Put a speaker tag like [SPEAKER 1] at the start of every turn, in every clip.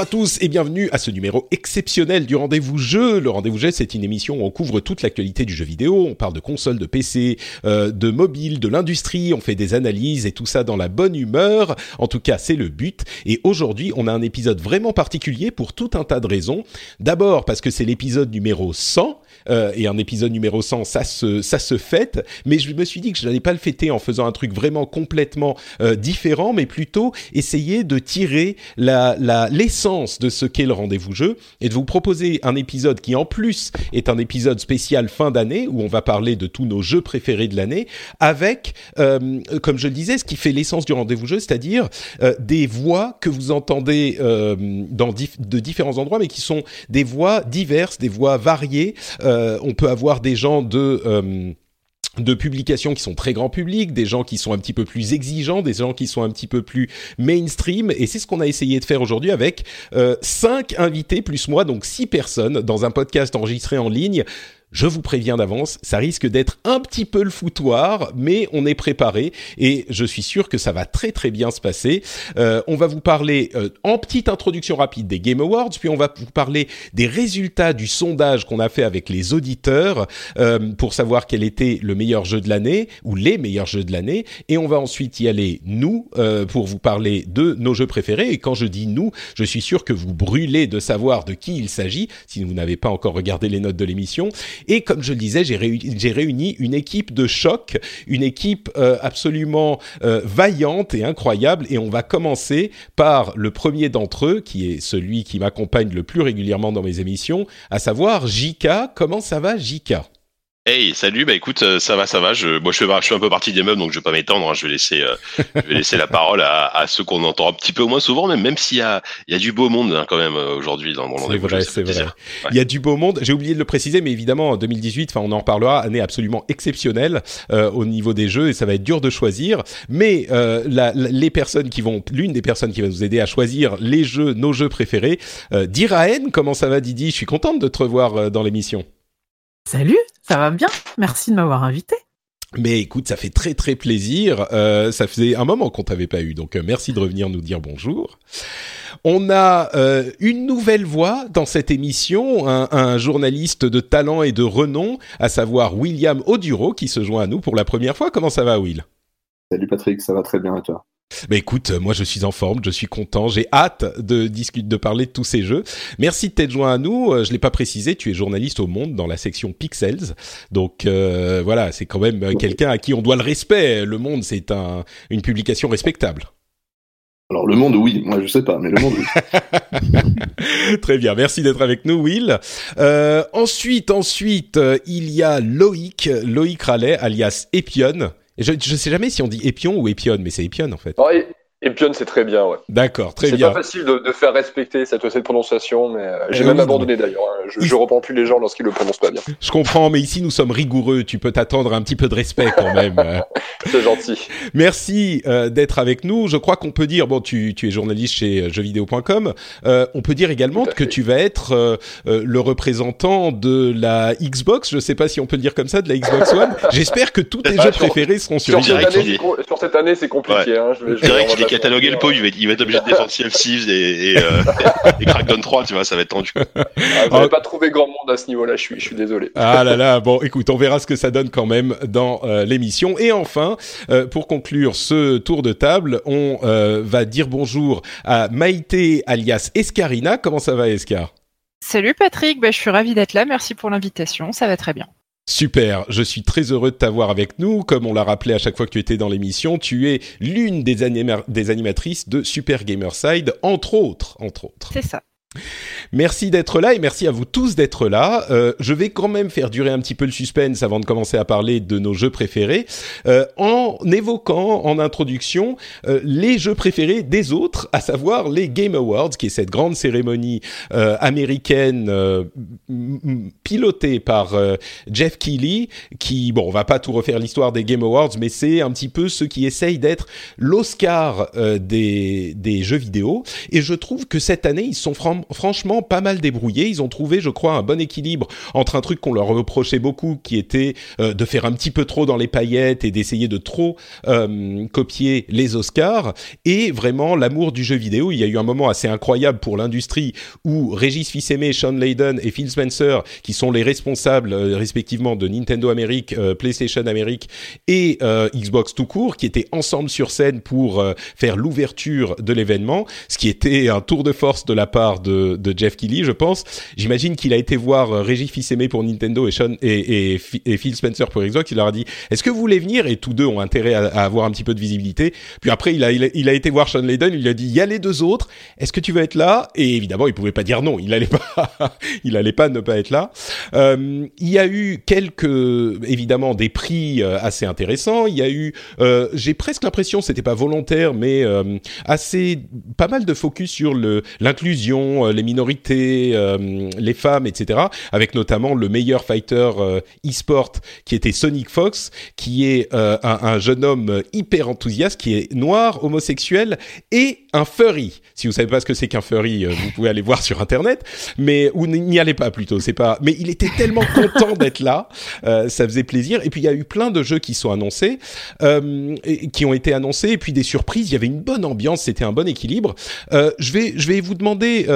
[SPEAKER 1] Bonjour à tous et bienvenue à ce numéro exceptionnel du Rendez-vous Jeu. Le Rendez-vous Jeu, c'est une émission où on couvre toute l'actualité du jeu vidéo. On parle de consoles, de PC, euh, de mobile, de l'industrie. On fait des analyses et tout ça dans la bonne humeur. En tout cas, c'est le but. Et aujourd'hui, on a un épisode vraiment particulier pour tout un tas de raisons. D'abord parce que c'est l'épisode numéro 100 euh, et un épisode numéro 100, ça se ça se fête. Mais je me suis dit que je n'allais pas le fêter en faisant un truc vraiment complètement euh, différent, mais plutôt essayer de tirer la la l'essence de ce qu'est le rendez-vous jeu et de vous proposer un épisode qui en plus est un épisode spécial fin d'année où on va parler de tous nos jeux préférés de l'année avec, euh, comme je le disais, ce qui fait l'essence du rendez-vous jeu, c'est-à-dire euh, des voix que vous entendez euh, dans dif- de différents endroits, mais qui sont des voix diverses, des voix variées. Euh, on peut avoir des gens de euh, de publications qui sont très grand public, des gens qui sont un petit peu plus exigeants, des gens qui sont un petit peu plus mainstream, et c'est ce qu'on a essayé de faire aujourd'hui avec euh, cinq invités plus moi, donc six personnes dans un podcast enregistré en ligne. Je vous préviens d'avance, ça risque d'être un petit peu le foutoir, mais on est préparé et je suis sûr que ça va très très bien se passer. Euh, on va vous parler euh, en petite introduction rapide des Game Awards, puis on va vous parler des résultats du sondage qu'on a fait avec les auditeurs euh, pour savoir quel était le meilleur jeu de l'année ou les meilleurs jeux de l'année, et on va ensuite y aller nous pour vous parler de nos jeux préférés. Et quand je dis nous, je suis sûr que vous brûlez de savoir de qui il s'agit si vous n'avez pas encore regardé les notes de l'émission. Et comme je le disais, j'ai réuni, une équipe de choc, une équipe euh, absolument euh, vaillante et incroyable. Et on va commencer par le premier d'entre eux, qui est celui qui m'accompagne le plus régulièrement dans mes émissions, à savoir Jika. Comment ça va, Jika?
[SPEAKER 2] Hey, salut, bah écoute, euh, ça va, ça va. Je, moi, je fais, je suis un peu partie des meubles, donc je vais pas m'étendre. hein. Je vais laisser, euh, je vais laisser la parole à, à ceux qu'on entend un petit peu moins souvent, même, même s'il y a, il y a du beau monde hein, quand même euh, aujourd'hui dans, le
[SPEAKER 1] C'est
[SPEAKER 2] rendez-vous.
[SPEAKER 1] vrai, c'est vrai.
[SPEAKER 2] Ouais.
[SPEAKER 1] Il y a du beau monde. J'ai oublié de le préciser, mais évidemment, en 2018, enfin, on en reparlera, année absolument exceptionnelle euh, au niveau des jeux, et ça va être dur de choisir. Mais euh, la- la- les personnes qui vont, l'une des personnes qui va nous aider à choisir les jeux, nos jeux préférés, euh, Diraen, comment ça va, Didi? Je suis contente de te revoir euh, dans l'émission.
[SPEAKER 3] Salut, ça va bien? Merci de m'avoir invité.
[SPEAKER 1] Mais écoute, ça fait très très plaisir. Euh, ça faisait un moment qu'on t'avait pas eu, donc euh, merci de revenir nous dire bonjour. On a euh, une nouvelle voix dans cette émission, un, un journaliste de talent et de renom, à savoir William Oduro, qui se joint à nous pour la première fois. Comment ça va, Will?
[SPEAKER 4] Salut Patrick, ça va très bien et toi?
[SPEAKER 1] Bah écoute, euh, moi je suis en forme, je suis content, j'ai hâte de discuter, de parler de tous ces jeux. Merci de t'être joint à nous. Euh, Je l'ai pas précisé, tu es journaliste au Monde dans la section Pixels, donc euh, voilà, c'est quand même quelqu'un à qui on doit le respect. Le Monde, c'est un, une publication respectable.
[SPEAKER 4] Alors le monde, oui, moi je sais pas, mais le monde, oui.
[SPEAKER 1] Très bien, merci d'être avec nous, Will. Euh, ensuite, ensuite, euh, il y a Loïc, Loïc Rallet, alias Epion. Je, je sais jamais si on dit Epion ou Epion, mais c'est Epion en fait.
[SPEAKER 5] Non, et, et Pion, c'est très bien, ouais.
[SPEAKER 1] D'accord, très
[SPEAKER 5] C'est
[SPEAKER 1] bien.
[SPEAKER 5] pas facile de, de faire respecter cette, cette prononciation, mais euh, j'ai
[SPEAKER 1] Eh
[SPEAKER 5] même
[SPEAKER 1] oui,
[SPEAKER 5] abandonné d'ailleurs. hein. Je,
[SPEAKER 1] Il-
[SPEAKER 5] je reprends plus les gens lorsqu'ils le prononcent pas bien.
[SPEAKER 1] Je comprends, mais ici nous sommes rigoureux. Tu peux t'attendre un petit peu de respect quand même. Euh,
[SPEAKER 5] C'est gentil.
[SPEAKER 1] Merci euh, d'être avec nous. Je crois qu'on peut dire, bon, tu, tu es journaliste chez euh, jeuxvideo.com. Euh, on peut dire également que
[SPEAKER 5] fait.
[SPEAKER 1] tu vas être euh, euh, le représentant de la Xbox. Je sais pas si on peut le dire comme ça, de la Xbox One. J'espère que tous tes
[SPEAKER 5] Ah,
[SPEAKER 1] jeux
[SPEAKER 5] sur-
[SPEAKER 1] préférés seront sur
[SPEAKER 5] Sur cette, année, c'est sur cette année, c'est compliqué. Hein. Je vais,
[SPEAKER 2] Je dirais cataloguer le pot, il va, être- il va être obligé de défendre Sea of Thieves et, et, euh, et Crackdown 3, tu vois, ça va être tendu.
[SPEAKER 5] Ah, vous n'avez pas trouvé grand monde à ce niveau-là, je suis, je suis désolé.
[SPEAKER 1] Ah là là, bon, écoute, on verra ce que ça donne quand même dans euh, l'émission. Et enfin, euh, pour conclure ce tour de table, on euh, va dire bonjour à Maïté alias Escarina. Comment ça va, Escar?
[SPEAKER 6] Salut Patrick, bah, je suis ravie d'être là, merci pour l'invitation, ça va très bien.
[SPEAKER 1] Super, je suis très heureux de t'avoir avec nous. Comme on l'a rappelé à chaque fois que tu étais dans l'émission, tu es l'une des, anima- des animatrices de Super Gamerside, entre autres, entre autres.
[SPEAKER 6] C'est ça.
[SPEAKER 1] Merci d'être là et merci à vous tous d'être là. Euh, je vais quand même faire durer un petit peu le suspense avant de commencer à parler de nos jeux préférés, euh, en évoquant en introduction euh, les jeux préférés des autres, à savoir les Game Awards, qui est cette grande cérémonie américaine pilotée par Jeff Keighley, qui, bon, on va pas tout refaire l'histoire des Game Awards, mais c'est un petit peu ceux qui essayent d'être l'Oscar des, des jeux vidéo. Et je trouve que cette année, ils sont fran- franchement pas mal débrouillés. Ils ont trouvé, je crois, un bon équilibre entre un truc qu'on leur reprochait beaucoup, qui était euh, de faire un petit peu trop dans les paillettes et d'essayer de trop euh, copier les Oscars, et vraiment l'amour du jeu vidéo. Il y a eu un moment assez incroyable pour l'industrie où Régis Fils-Aimé, Sean Layden et Phil Spencer, qui sont les responsables euh, respectivement de Nintendo Amérique, PlayStation Amérique et Xbox tout court, qui étaient ensemble sur scène pour faire l'ouverture de l'événement, ce qui était un tour de force de la part de, de Jeff Keighley, je pense. J'imagine qu'il a été voir euh, Régis Fils-Aimé pour Nintendo et, Sean, et, Phil Spencer pour Xbox. Il leur a dit Est-ce que vous voulez venir? Et tous deux ont intérêt à, avoir un petit peu de visibilité. Puis après, il a, il a, il a été voir Sean Layden. Il lui a dit Il y a les deux autres. Est-ce que tu veux être là? Et évidemment, il pouvait pas dire non. Il allait pas, il allait pas ne pas être là. Euh, il y a eu quelques, évidemment, des prix euh, assez intéressants. Il y a eu, j'ai presque l'impression, c'était pas volontaire, mais assez, pas mal de focus sur le l'inclusion, euh, les minorités, euh, les femmes, etc. Avec notamment le meilleur fighter euh, e-sport qui était Sonic Fox, qui est un, un jeune homme hyper enthousiaste, qui est noir, homosexuel et un furry. Si vous savez pas ce que c'est qu'un furry, vous pouvez aller voir sur internet, mais ou n'y allez pas plutôt. C'est pas. Mais il était tellement content d'être là, ça faisait plaisir. Et puis il y a eu plein de jeux qui sont annoncés, qui ont été annoncés, et puis des surprises. Il y avait une bonne ambiance, c'était un bon équilibre. Je vais, je vais vous demander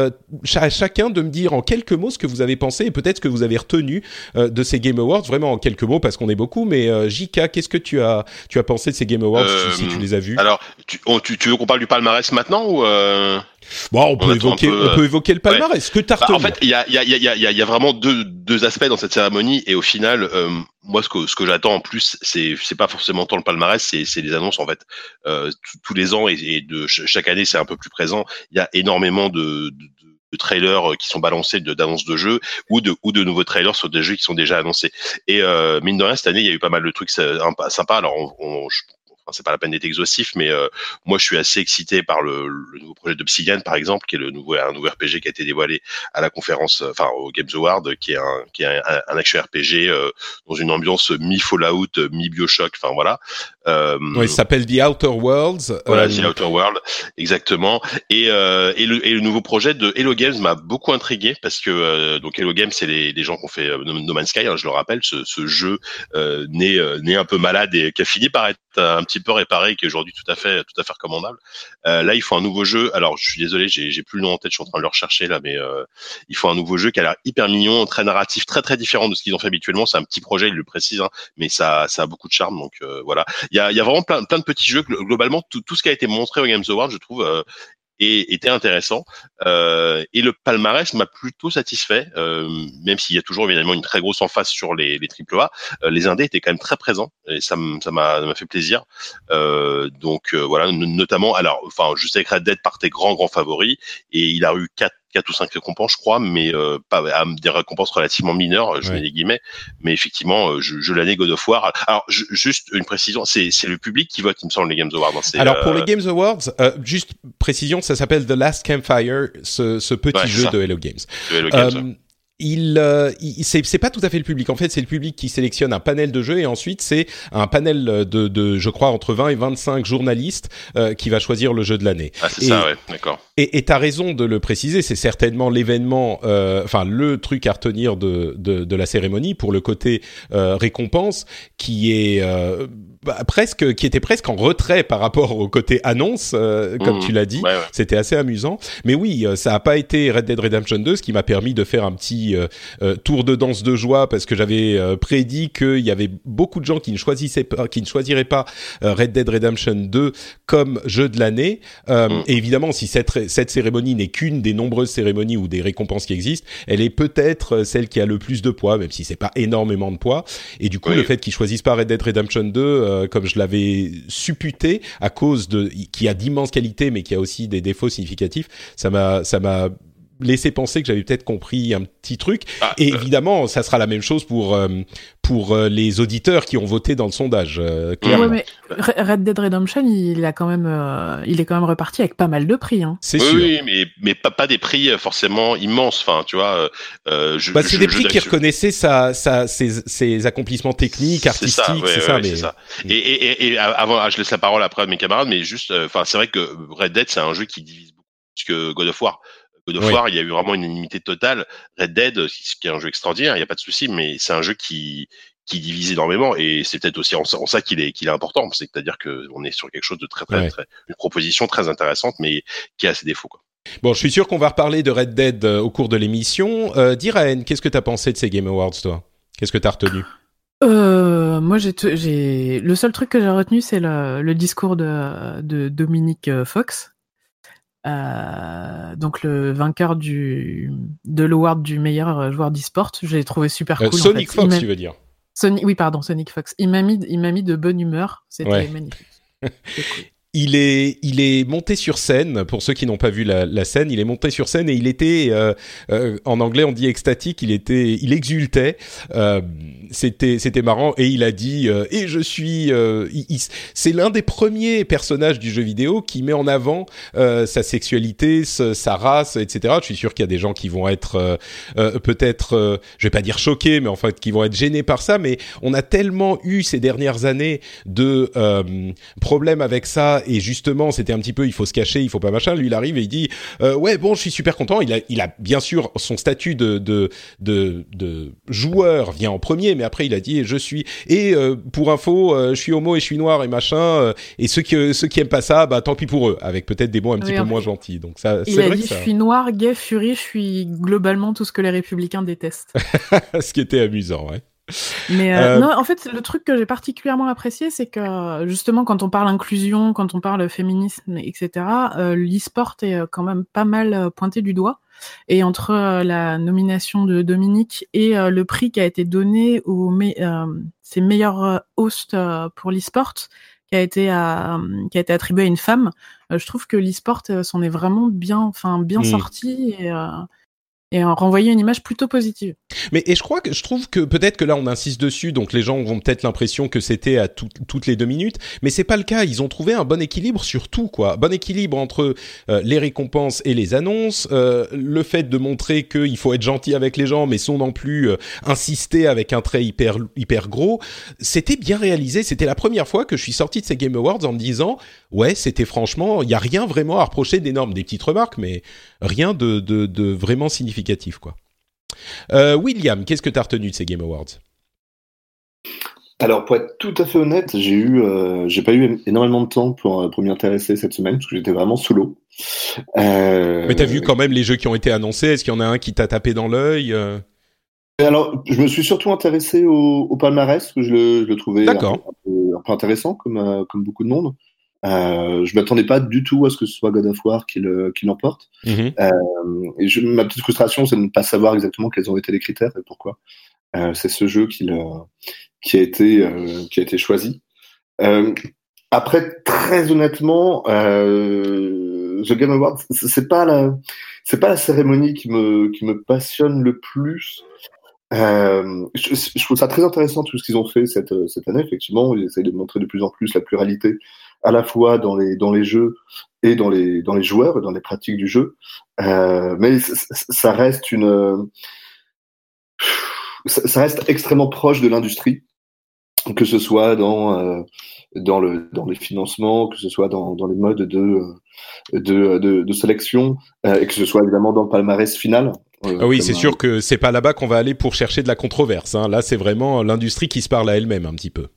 [SPEAKER 1] à chacun de me dire en quelques mots ce que vous avez pensé et peut-être ce que vous avez retenu euh, de ces Game Awards. Vraiment en quelques mots parce qu'on est beaucoup. Mais euh, JK, qu'est-ce que tu as, tu as pensé de ces Game Awards
[SPEAKER 2] Euh,
[SPEAKER 1] si, si tu les as vus?
[SPEAKER 2] Alors, tu, on- tu, tu veux qu'on parle du palmarès maintenant ou euh...
[SPEAKER 1] Bon, on
[SPEAKER 2] on
[SPEAKER 1] peut évoquer,
[SPEAKER 2] peu,
[SPEAKER 1] on peut évoquer le palmarès. Ce que t'as
[SPEAKER 2] Bah, en fait, il y a, y, a, y, a, y a- il y a vraiment deux, deux aspects dans cette cérémonie et au final, euh, moi, ce que, ce que j'attends en plus, c'est c'est pas forcément tant le palmarès, c'est les annonces en fait. Euh, tous- les ans et, et de ch- chaque année, c'est un peu plus présent. Il y a énormément de, de, de- de trailers euh, qui sont balancés de- d'annonces de jeux ou de ou de nouveaux trailers sur des jeux qui sont déjà annoncés. Et euh, mine de rien, cette année, il y a eu pas mal de trucs euh, sympas. Alors, on, on- je- c'est pas la peine d'être exhaustif, mais euh, moi, je suis assez excité par le, le nouveau projet d'Obsidian, par exemple, qui est le nouveau un nouveau RPG qui a été dévoilé à la conférence, euh, enfin au Games Award, qui est un qui est un, un action RPG euh, dans une ambiance mi Fallout, mi Bioshock, enfin voilà. Euh,
[SPEAKER 1] Ouais, il s'appelle The Outer Worlds.
[SPEAKER 2] voilà,
[SPEAKER 1] Euh,
[SPEAKER 2] The Outer World, exactement. Et, euh, et, le, et le nouveau projet de Hello Games m'a beaucoup intrigué parce que euh, donc Hello Games, c'est les, les gens qui ont fait No Man's Sky, hein, je le rappelle, ce, ce jeu euh, né, né un peu malade et qui a fini par être un petit peu réparé, qui est aujourd'hui tout à fait tout à fait recommandable. Euh, là, il faut un nouveau jeu. Alors, je suis désolé, j'ai j'ai plus le nom en tête, je suis en train de le rechercher là, mais euh, il faut un nouveau jeu qui a l'air hyper mignon, très narratif, très très différent de ce qu'ils ont fait habituellement. C'est un petit projet, il le précise, hein, mais ça ça a beaucoup de charme. Donc euh, voilà, il y a, il y a vraiment plein, plein de petits jeux. Glo- Globalement, tout, tout ce qui a été montré au Games Award, je trouve, euh, était intéressant. Euh, et le palmarès m'a plutôt satisfait, euh, même s'il y a toujours évidemment une très grosse emphase sur les, les AAA. Euh, les indés étaient quand même très présents et ça m'a fait plaisir. Euh, donc euh, voilà, notamment, alors, enfin, je sais que Red Dead partait grand grand favori et il a eu quatre quatre ou cinq récompenses, je crois, mais euh, pas à- des récompenses relativement mineures, je
[SPEAKER 1] Ouais.
[SPEAKER 2] mets des guillemets. Mais effectivement, euh, je, je l'année God of War. Alors, ju- juste une précision, c'est le public qui vote, il me semble, les Games Awards. hein,
[SPEAKER 1] Alors pour
[SPEAKER 2] euh,
[SPEAKER 1] les Games Awards, euh, juste précision, ça s'appelle The Last Campfire, ce, ce petit
[SPEAKER 2] Ouais,
[SPEAKER 1] jeu
[SPEAKER 2] ça.
[SPEAKER 1] de Hello Games.
[SPEAKER 2] le Hello Games,
[SPEAKER 1] Euh. Il, euh, il- c'est pas tout à fait le public. En fait, c'est le public qui sélectionne un panel de jeux et ensuite c'est un panel de, de, je crois, entre 20 et 25 journalistes euh, qui va choisir le jeu de l'année.
[SPEAKER 2] Ah, c'est ça, ouais, d'accord.
[SPEAKER 1] Et tu as raison de le préciser, c'est certainement l'événement, euh, enfin le truc à retenir de, de, de la cérémonie pour le côté euh, récompense qui est... bah, presque, qui était presque en retrait par rapport au côté annonce, euh, comme
[SPEAKER 2] Mhm.
[SPEAKER 1] tu l'as dit.
[SPEAKER 2] Ouais, ouais.
[SPEAKER 1] C'était assez amusant. Mais oui, euh, ça a pas été Red Dead Redemption 2, ce qui m'a permis de faire un petit euh, euh, tour de danse de joie parce que j'avais euh, prédit qu'il y avait beaucoup de gens qui ne choisissaient pas, qui ne choisiraient pas euh, Red Dead Redemption 2 comme jeu de l'année. Euh,
[SPEAKER 2] Mm.
[SPEAKER 1] Et évidemment, si cette, cette cérémonie n'est qu'une des nombreuses cérémonies ou des récompenses qui existent, elle est peut-être celle qui a le plus de poids, même si c'est pas énormément de poids. Et du coup,
[SPEAKER 2] Oui.
[SPEAKER 1] le fait qu'ils choisissent pas Red Dead Redemption 2, euh, comme je l'avais supputé, à cause de qui a d'immenses qualités, mais qui a aussi des défauts significatifs, ça m'a ça m'a laissé penser que j'avais peut-être compris un petit truc.
[SPEAKER 2] Ah,
[SPEAKER 1] Et
[SPEAKER 2] euh,
[SPEAKER 1] évidemment, ça sera la même chose pour euh, pour euh, les auditeurs qui ont voté dans le sondage. euh, clairement.
[SPEAKER 3] Ouais, mais Re- Red Dead Redemption, il a quand même, euh, il est quand même reparti avec pas mal de prix. Hein.
[SPEAKER 1] C'est
[SPEAKER 2] oui,
[SPEAKER 1] sûr.
[SPEAKER 2] oui, mais, mais pas, pas des prix forcément immenses. Enfin, tu vois, je,
[SPEAKER 1] Bah, c'est
[SPEAKER 2] je-
[SPEAKER 1] des
[SPEAKER 2] je-
[SPEAKER 1] prix qui reconnaissaient sa, sa, ses, ses accomplissements techniques,
[SPEAKER 2] C'est
[SPEAKER 1] artistiques,
[SPEAKER 2] ça, ouais,
[SPEAKER 1] c'est
[SPEAKER 2] ouais,
[SPEAKER 1] ça.
[SPEAKER 2] ouais,
[SPEAKER 1] mais
[SPEAKER 2] c'est ça. Et, et, et, et avant, ah, je laisse la parole après à mes camarades, mais juste, euh, enfin, c'est vrai que Red Dead, c'est un jeu qui divise beaucoup plus que God of War. God of
[SPEAKER 1] Oui.
[SPEAKER 2] War, il y a eu vraiment une unanimité totale. Red Dead, ce qui est un jeu extraordinaire, il n'y a pas de souci, mais c'est un jeu qui qui divise énormément et c'est peut-être aussi en, ça- en ça qu'il est qu'il est important. C'est-à-dire que on est sur quelque chose de très très,
[SPEAKER 1] Ouais.
[SPEAKER 2] très une proposition très intéressante, mais qui a ses défauts. Quoi.
[SPEAKER 1] Bon, je suis sûr qu'on va reparler de Red Dead euh, au cours de l'émission. Euh, Diraen, qu'est-ce que t'as pensé de ces Game Awards, toi? Qu'est-ce que t'as retenu?
[SPEAKER 3] Euh, moi, j'ai, t- j'ai, le seul truc que j'ai retenu, c'est le, le discours de, de Dominique euh, Fox. Euh, donc le vainqueur du de l'award du meilleur euh, joueur d'e-sport, je l'ai trouvé super
[SPEAKER 1] Euh,
[SPEAKER 3] cool. en
[SPEAKER 1] Sonic
[SPEAKER 3] fait.
[SPEAKER 1] Fox, tu veux dire
[SPEAKER 3] Sonic, oui, pardon, Sonic Fox. Il m'a mis, il m'a mis de bonne humeur. C'était
[SPEAKER 1] Ouais.
[SPEAKER 3] magnifique. Cool.
[SPEAKER 1] il est, il est monté sur scène. Pour ceux qui n'ont pas vu la, la scène, il est monté sur scène et il était, euh, euh, en anglais on dit extatique. Il était, il exultait. Euh, c'était, c'était marrant et il a dit euh, et je suis. euh, c'est l'un des premiers personnages du jeu vidéo qui met en avant euh, sa sexualité, sa, race, etc. Je suis sûr qu'il y a des gens qui vont être peut-être, je vais pas dire choqués, mais en fait qui vont être gênés par ça. Mais on a tellement eu ces dernières années de euh, problème avec ça et justement c'était un petit peu il faut se cacher il faut pas machin. Lui il arrive et il dit euh, ouais bon je suis super content. Il a il a bien sûr son statut de de de, de joueur vient en premier mais après il a dit je suis et euh, pour info euh, je suis homo et je suis noir et machin euh, et ceux qui ceux qui aiment pas ça bah tant pis pour eux avec peut-être des mots un petit peu moins gentils. Donc ça
[SPEAKER 3] Il
[SPEAKER 1] c'est
[SPEAKER 3] a
[SPEAKER 1] vrai
[SPEAKER 3] dit
[SPEAKER 1] que
[SPEAKER 3] je suis noir, gay, furie, je suis globalement tout ce que les républicains détestent.
[SPEAKER 1] ce qui était amusant ouais
[SPEAKER 3] Mais euh,
[SPEAKER 1] Euh,
[SPEAKER 3] non, en fait, le truc que j'ai particulièrement apprécié, c'est que justement, quand on parle inclusion, quand on parle féminisme, etc., euh, l'e-sport est euh, quand même pas mal pointé du doigt. Et entre la nomination de Dominique et le prix qui a été donné au me ses meilleurs hosts pour l'e-sport, qui a été à, qui a été attribué à une femme, je trouve que l'e-sport s'en est vraiment bien, enfin bien
[SPEAKER 1] Mm.
[SPEAKER 3] sorti et, et a renvoyé une image plutôt positive.
[SPEAKER 1] Mais et je crois que je trouve que peut-être que là on insiste dessus, donc les gens ont peut-être l'impression que c'était à tout- toutes les deux minutes, mais c'est pas le cas. Ils ont trouvé un bon équilibre sur tout, quoi. Bon équilibre entre euh, les récompenses et les annonces, euh, le fait de montrer qu'il faut être gentil avec les gens, mais sans non plus euh, insister avec un trait hyper hyper gros. C'était bien réalisé. C'était la première fois que je suis sorti de ces Game Awards en me disant ouais, c'était franchement, il y a rien vraiment à reprocher d'énorme, des petites remarques, mais rien de de, de vraiment significatif, quoi. Euh, William, qu'est-ce que tu as retenu de ces Game Awards?
[SPEAKER 4] Alors, pour être tout à fait honnête, j'ai eu, euh, j'ai pas eu énormément de temps pour, euh, pour m'y intéresser cette semaine parce que j'étais vraiment sous l'eau. Euh,
[SPEAKER 1] Mais t'as vu quand même les jeux qui ont été annoncés Est-ce qu'il y en a un qui t'a tapé dans l'œil
[SPEAKER 4] Alors, je me suis surtout intéressé au, au palmarès, parce que je le, je le trouvais un, peu, un peu intéressant, comme, comme beaucoup de monde. Euh, je m'attendais pas du tout à ce que ce soit God of War qui le- qui l'emporte.
[SPEAKER 1] Mhm.
[SPEAKER 4] Euh, et je, ma petite frustration, c'est de ne pas savoir exactement quels ont été les critères et pourquoi. Euh, c'est ce jeu qui, le, qui, a été, qui a été choisi. Après, très honnêtement, The Game Awards, c'est c'est pas la, c'est pas la cérémonie qui me, qui me passionne le plus. Euh, je, je trouve ça très intéressant tout ce qu'ils ont fait cette, cette année. Effectivement, ils essayent de montrer de plus en plus la pluralité, à la fois dans les, dans les jeux et dans les, dans les joueurs et dans les pratiques du jeu. Euh, mais ça reste une, ça reste extrêmement proche de l'industrie, que ce soit dans, euh, dans, le, dans les financements, que ce soit dans, dans les modes de, de, de, de sélection, euh, et que ce soit évidemment dans le palmarès final. Euh,
[SPEAKER 1] Ah oui, c'est
[SPEAKER 4] un-
[SPEAKER 1] sûr que c'est pas là-bas qu'on va aller pour chercher de la controverse. Hein. Là, c'est vraiment l'industrie qui se parle à elle-même un petit peu.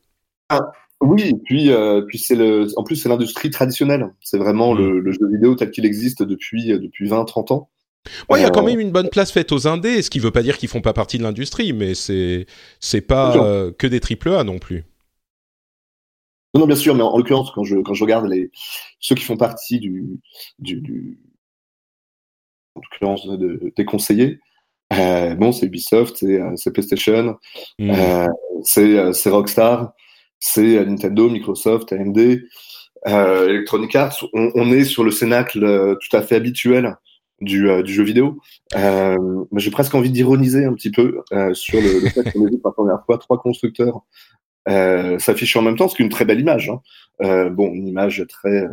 [SPEAKER 4] Oui, et puis, euh, puis c'est le, en plus c'est l'industrie traditionnelle. C'est vraiment
[SPEAKER 1] Mm.
[SPEAKER 4] le, le jeu vidéo tel qu'il existe depuis euh, depuis 20-30 ans.
[SPEAKER 1] Ouais, il y a quand
[SPEAKER 4] Euh,
[SPEAKER 1] même une bonne place faite aux indés, ce qui veut pas dire qu'ils font pas partie de l'industrie, mais c'est c'est pas euh, que des triple A non plus.
[SPEAKER 4] Non, non, bien sûr, mais en, en l'occurrence, quand je, quand je regarde les, ceux qui font partie du, du, du en l'occurrence, de- de- des conseillers, bon, c'est Ubisoft, c'est PlayStation,
[SPEAKER 1] Mm.
[SPEAKER 4] c'est c'est Rockstar, c'est Nintendo, Microsoft, AMD, euh, Electronic Arts. On, on est sur le cénacle euh, tout à fait habituel du, euh, du jeu vidéo. Euh, j'ai presque envie d'ironiser un petit peu euh, sur le, le fait qu'on ait vu pour la première fois trois constructeurs euh, en même temps, ce qui est une très belle image. Hein. Euh, bon, une image très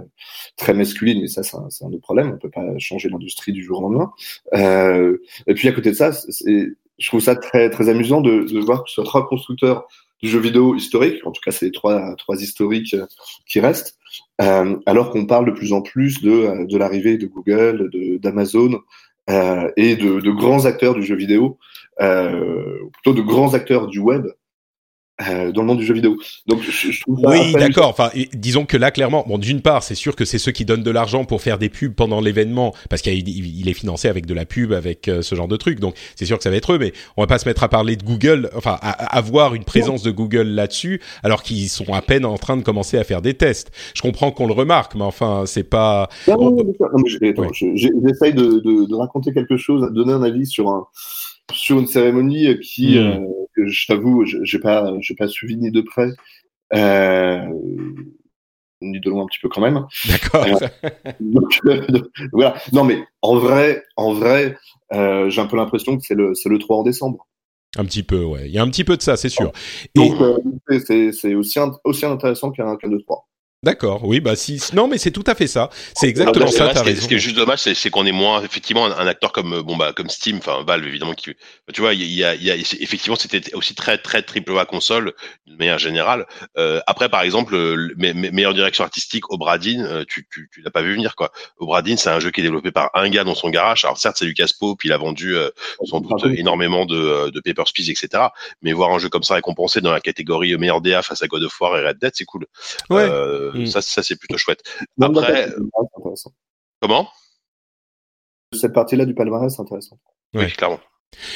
[SPEAKER 4] très masculine, mais ça c'est un, un autre problème. On peut pas changer l'industrie du jour au lendemain. Euh, et puis à côté de ça, je trouve ça très très amusant de, de voir que soit trois constructeurs du jeu vidéo historique, en tout cas c'est les trois trois historiques euh, qui restent, euh, alors qu'on parle de plus en plus de euh, de l'arrivée de Google, d'Amazon et de, de grands acteurs du jeu vidéo, euh, plutôt de grands acteurs du web euh, dans le monde du jeu vidéo. Donc je, je trouve
[SPEAKER 1] Oui, d'accord. Enfin, disons que là, clairement, bon, d'une part, c'est sûr que c'est ceux qui donnent de l'argent pour faire des pubs pendant l'événement, parce qu'il il est financé avec de la pub, avec euh, ce genre de trucs. Donc, c'est sûr que ça va être eux, mais on va pas se mettre à parler de Google, enfin, à, avoir une présence de Google là-dessus, alors qu'ils sont à peine en train de commencer à faire des tests. Je comprends qu'on le remarque, mais enfin, c'est pas.
[SPEAKER 4] Non,
[SPEAKER 1] on-
[SPEAKER 4] non. Non,
[SPEAKER 1] Ouais.
[SPEAKER 4] J'essaye de, de, de raconter quelque chose, de donner un avis sur un sur une cérémonie qui,
[SPEAKER 1] Mm.
[SPEAKER 4] euh, que je t'avoue, je- j'ai pas j'ai pas suivi ni de près, euh, ni de loin un petit peu quand même.
[SPEAKER 1] D'accord.
[SPEAKER 4] Donc, euh, voilà. Non, mais en vrai, en vrai, euh, j'ai un peu l'impression que c'est le c'est le 3 en décembre.
[SPEAKER 1] un petit peu, ouais. Il y a un petit peu de ça, c'est sûr. Et
[SPEAKER 4] Donc euh, c'est aussi aussi intéressant qu'un qu'un 2-3.
[SPEAKER 1] D'accord, oui, bah si. Non, mais c'est tout à fait ça. C'est exactement ça.
[SPEAKER 2] vrai,
[SPEAKER 1] T'as
[SPEAKER 2] ce, qui est,
[SPEAKER 1] raison.
[SPEAKER 2] ce qui est juste dommage, c'est, qu'on est moins effectivement un, un acteur comme euh, bon bah comme Steam, enfin Valve évidemment qui, tu vois, il y a, il y a effectivement c'était aussi très très triple A console de manière générale. Euh, après par exemple, euh, le- me- me- meilleure direction artistique, Obradin, euh, tu tu, tu l'as pas vu venir quoi. Obradin, c'est un jeu qui est développé par un gars dans son garage. Alors certes c'est Lucas Pope, il a vendu euh, sans doute énormément de, de Papers, Please, etc. Mais voir un jeu comme ça récompensé dans la catégorie meilleur DA face à God of War et Red Dead, c'est cool.
[SPEAKER 1] Ouais.
[SPEAKER 2] Euh,
[SPEAKER 1] Mm.
[SPEAKER 2] Ça ça c'est plutôt chouette. Après-. Comment?
[SPEAKER 4] Cette partie-là du palmarès, c'est intéressant.
[SPEAKER 1] Ouais.
[SPEAKER 2] Oui, clairement.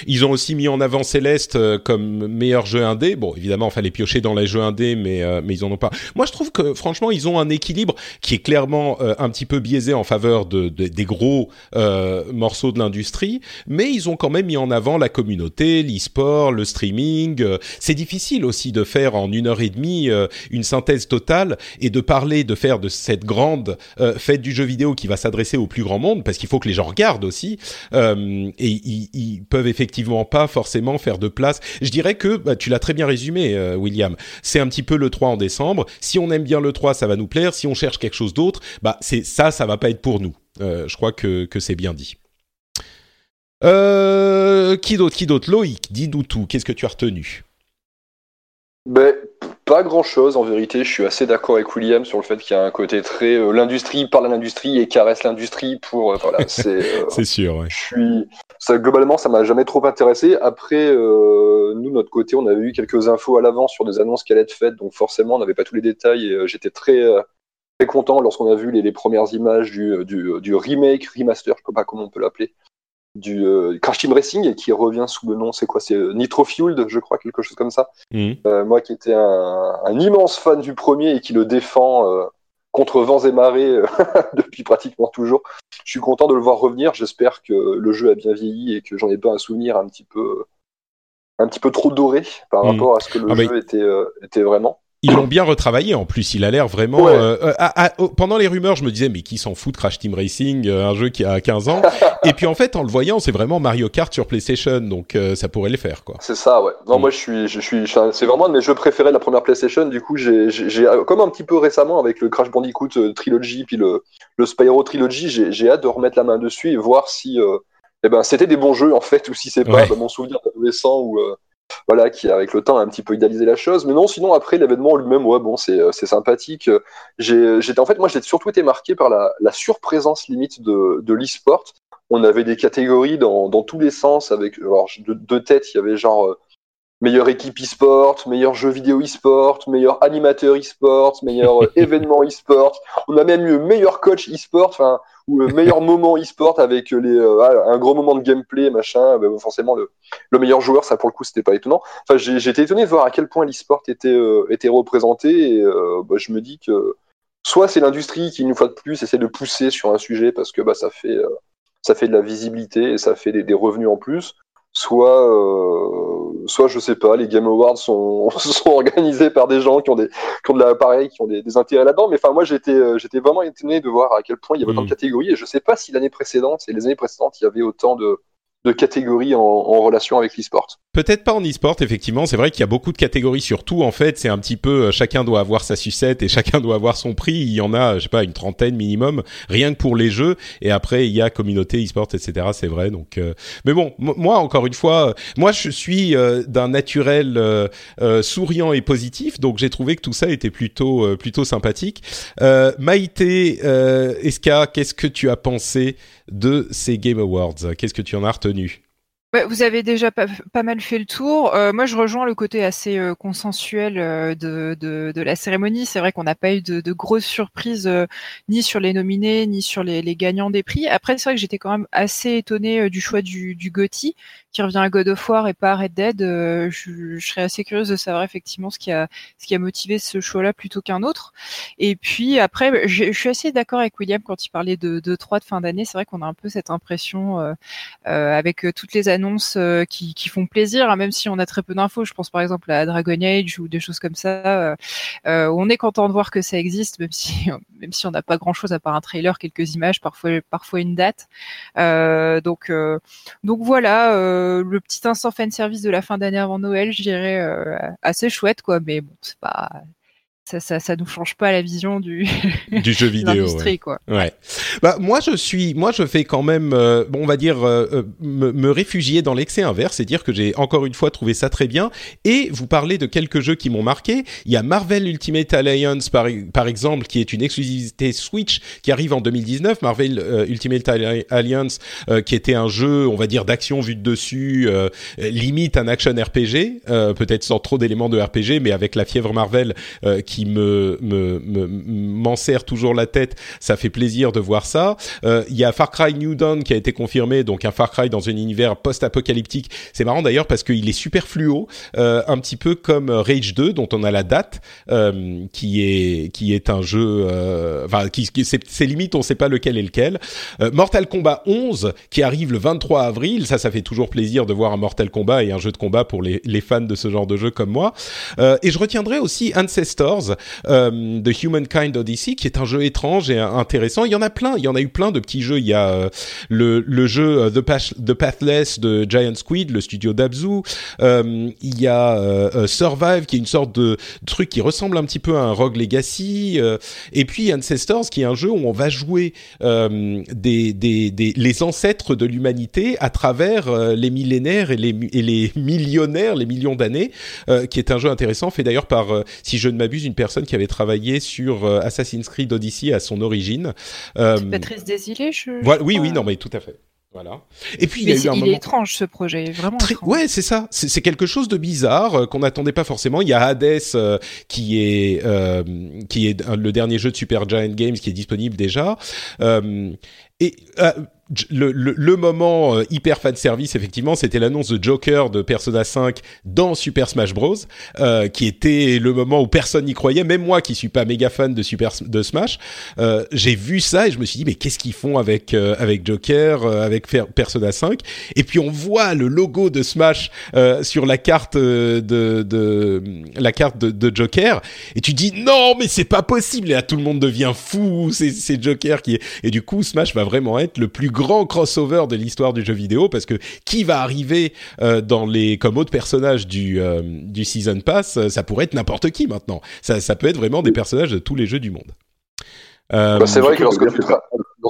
[SPEAKER 1] Ils ont aussi mis en avant Céleste euh, comme meilleur jeu indé. Bon, évidemment, fallait piocher dans les jeux indés, mais euh, mais ils en ont pas. Moi, je trouve que franchement, ils ont un équilibre qui est clairement euh, un petit peu biaisé en faveur de, de- des gros euh, morceaux de l'industrie, mais ils ont quand même mis en avant la communauté, l'e-sport, le streaming. Euh, C'est difficile aussi de faire en une heure et demie euh, une synthèse totale et de parler, de faire de cette grande fête du jeu vidéo qui va s'adresser au plus grand monde, parce qu'il faut que les gens regardent aussi. Et ils, ils peuvent effectivement pas forcément faire de place. Je dirais que bah, tu l'as très bien résumé, euh, William. C'est un petit peu le 3 en décembre. Si on aime bien le 3, ça va nous plaire. Si on cherche quelque chose d'autre, bah c'est ça, ça va pas être pour nous. Euh, je crois que c'est bien dit. Euh, qui d'autre Qui d'autre? Loïc, dis-nous tout. Qu'est-ce que tu as retenu?
[SPEAKER 5] Ben, pas grand chose en vérité. Je suis assez d'accord avec William sur le fait qu'il y a un côté très euh, l'industrie parle à l'industrie et caresse l'industrie pour euh, voilà. C'est euh,
[SPEAKER 1] C'est sûr. Ouais.
[SPEAKER 5] je suis ça, globalement ça m'a jamais trop intéressé. Après euh, nous notre côté on avait eu quelques infos à l'avance sur des annonces qui allaient être faites donc forcément on n'avait pas tous les détails et j'étais très très content lorsqu'on a vu les, les premières images du, du, du remake remaster je sais pas comment on peut l'appeler du euh, Crash Team Racing et qui revient sous le nom c'est quoi c'est euh, Nitro Fueled je crois quelque chose comme ça.
[SPEAKER 1] Mhm.
[SPEAKER 5] Euh, moi qui étais un, un immense fan du premier et qui le défend euh, contre vents et marées euh, depuis pratiquement toujours, je suis content de le voir revenir. J'espère que le jeu a bien vieilli et que j'en ai pas un souvenir un petit peu, un petit peu trop doré par
[SPEAKER 1] Mm.
[SPEAKER 5] rapport à ce que le
[SPEAKER 1] Ah, mais-
[SPEAKER 5] jeu était, euh, était vraiment.
[SPEAKER 1] Ils l'ont bien retravaillé en plus. Il a l'air vraiment.
[SPEAKER 5] Ouais.
[SPEAKER 1] euh, euh, à- à- pendant les rumeurs, je me disais mais qui s'en fout de Crash Team Racing, euh, un jeu qui a 15 ans. Et puis en fait, en le voyant, c'est vraiment Mario Kart sur PlayStation, donc euh, ça pourrait le faire quoi.
[SPEAKER 5] C'est ça, ouais. Non,
[SPEAKER 1] Mm.
[SPEAKER 5] moi je suis, je suis, je- c'est vraiment un de mes jeux préférés de la première PlayStation. Du coup, j'ai, j'ai, j'ai- comme un petit peu récemment avec le Crash Bandicoot euh, Trilogy puis le, le Spyro Trilogy, j'ai, j'ai hâte de remettre la main dessus et voir si, euh, eh ben, c'était des bons jeux en fait ou si c'est pas
[SPEAKER 1] Ouais.
[SPEAKER 5] mon souvenir d'adolescent ou euh, voilà qui avec le temps a un petit peu idéalisé la chose. Mais non, sinon après l'événement lui-même, ouais, bon, c'est, euh, sympathique. J'étais en fait, moi j'ai surtout été marqué par la, surprésence limite de, de l'e-sport. On avait des catégories dans, tous les sens avec, alors de, de il y avait genre euh, meilleure équipe e-sport, meilleur jeu vidéo e-sport, meilleur animateur e-sport, meilleur événement e-sport. On a même eu meilleur coach e-sport, enfin ou meilleur moment e-sport avec les un gros moment de gameplay machin. Bah, forcément le, le meilleur joueur, ça pour le coup c'était pas étonnant. Enfin j'ai été étonné de voir à quel point l'e-sport était était représenté et bah, je me dis que soit c'est l'industrie qui, une fois de plus, essaie de pousser sur un sujet parce que bah, ça, fait, euh, ça fait de la visibilité et ça fait des, revenus en plus, soit, euh, soit je sais pas, les Game Awards sont, sont organisés par des gens qui ont, des, qui ont de l'appareil, qui ont des, intérêts là-dedans. Mais enfin, moi, j'étais, euh, j'étais vraiment étonné de voir à quel point il y avait autant de hmm. catégories et je sais pas si l'année précédente et les années précédentes, il y avait autant de, de catégories en, relation avec l'e-sport.
[SPEAKER 1] Peut-être pas en e-sport, effectivement. C'est vrai qu'il y a beaucoup de catégories surtout. En fait, c'est un petit peu euh, chacun doit avoir sa sucette et chacun doit avoir son prix. Il y en a, je sais pas, une trentaine minimum, rien que pour les jeux. Et après, il y a communauté e-sport, etc. C'est vrai. Donc, euh, mais bon, moi encore une fois, moi je suis euh, d'un naturel souriant et positif, donc j'ai trouvé que tout ça était plutôt plutôt sympathique. Maïté, Eska, qu'est-ce que tu as pensé de ces Game Awards? Qu'est-ce que tu en as retenu?
[SPEAKER 6] Vous avez déjà pas, mal fait le tour. Euh, moi, je rejoins le côté assez euh, consensuel euh, de, la cérémonie. C'est vrai qu'on n'a pas eu de, grosses surprises ni sur les nominés, ni sur les, gagnants des prix. Après, c'est vrai que j'étais quand même assez étonnée du choix du, du GOTY qui revient à God of War et pas à Red Dead, euh, je, serais assez curieuse de savoir effectivement ce qui a ce qui a motivé ce choix-là plutôt qu'un autre. Et puis après, je, suis assez d'accord avec William quand il parlait de, de 3 de fin d'année. C'est vrai qu'on a un peu cette impression euh, euh, avec toutes les annonces qui, qui font plaisir, hein, même si on a très peu d'infos. Je pense par exemple à Dragon Age ou des choses comme ça. on est content de voir que ça existe, même si même si on n'a pas grand-chose à part un trailer, quelques images, parfois parfois une date. donc donc voilà. Euh, le petit instant fan service de la fin d'année avant Noël, je dirais euh, assez chouette quoi, mais bon, c'est pas ça, ça, ça nous change pas la vision du
[SPEAKER 1] du jeu vidéo.
[SPEAKER 6] Ouais. Quoi.
[SPEAKER 1] ouais. Bah moi je suis, moi je fais quand même, euh, bon on va dire euh, euh, me, me, réfugier dans l'excès inverse, et dire que j'ai encore une fois trouvé ça très bien. Et vous parlez de quelques jeux qui m'ont marqué. Il y a Marvel Ultimate Alliance par par exemple, qui est une exclusivité Switch qui arrive en 2019. Marvel Ultimate Alliance, qui était un jeu, on va dire d'action vue de dessus, limite un action RPG, peut-être sans trop d'éléments de RPG, mais avec la fièvre Marvel qui qui me m'en serre toujours la tête. Ça fait plaisir de voir ça. Euh, il y a Far Cry New Dawn qui a été confirmé, donc un Far Cry dans un univers post-apocalyptique. C'est marrant d'ailleurs parce qu'il est super fluo, euh, un petit peu comme Rage 2 dont on a la date, euh, qui est qui est un jeu, enfin qui, c'est limite on sait pas lequel est lequel. Mortal Kombat 11 qui arrive le 23 avril, ça ça fait toujours plaisir de voir un Mortal Kombat et un jeu de combat pour les, les fans de ce genre de jeu comme moi. et je retiendrai aussi Ancestors euh, The Humankind Odyssey, qui est un jeu étrange et intéressant. Il y en a plein, il y en a eu plein de petits jeux. Il y a euh, le, jeu euh, The, Pathless de Giant Squid, le studio d'Abzu. il y a Survive, qui est une sorte de truc qui ressemble un petit peu à un Rogue Legacy. et puis Ancestors, qui est un jeu où on va jouer des, les ancêtres de l'humanité à travers les millénaires et les, et les millionnaires, les millions d'années, qui est un jeu intéressant, fait d'ailleurs par, si je ne m'abuse, une personne qui avait travaillé sur euh, Assassin's Creed Odyssey à son origine.
[SPEAKER 6] Euh, Patrice Désilé, je,
[SPEAKER 1] Oui, oui, non, mais tout à fait. Voilà.
[SPEAKER 6] Et puis il, y a eu un il est étrange ce projet, vraiment. Très...
[SPEAKER 1] Ouais, c'est ça. C'est quelque chose de bizarre euh, qu'on n'attendait pas forcément. Il y a Hades qui est qui est le dernier jeu de Super Giant Games qui est disponible déjà. et le, le, le, moment euh, hyper fan service effectivement c'était l'annonce de Joker de Persona 5 dans Super Smash Bros euh, qui était le moment où personne n'y croyait même moi qui suis pas méga fan de Super de Smash euh, j'ai vu ça et je me suis dit mais qu'est-ce qu'ils font avec euh, avec Joker euh, avec Persona 5 et puis on voit le logo de Smash sur la carte de, de la carte de, de, Joker et tu dis non mais c'est pas possible et là tout le monde devient fou c'est Joker qui est et du coup Smash va vraiment être le plus grand crossover de l'histoire du jeu vidéo parce que qui va arriver euh, dans les comme autre personnage du euh, du season pass, euh, ça pourrait être n'importe qui maintenant. Ça, ça peut être vraiment des personnages de tous les jeux du monde.
[SPEAKER 5] Bah, c'est vrai que lorsque tu,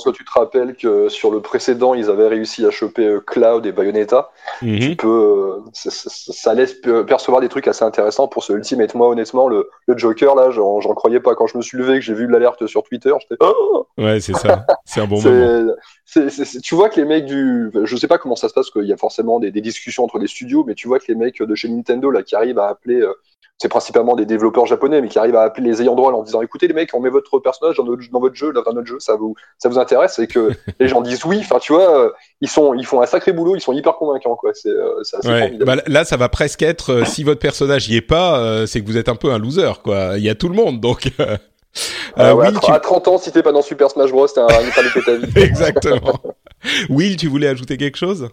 [SPEAKER 5] lorsque tu te rappelles que sur le précédent, ils avaient réussi à choper euh, Cloud et Bayonetta, mhm. tu peux, euh, ça, laisse percevoir des trucs assez intéressants pour ce Ultimate. Moi, honnêtement, le, Joker, là, j'en croyais pas. Quand je me suis levé, que j'ai vu l'alerte sur Twitter, j'étais.
[SPEAKER 1] Oh ouais, c'est ça. C'est un bon moment.
[SPEAKER 5] c'est- c'est- c'est- tu vois que les mecs du, je sais pas comment ça se passe, qu'il y a forcément des, des discussions entre les studios, mais tu vois que les mecs de chez Nintendo là qui arrivent à appeler, euh, c'est principalement des développeurs japonais, mais qui arrivent à appeler les ayants droit en disant, écoutez les mecs, on met votre personnage dans notre, dans votre jeu, dans notre jeu, ça vous, ça vous intéresse, et que les gens disent oui. Enfin, tu vois, ils sont, ils font un sacré boulot, ils sont hyper convaincants, quoi. C'est, euh,
[SPEAKER 1] Ouais. Bah, là, ça va presque être euh, si votre personnage y est pas, euh, c'est que vous êtes un peu un loser, quoi. Il y a tout le monde, donc. euh,
[SPEAKER 5] Ah
[SPEAKER 1] euh,
[SPEAKER 5] ouais, à, tr- à 30 ans, si t'es pas dans Super Smash Bros, t'as un, ta vie.
[SPEAKER 1] tu... exactement. Will, tu voulais ajouter quelque chose?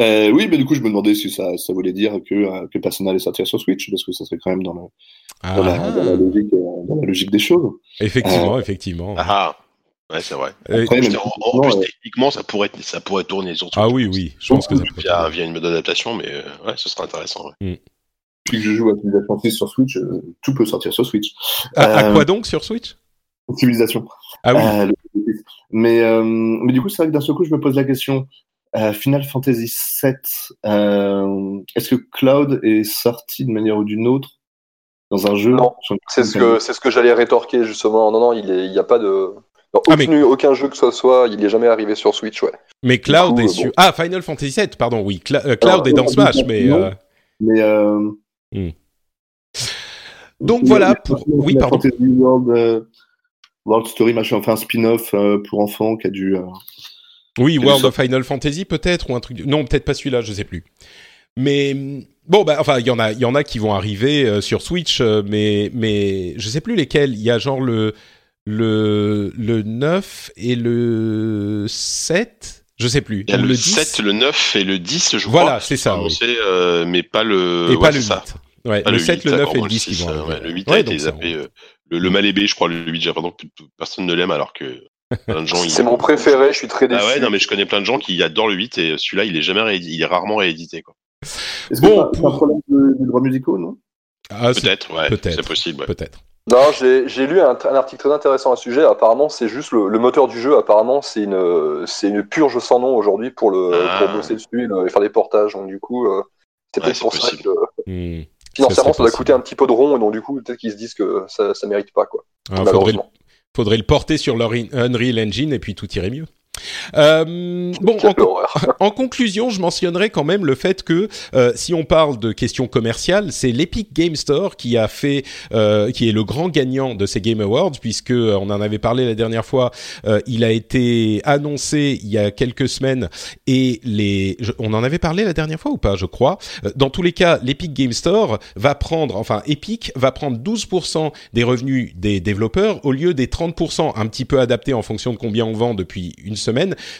[SPEAKER 4] Euh, oui, mais du coup, je me demandais si ça, ça voulait dire que, euh, que Persona allait sortir sur Switch, parce que ça serait quand même dans la, dans la, dans la,
[SPEAKER 1] Ah,
[SPEAKER 4] logique, euh, dans la logique des choses.
[SPEAKER 1] effectivement, effectivement.
[SPEAKER 2] Ah, ah. ouais, c'est vrai.
[SPEAKER 4] Après, même
[SPEAKER 2] en, en plus,
[SPEAKER 4] techniquement,
[SPEAKER 2] techniquement, ça pourrait, ça pourrait tourner sur
[SPEAKER 1] ah
[SPEAKER 2] Switch.
[SPEAKER 1] oui, oui, je pense que ça peut.
[SPEAKER 2] Via, via une mode d'adaptation, mais euh, ouais, ce serait intéressant. ouais.
[SPEAKER 4] Depuis que je joue à Civilization 6 sur Switch, euh, tout peut sortir sur Switch.
[SPEAKER 1] À, à quoi donc sur Switch?
[SPEAKER 4] Civilisation.
[SPEAKER 1] Ah oui.
[SPEAKER 4] Euh, le- mais, euh, mais du coup, c'est vrai que d'un seul coup, je me pose la question. Euh, Final Fantasy VII, euh, est-ce que Cloud est sorti de manière ou d'une autre dans un jeu
[SPEAKER 5] Non, C'est ce que, c'est ce que j'allais rétorquer justement. Non, non, il est, il y a pas de,
[SPEAKER 1] Ah, mais-
[SPEAKER 5] aucune- aucun jeu que ce soit, il est jamais arrivé sur Switch, ouais.
[SPEAKER 1] Mais Cloud
[SPEAKER 5] coup,
[SPEAKER 1] est
[SPEAKER 5] euh,
[SPEAKER 1] sur.
[SPEAKER 5] bon.
[SPEAKER 1] Ah, Final Fantasy VII, pardon, oui. Cla- euh, Cloud
[SPEAKER 4] Alors,
[SPEAKER 1] est dans Smash,
[SPEAKER 4] non,
[SPEAKER 1] mais.
[SPEAKER 4] non.
[SPEAKER 1] euh,
[SPEAKER 4] Mais euh,
[SPEAKER 1] Hmm. Donc voilà, pour-
[SPEAKER 4] Final
[SPEAKER 1] oui, pardon.
[SPEAKER 4] Fantasy World, euh, World Story, machin, enfin un spin-off euh, pour enfants qui a dû.
[SPEAKER 1] Oui, World of Final Fantasy peut-être ou un truc. Non, peut-être pas celui-là, je sais plus. Mais hum, bon, bah enfin, il y en a, il y en a qui vont arriver euh, sur Switch, euh, mais mais je sais plus lesquels. Il y a genre le le le 9 et le 7 je sais plus.
[SPEAKER 2] Il y a le,
[SPEAKER 1] le 10.
[SPEAKER 2] 7, le 9 et le 10, je
[SPEAKER 1] Voilà,
[SPEAKER 2] crois.
[SPEAKER 1] c'est ça,
[SPEAKER 2] Annoncé, euh, mais pas le.
[SPEAKER 1] et
[SPEAKER 2] ouais,
[SPEAKER 1] pas le
[SPEAKER 2] ça.
[SPEAKER 1] 8. Ouais,
[SPEAKER 2] Pas
[SPEAKER 1] le 7,
[SPEAKER 2] 8,
[SPEAKER 1] le 9
[SPEAKER 2] d'accord,
[SPEAKER 1] et le 10 qui
[SPEAKER 2] 6,
[SPEAKER 1] vont arriver.
[SPEAKER 2] ouais, le 8
[SPEAKER 1] Ouais,
[SPEAKER 2] a été
[SPEAKER 1] ça,
[SPEAKER 2] zappé. euh, Le, le mal aimé, je crois, le 8, j'ai l'impression que personne ne l'aime alors que plein de gens. ils-
[SPEAKER 5] C'est mon préféré, je suis très déçu.
[SPEAKER 2] Ah ouais, non, mais je connais plein de gens qui adorent le 8 et celui-là, il est jamais réédité, il est rarement réédité, quoi.
[SPEAKER 4] Est-ce
[SPEAKER 1] Bon,
[SPEAKER 4] que c'est
[SPEAKER 1] pour-
[SPEAKER 4] un problème de, de droits musicaux, non?
[SPEAKER 1] Ah,
[SPEAKER 2] Peut-être, ouais,
[SPEAKER 1] peut-être.
[SPEAKER 2] c'est possible. ouais.
[SPEAKER 1] Peut-être.
[SPEAKER 5] Non, j'ai j'ai lu un, un article très intéressant à ce sujet. Apparemment, c'est juste le, le moteur du jeu. Apparemment, c'est une, c'est une purge sans nom aujourd'hui pour le
[SPEAKER 2] Ah.
[SPEAKER 5] pour bosser dessus et, le- et faire des portages. Donc du coup, euh, c'est
[SPEAKER 2] Ouais,
[SPEAKER 5] peut-être
[SPEAKER 2] c'est
[SPEAKER 5] pour ça
[SPEAKER 2] possible.
[SPEAKER 5] que
[SPEAKER 1] Hmm.
[SPEAKER 5] financièrement, ça doit coûter un petit peu de rond. Et donc du coup, peut-être qu'ils se disent que ça, ça mérite pas quoi.
[SPEAKER 1] Ah,
[SPEAKER 5] malheureusement.
[SPEAKER 1] faudrait le porter sur leur Unreal Engine et puis tout irait mieux. Euh, bon, en, conclusion, je mentionnerai quand même le fait que euh, si on parle de questions commerciales, c'est l'Epic Game Store qui a fait, euh, qui est le grand gagnant de ces Game Awards, puisque euh, on en avait parlé la dernière fois. euh, il a été annoncé il y a quelques semaines et les, je- on en avait parlé la dernière fois ou pas, je crois. Euh, Dans tous les cas, l'Epic Game Store va prendre, enfin Epic va prendre 12% des revenus des développeurs au lieu des 30%, un petit peu adapté en fonction de combien on vend depuis une semaine,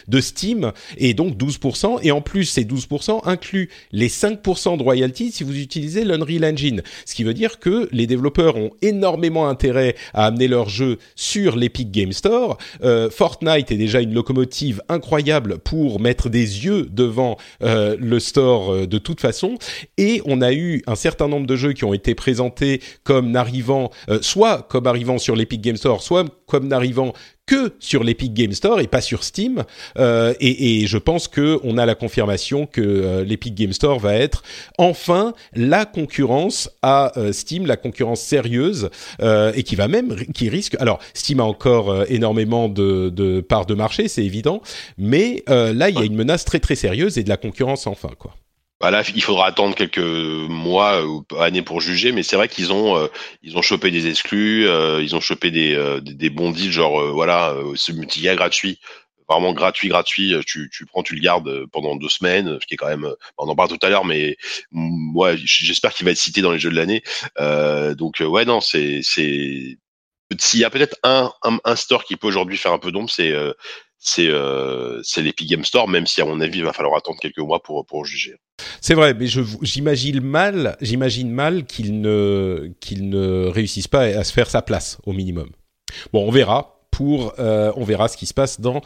[SPEAKER 1] de Steam, et donc 12%. Et en plus, ces 12% incluent les 5% de royalties si vous utilisez l'Unreal Engine. Ce qui veut dire que les développeurs ont énormément intérêt à amener leurs jeux sur l'Epic Game Store. Euh, Fortnite est déjà une locomotive incroyable pour mettre des yeux devant euh, le store euh, de toute façon. Et on a eu un certain nombre de jeux qui ont été présentés comme n'arrivant, soit comme arrivant sur l'Epic Game Store, soit comme n'arrivant que sur l'Epic Game Store et pas sur Steam. Euh, et, et je pense que on a la confirmation que euh, l'Epic Game Store va être enfin la concurrence à euh, Steam, la concurrence sérieuse euh, et qui va même qui risque. Alors Steam a encore énormément de, de parts de marché, c'est évident, mais euh, là il y a une menace très très sérieuse et de la concurrence enfin quoi.
[SPEAKER 2] Bah il faudra attendre quelques mois ou années pour juger, mais c'est vrai qu'ils ont euh, ils ont chopé des exclus, euh, ils ont chopé des, euh, des, bons deals, genre euh, voilà, ce multiga gratuit, vraiment gratuit, gratuit, tu, tu prends, tu le gardes pendant deux semaines, ce qui est quand même, on en parle tout à l'heure, mais ouais, j'espère qu'il va être cité dans les jeux de l'année. Donc ouais, non, c'est c'est s'il y a peut-être un, un, un store qui peut aujourd'hui faire un peu d'ombre, c'est c'est euh, l'Epic Game Store, même si à mon avis il va falloir attendre quelques mois pour pour juger.
[SPEAKER 1] C'est vrai, mais j'imagine mal, j'imagine mal qu'il ne qu'il ne réussisse pas à se faire sa place au minimum. Bon, on verra pour euh, on verra ce qui se passe dans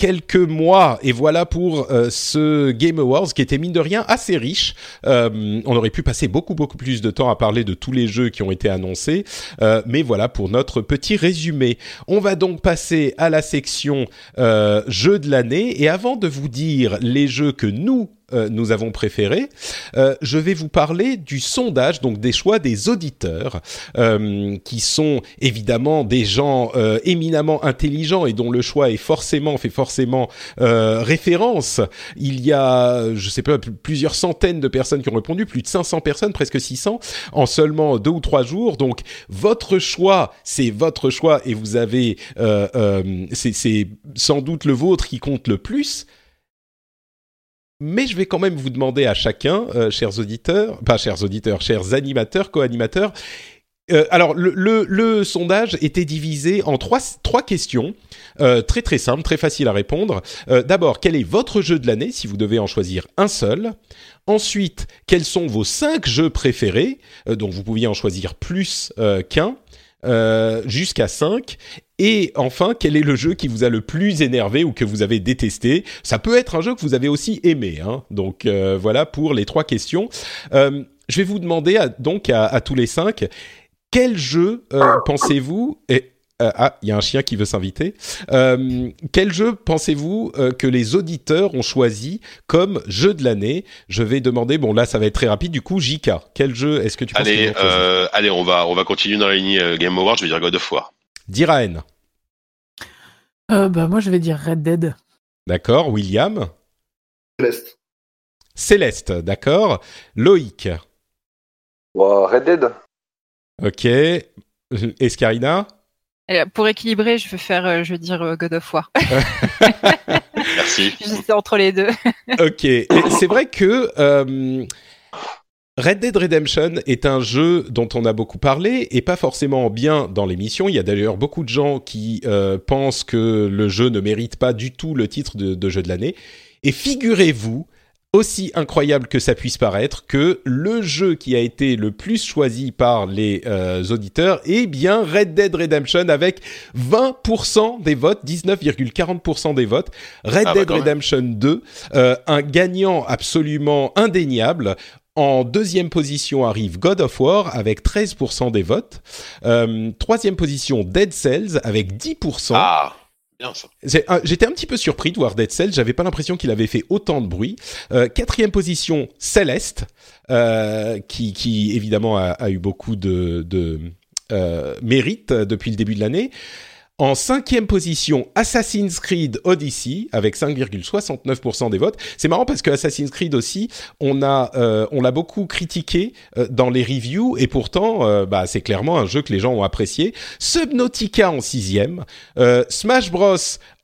[SPEAKER 1] quelques mois et voilà pour euh, ce Game Awards qui était mine de rien assez riche. Euh, on aurait pu passer beaucoup beaucoup plus de temps à parler de tous les jeux qui ont été annoncés, euh, mais voilà pour notre petit résumé. On va donc passer à la section jeux de l'année et avant de vous dire les jeux que nous euh, nous avons préféré. Euh, je vais vous parler du sondage, donc des choix des auditeurs, euh, qui sont évidemment des gens euh, éminemment intelligents et dont le choix est forcément fait forcément euh, référence. Il y a, je sais pas, pl- plusieurs centaines de personnes qui ont répondu, plus de 500 personnes, presque 600, en seulement deux ou trois jours. Donc votre choix, c'est votre choix et vous avez, c'est sans doute le vôtre qui compte le plus. Mais je vais quand même vous demander à chacun, euh, chers auditeurs, pas chers auditeurs, chers animateurs, co-animateurs. euh, alors, le, sondage était divisé en trois, questions, euh, très très simples, très faciles à répondre. D'abord, quel est votre jeu de l'année, si vous devez en choisir un seul? Ensuite, quels sont vos cinq jeux préférés? Donc, vous pouviez en choisir plus qu'un, jusqu'à 5. Et enfin, quel est le jeu qui vous a le plus énervé ou que vous avez détesté? Ça peut être un jeu que vous avez aussi aimé. Hein donc euh, voilà pour les trois questions. Euh, je vais vous demander à- donc à, à tous les cinq, quel jeu euh, pensez-vous et, ah, il y a un chien qui veut s'inviter. Euh, quel jeu pensez-vous euh, que les auditeurs ont choisi comme jeu de l'année? Je vais demander. Bon, là, ça va être très rapide. Du coup, JK, quel jeu est-ce que tu penses
[SPEAKER 2] Allez, euh, allez, on va, on va continuer dans la ligne Game Over. Je vais dire God of War.
[SPEAKER 1] Diraen,
[SPEAKER 3] Euh, bah, moi, je vais dire Red Dead.
[SPEAKER 1] d'accord. William,
[SPEAKER 4] Céleste.
[SPEAKER 1] Céleste, d'accord. Loïc,
[SPEAKER 5] Red Dead
[SPEAKER 1] ok. Escarina,
[SPEAKER 6] Et pour équilibrer, je vais faire, euh, je vais dire euh, God of War.
[SPEAKER 2] Merci.
[SPEAKER 6] J'étais entre les deux.
[SPEAKER 1] ok. C'est vrai que euh, Red Dead Redemption est un jeu dont on a beaucoup parlé et pas forcément bien dans l'émission. Il y a d'ailleurs beaucoup de gens qui euh, pensent que le jeu ne mérite pas du tout le titre de, de jeu de l'année. Et figurez-vous, aussi incroyable que ça puisse paraître, que le jeu qui a été le plus choisi par les euh, auditeurs est bien Red Dead Redemption avec 20% des votes, 19,40% des votes. Red
[SPEAKER 2] Ah bah
[SPEAKER 1] Dead
[SPEAKER 2] même.
[SPEAKER 1] Redemption 2, euh, un gagnant absolument indéniable. En deuxième position arrive God of War avec 13% des votes. Euh, troisième position Dead Cells avec 10%.
[SPEAKER 2] Ah,
[SPEAKER 1] J'étais un petit peu surpris de voir Dead Cells. J'avais pas l'impression qu'il avait fait autant de bruit. Euh, quatrième position, Celeste, euh, qui, qui évidemment a, a eu beaucoup de, de euh, mérite depuis le début de l'année. En cinquième position, Assassin's Creed Odyssey avec 5,69% des votes. C'est marrant parce que Assassin's Creed aussi, on a, euh, on l'a beaucoup critiqué euh, dans les reviews et pourtant, euh, bah, c'est clairement un jeu que les gens ont apprécié. Subnautica en sixième, euh, Smash Bros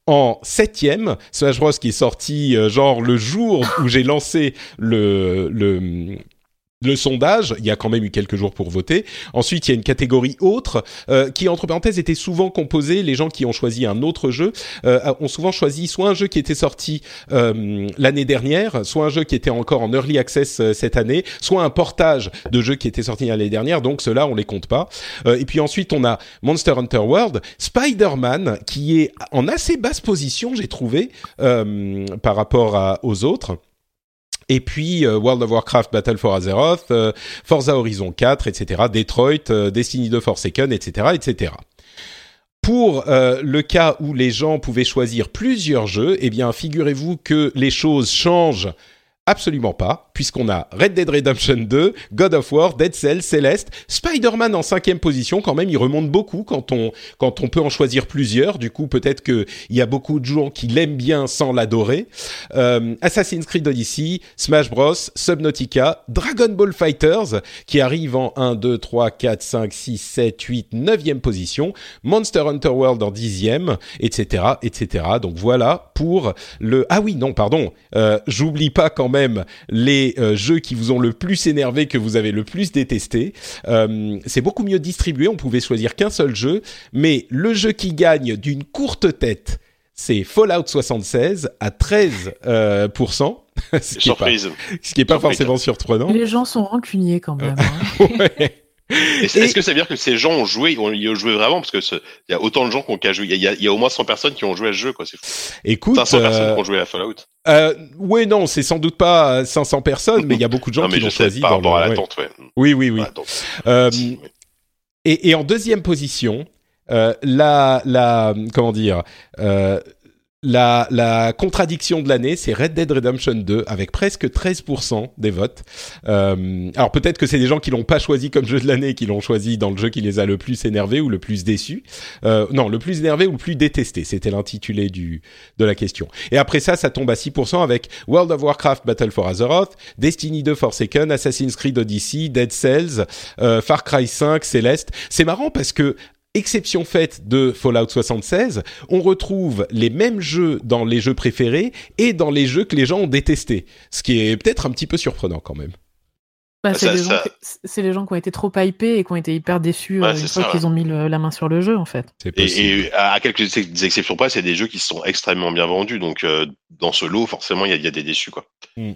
[SPEAKER 1] en septième, Smash Bros qui est sorti genre le jour où j'ai lancé le le le sondage, il y a quand même eu quelques jours pour voter. Ensuite, il y a une catégorie autre euh, qui, entre parenthèses, était souvent composée. Les gens qui ont choisi un autre jeu euh, ont souvent choisi soit un jeu qui était sorti euh, l'année dernière, soit un jeu qui était encore en early access euh, cette année, soit un portage de jeu qui était sorti l'année dernière. Donc ceux-là, on les compte pas. Euh, et puis ensuite, on a Monster Hunter World, Spider-Man, qui est en assez basse position, j'ai trouvé, euh, par rapport à, aux autres. Et puis euh, World of Warcraft Battle for Azeroth, euh, Forza Horizon 4, etc., Detroit, euh, Destiny 2 Forsaken, etc., etc. Pour euh, le cas où les gens pouvaient choisir plusieurs jeux, eh bien, figurez-vous que les choses changent Absolument pas, puisqu'on a Red Dead Redemption 2, God of War, Dead Cells, Celeste, Spider-Man en cinquième position. Quand même, il remonte beaucoup quand on peut en choisir plusieurs. Du coup, peut-être que il y a beaucoup de gens qui l'aiment bien sans l'adorer. Euh, Assassin's Creed Odyssey, Smash Bros, Subnautica, Dragon Ball Fighters qui arrive en 1, 2, 3, 4, 5, 6, 7, 8, 9e position, Monster Hunter World en 10e, etc., etc. Donc voilà pour le. Ah oui, non, pardon. Euh, J'oublie pas quand même les euh, jeux qui vous ont le plus énervé, que vous avez le plus détesté. Euh, c'est beaucoup mieux distribué. On pouvait choisir qu'un seul jeu, mais le jeu qui gagne d'une courte tête, c'est Fallout 76 à 13 euh, pourcent. ce qui est pas,
[SPEAKER 2] Surprise.
[SPEAKER 1] ce qui est pas
[SPEAKER 2] Surprise.
[SPEAKER 1] forcément surprenant.
[SPEAKER 3] Les gens sont rancuniers quand même. hein.
[SPEAKER 1] Ouais.
[SPEAKER 2] Est-ce
[SPEAKER 1] Et-
[SPEAKER 2] que ça veut dire que ces gens ont joué, ont, y ont joué vraiment? Parce que il y a autant de gens qui ont qu'à jouer. Il y a, y a- il y a au moins 100 personnes qui ont joué à ce jeu, quoi. C'est fou.
[SPEAKER 1] Écoute,
[SPEAKER 2] 500 personnes
[SPEAKER 1] euh,
[SPEAKER 2] qui ont joué à Fallout.
[SPEAKER 1] euh, ouais, non, c'est sans doute pas 500 personnes, mais il y a beaucoup de gens
[SPEAKER 2] non,
[SPEAKER 1] qui l'ont choisi
[SPEAKER 2] par rapport
[SPEAKER 1] le-
[SPEAKER 2] à l'attente, ouais.
[SPEAKER 1] Oui, oui, oui.
[SPEAKER 2] Donc,
[SPEAKER 1] Euh, et, et en deuxième position, la, la, comment dire, la, la contradiction de l'année, c'est Red Dead Redemption 2 avec presque 13% des votes. Euh, alors peut-être que c'est des gens qui l'ont pas choisi comme jeu de l'année, qui l'ont choisi dans le jeu qui les a le plus énervés ou le plus déçus. Euh, non, le plus énervé ou le plus détesté, c'était l'intitulé du de la question. Et après ça, ça tombe à 6% avec World of Warcraft Battle for Azeroth, Destiny 2 Forsaken, Assassin's Creed Odyssey, Dead Cells, euh, Far Cry 5, Celeste. C'est marrant parce que exception faite de Fallout 76, on retrouve les mêmes jeux dans les jeux préférés et dans les jeux que les gens ont détestés. Ce qui est peut-être un petit peu surprenant quand même.
[SPEAKER 3] Bah, c'est les, les, gens qui ont été trop hypés et qui ont été hyper déçus euh, une fois qu'ils ont mis la main sur le jeu, en fait.
[SPEAKER 2] Et, et, à quelques exceptions près, c'est des jeux qui sont extrêmement bien vendus. Donc, euh, dans ce lot, forcément, il y, y, a des déçus. quoi.
[SPEAKER 1] Mm.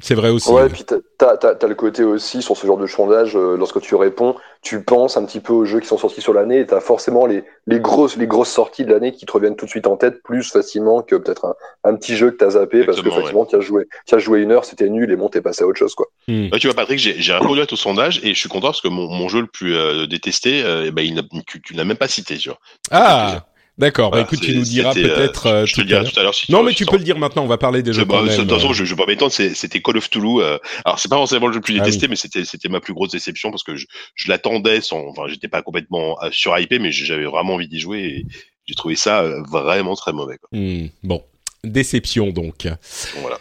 [SPEAKER 1] C'est vrai aussi.
[SPEAKER 5] Ouais, puis t'as as, le côté aussi sur ce genre de sondage, euh, lorsque tu réponds, tu penses un petit peu aux jeux qui sont sortis sur l'année et t'as forcément les, les, grosses, les grosses sorties de l'année qui te reviennent tout de suite en tête plus facilement que peut-être un, un, petit jeu que t'as zappé parce que effectivement tu as joué, as joué une heure, c'était nul et bon, t'es passé à autre chose quoi.
[SPEAKER 2] Hmm. tu vois Patrick, j'ai répondu à ton sondage et je suis content parce que mon, mon jeu le plus euh, détesté, euh, eh ben, il tu, tu n'as même pas cité, tu vois.
[SPEAKER 1] Ah. D'accord, bah écoute, tu nous diras euh, peut-être. Euh,
[SPEAKER 2] je, te dirai tout à l'heure. Si
[SPEAKER 1] non, mais tu peux le dire maintenant. On va parler des jeux.
[SPEAKER 2] Bah, de toute façon, je, je vais pas m'étendre. C'était Call of Toulouse. Euh, alors, c'est pas forcément le jeu le plus ah détesté, mais c'était ma plus grosse déception parce que je, je l'attendais sans. Enfin, j'étais pas complètement sur hypé, mais j'avais vraiment envie d'y jouer et j'ai trouvé ça vraiment très mauvais. Quoi.
[SPEAKER 1] Hmm, bon, déception donc.
[SPEAKER 2] Voilà.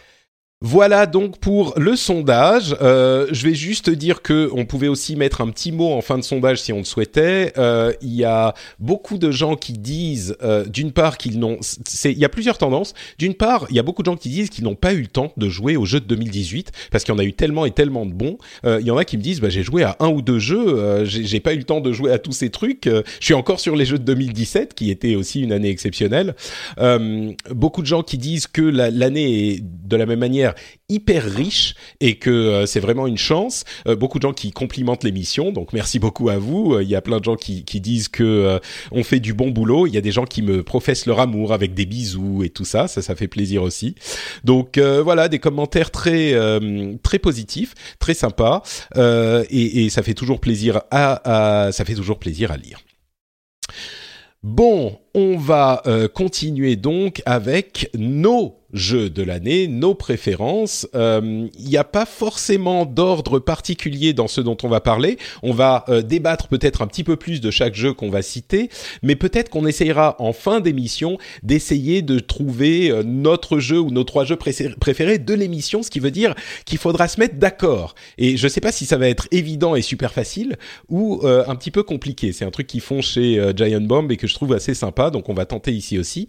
[SPEAKER 1] Voilà donc pour le sondage. Euh, je vais juste dire que on pouvait aussi mettre un petit mot en fin de sondage si on le souhaitait. Euh, il y a beaucoup de gens qui disent, euh, d'une part, qu'ils n'ont. Il y a plusieurs tendances. D'une part, il y a beaucoup de gens qui disent qu'ils n'ont pas eu le temps de jouer aux jeux de 2018 parce qu'il y en a eu tellement et tellement de bons. Euh, il y en a qui me disent, bah, j'ai joué à un ou deux jeux, euh, j'ai pas eu le temps de jouer à tous ces trucs. je suis encore sur les jeux de 2017 qui était aussi une année exceptionnelle. beaucoup de gens qui disent que l'année est de la même manière hyper riche et que euh, c'est vraiment une chance. Euh, beaucoup de gens qui complimentent l'émission, donc merci beaucoup à vous. Euh, il y a plein de gens qui, disent que on fait du bon boulot. Il y a des gens qui me professent leur amour avec des bisous et tout ça. Ça, ça fait plaisir aussi. Donc voilà, des commentaires très très positifs, très sympas et, ça fait toujours plaisir à ça fait toujours plaisir à lire. Bon, on va continuer donc avec nos jeux de l'année, nos préférences. Il euh, n'y a pas forcément d'ordre particulier dans ce dont on va parler. On va euh, débattre peut-être un petit peu plus de chaque jeu qu'on va citer, mais peut-être qu'on essayera en fin d'émission d'essayer de trouver euh, notre jeu ou nos trois jeux préférés de l'émission, ce qui veut dire qu'il faudra se mettre d'accord. Et je ne sais pas si ça va être évident et super facile ou un petit peu compliqué. C'est un truc qu'ils font chez Giant Bomb et que je trouve assez sympa, donc on va tenter ici aussi.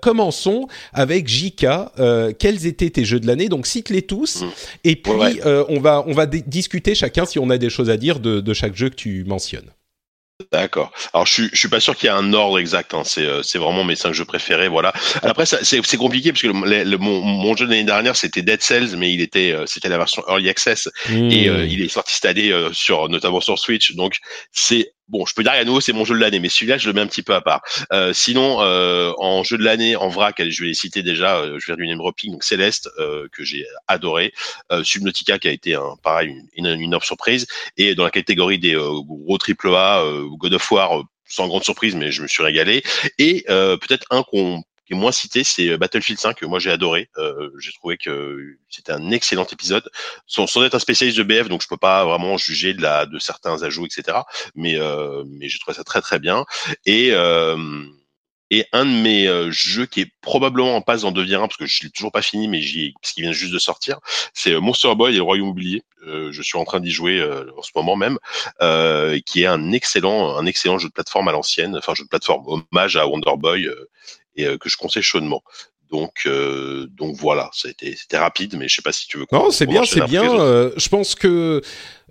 [SPEAKER 1] commençons avec JK euh, quels étaient tes jeux de l'année? Donc cite-les tous, mmh. et puis euh, on va on va discuter chacun si on a des choses à dire de, de chaque jeu que tu mentionnes.
[SPEAKER 2] D'accord. Alors je suis, je suis pas sûr qu'il y ait un ordre exact. Hein. C'est, euh, c'est vraiment mes cinq jeux préférés. Voilà. Après, c'est, c'est compliqué parce que le, mon, mon, jeu de l'année dernière c'était Dead Cells, mais il était, c'était la version Early Access mmh. et il est sorti cette année sur, notamment sur Switch. Donc c'est Bon, je peux dire à nouveau c'est mon jeu de l'année, mais celui-là je le mets un petit peu à part. Euh, sinon, euh, en jeu de l'année, en vrac, je vais les citer déjà. Euh, je vais faire du name. Donc Céleste euh, que j'ai adoré, Subnautica qui a été un pareil une, une, une surprise, et dans la catégorie des gros triple A, God of War sans grande surprise, mais je me suis régalé. Et peut-être un qu'on qui est moins cité, c'est euh, Battlefield 5 que moi j'ai adoré. Euh, j'ai trouvé que c'était un excellent épisode. Sans, sans, être un spécialiste de BF, donc je peux pas vraiment juger de la de certains ajouts, etc. Mais euh, mais j'ai trouvé ça très très bien. Et euh, et un de mes euh, jeux qui est probablement en passe d'en devenir un, parce que je l'ai toujours pas fini, mais j'y, parce qu'il vient juste de sortir, c'est Monster Boy et le Royaume oublié. Euh, je suis en train d'y jouer en ce moment même, qui est un excellent, un excellent jeu de plateforme à l'ancienne, enfin jeu de plateforme hommage à Wonder Boy et euh, que je conseille chaudement. Donc, euh, donc voilà, c'était rapide, mais je sais pas si tu veux.
[SPEAKER 1] Non, c'est bien, c'est bien. Euh, je pense que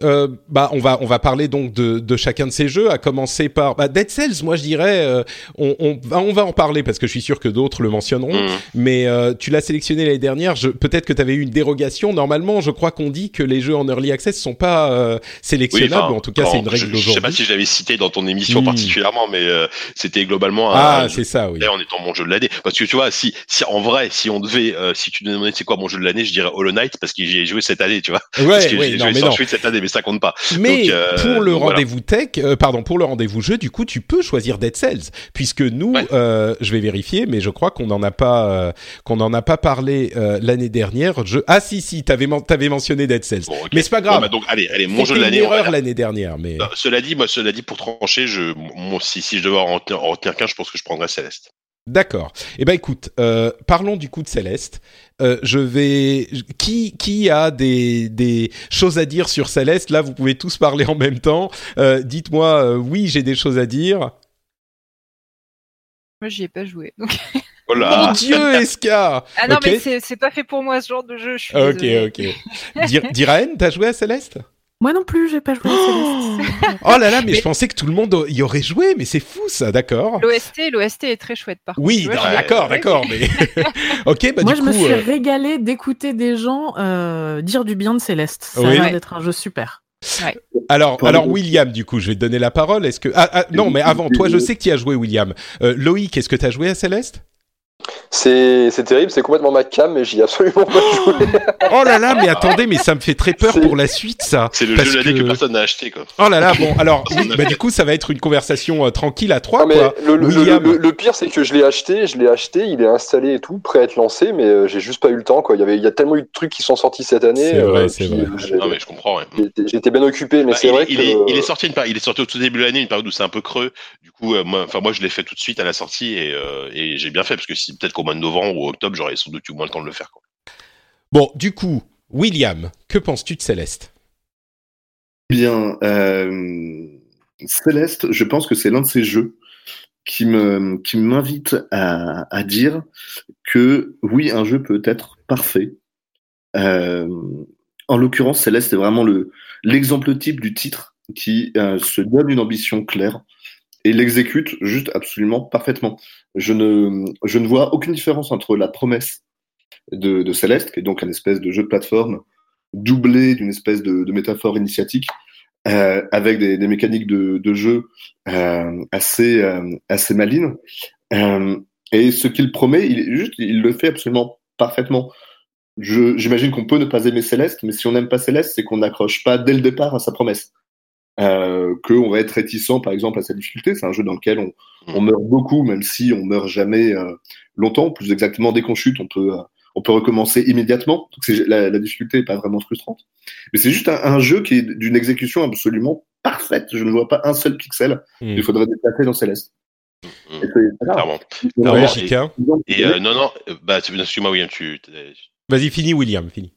[SPEAKER 1] euh, bah on va on va parler donc de, de chacun de ces jeux, à commencer par bah, Dead Cells. Moi, je dirais, euh, on, on, on, va en parler parce que je suis sûr que d'autres le mentionneront. Mm. Mais euh, tu l'as sélectionné l'année dernière. Peut-être que tu avais eu une dérogation. Normalement, je crois qu'on dit que les jeux en early access sont pas sélectionnables. en tout cas, c'est une règle d'aujourd'hui. Je
[SPEAKER 2] sais pas si je l'avais cité dans ton émission mm. particulièrement, mais c'était globalement.
[SPEAKER 1] Ah, c'est ça, oui.
[SPEAKER 2] En étant mon jeu de l'année, parce que tu vois, si, si en vrai, si on devait, si tu me demandais c'est quoi mon jeu de l'année, je dirais Hollow Knight parce que j'ai joué cette année, tu vois.
[SPEAKER 1] Ouais,
[SPEAKER 2] parce que
[SPEAKER 1] ouais,
[SPEAKER 2] j'ai
[SPEAKER 1] joué
[SPEAKER 2] sans cette année mais ça compte pas.
[SPEAKER 1] Mais
[SPEAKER 2] Donc, euh,
[SPEAKER 1] pour le
[SPEAKER 2] voilà.
[SPEAKER 1] rendez-vous tech, euh, pardon, pour le rendez-vous jeu, du coup, tu peux choisir Dead Cells, puisque nous,
[SPEAKER 2] Ouais.
[SPEAKER 1] euh, je vais vérifier, mais je crois qu'on n'en a pas, qu'on n'en a pas parlé l'année dernière. Je... Ah si, si, t'avais men- t'avais mentionné Dead Cells,
[SPEAKER 2] Bon,
[SPEAKER 1] mais c'est pas
[SPEAKER 2] Bon,
[SPEAKER 1] grave.
[SPEAKER 2] bah, donc allez, allez, mon jeu de l'année.
[SPEAKER 1] erreur l'année dernière, mais
[SPEAKER 2] cela dit, moi, cela dit, pour trancher, je, moi, si, si je devais en retenir, en retenir qu'un, je pense que je prendrais Céleste.
[SPEAKER 1] D'accord. Eh ben écoute, euh, parlons du coup de Céleste. Euh, je vais. Qui qui a des des choses à dire sur Céleste? Là, vous pouvez tous parler en même temps. Euh, Dites-moi, euh, oui, j'ai des choses à dire.
[SPEAKER 6] Moi, j'y ai pas joué. Donc...
[SPEAKER 2] Oh
[SPEAKER 1] Mon Dieu, Eska
[SPEAKER 6] Ah non,
[SPEAKER 1] Ok.
[SPEAKER 6] mais c'est c'est pas fait pour moi ce genre de jeu. Je suis
[SPEAKER 1] Ok,
[SPEAKER 6] désolée.
[SPEAKER 1] ok. Dir- Diraen, t'as joué à Céleste?
[SPEAKER 3] Moi non plus, j'ai pas joué à Céleste.
[SPEAKER 1] Oh là là, mais je pensais que tout le monde y aurait joué, mais c'est fou ça, d'accord
[SPEAKER 6] L'OST, l'OST est très chouette par contre.
[SPEAKER 1] Oui, non,
[SPEAKER 6] je l'ai
[SPEAKER 1] d'accord, d'accord, mais ok, bah
[SPEAKER 3] Moi,
[SPEAKER 1] du
[SPEAKER 3] je me suis
[SPEAKER 1] euh,
[SPEAKER 3] régalée d'écouter des gens euh, dire du bien de Céleste. Ça
[SPEAKER 1] Oui.
[SPEAKER 3] a l'air d'être un jeu super.
[SPEAKER 1] alors, alors William, du coup, je vais te donner la parole. Est-ce que ah, ah, non, mais avant, toi, je sais que tu y as joué, William. Euh, Loïc, est-ce que tu as joué à Céleste?
[SPEAKER 5] C'est c'est terrible, c'est complètement ma cam, mais j'y ai absolument pas joué.
[SPEAKER 1] Oh là là, mais attendez, mais ça me fait très peur pour la suite, ça.
[SPEAKER 2] C'est le
[SPEAKER 1] Parce
[SPEAKER 2] jeu de l'année que... personne n'a acheté, quoi.
[SPEAKER 1] Oh là là, bon, alors, oui, bah, du coup, ça va être une conversation euh, tranquille à trois,
[SPEAKER 5] Non, mais
[SPEAKER 1] quoi.
[SPEAKER 5] le, le- le-
[SPEAKER 1] William.
[SPEAKER 5] le- le pire, c'est que je l'ai acheté, je l'ai acheté, il est installé et tout, prêt à être lancé, mais euh, j'ai juste pas eu le temps. Quoi. Il, y avait, il y a tellement eu de trucs qui sont sortis cette année.
[SPEAKER 1] C'est vrai,
[SPEAKER 5] euh,
[SPEAKER 1] c'est vrai.
[SPEAKER 2] Non, mais je comprends, ouais.
[SPEAKER 5] J'étais bien occupé, mais
[SPEAKER 2] Bah,
[SPEAKER 5] c'est vrai
[SPEAKER 2] il
[SPEAKER 5] que.
[SPEAKER 2] est- il est sorti une par- il est sorti au tout début de l'année, une période où c'est un peu creux. Du coup, euh, moi, enfin moi je l'ai fait tout de suite à la sortie et, et j'ai bien fait parce que si peut-être qu'au mois de novembre ou octobre j'aurais sans doute eu moins le temps de le faire. Quoi.
[SPEAKER 1] Bon, du coup, William, que penses-tu de Céleste?
[SPEAKER 4] Bien, euh, Céleste, je pense que c'est l'un de ces jeux qui me qui m'invite à, à dire que oui, un jeu peut être parfait. Euh, en l'occurrence, Céleste est vraiment le l'exemple type du titre qui euh, se donne une ambition claire et l'exécute juste absolument parfaitement. Je ne je ne vois aucune différence entre la promesse de, Céleste, qui est donc un espèce de jeu de plateforme doublé d'une espèce de, métaphore initiatique, euh, avec des, mécaniques de, jeu euh, assez, euh, assez malines. Et ce qu'il promet, il, juste, il le fait absolument parfaitement. J'imagine qu'on peut ne pas aimer Céleste, mais si on n'aime pas Céleste, c'est qu'on n'accroche pas dès le départ à sa promesse. Euh, qu'on va être réticent, par exemple, à sa difficulté. C'est un jeu dans lequel on, on meurt beaucoup, même si on meurt jamais euh, longtemps. Plus exactement, dès qu'on chute, on peut, euh, on peut recommencer immédiatement. Donc c'est- la, la difficulté n'est pas vraiment frustrante. Mais c'est juste un, un jeu qui est d'une exécution absolument parfaite. Je ne vois pas un seul pixel.
[SPEAKER 1] Hmm.
[SPEAKER 4] Il faudrait déplacer dans Céleste.
[SPEAKER 2] Mm,
[SPEAKER 4] Et c'est- voilà.
[SPEAKER 2] Clairement.
[SPEAKER 1] Ouais,
[SPEAKER 2] Clairement,
[SPEAKER 1] Chika.
[SPEAKER 2] Et euh, non, non, bah, tu- excuse-moi, William, tu.
[SPEAKER 1] Vas-y, fini, William, fini.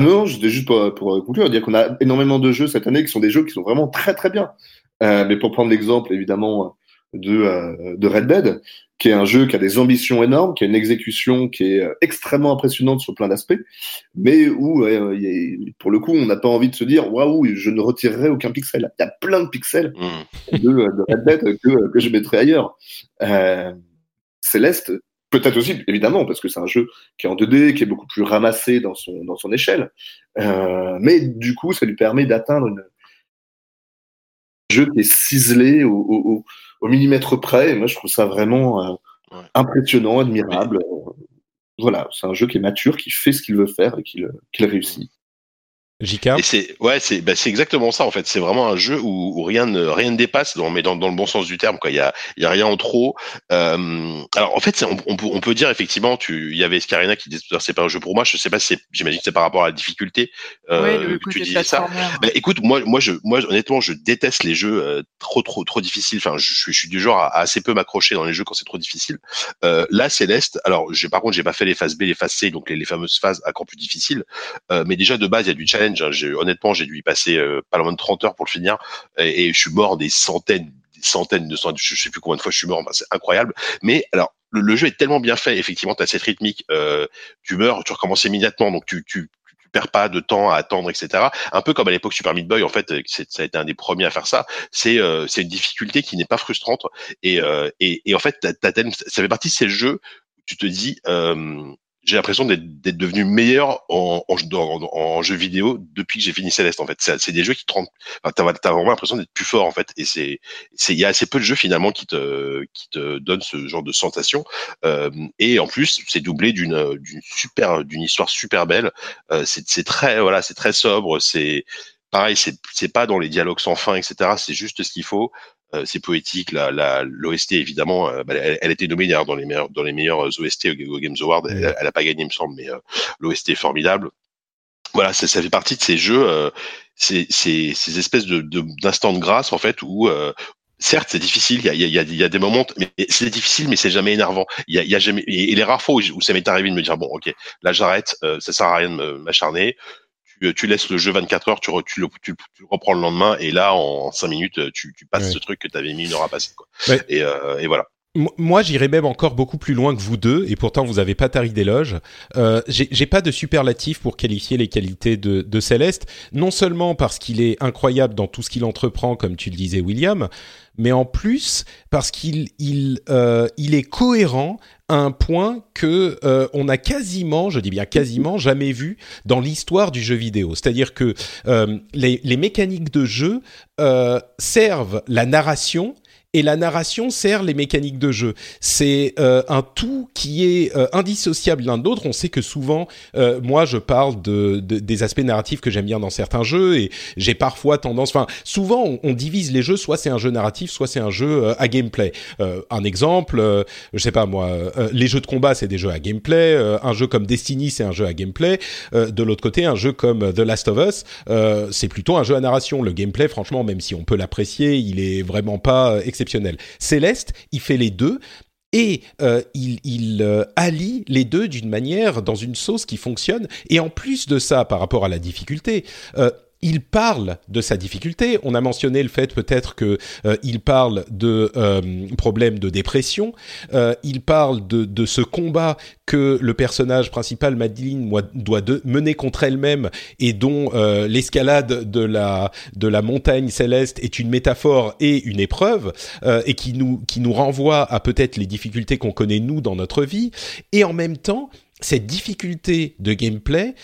[SPEAKER 4] Non, c'était juste pour, pour conclure, dire qu'on a énormément de jeux cette année qui sont des jeux qui sont vraiment très très bien. Euh, mais pour prendre l'exemple évidemment de, euh, de Red Dead, qui est un jeu qui a des ambitions énormes, qui a une exécution qui est euh, extrêmement impressionnante sur plein d'aspects, mais où euh, pour le coup on n'a pas envie de se dire waouh, je ne retirerai aucun pixel. Il y a plein de pixels
[SPEAKER 2] Mm.
[SPEAKER 4] de, de Red Dead que, que je mettrais ailleurs. Euh, Céleste, peut-être aussi, évidemment, parce que c'est un jeu qui est en 2D, qui est beaucoup plus ramassé dans son, dans son échelle. Euh, mais du coup, ça lui permet d'atteindre une un jeu qui est ciselé au, au, au- au millimètre près. Et moi, je trouve ça vraiment euh,
[SPEAKER 2] Ouais.
[SPEAKER 4] impressionnant, admirable. Voilà, c'est un jeu qui est mature, qui fait ce qu'il veut faire et qu'il qu'il réussit.
[SPEAKER 2] C'est ouais, c'est bah, c'est exactement ça en fait. C'est vraiment un jeu où, où rien ne rien ne dépasse, dans, mais dans, dans le bon sens du terme. Quoi, il y a il y a rien en trop. Euh, alors en fait, on, on peut on peut dire effectivement, tu il y avait Scarina qui disait c'est pas un jeu pour moi. Je sais pas si c'est j'imagine que c'est par rapport à la difficulté euh,
[SPEAKER 6] le
[SPEAKER 2] que tu disais ça. Bah, écoute, moi, moi, je, moi, honnêtement, je déteste les jeux euh, trop, trop, trop difficiles. Enfin, je, suis, je suis du genre à, à assez peu m'accrocher dans les jeux quand c'est trop difficile. Euh, là, Céleste. Alors, j'ai, par contre, j'ai pas fait les phases B, les phases C, donc les, les fameuses phases encore plus difficiles. Euh, mais déjà de base, il y a du challenge. Hein. Honnêtement, j'ai dû y passer euh, pas loin de 30 heures pour le finir, et, je suis mort des centaines, des centaines de centaines. Je sais plus combien de fois je suis mort. C'est incroyable. Mais alors. Le, jeu est tellement bien fait, effectivement, tu as cette rythmique, euh, tu meurs, tu recommences immédiatement, donc tu, tu, perds pas de temps à attendre, etc. Un peu comme à l'époque Super Meat Boy, en fait, euh, ça a été un des premiers à faire ça. C'est c'est une difficulté qui n'est pas frustrante et, et, en fait, ça fait partie de ces jeux où tu te dis, j'ai l'impression d'être, devenu meilleur en, en, jeu vidéo depuis que j'ai fini Céleste. En fait, c'est, des jeux qui te rendent, enfin, t'as, vraiment l'impression d'être plus fort en fait. Et c'est, il y a assez peu de jeux finalement qui te, qui te donnent ce genre de sensation. Euh, et en plus, c'est doublé d'une, d'une super, d'une histoire super belle. Euh, c'est, très, voilà, c'est très sobre. C'est pareil, c'est pas dans les dialogues sans fin, etc. C'est juste ce qu'il faut. Euh, c'est poétique. La, la, l'OST évidemment, euh, bah, elle, elle, a été nommée dans les meilleurs dans les meilleurs OST au, Games Award. Elle, elle a pas gagné, il me semble, mais euh, l'OST est formidable. Voilà, ça, ça fait partie de ces jeux, euh, ces, ces, ces espèces de, de d'instants de grâce en fait où certes, c'est difficile. Il y a, il y, a, y a des moments, mais c'est difficile, mais c'est jamais énervant. Il y a, il y a jamais, et, les rares fois où, ça m'est arrivé de me dire bon, ok, là j'arrête, euh, ça sert à rien de m'acharner. Tu, tu, laisses le jeu 24 heures, tu, re, tu, le, tu, tu, reprends le lendemain, et là en 5 minutes, tu, passes ouais. ce truc que tu avais mis une heure à passer. Quoi. Ouais. Et, euh, et voilà.
[SPEAKER 1] Moi, j'irais même encore beaucoup plus loin que vous deux, et pourtant vous avez pas tari d'éloge. Euh, J'ai pas de superlatif pour qualifier les qualités de, de Céleste, non seulement parce qu'il est incroyable dans tout ce qu'il entreprend, comme tu le disais, William, mais en plus parce qu'il il, euh, il est cohérent à un point que euh, on a quasiment, je dis bien quasiment, jamais vu dans l'histoire du jeu vidéo. C'est-à-dire que euh, les, les, mécaniques de jeu euh, servent la narration et la narration sert les mécaniques de jeu. C'est euh, un tout qui est euh, indissociable l'un de l'autre. On sait que souvent, euh, moi, je parle de, de, des aspects narratifs que j'aime bien dans certains jeux et j'ai parfois tendance, enfin, souvent on, on, divise les jeux, soit c'est un jeu narratif, soit c'est un jeu euh, à gameplay. Euh, un exemple, je sais pas moi, les jeux de combat c'est des jeux à gameplay, un jeu comme Destiny c'est un jeu à gameplay. de l'autre côté, un jeu comme The Last of Us, c'est plutôt un jeu à narration. Le gameplay, franchement, même si on peut l'apprécier, il est vraiment pas Céleste, il fait les deux. Et euh, il, il euh, allie les deux d'une manière, dans une sauce qui fonctionne. Et en plus de ça, par rapport à la difficulté, euh, il parle de sa difficulté. On a mentionné le fait peut-être que euh, il parle de euh, problèmes de dépression. Euh, il parle de, de, ce combat que le personnage principal, Madeline, doit de, mener contre elle-même et dont euh, l'escalade de la de la montagne céleste est une métaphore et une épreuve euh, et qui nous qui nous renvoie à peut-être les difficultés qu'on connaît nous dans notre vie. Et en même temps, cette difficulté de gameplay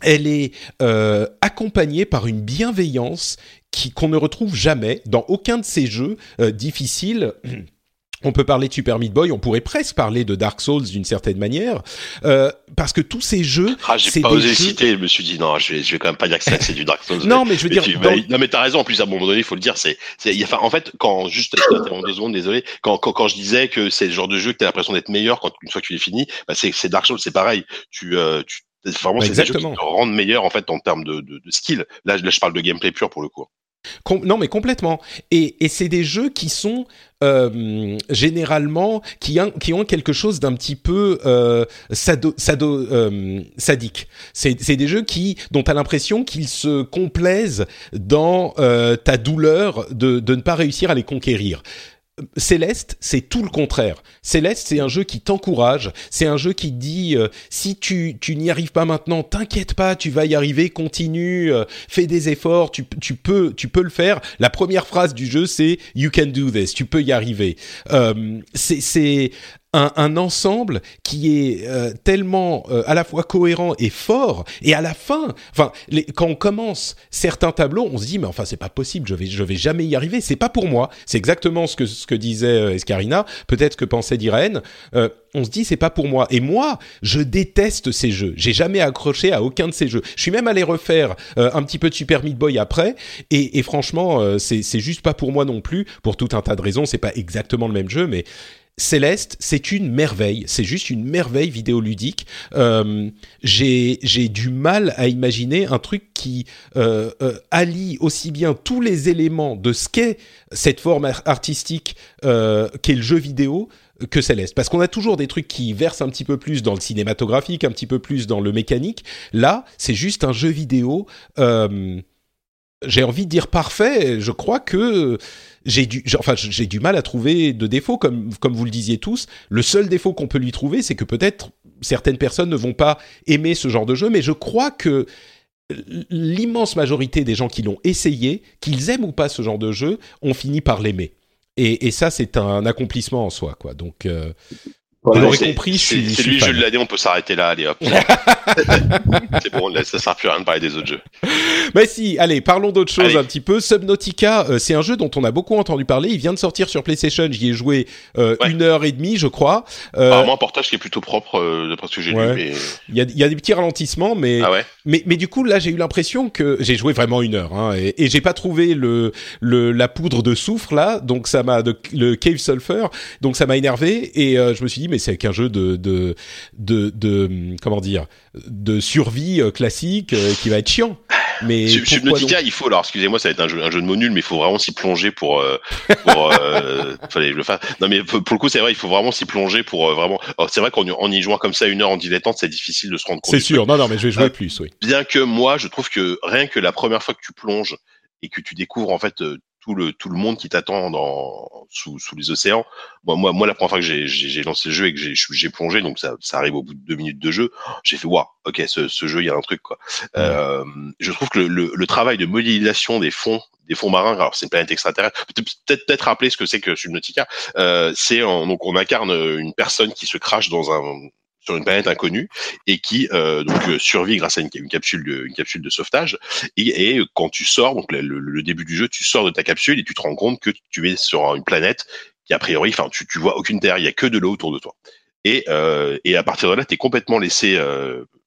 [SPEAKER 1] elle est euh, accompagnée par une bienveillance qui qu'on ne retrouve jamais dans aucun de ces jeux euh, difficiles. On peut parler de Super Meat Boy, on pourrait presque parler de Dark Souls d'une certaine manière, euh, parce que tous ces jeux.
[SPEAKER 2] Ah, j'ai pas osé jeux... citer. Je me suis dit non, je vais, je vais quand même pas dire que c'est du Dark Souls.
[SPEAKER 1] non, mais, mais je veux
[SPEAKER 2] mais
[SPEAKER 1] dire.
[SPEAKER 2] Tu, dans... Non, mais t'as raison. En plus, à un moment donné, il faut le dire. C'est, enfin, en fait, quand juste en deux secondes, désolé, quand, quand, quand je disais que c'est le genre de jeu que t'as l'impression d'être meilleur quand une fois que tu l'as fini, bah c'est, c'est Dark Souls, c'est pareil. Tu, euh, tu Vraiment, c'est des jeux qui te rendent meilleur en fait en termes de, de, de skill. Là, là, je parle de gameplay pur pour le coup.
[SPEAKER 1] Com non, mais complètement. Et, et c'est des jeux qui sont euh, généralement qui, a, qui ont quelque chose d'un petit peu euh, sado, sado, euh, sadique. C'est des jeux qui dont tu as l'impression qu'ils se complaisent dans euh, ta douleur de, de ne pas réussir à les conquérir. Céleste, c'est tout le contraire. Céleste, c'est un jeu qui t'encourage, c'est un jeu qui dit euh, si tu, tu n'y arrives pas maintenant, t'inquiète pas, tu vas y arriver, continue, euh, fais des efforts, tu, tu peux tu peux le faire. La première phrase du jeu, c'est you can do this, tu peux y arriver. Euh, c'est un, un, ensemble qui est euh, tellement euh, à la fois cohérent et fort et à la fin enfin quand on commence certains tableaux on se dit mais enfin c'est pas possible je vais je vais jamais y arriver. C'est pas pour moi. C'est exactement ce que ce que disait euh, Escarina. Peut-être que pensait Irène. Euh, on se dit c'est pas pour moi. Et moi je déteste ces jeux. J'ai jamais accroché à aucun de ces jeux. Je suis même allé refaire euh, un petit peu de Super Meat Boy après. Et, et franchement euh, c'est juste pas pour moi non plus. Pour tout un tas de raisons c'est pas exactement le même jeu mais Céleste, c'est une merveille, c'est juste une merveille vidéoludique. Euh, j'ai du mal à imaginer un truc qui euh, euh, allie aussi bien tous les éléments de ce qu'est cette forme artistique qu'est le jeu vidéo que Céleste. Parce qu'on a toujours des trucs qui versent un petit peu plus dans le cinématographique, un petit peu plus dans le mécanique. Là, c'est juste un jeu vidéo. J'ai envie de dire parfait. Je crois que j'ai du, enfin, j'ai du mal à trouver de défauts, comme, comme vous le disiez tous. Le seul défaut qu'on peut lui trouver, c'est que peut-être certaines personnes ne vont pas aimer ce genre de jeu, mais je crois que l'immense majorité des gens qui l'ont essayé, qu'ils aiment ou pas ce genre de jeu, ont fini par l'aimer. Et, ça, c'est un accomplissement en soi, quoi. Donc, euh, Vous l'aurez compris, je
[SPEAKER 2] c'est-
[SPEAKER 1] suis.
[SPEAKER 2] lui le jeu de l'année, on peut s'arrêter là, allez hop. c'est bon, là, ça sert plus à rien de parler des autres jeux.
[SPEAKER 1] Mais si, allez, parlons d'autre chose
[SPEAKER 2] Allez.
[SPEAKER 1] un petit peu. Subnautica, euh, c'est un jeu dont on a beaucoup entendu parler. Il vient de sortir sur PlayStation. J'y ai joué euh,
[SPEAKER 2] Ouais.
[SPEAKER 1] une heure et demie, je crois. Euh,
[SPEAKER 2] Apparemment, un portage qui est plutôt propre, euh, d'après ce que j'ai
[SPEAKER 1] Ouais.
[SPEAKER 2] lu. Mais...
[SPEAKER 1] Il y, a, il y a des petits ralentissements, mais
[SPEAKER 2] Ah ouais
[SPEAKER 1] mais, mais du coup là j'ai eu l'impression que j'ai joué vraiment une heure hein, et, et j'ai pas trouvé le, le la poudre de soufre là, donc ça m'a le cave sulfur, donc ça m'a énervé et euh, je me suis dit mais c'est qu'un jeu de de de, de comment dire de survie euh, classique euh, qui va être chiant. Mais
[SPEAKER 2] Subnautica, il faut, alors excusez-moi, ça va être un jeu, un jeu de mots nul, mais il faut vraiment s'y plonger pour. Euh, pour euh, fallait le fasse. Non, mais pour le coup, c'est vrai, il faut vraiment s'y plonger pour euh, vraiment. Alors, c'est vrai qu'en y- en y jouant comme ça une heure en dilettante, c'est difficile de se rendre compte.
[SPEAKER 1] C'est sûr, non non mais je vais jouer plus, oui.
[SPEAKER 2] bien que moi, je trouve que rien que la première fois que tu plonges et que tu découvres en fait euh, tout le tout le monde qui t'attend dans sous, sous les océans. Moi, moi, moi, la première fois que j'ai j'ai j'ai lancé le jeu et que j'ai j'ai plongé, donc ça ça arrive au bout de deux minutes de jeu, j'ai fait waouh, ok, ce, ce jeu, il y a un truc quoi. Euh, je trouve que le, le, le travail de modélisation des fonds des fonds marins, alors c'est une planète extraterrestre. Peut-être peut-être rappeler ce que c'est que Subnautica. Euh, c'est en- donc on incarne une personne qui se crache dans un sur une planète inconnue et qui euh, donc euh, survit grâce à une, capsule de capsule de sauvetage et, quand tu sors donc le, début du jeu tu sors de ta capsule et tu te rends compte que tu es sur une planète qui a priori enfin tu tu vois aucune terre il y a que de l'eau autour de toi. Et euh, et à partir de là tu es complètement laissé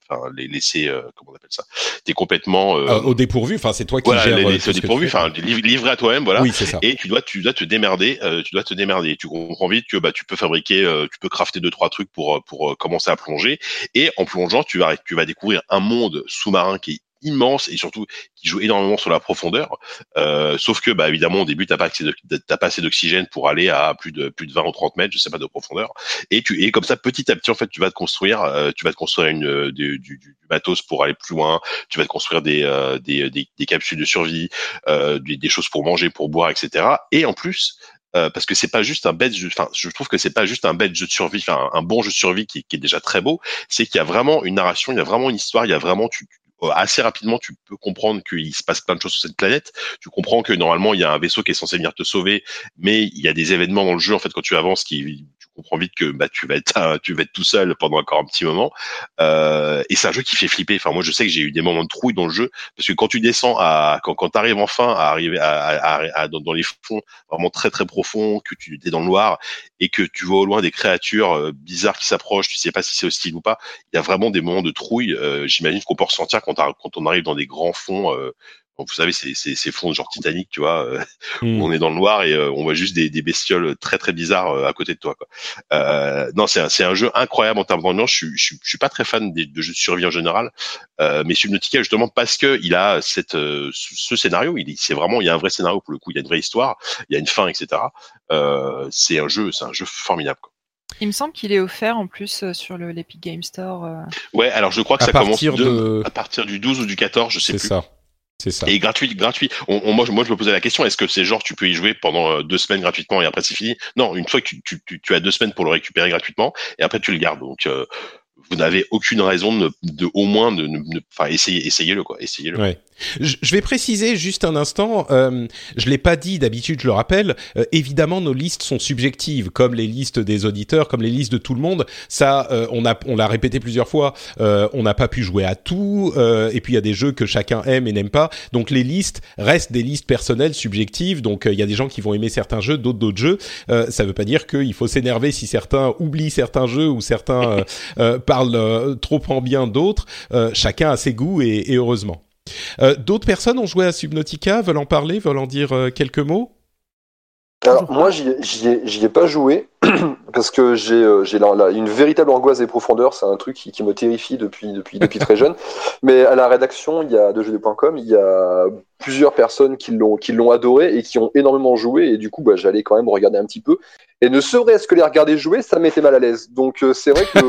[SPEAKER 2] enfin les laissé euh, comment on appelle ça tu es complètement euh,
[SPEAKER 1] Euh, au dépourvu, enfin c'est toi qui
[SPEAKER 2] voilà
[SPEAKER 1] gères
[SPEAKER 2] les,
[SPEAKER 1] euh, que tu
[SPEAKER 2] dépourvu enfin liv- livré à toi-même voilà.
[SPEAKER 1] Oui, ça.
[SPEAKER 2] et tu dois tu dois te démerder euh, tu dois te démerder. Tu comprends vite que bah tu peux fabriquer euh, tu peux crafter deux trois trucs pour euh, pour euh, commencer à plonger. Et en plongeant tu vas tu vas découvrir un monde sous-marin qui est immense et surtout qui joue énormément sur la profondeur. Euh, sauf que bah évidemment au début t'as pas pas assez d'oxygène pour aller à plus de plus de 20 ou 30 mètres je sais pas de profondeur. Et tu et comme ça petit à petit en fait tu vas te construire euh, tu vas te construire une euh, du, du, du matos pour aller plus loin. Tu vas te construire des euh, des, des, capsules de survie euh, des, des choses pour manger, pour boire, etc. Et en plus, euh, parce que c'est pas juste un bête jeu, enfin, je trouve que c'est pas juste un bête jeu de survie, enfin, un, bon jeu de survie qui, est déjà très beau, c'est qu'il y a vraiment une narration, il y a vraiment une histoire, il y a vraiment, tu- assez rapidement, tu peux comprendre qu'il se passe plein de choses sur cette planète. Tu comprends que normalement, il y a un vaisseau qui est censé venir te sauver, mais il y a des événements dans le jeu, en fait, quand tu avances, qui, comprends vite que bah, tu vas être, euh, tu vas être tout seul pendant encore un petit moment. Euh, et c'est un jeu qui fait flipper. Enfin, moi, je sais que j'ai eu des moments de trouille dans le jeu parce que quand tu descends à, quand, quand tu arrives enfin à arriver à, à- à- dans, les fonds vraiment très très profonds, que tu es dans le noir et que tu vois au loin des créatures euh, bizarres qui s'approchent, tu sais pas si c'est hostile ou pas. Il y a vraiment des moments de trouille. euh, J'imagine qu'on peut ressentir quand, quand on arrive dans des grands fonds. Vous savez, c'est c'est- ces fonds genre Titanic, tu vois, euh,
[SPEAKER 1] Hmm.
[SPEAKER 2] où on est dans le noir et euh, on voit juste des, des bestioles très très bizarres euh, à côté de toi. Quoi. Euh, non, c'est un, c'est un jeu incroyable en termes d'ambiance. Je, suis- je, suis- je suis pas très fan des, de jeux de survie en général, euh, mais Subnautica justement parce que il a cette euh, ce ce scénario. Il c'est vraiment il y a un vrai scénario pour le coup. Il y a une vraie histoire, il y a une fin, etc. Euh, c'est un jeu, c'est un jeu formidable. Quoi.
[SPEAKER 6] Il me semble qu'il est offert en plus euh, sur le l'Epic Game Store. euh.
[SPEAKER 2] Ouais, alors je crois que
[SPEAKER 1] À
[SPEAKER 2] ça commence
[SPEAKER 1] partir
[SPEAKER 2] de-
[SPEAKER 1] de-
[SPEAKER 2] à partir du 12 ou du 14, je sais
[SPEAKER 1] C'est
[SPEAKER 2] plus.
[SPEAKER 1] ça. C'est ça.
[SPEAKER 2] Et gratuit, gratuit. On, on- moi, je, moi, je me posais la question est-ce que c'est genre tu peux y jouer pendant euh, deux semaines gratuitement et après c'est fini? Non, une fois que tu, tu, tu, tu as deux semaines pour le récupérer gratuitement et après tu le gardes. Donc euh, vous n'avez aucune raison de, de au moins de, enfin essayez, essayez-le quoi, essayez-le.
[SPEAKER 1] Ouais. Je, vais préciser juste un instant. Euh, je l'ai pas dit d'habitude, je le rappelle. euh, évidemment, nos listes sont subjectives, comme les listes des auditeurs, comme les listes de tout le monde. Ça, euh, on a, on l'a répété plusieurs fois. euh, on n'a pas pu jouer à tout, euh, et puis il y a des jeux que chacun aime et n'aime pas. Donc les listes restent des listes personnelles, subjectives. Donc euh, il y a des gens qui vont aimer certains jeux, d'autres d'autres jeux. Ça veut pas dire qu'il faut s'énerver si certains oublient certains jeux ou certains parlent trop en bien d'autres. Chacun a ses goûts et, et heureusement. Euh, D'autres personnes ont joué à Subnautica, veulent en parler, veulent en dire euh, quelques mots?
[SPEAKER 5] Alors, moi, j'y ai, ai- pas joué parce que j'ai euh, une véritable angoisse des profondeurs. C'est un truc qui, qui me terrifie depuis, depuis, depuis très jeune. Mais à la rédaction il y a, de jeuxvideo.com, il y a plusieurs personnes qui l'ont adoré et qui ont énormément joué. Et du coup, bah, j'allais quand même regarder un petit peu. Et ne serait-ce que les regarder jouer, ça m'était mal à l'aise. Donc, c'est vrai que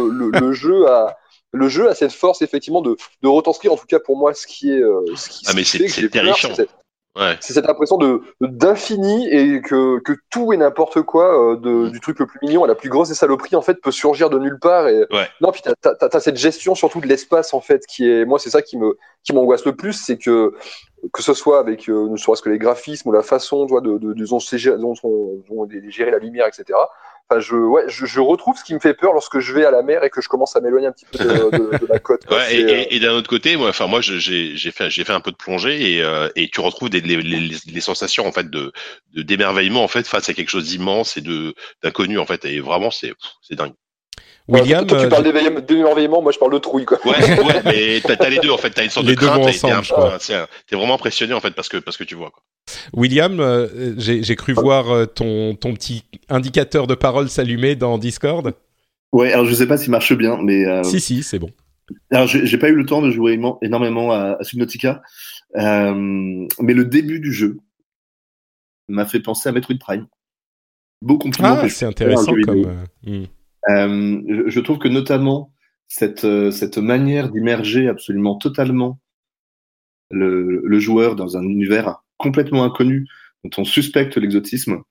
[SPEAKER 5] le jeu a. Le jeu a cette force effectivement de, de retranscrire en tout cas pour moi ce qui est euh, ce qui,
[SPEAKER 2] Ah, mais c'est- terrifiant.
[SPEAKER 5] c'est cette-
[SPEAKER 2] Ouais.
[SPEAKER 5] c'est cette impression de d'infini et que, que tout et n'importe quoi, euh, de, du truc le plus mignon à la plus grosse des saloperies, en fait, peut surgir de nulle part. Et
[SPEAKER 2] Ouais.
[SPEAKER 5] non, puis t'as, t'as cette gestion surtout de l'espace, en fait, qui est, moi, c'est ça qui me qui m'angoisse le plus, c'est que que ce soit avec euh, ne serait-ce que les graphismes ou la façon, tu vois, de, de, de dont, géré- dont, on- dont est gérée la lumière, etc. Enfin, je, ouais, je, je, retrouve ce qui me fait peur lorsque je vais à la mer et que je commence à m'éloigner un petit peu de, de, de la côte.
[SPEAKER 2] Ouais, et, et, et d'un autre côté, moi, enfin moi, j'ai fait, j'ai fait un peu de plongée et, euh, et tu retrouves des, les, les, les, sensations en fait de d'émerveillement en fait face à quelque chose d'immense et de d'inconnu en fait. Et vraiment, c'est c'est dingue.
[SPEAKER 5] William, toi, tu parles d'émerveillement, moi je parle de trouille quoi.
[SPEAKER 2] Ouais, ouais, mais t'as as les deux en fait, t'as une sorte
[SPEAKER 1] les
[SPEAKER 2] de crainte,
[SPEAKER 1] et
[SPEAKER 2] t'es vraiment impressionné en fait parce que parce que tu vois quoi.
[SPEAKER 1] William, euh, j'ai cru voir euh, ton ton petit indicateur de parole s'allumer dans Discord.
[SPEAKER 4] Ouais, alors je sais pas s'il marche bien, mais euh...
[SPEAKER 1] si si, c'est bon.
[SPEAKER 4] Alors j'ai pas eu le temps de jouer énormément à, à Subnautica, euh, mais le début du jeu m'a fait penser à Metroid Prime. Beau compliment.
[SPEAKER 1] Ah, c'est intéressant comme. Hmm.
[SPEAKER 4] Euh, je trouve que notamment cette, euh, cette manière d'immerger absolument totalement le, le, joueur dans un univers complètement inconnu dont on suspecte l'exotisme,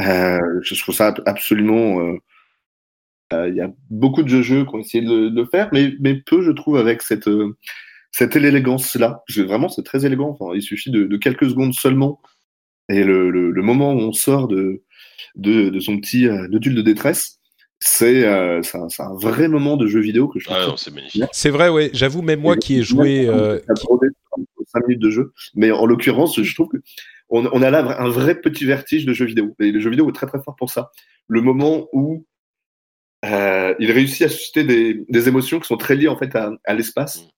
[SPEAKER 4] euh, je trouve ça absolument. Il euh, euh, y a beaucoup de jeux qui ont essayé de, le faire, mais, mais peu, je trouve, avec cette, cette élégance-là. Vraiment, c'est très élégant. Enfin, il suffit de, de, quelques secondes seulement. Et le, le, le, moment où on sort de, de, de son petit nodule de détresse, c'est euh, un, un, vrai moment de jeu vidéo que je trouve.
[SPEAKER 2] Ah c'est magnifique.
[SPEAKER 1] C'est vrai, ouais. J'avoue, même moi qui ai joué. Euh, qui...
[SPEAKER 4] 5 minutes de jeu. Mais en l'occurrence, je trouve que on, on, a là un vrai petit vertige de jeu vidéo. Et le jeu vidéo est très très fort pour ça. Le moment où euh, il réussit à susciter des, des, émotions qui sont très liées en fait à, à l'espace. Mm.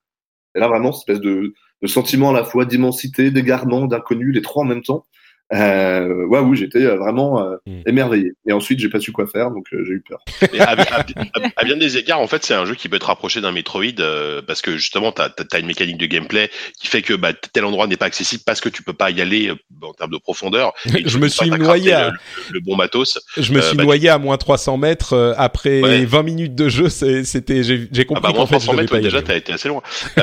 [SPEAKER 4] Et là, vraiment, cette espèce de, de sentiment à la fois d'immensité, d'égarement, d'inconnu, les trois en même temps. Euh, ouais, oui, j'étais euh, vraiment euh, mm. émerveillé. Et ensuite, j'ai pas su quoi faire, donc euh, j'ai eu peur.
[SPEAKER 2] Mais à, à, à, bien des égards, en fait, c'est un jeu qui peut te rapprocher d'un Metroid euh, parce que justement, tu as, une mécanique de gameplay qui fait que bah, tel endroit n'est pas accessible parce que tu peux pas y aller en termes de profondeur.
[SPEAKER 1] je me suis noyé à...
[SPEAKER 2] le, le, bon matos.
[SPEAKER 1] Je me suis bah, noyé à moins 300 mètres après ouais. 20 minutes de jeu. C'était, j'ai compris
[SPEAKER 2] ah bah,
[SPEAKER 1] qu'en fait,
[SPEAKER 2] 300 mètres, ouais, déjà, t'as été assez loin.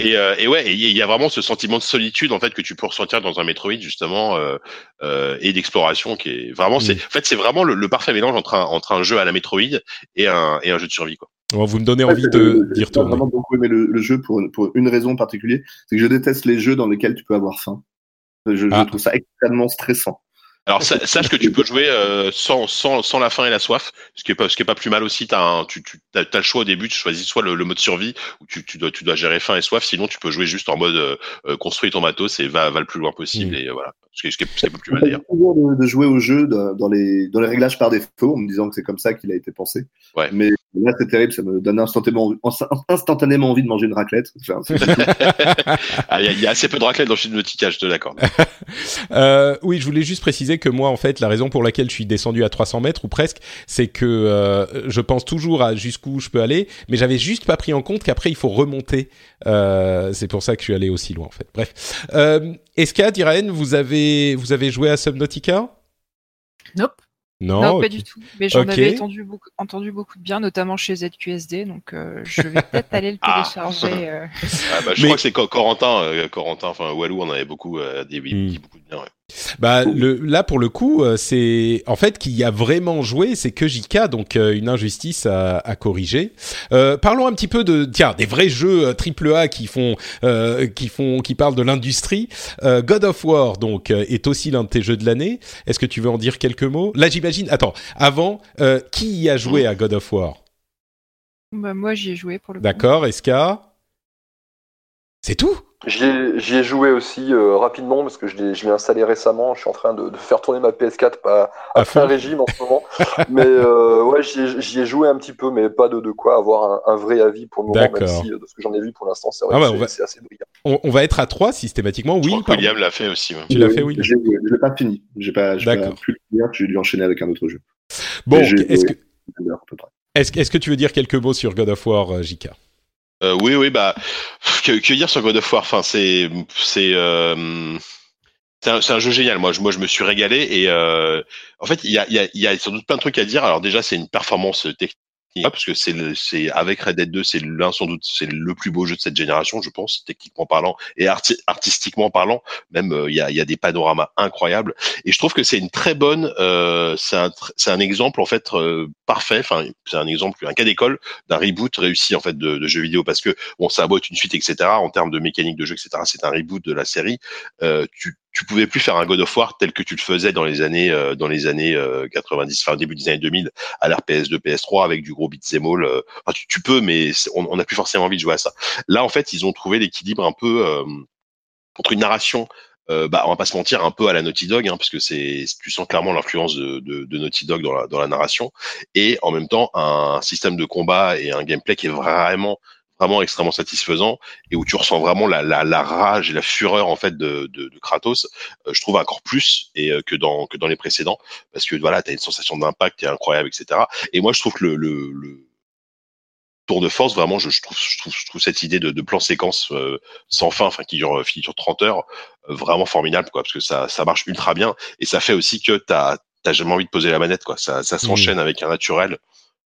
[SPEAKER 2] et, et, ouais, il y a vraiment ce sentiment de solitude en fait que tu peux ressentir dans un Metroid justement. Euh, et d'exploration qui est vraiment c'est en fait c'est vraiment le, le, parfait mélange entre un, entre un jeu à la Metroid et un, et un jeu de survie quoi.
[SPEAKER 1] Bon, vous me donnez envie de d'y retourner.
[SPEAKER 4] J'ai vraiment beaucoup aimé le, le, jeu pour, pour une raison particulière, c'est que je déteste les jeux dans lesquels tu peux avoir faim. Je, ah. je trouve ça extrêmement stressant.
[SPEAKER 2] Alors sache que tu peux jouer euh, sans, sans, sans la faim et la soif, ce qui est pas, ce qui est pas plus mal aussi. As un, tu tu as, as, le choix au début, tu choisis soit le, le mode survie où tu, tu, dois, tu dois gérer faim et soif, sinon tu peux jouer juste en mode euh, euh construis ton matos et va, va le plus loin possible. Mmh. Et voilà, ce qui est, ce qui est, ce qui est pas plus mal d'ailleurs.
[SPEAKER 4] toujours de, de, jouer au jeu de, dans, les, dans les réglages par défaut en me disant que c'est comme ça qu'il a été pensé.
[SPEAKER 2] Ouais.
[SPEAKER 4] Mais là c'est terrible, ça me donne instantanément, instantanément envie de manger une raclette.
[SPEAKER 2] ah, il y, y, a assez peu de raclette dans Subnautica, je te l'accorde.
[SPEAKER 1] euh, oui, je voulais juste préciser que moi en fait la raison pour laquelle je suis descendu à 300 mètres ou presque, c'est que euh, je pense toujours à jusqu'où je peux aller, mais j'avais juste pas pris en compte qu'après il faut remonter. Euh, c'est pour ça que je suis allé aussi loin en fait. Bref, euh, Eska, Diraen, vous avez vous avez joué à Subnautica?
[SPEAKER 6] Nope.
[SPEAKER 1] Non,
[SPEAKER 6] non pas du tout. Mais j'en okay. avais entendu beaucoup, entendu beaucoup de bien, notamment chez ZQSD. Donc, euh, je vais peut-être aller le télécharger.
[SPEAKER 2] Ah. Euh... Ah bah, je mais... crois que c'est Corentin, euh, Corentin, enfin Walou, on avait beaucoup, euh, des, mm. beaucoup de bien. Ouais.
[SPEAKER 1] Bah le, là pour le coup, euh, c'est en fait qui a vraiment joué, c'est que JK, donc euh, une injustice à, à corriger. Euh, parlons un petit peu de tiens des vrais jeux triple A qui font qui font qui parlent de l'industrie. God of War donc est aussi l'un de tes jeux de l'année. Est-ce que tu veux en dire quelques mots? Là j'imagine. Attends, avant, qui y a joué à God of War?
[SPEAKER 6] Bah, Moi j'y ai joué pour le.
[SPEAKER 1] D'accord, Eska? C'est tout?
[SPEAKER 5] J'y ai, ai, joué aussi euh, rapidement parce que je l'ai installé récemment. Je suis en train de, de faire tourner ma PS4 à, à, à fin régime en ce moment. mais euh, ouais, j'y ai, ai, joué un petit peu, mais pas de, de quoi avoir un, un vrai avis pour le moment, même si de ce que j'en ai vu pour l'instant, c'est vrai ah bah, c'est assez brillant.
[SPEAKER 1] On, on, va être à 3 systématiquement. Oui,
[SPEAKER 2] William l'a fait aussi. Ouais.
[SPEAKER 1] Tu l'as fait, oui.
[SPEAKER 4] Je l'ai pas fini. J'ai pas, pas pu le finir. J'ai dû enchaîner avec un autre jeu.
[SPEAKER 1] Bon, est-ce que est-ce est que tu veux dire quelques mots sur God of War, Jika
[SPEAKER 2] euh, oui, oui, bah, que, que, dire sur God of War? Enfin, c'est, c'est, euh, c'est un, jeu génial. Moi, je, moi, je me suis régalé et euh, en fait, il y a, y, a, y a sans doute plein de trucs à dire. Alors déjà, c'est une performance technique parce que c'est c'est avec Red Dead 2 c'est l'un sans doute c'est le plus beau jeu de cette génération je pense techniquement parlant et arti artistiquement parlant. Même il euh, y, a, y a des panoramas incroyables. Et je trouve que c'est une très bonne euh, c'est un un exemple en fait euh, parfait. Enfin c'est un exemple un cas d'école d'un reboot réussi en fait de, de jeux vidéo. Parce que bon ça être une suite etc en termes de mécanique de jeu etc c'est un reboot de la série. Euh, tu tu pouvais plus faire un God of War tel que tu le faisais dans les années euh, dans les années 90, enfin début des années 2000 à l'ère PS2, PS3 avec du gros beat'em all. Enfin, tu, peux, mais on n'a plus forcément envie de jouer à ça. Là, en fait, ils ont trouvé l'équilibre un peu entre une narration euh, bah, on va pas se mentir, un peu à la Naughty Dog, hein, parce que c'est, tu sens clairement l'influence de, Naughty Dog dans la, dans la narration, et en même temps un système de combat et un gameplay qui est vraiment vraiment extrêmement satisfaisant et où tu ressens vraiment la, la, la rage et la fureur en fait de, de, de Kratos euh, je trouve encore plus et euh, que dans que dans les précédents parce que voilà tu as une sensation d'impact qui est incroyable etc et moi je trouve que le, le, le tour de force, vraiment, je, trouve, je, trouve, je trouve cette idée de, de plan séquence euh, sans fin, enfin qui dure, qui dure 30 heures, euh, vraiment formidable, quoi, parce que ça, ça marche ultra bien et ça fait aussi que t'as t'as jamais envie de poser la manette, quoi. Ça, ça s'enchaîne avec un naturel.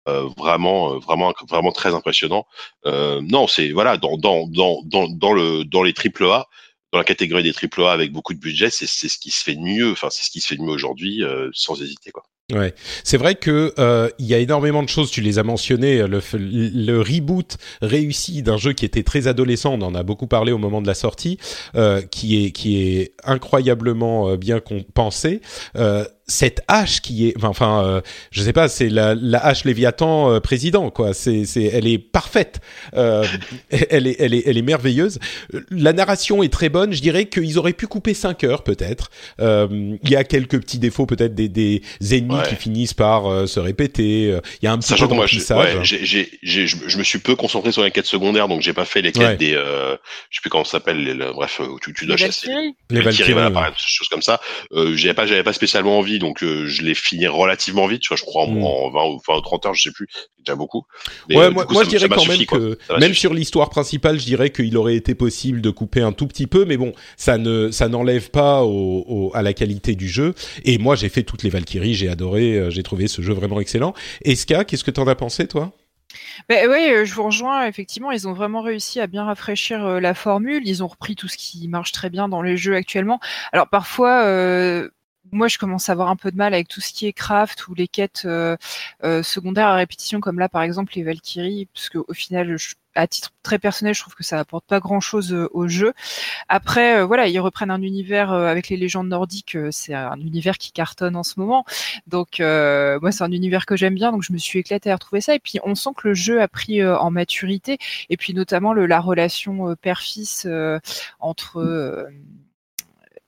[SPEAKER 2] Euh, vraiment, vraiment, vraiment très impressionnant. non, c'est voilà dans dans dans dans le dans les triple A, dans la catégorie des triple A avec beaucoup de budget, c'est c'est ce qui se fait de mieux. Enfin, c'est ce qui se fait de mieux aujourd'hui, sans hésiter, quoi.
[SPEAKER 1] Ouais, c'est vrai que euh, il y a énormément de choses. Tu les as mentionnées. Le, le reboot réussi d'un jeu qui était très adolescent, on en a beaucoup parlé au moment de la sortie, euh, qui est qui est incroyablement euh, bien pensé. Euh, cette hache qui est, enfin, euh, je sais pas, c'est la, la hache Léviathan président, quoi. C'est, elle est parfaite. Elle est, elle est, elle est merveilleuse. La narration est très bonne. Je dirais qu'ils auraient pu couper 5 heures, peut-être. Il y a quelques petits défauts, peut-être des, des ennemis qui finissent par euh, se répéter. Il y a un petit peu.
[SPEAKER 2] Ouais, j'ai, j'ai, je me suis peu concentré sur les quêtes secondaires, donc j'ai pas fait les quêtes des, je sais plus comment ça s'appelle. Les, bref, tu, tu dois
[SPEAKER 6] les
[SPEAKER 2] chasser.
[SPEAKER 6] Valkyries.
[SPEAKER 1] Les Valkyries,
[SPEAKER 2] voilà, pareil, choses comme ça. j'avais pas, j'avais pas spécialement envie donc euh, je l'ai fini relativement vite, tu vois, je crois en,
[SPEAKER 1] Mm.
[SPEAKER 2] en 20 ou enfin, 30 heures, je sais plus, c'est déjà beaucoup. Mais,
[SPEAKER 1] ouais,
[SPEAKER 2] euh,
[SPEAKER 1] moi,
[SPEAKER 2] coup,
[SPEAKER 1] moi
[SPEAKER 2] ça-
[SPEAKER 1] je dirais quand même que même
[SPEAKER 2] suffi.
[SPEAKER 1] sur l'histoire principale, je dirais qu'il aurait été possible de couper un tout petit peu, mais bon, ça ne ça n'enlève pas au, au- à la qualité du jeu. Et moi, j'ai fait toutes les Valkyries, j'ai adoré, euh, j'ai trouvé ce jeu vraiment excellent. Et Ska, qu'est-ce que t'en as pensé, toi?
[SPEAKER 6] Ben oui, euh, je vous rejoins. Effectivement, ils ont vraiment réussi à bien rafraîchir euh, la formule. Ils ont repris tout ce qui marche très bien dans les jeux actuellement. Alors parfois, moi, je commence à avoir un peu de mal avec tout ce qui est craft ou les quêtes secondaires à répétition, comme là, par exemple, les Valkyries, parce qu'au final, je- à titre très personnel, je trouve que ça apporte pas grand-chose euh, au jeu. Après, euh, voilà, ils reprennent un univers euh, avec les légendes nordiques. c'est un univers qui cartonne en ce moment. Donc moi c'est un univers que j'aime bien, donc je me suis éclatée à retrouver ça. Et puis on sent que le jeu a pris en maturité, et puis notamment la relation père-fils entre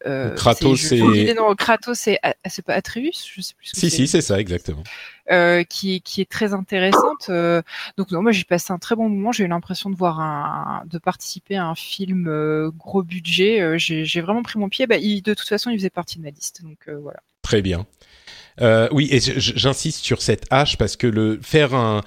[SPEAKER 6] euh,
[SPEAKER 1] Kratos
[SPEAKER 6] c'est- noms. Kratos c'est pas Atreus, je sais plus. Ce que
[SPEAKER 1] Si, si, c'est ça, exactement.
[SPEAKER 6] euh, qui, est- qui est très intéressante. Euh, donc non, moi j'ai passé un très bon moment. J'ai eu l'impression de voir un, de participer à un film euh, gros budget. J'ai vraiment pris mon pied. Bah, il- de toute façon, il faisait partie de ma liste. Donc voilà.
[SPEAKER 1] Très bien. Oui, et j'insiste sur cette hache parce que le faire un,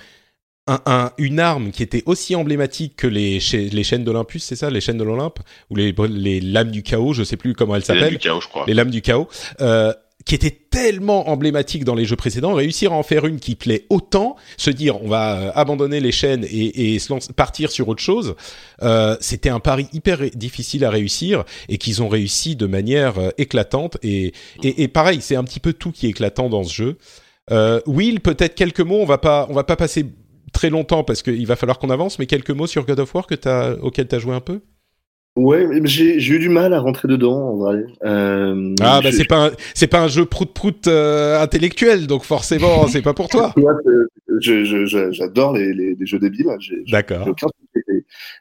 [SPEAKER 1] un, un- une arme qui était aussi emblématique que les, cha- les chaînes d'Olympus, c'est ça, les chaînes de l'Olympe? Ou les, les lames du chaos, je sais plus comment elles s'appellent.
[SPEAKER 2] du chaos, je crois.
[SPEAKER 1] les lames du chaos, euh, qui était tellement emblématique dans les jeux précédents, réussir à en faire une qui plaît autant, se dire on va euh, abandonner les chaînes et, et se lancer- partir sur autre chose, euh, c'était un pari hyper difficile à réussir et qu'ils ont réussi de manière euh, éclatante et, et, et pareil, c'est un petit peu tout qui est éclatant dans ce jeu. Euh, Will, peut-être quelques mots, on va pas on va pas passer très longtemps parce qu'il va falloir qu'on avance, mais quelques mots sur God of War que t'as, auquel tu as joué un peu?
[SPEAKER 4] Ouais, j'ai eu du mal à rentrer dedans, en vrai. Euh,
[SPEAKER 1] Ah bah c'est pas c'est pas un jeu prout prout euh, intellectuel donc forcément c'est pas pour toi.
[SPEAKER 4] J'adore les, les, les jeux débiles. J'ai
[SPEAKER 1] D'accord.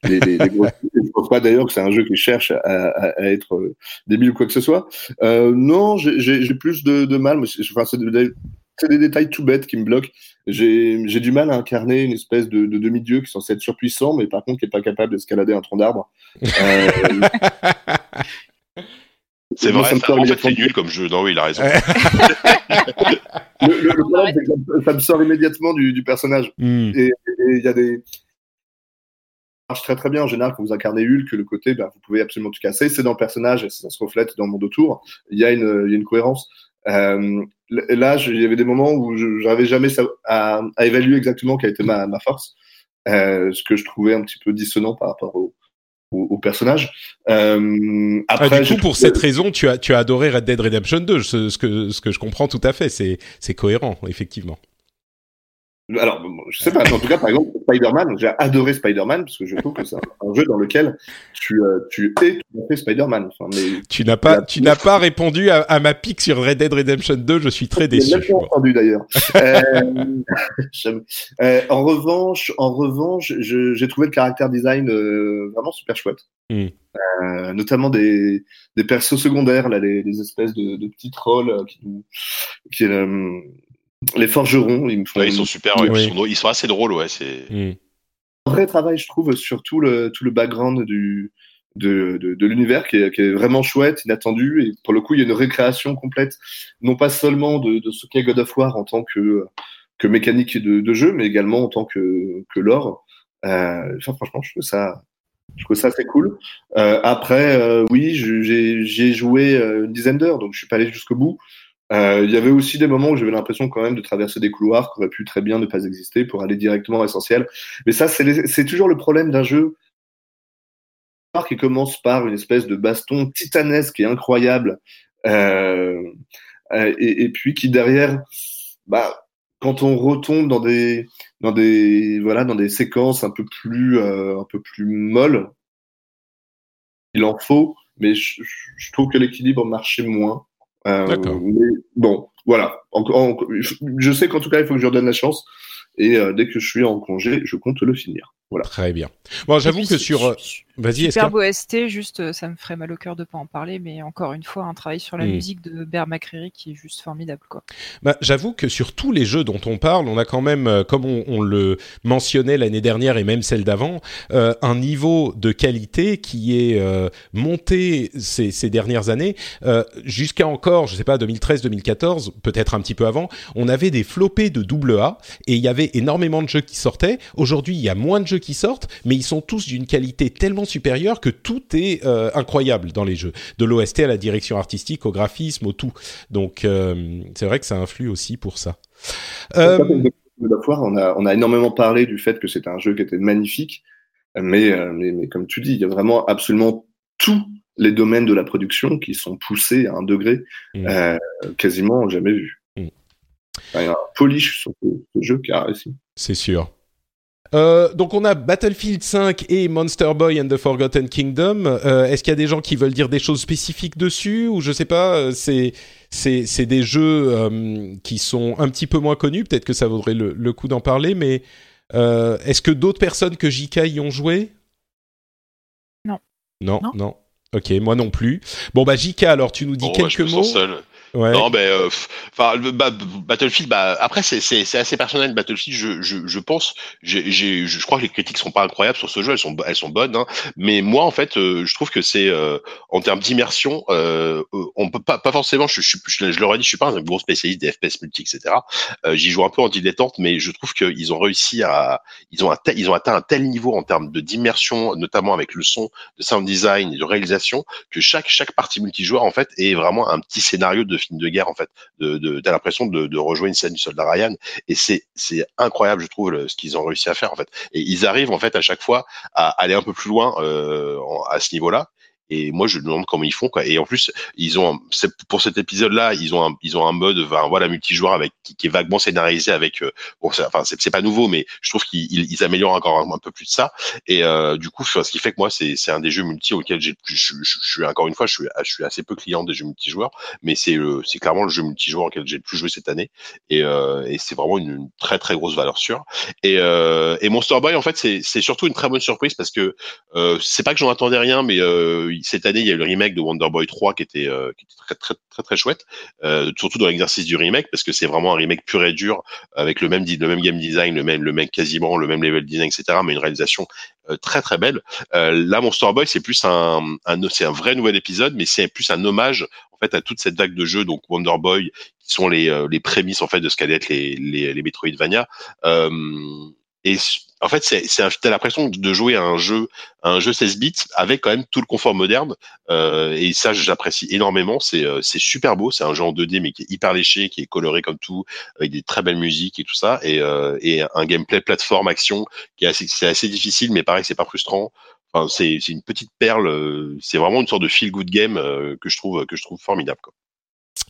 [SPEAKER 4] les, les, les, gros- Je pense pas d'ailleurs que c'est un jeu qui cherche à, à, à être euh, débile ou quoi que ce soit. Euh, non, j'ai- plus de, de mal. mais Enfin, c'est c'est des détails tout bêtes qui me bloquent. J'ai du mal à incarner une espèce de, de demi-dieu qui est censé être surpuissant, mais par contre qui est pas capable d'escalader un tronc d'arbre. Euh,
[SPEAKER 2] C'est vrai,
[SPEAKER 4] ça me sort
[SPEAKER 2] en fait, c'est
[SPEAKER 4] immédiatement.
[SPEAKER 2] nul comme jeu. Non, oui, il a raison.
[SPEAKER 1] Ouais.
[SPEAKER 4] le, le- le problème, c'est que ça me- sort immédiatement du, du personnage.
[SPEAKER 1] Hmm.
[SPEAKER 4] Et il y a des. Ça marche très très bien en général quand vous incarnez Hulk, le côté, bah, vous pouvez absolument tout casser. C'est dans le personnage et ça se reflète dans le monde autour. Il y a une, il y a une cohérence. Euh, là, je- il y avait des moments où je n'arrivais jamais à, à évaluer exactement quelle était ma, ma force, euh, ce que je trouvais un petit peu dissonant par rapport au, au, au personnage. Euh,
[SPEAKER 1] Ah,
[SPEAKER 4] après,
[SPEAKER 1] du
[SPEAKER 4] j'ai
[SPEAKER 1] coup, pour
[SPEAKER 4] trouvé-
[SPEAKER 1] cette raison, tu as, tu as adoré Red Dead Redemption 2, ce, ce que, ce que je comprends tout à fait. C'est, c'est cohérent, effectivement.
[SPEAKER 4] Alors, je sais pas, en tout cas, par exemple, Spider-Man, j'ai adoré Spider-Man parce que je trouve que c'est un, jeu dans lequel tu, euh, tu es tout à fait Spider-man. Enfin, mais...
[SPEAKER 1] Tu n'as pas, tu n'as pas répondu à, à, ma pique sur Red Dead Redemption 2, je suis très déçu.
[SPEAKER 4] Je pas entendu d'ailleurs. euh, euh, en revanche, en revanche, j'ai trouvé le caractère design euh, vraiment super chouette. Mm. notamment des, des persos secondaires, là, les, les espèces de, de petits trolls qui, qui les forgerons, ils me font.
[SPEAKER 2] Ouais, ils sont super, ouais, ils, sont, ils, sont, assez drôles, ouais. C'est
[SPEAKER 4] mm. un vrai travail, je trouve, sur tout le tout le background du de, de, de l'univers qui est, qui est, vraiment chouette, inattendu, et pour le coup, il y a une récréation complète, non pas seulement de, de ce qu'est God of War en tant que que mécanique de, de jeu, mais également en tant que que lore. Euh, enfin, franchement, je trouve ça je trouve ça assez cool. Euh, après, euh, oui, j'ai joué une dizaine d'heures, donc je suis pas allé jusqu'au bout. Euh, il y avait aussi des moments où j'avais l'impression quand même de traverser des couloirs qui auraient pu très bien ne pas exister pour aller directement à l'essentiel. Mais ça, c'est toujours le problème d'un jeu qui commence par une espèce de baston titanesque et incroyable, euh, et, et, puis qui derrière, bah, quand on retombe dans des, dans des, voilà, dans des séquences un peu plus, euh, un peu plus molles, il en faut, mais je, je trouve que l'équilibre marchait moins. Euh, mais bon, voilà. En, en, je sais qu'en tout cas, il faut que je leur donne la chance. Et euh, dès que je suis en congé, je compte le finir. Voilà.
[SPEAKER 1] Très bien. Bon, j'avoue que sur. Euh, vas-y,
[SPEAKER 6] Super beau ST, juste, euh, ça me ferait mal au cœur de pas en parler, mais encore une fois, un travail sur la mm. musique de Bear McCreary qui est juste formidable, quoi.
[SPEAKER 1] Bah, j'avoue que sur tous les jeux dont on parle, on a quand même, comme on, on le mentionnait l'année dernière et même celle d'avant, euh, un niveau de qualité qui est euh, monté ces, ces, dernières années. Jusqu'à encore, je sais pas, 2013-2014, peut-être un petit peu avant, on avait des flopés de double A et il y avait énormément de jeux qui sortaient. Aujourd'hui, il y a moins de jeux qui sortent, mais ils sont tous d'une qualité tellement supérieure que tout est euh, incroyable dans les jeux, de l'OST à la direction artistique, au graphisme, au tout. Donc euh, c'est vrai que ça influe aussi pour ça.
[SPEAKER 4] Euh... on a, on a énormément parlé du fait que c'était un jeu qui était magnifique, mais, mais, mais comme tu dis, il y a vraiment absolument tous les domaines de la production qui sont poussés à un degré mmh. quasiment jamais vu. Il y a un polish sur ce, ce jeu qui a réussi.
[SPEAKER 1] C'est sûr. Euh, donc on a Battlefield 5 et Monster Boy and the Forgotten Kingdom. Euh, Est-ce qu'il y a des gens qui veulent dire des choses spécifiques dessus ou je sais pas euh, C'est c'est c'est des jeux euh, qui sont un petit peu moins connus. Peut-être que ça vaudrait le, le coup d'en parler. Mais euh, est-ce que d'autres personnes que JK y ont joué?
[SPEAKER 6] Non.
[SPEAKER 1] non. non. Non, Ok, moi non plus. Bon bah JK, alors tu nous dis
[SPEAKER 2] oh,
[SPEAKER 1] quelques
[SPEAKER 2] ouais,
[SPEAKER 1] mots.
[SPEAKER 2] Seul. Non, ben, euh, enfin, bah, Battlefield. Bah, après, c'est assez personnel. Battlefield, je je, je pense, j'ai je crois que les critiques sont pas incroyables sur ce jeu. Elles sont elles sont bonnes. Hein, mais moi, en fait, euh, je trouve que c'est euh, en termes d'immersion, euh, on peut pas pas forcément. Je je, je, je leur ai dit, je suis pas un gros spécialiste des FPS multi, etc. J'y joue un peu en dilettante, mais je trouve qu'ils ont réussi à, ils ont un ils ont atteint un tel niveau en termes de d'immersion, notamment avec le son, de sound design et de réalisation, que chaque chaque partie multijoueur en fait est vraiment un petit scénario de film de guerre en fait. De, t'as l'impression de, de rejoindre une scène du soldat Ryan et c'est incroyable je trouve ce qu'ils ont réussi à faire en fait. Et ils arrivent en fait à chaque fois à aller un peu plus loin euh, à ce niveau-là. Et moi, je me demande comment ils font, quoi. Et en plus, ils ont, pour cet épisode-là, ils ont un, ils ont un mode, enfin, voilà, multijoueur avec, qui, est vaguement scénarisé avec, euh, bon, enfin, c'est pas nouveau, mais je trouve qu'ils ils améliorent encore un, un, peu plus de ça. Et euh, du coup, ce qui fait que moi, c'est, c'est un des jeux multi auxquels j'ai, je, je, je, suis encore une fois, je suis, je suis assez peu client des jeux multijoueurs, mais c'est, c'est clairement le jeu multijoueur auquel j'ai le plus joué cette année. Et, euh, et c'est vraiment une, une, très très grosse valeur sûre. Et, euh, et Monster Boy, en fait, c'est, c'est surtout une très bonne surprise parce que euh, c'est pas que j'en attendais rien, mais euh, cette année, il y a eu le remake de Wonder Boy 3 qui était, euh, qui était très, très, très, très chouette, euh, surtout dans l'exercice du remake, parce que c'est vraiment un remake pur et dur, avec le même, le même game design, le même, le même quasiment, le même level design, etc., mais une réalisation euh, très très belle. Euh, là, Monster Boy, c'est plus un, un c'est un vrai nouvel épisode, mais c'est plus un hommage en fait à toute cette vague de jeux, donc Wonder Boy, qui sont les, euh, les prémices en fait de ce qu'allaient être les, les, les Metroidvania. Euh, et en fait, c'est, t'as l'impression de jouer à un jeu, à un jeu 16 bits avec quand même tout le confort moderne. Euh, et ça, j'apprécie énormément. C'est, euh, c'est super beau. C'est un jeu en 2D mais qui est hyper léché, qui est coloré comme tout, avec des très belles musiques et tout ça, et, euh, et un gameplay plateforme action qui est assez, c'est assez difficile, mais pareil, c'est pas frustrant. Enfin, c'est, c'est une petite perle. Euh, c'est vraiment une sorte de feel good game euh, que je trouve que je trouve formidable. Quoi.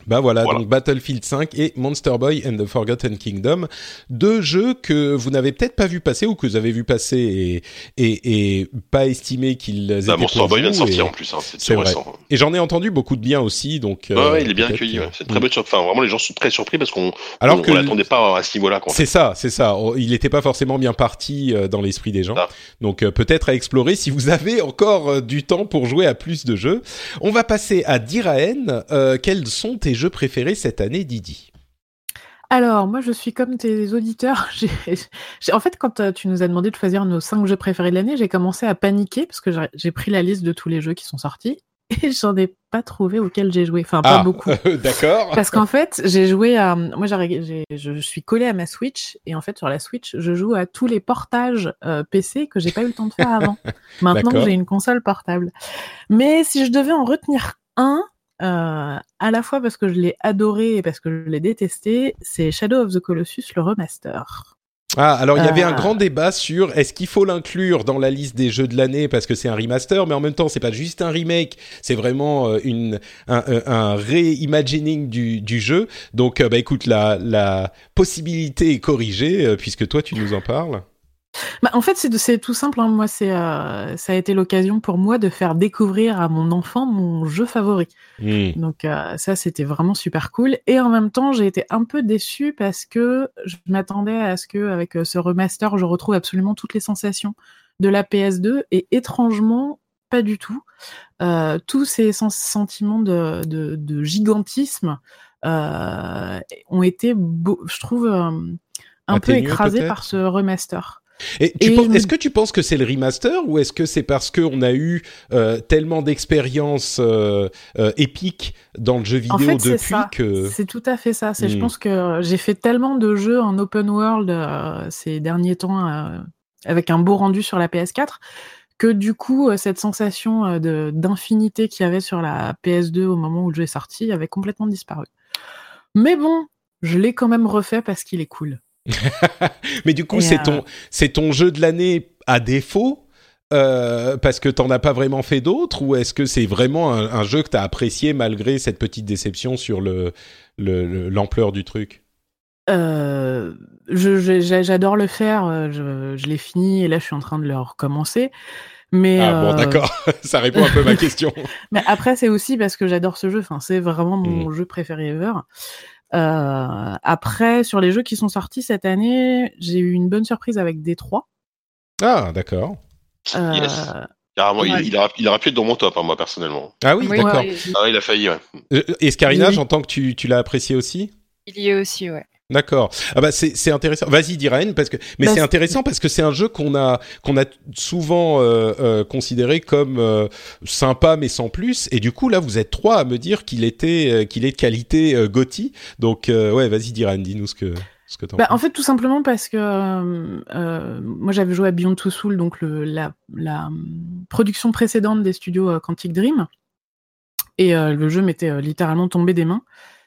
[SPEAKER 1] Bah voilà, donc Battlefield 5 et Monster Boy and the Forgotten Kingdom, deux jeux que vous n'avez peut-être pas vu passer ou que vous avez vu passer et, et, et pas estimé qu'ils bah, étaient
[SPEAKER 2] Monster Boy vient de sortir en plus, hein, c'est récent.
[SPEAKER 1] Et j'en ai entendu beaucoup de bien aussi, donc.
[SPEAKER 2] Ouais, ouais il est bien accueilli. Ouais. C'est très mm. bonne surprise. Enfin, vraiment, les gens sont très surpris parce qu'on alors on, l'attendait pas à ce niveau-là.
[SPEAKER 1] C'est ça, c'est ça. Il n'était pas forcément bien parti euh, dans l'esprit des gens. Donc euh, peut-être à explorer si vous avez encore euh, du temps pour jouer à plus de jeux. On va passer à Diraen. quels sont tes jeux préférés cette année, Didi?
[SPEAKER 3] Alors, moi, je suis comme tes auditeurs. en fait, quand euh, tu nous as demandé de choisir nos cinq jeux préférés de l'année, j'ai commencé à paniquer parce que j'ai pris la liste de tous les jeux qui sont sortis et j'en ai pas trouvé auxquels j'ai joué. Enfin, pas ah, beaucoup.
[SPEAKER 1] D'accord.
[SPEAKER 3] Parce qu'en fait, j'ai joué à. Moi, je suis collé à ma Switch et en fait, sur la Switch, je joue à tous les portages euh, PC que j'ai pas eu le temps de faire avant. Maintenant, j'ai une console portable. Mais si je devais en retenir un, euh, à la fois parce que je l'ai adoré et parce que je l'ai détesté, c'est Shadow of the Colossus, le remaster.
[SPEAKER 1] Ah, alors il y avait un euh. grand débat sur est-ce qu'il faut l'inclure dans la liste des jeux de l'année parce que c'est un remaster, mais en même temps c'est pas juste un remake, c'est vraiment euh, une un, un reimagining du, du jeu. Donc bah écoute, la la possibilité est corrigée puisque toi tu nous en parles.
[SPEAKER 3] Bah, en fait, c'est tout simple. Hein. Moi, c'est euh, ça a été l'occasion pour moi de faire découvrir à mon enfant mon jeu favori. Mmh. Donc euh, ça, c'était vraiment super cool. Et en même temps, j'ai été un peu déçue parce que je m'attendais à ce que avec euh, ce remaster, je retrouve absolument toutes les sensations de la PS2 et étrangement pas du tout. tous ces sentiments de, de, gigantisme ont été, je trouve, un peu écrasés par ce remaster.
[SPEAKER 1] Et, est-ce que tu penses que c'est le remaster ou est-ce que c'est parce qu'on a eu euh, tellement d'expériences euh, euh, épiques dans le jeu vidéo en fait, depuis que
[SPEAKER 3] c'est tout à fait ça. C'est je hmm. pense que j'ai fait tellement de jeux en open world ces derniers temps avec un beau rendu sur la PS4 que du coup cette sensation de d'infinité qu'il y avait sur la PS2 au moment où le jeu est sorti avait complètement disparu. Mais bon, je l'ai quand même refait parce qu'il est cool.
[SPEAKER 1] Mais du coup, c'est ton, euh, c'est ton jeu de l'année à défaut euh, parce que t'en as pas vraiment fait d'autres ou est-ce que c'est vraiment un, jeu que t'as apprécié malgré cette petite déception sur le, l'ampleur du truc?
[SPEAKER 3] Euh, J'adore le faire, je, je l'ai fini et là je suis en train de le recommencer. Mais
[SPEAKER 1] ah bon, d'accord, ça répond un peu à ma question.
[SPEAKER 3] Mais après, c'est aussi parce que j'adore ce jeu. Enfin, c'est vraiment mon hmm. jeu préféré ever. Euh, après, sur les jeux qui sont sortis cette année, j'ai eu une bonne surprise avec Détroit.
[SPEAKER 1] Ah, d'accord.
[SPEAKER 2] Euh, Carrément, il, il, aurait pu être dans mon top, hein, moi, personnellement.
[SPEAKER 1] Ah oui, d'accord.
[SPEAKER 2] Ah, il a failli, ouais.
[SPEAKER 1] Euh, et Scarina, j'entends que tu, tu l'as apprécié aussi?
[SPEAKER 6] Il y est aussi, ouais.
[SPEAKER 1] D'accord. Ah bah c'est intéressant. Vas-y, Diraine, parce que mais bah, c'est intéressant parce que c'est un jeu qu'on a qu'on a souvent euh, euh, considéré comme euh, sympa mais sans plus. Et du coup là, vous êtes trois à me dire qu'il était qu'il est de qualité Gotti. Donc ouais, vas-y, Diraine, dis-nous ce que ce que
[SPEAKER 3] bah, En fait, tout simplement parce que moi j'avais joué à Beyond Two Soul, donc le, la, la production précédente des studios Quantic Dream, et le jeu m'était littéralement tombé des mains.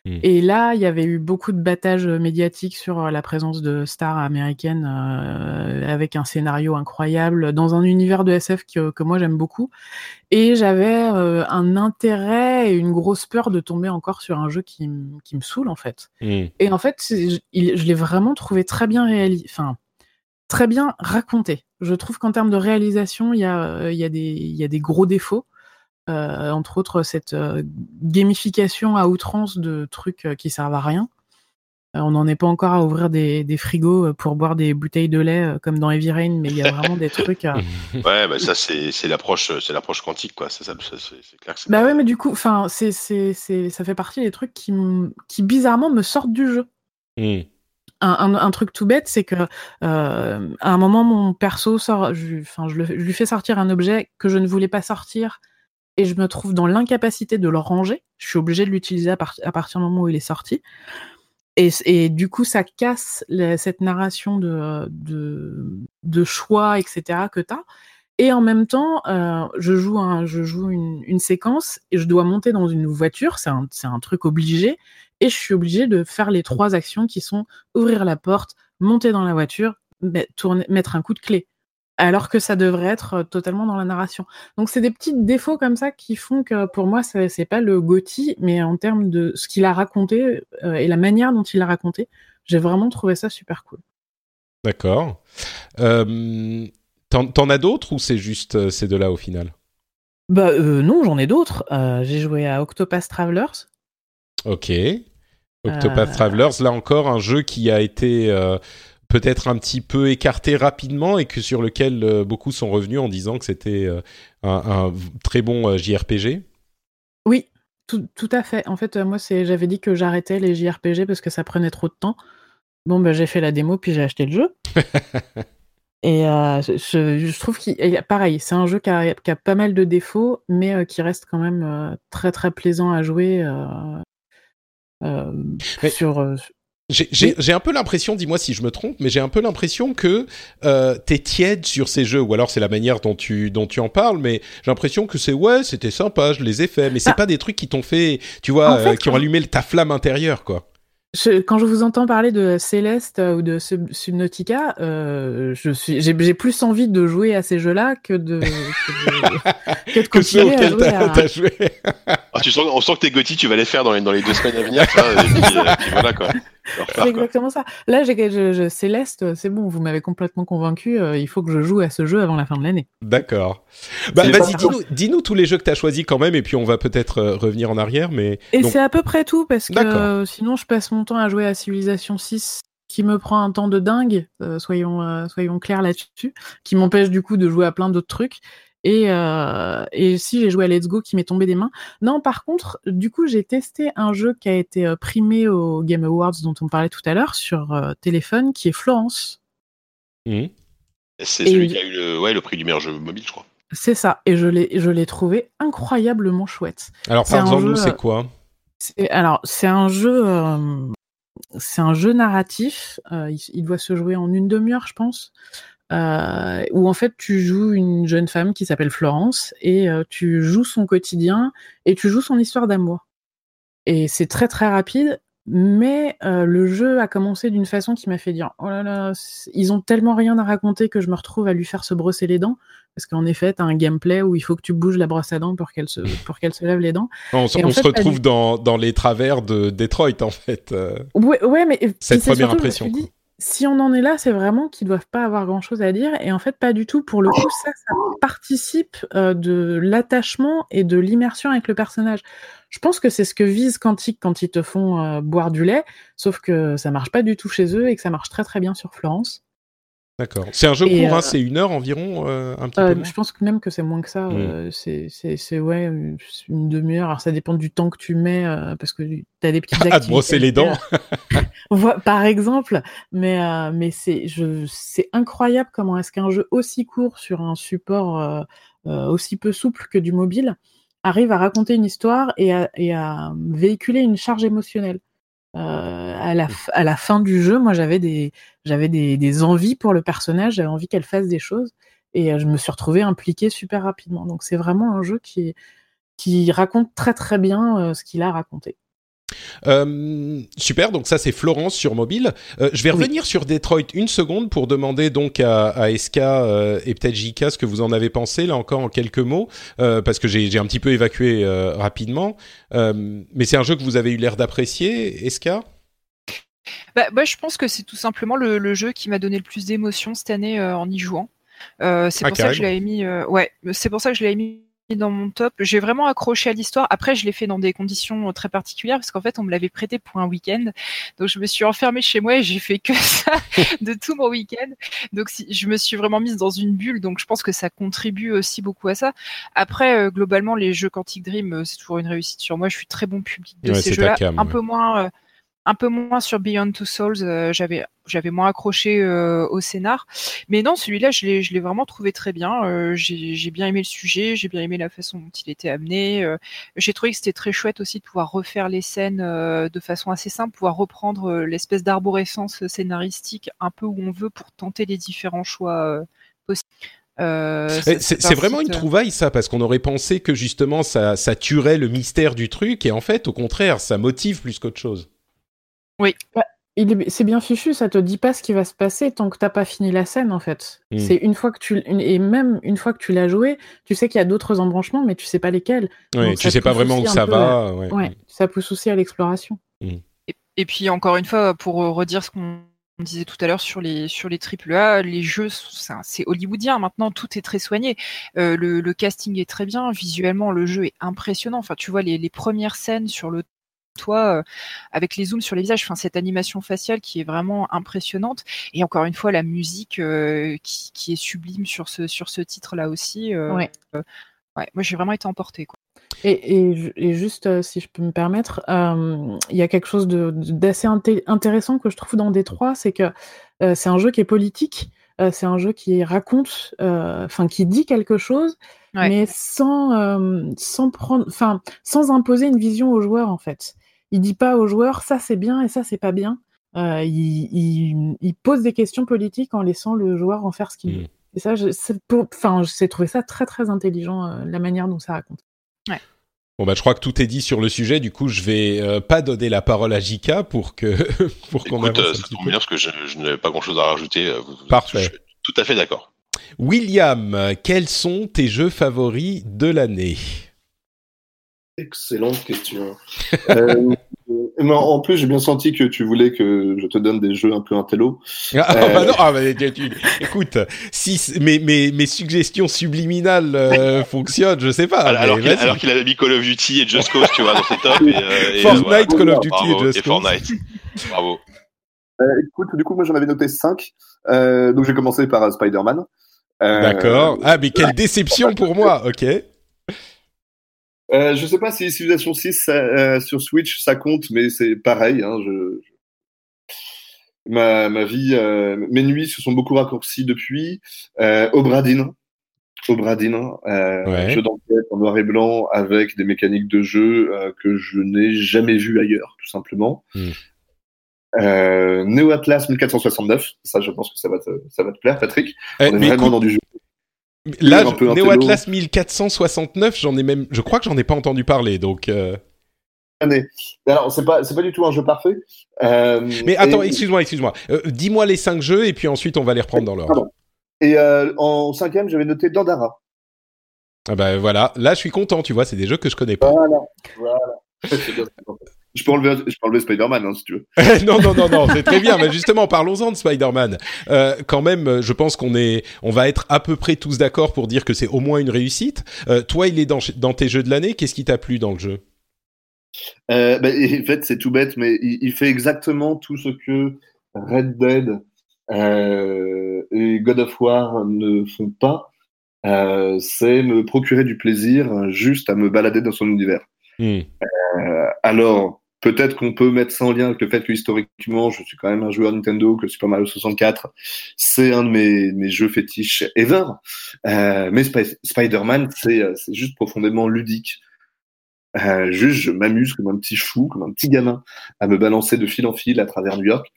[SPEAKER 3] Et là, il y avait eu beaucoup de battages médiatiques sur euh, la présence de stars américaines euh, avec un scénario incroyable dans un univers de SF que, que moi j'aime beaucoup. Et j'avais euh, un intérêt et une grosse peur de tomber encore sur un jeu qui, qui me saoule en fait. Et en fait, je, je l'ai vraiment trouvé très bien réalisé. Enfin, très bien raconté. Je trouve qu'en termes de réalisation, il y a, il y, a des, il y a des gros défauts. Euh, entre autres cette euh, gamification à outrance de trucs euh, qui servent à rien. on n'en est pas encore à ouvrir des, des, frigos pour boire des bouteilles de lait comme dans Heavy Rain, mais il y a vraiment des trucs.
[SPEAKER 2] Ouais, bah ça c'est l'approche c'est l'approche quantique quoi. Ça, ça, c'est clair. Que
[SPEAKER 3] bah ouais, mais du coup, enfin c'est ça fait partie des trucs qui qui bizarrement me sortent du jeu. Mmh. Un, un, truc tout bête, c'est que euh, à un moment mon perso sort, je, je, lui fais sortir un objet que je ne voulais pas sortir et je me trouve dans l'incapacité de le ranger. Je suis obligée de l'utiliser à, partir du moment où il est sorti. Et, et du coup, ça casse cette narration de, de, de, choix, etc. que tu as. Et en même temps, euh, je joue, un, je joue une, une, séquence et je dois monter dans une voiture. C'est un, un truc obligé. Et je suis obligée de faire les trois actions qui sont ouvrir la porte, monter dans la voiture, tourner, mettre un coup de clé. Alors que ça devrait être euh, totalement dans la narration. Donc c'est des petits défauts comme ça qui font que pour moi c'est pas le Gotti, mais en termes de ce qu'il a raconté euh, et la manière dont il l'a raconté, j'ai vraiment trouvé ça super cool.
[SPEAKER 1] D'accord. Euh, T'en as d'autres ou c'est juste euh, ces deux-là au final?
[SPEAKER 3] Bah euh, non, j'en ai d'autres. j'ai joué à Octopath Travelers.
[SPEAKER 1] Ok. Octopath Travelers, là encore un jeu qui a été peut-être un petit peu écarté rapidement et que sur lequel euh, beaucoup sont revenus en disant que c'était euh, un, très bon euh, JRPG.
[SPEAKER 3] Oui, tout, à fait. En fait, moi, j'avais dit que j'arrêtais les JRPG parce que ça prenait trop de temps. Bon, bah, j'ai fait la démo puis j'ai acheté le jeu. Et je, trouve qu'il pareil, c'est un jeu qui a, pas mal de défauts, mais qui reste quand même très très plaisant à jouer sur
[SPEAKER 1] j'ai un peu l'impression, dis-moi si je me trompe, mais j'ai un peu l'impression que euh, t'es tiède sur ces jeux, ou alors c'est la manière dont tu dont tu en parles, mais j'ai l'impression que c'est ouais, c'était sympa, je les ai faits, mais c'est ah. pas des trucs qui t'ont fait, tu vois, euh, qui ont allumé ta flamme intérieure, quoi
[SPEAKER 3] quand je vous entends parler de Céleste ou de Subnautica, euh, je suis, j'ai, plus envie de jouer à ces jeux-là que de que de, continuer à jouer. À... joué.
[SPEAKER 2] Ah, tu sens, on sent que tes Gotti, tu vas les faire dans les, dans les deux semaines à venir. et voilà quoi.
[SPEAKER 3] C'est exactement ça. Là, j'ai, je, Céleste, c'est bon, vous m'avez complètement convaincu. Euh, il faut que je joue à ce jeu avant la fin de l'année.
[SPEAKER 1] D'accord. Bah, vas-y, dis-nous, tous les jeux que tu as choisis quand même, et puis on va peut-être euh, revenir en arrière. Mais
[SPEAKER 3] et c'est à peu près tout parce que sinon, je passe mon temps à jouer à Civilization 6 qui me prend un temps de dingue, euh, soyons, soyons clairs là-dessus, qui m'empêche du coup de jouer à plein d'autres trucs. Et, euh, et si j'ai joué à Let's Go qui m'est tombé des mains. Non, par contre, du coup, j'ai testé un jeu qui a été euh, primé au Game Awards dont on parlait tout à l'heure sur euh, téléphone, qui est Florence.
[SPEAKER 2] Mmh. C'est celui qui a eu le, ouais, le prix du meilleur jeu mobile, je crois.
[SPEAKER 3] C'est ça, et je l'ai, je l'ai trouvé incroyablement chouette.
[SPEAKER 1] Alors, par exemple, c'est quoi?
[SPEAKER 3] Alors, c'est un jeu, c'est un jeu narratif. Il, il, doit se jouer en une demi-heure, je pense. Euh, où en fait tu joues une jeune femme qui s'appelle Florence et euh, tu joues son quotidien et tu joues son histoire d'amour. Et c'est très très rapide, mais euh, le jeu a commencé d'une façon qui m'a fait dire oh là là, ils ont tellement rien à raconter que je me retrouve à lui faire se brosser les dents parce qu'en effet, t'as un gameplay où il faut que tu bouges la brosse à dents pour qu'elle se pour qu'elle se lève les dents.
[SPEAKER 1] On, se retrouve dans, dans les travers de Detroit en fait.
[SPEAKER 3] Ouais, ouais mais
[SPEAKER 1] cette première impression
[SPEAKER 3] si on en est là, c'est vraiment qu'ils doivent pas avoir grand chose à dire. Et en fait, pas du tout. Pour le coup, ça, ça participe euh, de l'attachement et de l'immersion avec le personnage. Je pense que c'est ce que vise Quantique quand ils te font euh, boire du lait, sauf que ça marche pas du tout chez eux et que ça marche très très bien sur Florence.
[SPEAKER 1] D'accord. C'est un jeu court, hein, euh, c'est une heure environ, euh, un petit peu
[SPEAKER 3] Je pense que même que c'est moins que ça. Mmh. c'est ouais, une demi-heure. Alors ça dépend du temps que tu mets, parce que tu as des petites
[SPEAKER 1] activités. à brosser les dents
[SPEAKER 3] Par exemple. Mais, mais c'est incroyable comment est-ce qu'un jeu aussi court sur un support aussi peu souple que du mobile arrive à raconter une histoire et et à véhiculer une charge émotionnelle. Euh, à, la à la fin du jeu, moi j'avais des j'avais des, des, envies pour le personnage, j'avais envie qu'elle fasse des choses et euh, je me suis retrouvée impliquée super rapidement. Donc c'est vraiment un jeu qui qui raconte très très bien euh, ce qu'il a raconté.
[SPEAKER 1] Euh, super, donc ça c'est Florence sur mobile. Euh, je vais revenir sur Detroit une seconde pour demander donc à, à SK euh, et peut-être JK ce que vous en avez pensé, là encore en quelques mots, parce que j'ai un petit peu évacué rapidement. mais c'est un jeu que vous avez eu l'air d'apprécier, SK
[SPEAKER 6] bah, moi, je pense que c'est tout simplement le, jeu qui m'a donné le plus d'émotion cette année en y jouant. c'est ah, pour ça que je l'avais mis. ouais, c'est pour ça que je l'avais mis dans mon top. J'ai vraiment accroché à l'histoire. Après, je l'ai fait dans des conditions très particulières parce qu'en fait, on me l'avait prêté pour un week-end. Donc, je me suis enfermée chez moi et j'ai fait que ça de tout mon week-end. Donc, si, je me suis vraiment mise dans une bulle. Donc, je pense que ça contribue aussi beaucoup à ça. Après, euh, globalement, les jeux Quantic Dream, euh, c'est toujours une réussite sur moi. Je suis très bon public de ces jeux-là. Un peu moins. Un peu moins sur Beyond Two Souls, euh, j'avais j'avais moins accroché euh, au scénar, mais non celui-là je l'ai je l'ai vraiment trouvé très bien. Euh, j'ai bien aimé le sujet, j'ai bien aimé la façon dont il était amené. j'ai trouvé que c'était très chouette aussi de pouvoir refaire les scènes de façon assez simple, pouvoir reprendre l'espèce d'arborescence scénaristique un peu où on veut pour tenter les différents choix possibles.
[SPEAKER 1] c'est vraiment une trouvaille ça, parce qu'on aurait pensé que justement ça, ça tuerait le mystère du truc, et en fait au contraire ça motive plus qu'autre chose.
[SPEAKER 6] Oui.
[SPEAKER 3] c'est bien fichu, ça te dit pas ce qui va se passer tant que t'as pas fini la scène en fait.
[SPEAKER 1] Mm.
[SPEAKER 3] C'est une fois que tu et même une fois que tu l'as joué, tu sais qu'il y a d'autres embranchements, mais tu sais pas lesquels. Donc
[SPEAKER 1] tu sais pas vraiment où ça va. ouais.
[SPEAKER 3] Ouais, ça pousse aussi à l'exploration.
[SPEAKER 6] Et, et puis encore une fois, pour euh, redire ce qu'on disait tout à l'heure sur les sur les AAA, les jeux, c'est hollywoodien maintenant, tout est très soigné. Euh, le, le casting est très bien, visuellement le jeu est impressionnant. Enfin, tu vois les, les premières scènes sur le toit euh, avec les zooms sur les visages, enfin cette animation faciale qui est vraiment impressionnante. Et encore une fois, la musique euh, qui, qui est sublime sur ce sur ce titre là aussi. euh,
[SPEAKER 3] Ouais.
[SPEAKER 6] ouais, moi j'ai vraiment été emportée. Quoi.
[SPEAKER 3] Et, et, ju- et juste, si je peux me permettre, il y a quelque chose d'assez inté- intéressant que je trouve dans Détroit, c'est que c'est un jeu qui est politique, c'est un jeu qui raconte, enfin qui dit quelque chose,
[SPEAKER 6] Ouais.
[SPEAKER 3] mais sans, euh, sans prendre, enfin sans imposer une vision aux joueurs en fait. Il dit pas aux joueurs ça c'est bien et ça c'est pas bien. Euh, il, il, il pose des questions politiques en laissant le joueur en faire ce qu'il
[SPEAKER 1] Mm.
[SPEAKER 3] veut. Et ça, j'ai trouvé ça très très intelligent euh, la manière dont ça raconte.
[SPEAKER 1] Bon bah je crois que tout est dit sur le sujet. Du coup, je vais euh, pas donner la parole à Jika pour que pour qu'on
[SPEAKER 2] Écoute,
[SPEAKER 1] avance
[SPEAKER 2] euh,
[SPEAKER 1] un
[SPEAKER 2] ça
[SPEAKER 1] petit
[SPEAKER 2] tombe
[SPEAKER 1] peu.
[SPEAKER 2] bien parce que je, je n'avais pas grand chose à rajouter.
[SPEAKER 1] Parfait.
[SPEAKER 2] Je suis tout à fait d'accord.
[SPEAKER 1] William, quels sont tes jeux favoris de l'année?
[SPEAKER 4] Excellente question. Euh, mais en plus, j'ai bien senti que tu voulais que je te donne des jeux un peu intello.
[SPEAKER 1] ah,
[SPEAKER 4] Euh.
[SPEAKER 1] bah non, ah, bah, tu- tu- écoute, si mes, mes, mes suggestions subliminales euh, fonctionnent, je sais pas.
[SPEAKER 2] alors
[SPEAKER 1] Ah,
[SPEAKER 2] qu'il
[SPEAKER 1] vas-y.
[SPEAKER 2] alors qu'il avait mis Call of Duty et Just Cause, tu vois, dans ses tops. Et, euh, et,
[SPEAKER 1] Fortnite,
[SPEAKER 2] voilà.
[SPEAKER 1] Call of Duty
[SPEAKER 2] Bravo,
[SPEAKER 1] et Just
[SPEAKER 2] et
[SPEAKER 1] Cause.
[SPEAKER 2] Fortnite. Bravo.
[SPEAKER 4] Euh, écoute, du coup, moi, j'en avais noté 5. Euh, donc, j'ai commencé par euh, Spider-Man. Euh,
[SPEAKER 1] D'accord. Ah, mais quelle déception pour moi. Ok.
[SPEAKER 4] Euh, je sais pas si Civilization 6 ça, euh, sur Switch ça compte, mais c'est pareil. Hein, je, je- Ma, ma vie, euh, mes nuits se sont beaucoup raccourcies depuis. Euh, Obradin, Obradin,
[SPEAKER 1] Ouais.
[SPEAKER 4] jeu d'enquête en noir et blanc avec des mécaniques de jeu que je n'ai jamais vu ailleurs, tout simplement.
[SPEAKER 1] Hmm.
[SPEAKER 4] Euh, Neo Atlas 1469, ça je pense que ça va te, ça va te plaire, Patrick.
[SPEAKER 1] Eh,
[SPEAKER 4] On est vraiment
[SPEAKER 1] écoute,
[SPEAKER 4] dans du jeu.
[SPEAKER 1] Là, je-. Neo Atlas 1469, j'en ai même, je crois que j'en ai pas entendu parler, donc. euh.
[SPEAKER 4] Alors, c'est pas, c'est pas du tout un jeu parfait. Euh,
[SPEAKER 1] Mais attends,
[SPEAKER 4] et-
[SPEAKER 1] excuse-moi, excuse-moi. Euh, Dis-moi les cinq jeux et puis ensuite on va les reprendre dans l'ordre.
[SPEAKER 4] Et en cinquième, j'avais noté Dandara.
[SPEAKER 1] Ah bah voilà, là je suis content, tu vois, c'est des jeux que je connais pas.
[SPEAKER 4] Voilà. voilà. Je peux enlever, je peux enlever Spider-Man, hein, si tu veux.
[SPEAKER 1] non, non, non, non, c'est très bien. Mais justement, parlons-en de Spider-Man. Euh, quand même, euh, je pense qu'on est, on va être à peu près tous d'accord pour dire que c'est au moins une réussite. Euh, toi, il est dans, dans tes jeux de l'année. Qu'est-ce qui t'a plu dans le jeu?
[SPEAKER 4] Euh, bah, en fait, c'est tout bête, mais il, il fait exactement tout ce que Red Dead et God of War ne font pas. C'est me procurer du plaisir juste à me balader dans son univers.
[SPEAKER 1] Hmm.
[SPEAKER 4] Euh, alors, peut-être qu'on peut mettre ça en lien avec le fait que historiquement, je suis quand même un joueur Nintendo, que Super Mario 64, c'est un de mes, mes jeux fétiches ever. Euh, mais Spi- Spider-Man, c'est euh, c'est juste profondément ludique. Euh, juste, je m'amuse comme un petit fou, comme un petit gamin, à me balancer de fil en fil à travers New York.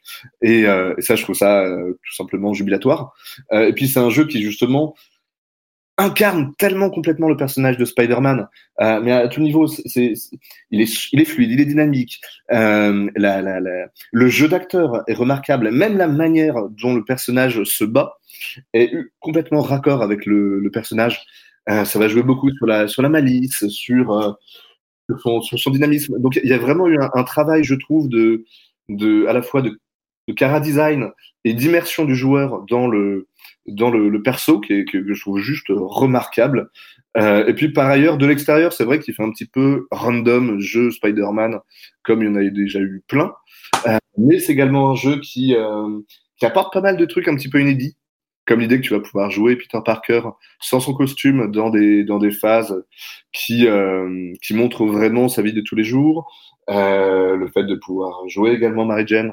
[SPEAKER 4] Et, euh, et ça, je trouve ça euh, tout simplement jubilatoire. Euh, et puis, c'est un jeu qui, justement, incarne tellement complètement le personnage de Spider-Man. Euh, mais à tout niveau, c'est, il, est, il est fluide, il est dynamique. Euh, la, la, la, le jeu d'acteur est remarquable. Même la manière dont le personnage se bat est complètement raccord avec le, le personnage. Euh, ça va jouer beaucoup sur la, sur la malice, sur, euh, sur, son, sur son dynamisme. Donc il y a vraiment eu un, un travail, je trouve, de, de, à la fois de, de cara design et d'immersion du joueur dans le, dans le, le perso qui est, que, que je trouve juste remarquable. Euh, et puis par ailleurs, de l'extérieur, c'est vrai qu'il fait un petit peu random jeu Spider-Man, comme il y en a déjà eu plein. Euh, mais c'est également un jeu qui, euh, qui apporte pas mal de trucs un petit peu inédits, comme l'idée que tu vas pouvoir jouer Peter Parker sans son costume dans des, dans des phases qui, euh, qui montrent vraiment sa vie de tous les jours. Euh, le fait de pouvoir jouer également Mary Jane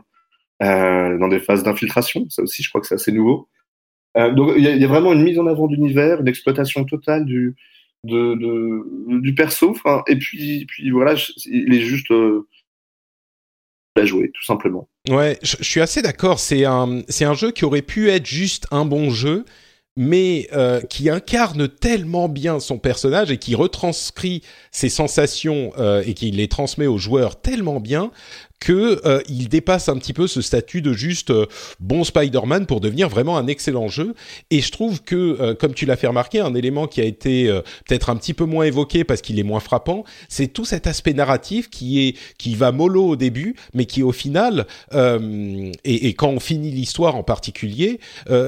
[SPEAKER 4] euh, dans des phases d'infiltration, ça aussi, je crois que c'est assez nouveau. Euh, donc il y, a- vraiment une mise en avant d'univers, une exploitation totale du du perso. Et puis voilà, il est juste euh, à jouer tout simplement.
[SPEAKER 1] Ouais, je, suis assez d'accord. C'est un, c'est un jeu qui aurait pu être juste un bon jeu, mais euh, qui incarne tellement bien son personnage et qui retranscrit ses sensations et qui les transmet aux joueurs tellement bien que euh, dépasse un petit peu ce statut de juste euh, bon Spider-Man pour devenir vraiment un excellent jeu. Et je trouve que, euh, comme tu l'as fait remarquer, un élément qui a été peut-être un petit peu moins évoqué parce qu'il est moins frappant, c'est tout cet aspect narratif qui est qui va mollo au début, mais qui au final et, et, quand on finit l'histoire en particulier,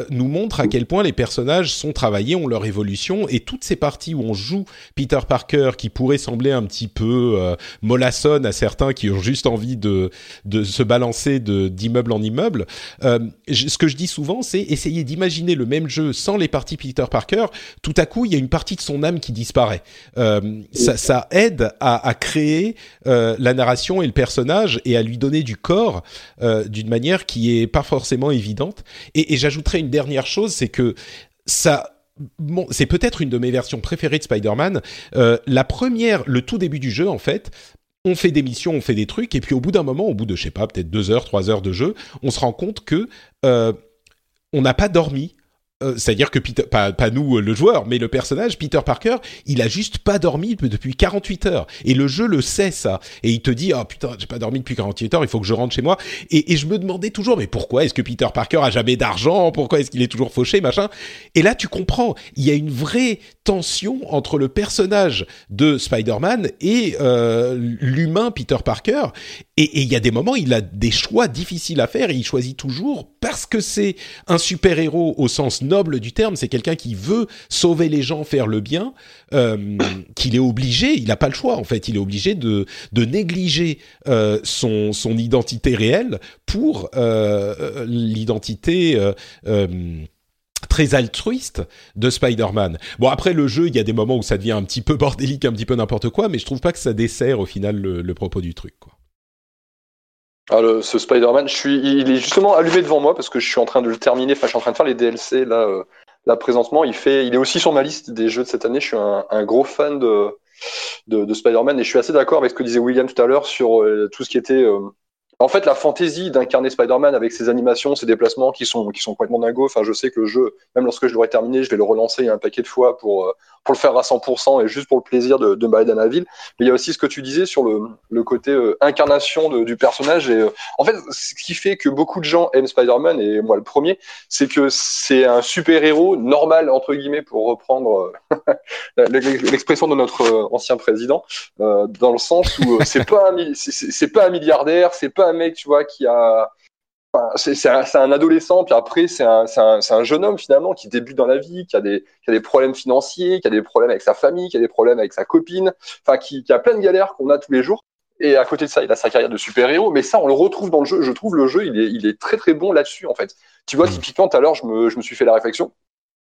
[SPEAKER 1] nous montre à quel point les personnages sont travaillés, ont leur évolution et toutes ces parties où on joue Peter Parker qui pourrait sembler un petit peu mollassonne à certains qui ont juste envie de de se balancer d'immeuble en immeuble. Euh, ce que je dis souvent, c'est essayer d'imaginer le même jeu sans les parties Peter Parker. Tout à coup, il y a une partie de son âme qui disparaît. Euh, ça, aide à, créer euh, la narration et le personnage et à lui donner du corps d'une manière qui est pas forcément évidente. Et, j'ajouterais une dernière chose, c'est que ça c'est peut-être une de mes versions préférées de Spider-Man. La première, le tout début du jeu, en fait, on fait des missions, on fait des trucs, et puis au bout d'un moment, au bout de, je sais pas, peut-être deux heures, trois heures de jeu, on se rend compte que euh, on n'a pas dormi. Euh, c'est-à-dire que Peter, pas, nous le joueur, mais le personnage Peter Parker, il a juste pas dormi depuis 48 heures. Et le jeu le sait ça. Et il te dit oh putain j'ai pas dormi depuis 48 heures, il faut que je rentre chez moi. Et, et je me demandais toujours mais pourquoi est-ce que Peter Parker a jamais d'argent, pourquoi est-ce qu'il est toujours fauché? Machin. Et là tu comprends, il y a une vraie tension entre le personnage de Spider-Man et euh, l'humain Peter Parker. Et il y a des moments il a des choix difficiles à faire et il choisit toujours parce que c'est un super héros au sens noble du terme, c'est quelqu'un qui veut sauver les gens, faire le bien, euh, qu'il est obligé, il n'a pas le choix en fait, il est obligé de, négliger euh, son, identité réelle pour l'identité très altruiste de Spider-Man. Bon après le jeu, il y a des moments où ça devient un petit peu bordélique, un petit peu n'importe quoi, mais je trouve pas que ça dessert au final le, propos du truc. Quoi.
[SPEAKER 5] Ah, ce Spider-Man, il est justement allumé devant moi parce que je suis en train de le terminer. Enfin, je suis en train de faire les DLC là, euh, là présentement. Il fait, il est aussi sur ma liste des jeux de cette année. Je suis un, gros fan de, de, de Spider-Man et je suis assez d'accord avec ce que disait William tout à l'heure sur euh, tout ce qui était euh, en fait, la fantaisie d'incarner Spider-Man avec ses animations, ses déplacements qui sont, qui sont complètement dingos. Enfin, je sais que le jeu, même lorsque je l'aurai terminé, je vais le relancer un paquet de fois pour, euh, pour le faire à 100% et juste pour le plaisir de, de me dans la ville. Mais il y a aussi ce que tu disais sur le, le côté euh, incarnation du personnage. Et euh, en fait, ce qui fait que beaucoup de gens aiment Spider-Man, et moi le premier, c'est que c'est un super-héros normal, entre guillemets, pour reprendre l'expression de notre ancien président, dans le sens où c'est pas, c'est pas un milliardaire, c'est pas un mec, tu vois, qui a. c'est un, un, adolescent, puis après, c'est un, un, un, jeune homme finalement qui débute dans la vie, qui a, des, qui a des problèmes financiers, qui a des problèmes avec sa famille, qui a des problèmes avec sa copine, enfin, qui, qui a plein de galères qu'on a tous les jours. Et à côté de ça, il a sa carrière de super-héros, mais ça, on le retrouve dans le jeu. Je trouve le jeu, il est, il est très très bon là-dessus, en fait. Tu vois, mmh. typiquement, tout à l'heure, je me, je me suis fait la réflexion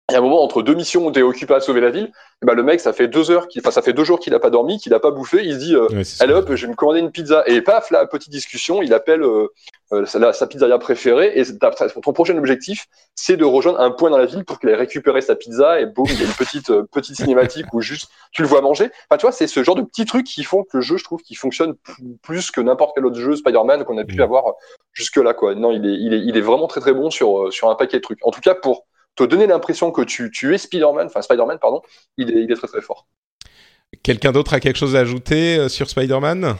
[SPEAKER 5] il y a un moment entre deux missions où t'es occupé à sauver la ville, et ben le mec ça fait deux heures, enfin ça fait deux jours qu'il a pas dormi, qu'il a pas bouffé, il se dit euh, ouais, allez hop, je vais me commander une pizza et paf là petite discussion, il appelle euh, euh, sa, sa, pizzeria préférée et ton prochain objectif c'est de rejoindre un point dans la ville pour qu'il ait récupéré sa pizza et boum il y a une petite euh, petite cinématique où juste tu le vois manger. Enfin tu vois c'est ce genre de petits trucs qui font que le jeu je trouve qui fonctionne plus que n'importe quel autre jeu Spider-Man qu'on a pu mmh. avoir jusque là quoi. Non il est il est il est vraiment très très bon sur sur un paquet de trucs. En tout cas pour te donner l'impression que tu, tu es Spider-Man, enfin Spider-Man, pardon, il est, il est très très fort.
[SPEAKER 1] Quelqu'un d'autre a quelque chose à ajouter euh, sur Spider-Man?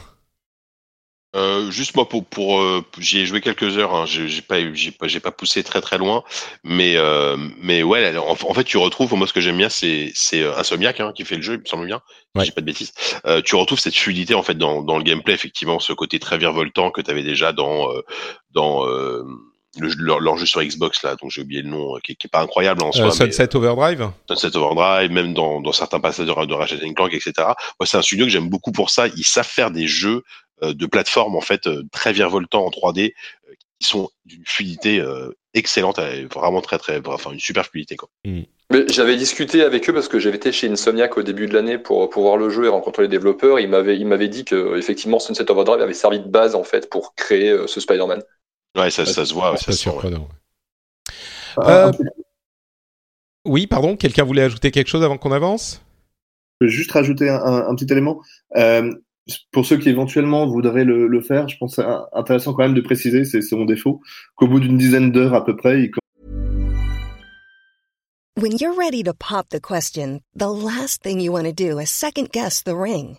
[SPEAKER 2] Euh, juste moi pour pour euh, j'y ai joué quelques heures hein, j'ai pas j'ai pas j'ai pas poussé très très loin mais euh, mais ouais en, en, fait tu retrouves moi ce que j'aime bien c'est c'est Insomniac hein, qui fait le jeu il me semble bien ouais. j'ai pas de bêtises euh, tu retrouves cette fluidité en fait dans dans le gameplay effectivement ce côté très virevoltant que tu avais déjà dans dans le, leur, leur, jeu sur Xbox là, donc j'ai oublié le nom, qui, qui est pas incroyable en soi.
[SPEAKER 1] Euh, Sunset Overdrive.
[SPEAKER 2] Sunset Overdrive, même dans, dans certains passages de, de Ratchet Clank, etc. Moi, c'est un studio que j'aime beaucoup pour ça. Ils savent faire des jeux euh, de plateforme en fait euh, très virevoltants en 3D, euh, qui sont d'une fluidité euh, excellente, vraiment très très, enfin une super fluidité quoi.
[SPEAKER 5] Mm. J'avais discuté avec eux parce que j'avais été chez Insomniac au début de l'année pour, pour voir le jeu et rencontrer les développeurs. Ils m'avaient ils m'avaient dit que effectivement Sunset Overdrive avait servi de base en fait pour créer ce Spider-Man.
[SPEAKER 2] Ouais, ça, ça se voit.
[SPEAKER 1] C'est surprenant. Euh, oui, pardon, quelqu'un voulait ajouter quelque chose avant qu'on avance?
[SPEAKER 4] Je veux juste rajouter un, un petit élément. Euh, pour ceux qui éventuellement voudraient le, le faire, je pense que c'est intéressant quand même de préciser, c'est mon défaut, qu'au bout d'une dizaine d'heures à peu près, il...
[SPEAKER 7] When you're ready to pop the question, the last thing you want to do is second guess the ring.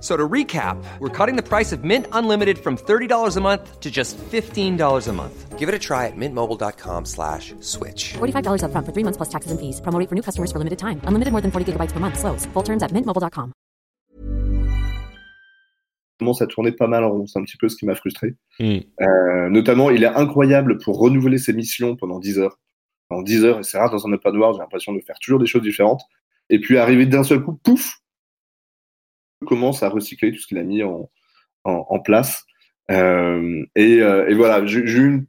[SPEAKER 8] So to recap, we're cutting the price of Mint Unlimited from $30 a month to just $15 a month. Give it a try at mintmobile.com slash switch.
[SPEAKER 9] $45 upfront for three months plus taxes and fees. Promo for new customers for limited time. Unlimited more than 40 gigabytes per month. Slows. Full terms at mintmobile.com.
[SPEAKER 4] commence à tourner pas mal en rond. C'est un petit peu ce qui m'a frustré.
[SPEAKER 1] Mm.
[SPEAKER 4] Euh, notamment, il est incroyable pour renouveler ses missions pendant 10 heures. Pendant 10 heures, et c'est rare dans un open world, j'ai l'impression de faire toujours des choses différentes. Et puis arriver d'un seul coup, pouf, commence à recycler tout ce qu'il a mis en, en, en place. Euh, et, euh, et voilà, j'ai eu une,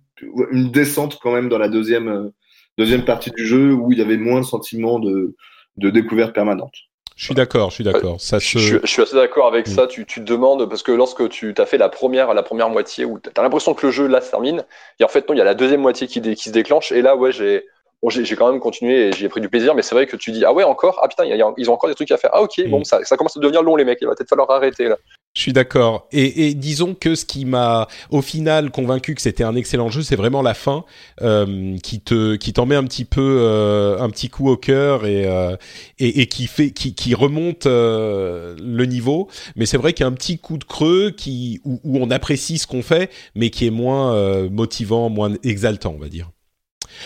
[SPEAKER 4] une descente quand même dans la deuxième, euh, deuxième partie du jeu où il y avait moins le sentiment de, de découverte permanente.
[SPEAKER 1] Je suis d'accord, je suis d'accord. Ça
[SPEAKER 5] Je,
[SPEAKER 1] se...
[SPEAKER 5] je- je suis assez d'accord avec
[SPEAKER 1] Mm.
[SPEAKER 5] ça. Tu, tu te demandes, parce que lorsque tu as fait la première, la première moitié, où tu as l'impression que le jeu là se termine, et en fait, non, il y a la deuxième moitié qui, dé- qui se déclenche, et là, ouais, j'ai bon, j'ai j'ai quand même continué et j'y ai pris du plaisir, mais c'est vrai que tu dis, ah ouais, encore, ah putain, il y a- il y a- ils ont encore des trucs à faire. Ah ok,
[SPEAKER 1] Mm.
[SPEAKER 5] bon, ça, ça commence à devenir long, les mecs, il va peut-être falloir arrêter là.
[SPEAKER 1] Je suis d'accord. Et, et disons que ce qui m'a au final convaincu que c'était un excellent jeu, c'est vraiment la fin euh, qui te qui t'en met un petit peu euh, un petit coup au cœur et euh, et, et qui fait qui, qui remonte le niveau. Mais c'est vrai qu'il y a un petit coup de creux qui où, où on apprécie ce qu'on fait, mais qui est moins motivant, moins exaltant, on va dire.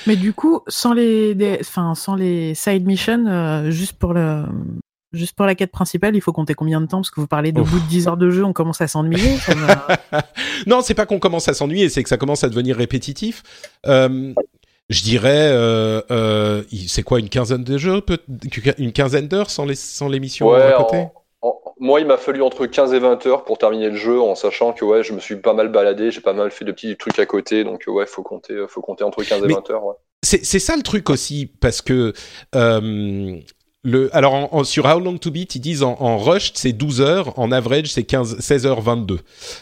[SPEAKER 3] Mais du coup, sans les, des- enfin, sans les side missions, euh, juste pour le, juste pour la quête principale, il faut compter combien de temps? Parce que vous parlez de
[SPEAKER 1] Ouf.
[SPEAKER 3] bout de 10 heures de jeu, on commence à s'ennuyer. me-
[SPEAKER 1] non, c'est pas qu'on commence à s'ennuyer, c'est que ça commence à devenir répétitif. Euh, je dirais, euh, euh, c'est quoi une quinzaine de jeux, une quinzaine d'heures sans les sans l'émission
[SPEAKER 5] Ouais,
[SPEAKER 1] à côté?
[SPEAKER 5] en- moi, il m'a fallu entre 15 et 20 heures pour terminer le jeu, en sachant que ouais, je me suis pas mal baladé, j'ai pas mal fait de petits trucs à côté, donc euh, ouais, faut compter, faut compter entre 15 et
[SPEAKER 1] Mais-
[SPEAKER 5] 20 heures. Ouais.
[SPEAKER 1] C'est c'est ça le truc aussi parce que euh, le alors en, en- sur How Long to Beat ils disent en, en rush c'est 12 heures, en average c'est 15 16 heures 22.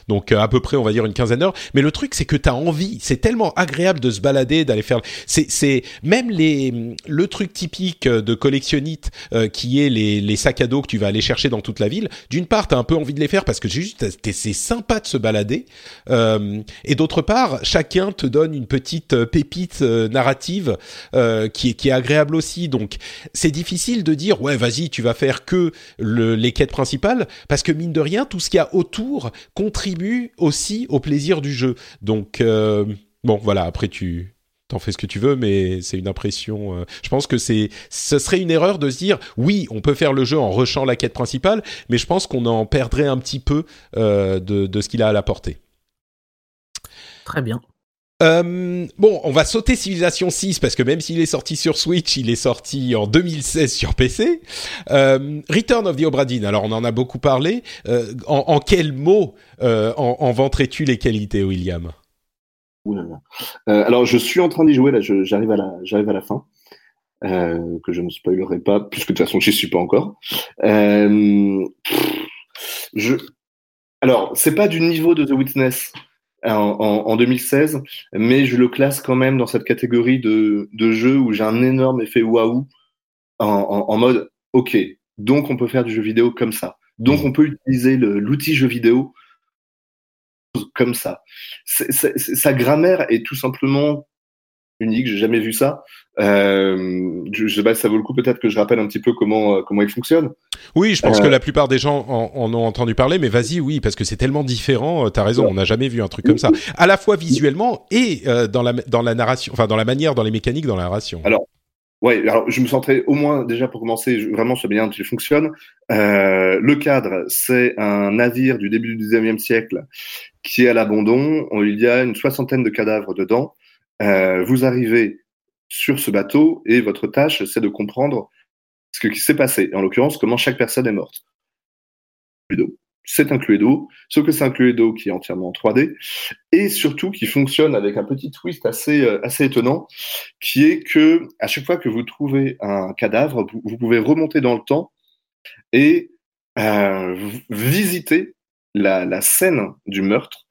[SPEAKER 1] Donc euh, à peu près on va dire une quinzaine d'heures. Mais le truc c'est que t'as envie, c'est tellement agréable de se balader, d'aller faire. C'est c'est même les le truc typique de collectionnite euh, qui est les les sacs à dos que tu vas aller chercher dans toute la ville. D'une part t'as un peu envie de les faire parce que juste c'est sympa de se balader. Euh, et d'autre part, chacun te donne une petite euh, pépite euh, narrative euh, qui, qui est agréable aussi. Donc, c'est difficile de dire ouais, vas-y, tu vas faire que le, les quêtes principales, parce que mine de rien, tout ce qu'il y a autour contribue aussi au plaisir du jeu. Donc, euh, bon, voilà. Après, tu t'en fais ce que tu veux, mais c'est une impression. euh, je pense que c'est, ce serait une erreur de se dire oui, on peut faire le jeu en rushant la quête principale, mais je pense qu'on en perdrait un petit peu euh, de, de ce qu'il a à la portée.
[SPEAKER 3] Très bien.
[SPEAKER 1] Euh, bon, on va sauter Civilization 6 parce que même s'il est sorti sur Switch, il est sorti en 2016 sur PC. Euh, Return of the Obra alors on en a beaucoup parlé. Euh, en, quels mots en, en vanterais-tu les qualités, William?
[SPEAKER 4] Alors, je suis en train d'y jouer, là, j'arrive à la, j'arrive à la fin, que je ne spoilerai pas, puisque de toute façon, j'y suis pas encore. Je, alors, c'est pas du niveau de The Witness en, en, en 2016, mais je le classe quand même dans cette catégorie de, de jeux où j'ai un énorme effet waouh en, en, en mode, ok, donc on peut faire du jeu vidéo comme ça. Donc on peut utiliser le- l'outil jeu vidéo comme ça. Sa grammaire est tout simplement unique. J'ai jamais vu ça. Euh, je, je sais pas si ça vaut le coup peut-être que je rappelle un petit peu comment euh, comment il fonctionne.
[SPEAKER 1] Oui, je pense
[SPEAKER 4] Euh,
[SPEAKER 1] que la plupart des gens en, en ont entendu parler, mais vas-y, oui, parce que c'est tellement différent. euh, T'as raison, on n'a jamais vu un truc comme ça, à la fois visuellement et euh, dans la dans la narration, enfin dans la manière, dans les mécaniques, dans la narration.
[SPEAKER 4] Alors, ouais, alors je me centrais au moins déjà pour commencer je- vraiment sur la manière dont il fonctionne. Euh, le cadre, c'est un navire du début du 19e siècle qui est à l'abandon. Il y a une soixantaine de cadavres dedans. Euh, vous arrivez sur ce bateau et votre tâche, c'est de comprendre ce qui s'est passé. En l'occurrence, comment chaque personne est morte. c'est un Cluedo, sauf que c'est un Cluedo qui est entièrement en 3D et surtout qui fonctionne avec un petit twist assez euh, assez étonnant, qui est que à chaque fois que vous trouvez un cadavre, vous, pouvez remonter dans le temps et euh, visiter la scène du meurtre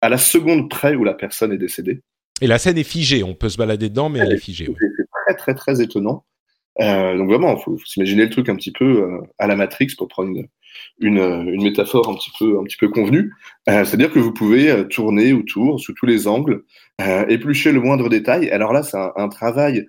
[SPEAKER 4] à la seconde près où la personne est décédée.
[SPEAKER 1] Et la scène est figée, on peut se balader dedans, mais elle est figée. ouais.
[SPEAKER 4] C'est très très très étonnant. Euh, donc vraiment, faut, faut s'imaginer le truc un petit peu euh, à la Matrix pour prendre une, une, une métaphore un petit peu un petit peu convenue. Euh, C'est-à-dire que vous pouvez tourner autour sous tous les angles, éplucher le moindre détail. Alors là, c'est un, un travail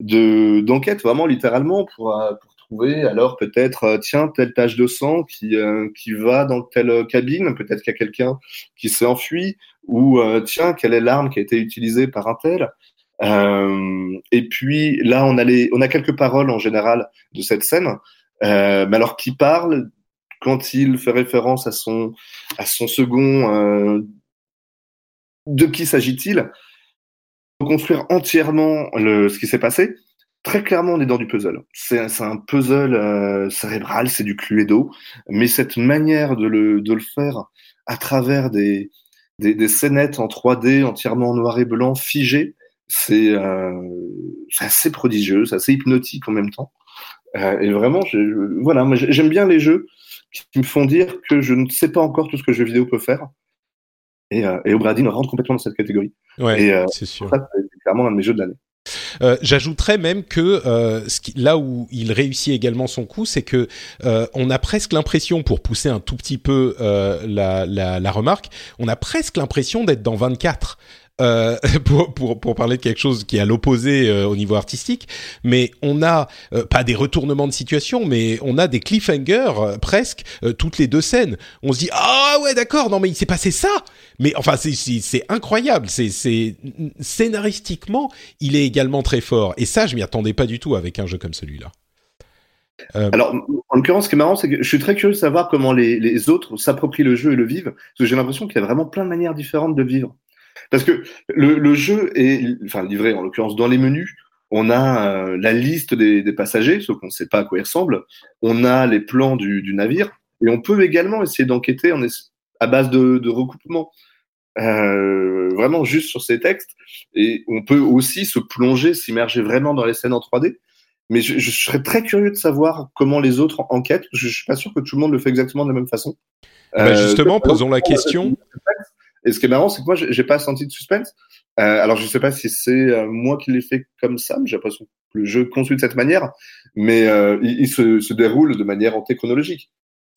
[SPEAKER 4] de d'enquête vraiment littéralement pour, pour trouver alors peut-être tiens telle tache de sang qui qui va dans telle cabine, peut-être qu'il y a quelqu'un qui s'est enfui ou euh, tiens quelle est l'arme qui a été utilisée par un tel. Euh, et puis là, on a, les, on a quelques paroles en général de cette scène. Euh, mais alors, qui parle quand il fait référence à son, à son second De qui s'agit-il? Pour construire entièrement le, ce qui s'est passé, très clairement, on est dans du puzzle. C'est un puzzle cérébral, c'est du Cluedo, mais cette manière de le, de le faire à travers des, des, des scénettes en 3D, entièrement en noir et blanc, figées, c'est euh, c'est assez prodigieux, c'est assez hypnotique en même temps. Euh, et vraiment, je, voilà, moi j'ai- j'aime bien les jeux qui, me font dire que je ne sais pas encore tout ce que le jeu vidéo peut faire. Et, euh, et Obradin rentre complètement dans cette catégorie.
[SPEAKER 1] Ouais,
[SPEAKER 4] euh,
[SPEAKER 1] c'est sûr.
[SPEAKER 4] c'est clairement un de mes jeux de l'année.
[SPEAKER 1] Euh, J'ajouterais même que euh, là où il réussit également son coup, c'est que euh, on a presque l'impression, pour pousser un tout petit peu la, la, la remarque, on a presque l'impression d'être dans 24. Euh, pour, pour, pour parler de quelque chose qui est à l'opposé euh, au niveau artistique, mais on a euh, pas des retournements de situation, mais on a des cliffhangers presque toutes les deux scènes. On se dit ah ouais d'accord non mais il s'est passé ça, mais enfin c'est incroyable, c'est scénaristiquement il est également très fort et ça je m'y attendais pas du tout avec un jeu comme celui-là.
[SPEAKER 4] Alors, en l'occurrence, ce qui est marrant, c'est que je suis très curieux de savoir comment les, les autres s'approprient le jeu et le vivent, parce que j'ai l'impression qu'il y a vraiment plein de manières différentes de vivre. Parce que le, le jeu est, enfin, livré, en l'occurrence, dans les menus, on a euh, la liste des, des passagers, sauf qu'on ne sait pas à quoi ils ressemblent, on a les plans du, du navire, et on peut également essayer d'enquêter en à base de, de recoupement. Euh, vraiment juste sur ces textes et on peut aussi se plonger, s'immerger vraiment dans les scènes en 3D mais je, je serais très curieux de savoir comment les autres en- enquêtent. Je, je suis pas sûr que tout le monde le fait exactement de la même façon.
[SPEAKER 1] bah,
[SPEAKER 4] Euh,
[SPEAKER 1] justement,
[SPEAKER 4] donc,
[SPEAKER 1] posons la question.
[SPEAKER 4] Et ce qui est marrant, c'est que moi, j'ai pas senti de suspense. Euh, alors, je sais pas si c'est euh, moi qui l'ai fait comme ça, mais j'ai l'impression que le jeu est construit de cette manière. Mais euh, il, il se, se déroule de manière antéchronologique.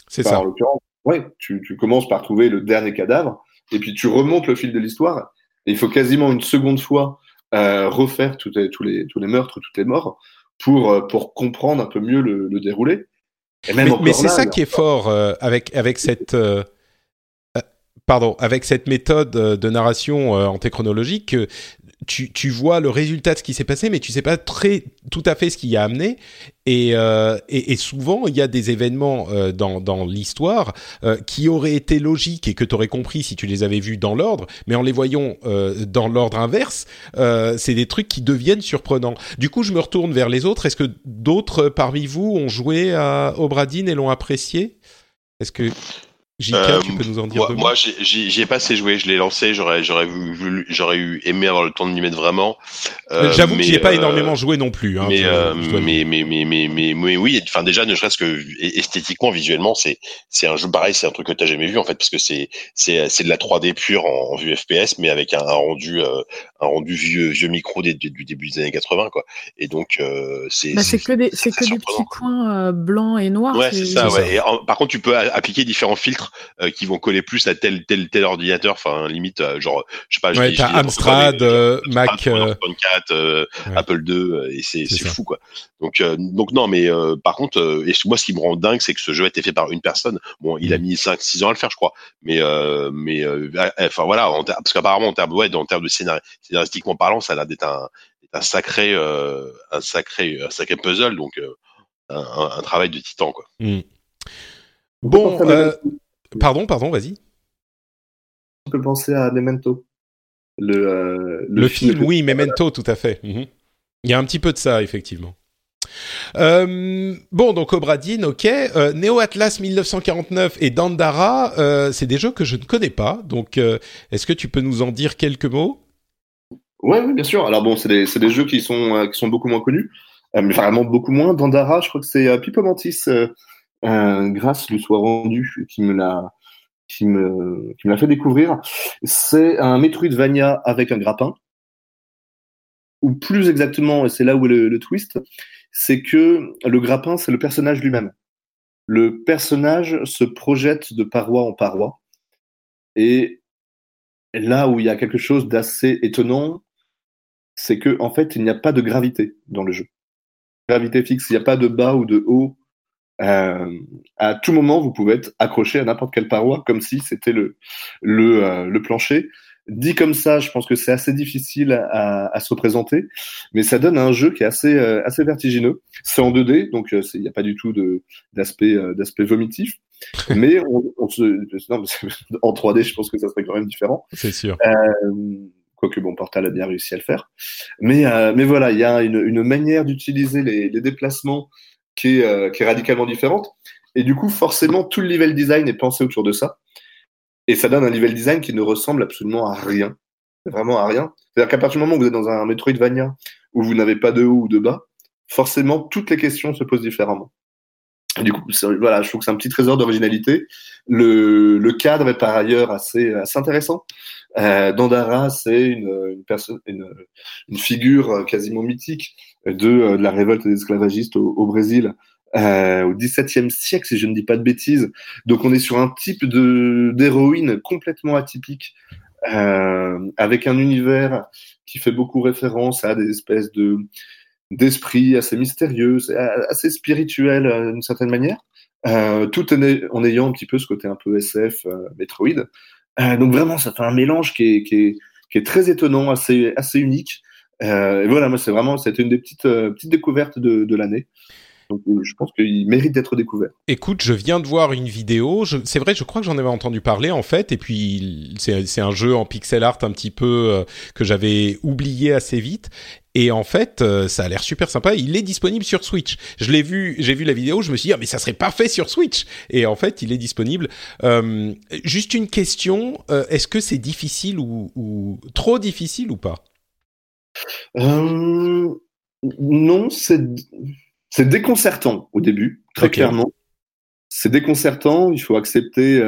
[SPEAKER 1] C'est ça.
[SPEAKER 4] En l'occurrence, ouais, tu, tu commences par trouver le dernier cadavre, et puis tu remontes le fil de l'histoire. Et il faut quasiment une seconde fois euh, refaire tous les, tous, les, tous les meurtres, toutes les morts, pour, pour comprendre un peu mieux le, le déroulé. Et même
[SPEAKER 1] mais, c'est ça qui est fort euh, avec avec cette euh, pardon avec cette méthode euh, de narration euh, antéchronologique que tu, tu vois le résultat de ce qui s'est passé, mais tu sais pas très tout à fait ce qui y a amené. Et, euh, souvent, il y a des événements euh, dans, l'histoire euh, qui auraient été logiques et que tu aurais compris si tu les avais vus dans l'ordre, mais en les voyant euh, dans l'ordre inverse, euh, c'est des trucs qui deviennent surprenants. Du coup, je me retourne vers les autres. Est-ce que d'autres parmi vous ont joué à Obradine et l'ont apprécié? Est-ce que JK,
[SPEAKER 2] Euh,
[SPEAKER 1] tu peux nous en dire
[SPEAKER 2] moi, moi, j'y ai pas assez joué. Je l'ai lancé. J'aurais, j'aurais voulu, voulu- j'aurais eu aimé avoir le temps de m'y mettre vraiment. Euh,
[SPEAKER 1] J'avoue que j'y ai pas
[SPEAKER 2] euh,
[SPEAKER 1] énormément joué non plus. Hein,
[SPEAKER 2] mais, euh, mais, mais, mais, mais, mais, mais oui, enfin déjà, ne serait-ce que esthétiquement, visuellement, c'est c'est un jeu pareil, c'est un truc que t'as jamais vu en fait, parce que c'est c'est c'est de la 3D pure en, en vue FPS, mais avec un, un rendu euh, un rendu vieux vieux micro des- du début des années 80 quoi. Et donc euh, c'est
[SPEAKER 3] Bah, c'est que des, c'est que des petits points euh, blancs et noirs.
[SPEAKER 2] Ouais, c'est ça. Ouais. Et en- par contre, tu peux appliquer différents filtres euh, qui vont coller plus à tel tel tel ordinateur. Enfin, limite, euh, genre, je sais pas. je
[SPEAKER 1] Ouais, t'as Amstrad, euh,
[SPEAKER 2] Amstrad,
[SPEAKER 1] Mac, euh,
[SPEAKER 2] iPhone 4, euh,
[SPEAKER 1] Ouais.
[SPEAKER 2] Apple 2, euh, et c'est fou quoi. Donc euh, donc non, mais euh, par contre, euh, et moi, ce qui me rend dingue, c'est que ce jeu a été fait par une personne. Bon, il a
[SPEAKER 1] Mm.
[SPEAKER 2] mis 5 6 ans à le faire, je crois. Mais euh, mais enfin voilà, en parce qu'apparemment en termes ouais, en termes de scénar scénaristiquement parlant, ça a l'air d'être un un sacré euh, un sacré un sacré puzzle donc euh, un, un- un travail de titan quoi.
[SPEAKER 4] On peut
[SPEAKER 1] Bon, euh. Pardon, pardon, vas-y.
[SPEAKER 4] On peut penser à Memento. Le, euh,
[SPEAKER 1] Le, film, oui, Memento, tout à fait. Mhm. Il y a un petit peu de ça, effectivement. Euh, bon, donc Obradine, ok. Euh, Neo Atlas 1949 et Dandara, euh, c'est des jeux que je ne connais pas. Donc, est-ce que tu peux nous en dire quelques mots?
[SPEAKER 4] Ouais, oui, bien sûr. Alors bon, c'est des, jeux qui sont, qui sont beaucoup moins connus, mais vraiment beaucoup moins. Dandara, je crois que c'est Pipo Mantis, grâce lui soit rendu, qui me l'a, qui me, qui me l'a fait découvrir. C'est un Metroidvania avec un grappin. Ou plus exactement, et c'est là où est le, le twist, c'est que le grappin, c'est le personnage lui-même. Le personnage se projette de paroi en paroi. Et là où il y a quelque chose d'assez étonnant, c'est que en fait, il n'y a pas de gravité dans le jeu. Gravité fixe, il n'y a pas de bas ou de haut. Euh, à tout moment, vous pouvez être accroché à n'importe quelle paroi, comme si c'était le le, euh, le plancher. Dit comme ça, je pense que c'est assez difficile à, à, se représenter, mais ça donne un jeu qui est assez euh, assez vertigineux. C'est en 2D, donc euh, il n'y a pas du tout de d'aspect euh, d'aspect vomitif, mais on, on se non, en 3D, je pense que ça serait quand même différent.
[SPEAKER 1] C'est sûr.
[SPEAKER 4] Euh, quoique bon, Portal a bien réussi à le faire. Mais, euh, mais voilà, il y a une, une manière d'utiliser les, les, déplacements qui est, euh, qui est radicalement différente. Et du coup, forcément, tout le level design est pensé autour de ça. Et ça donne un level design qui ne ressemble absolument à rien. Vraiment à rien. C'est-à-dire qu'à partir du moment où vous êtes dans un Metroidvania où vous n'avez pas de haut ou de bas, forcément, toutes les questions se posent différemment. Du coup, voilà, je trouve que c'est un petit trésor d'originalité. Le, le cadre est par ailleurs assez, assez intéressant. Euh, Dandara, c'est une, une, personne, une, une, figure quasiment mythique de, de la révolte des esclavagistes au, au Brésil euh, au XVIIe siècle, si je ne dis pas de bêtises. Donc, on est sur un type de d'héroïne complètement atypique, euh, avec un univers qui fait beaucoup référence à des espèces de d'esprits assez mystérieux, assez spirituel euh, d'une certaine manière, euh, tout en, ayant un petit peu ce côté un peu SF, euh, Metroid. Donc vraiment, ça fait un mélange qui est, qui est, qui est très étonnant, assez, assez unique. Et voilà, moi, c'est vraiment, c'était une des petites, petites découvertes de, de l'année. Donc, je pense qu'il mérite d'être découvert.
[SPEAKER 1] Écoute, je viens de voir une vidéo. C'est vrai, je crois que j'en avais entendu parler en fait. Et puis, c'est un jeu en pixel art un petit peu que j'avais oublié assez vite. Et en fait, euh, ça a l'air super sympa. Il est disponible sur Switch. Je l'ai vu, j'ai vu la vidéo. Je me suis dit, ah, mais ça serait parfait sur Switch. Et en fait, il est disponible. Euh, juste une question euh, est-ce que c'est difficile ou, ou, trop difficile ou pas?
[SPEAKER 4] Non, c'est c'est déconcertant au début, très okay. clairement. C'est déconcertant, il faut accepter.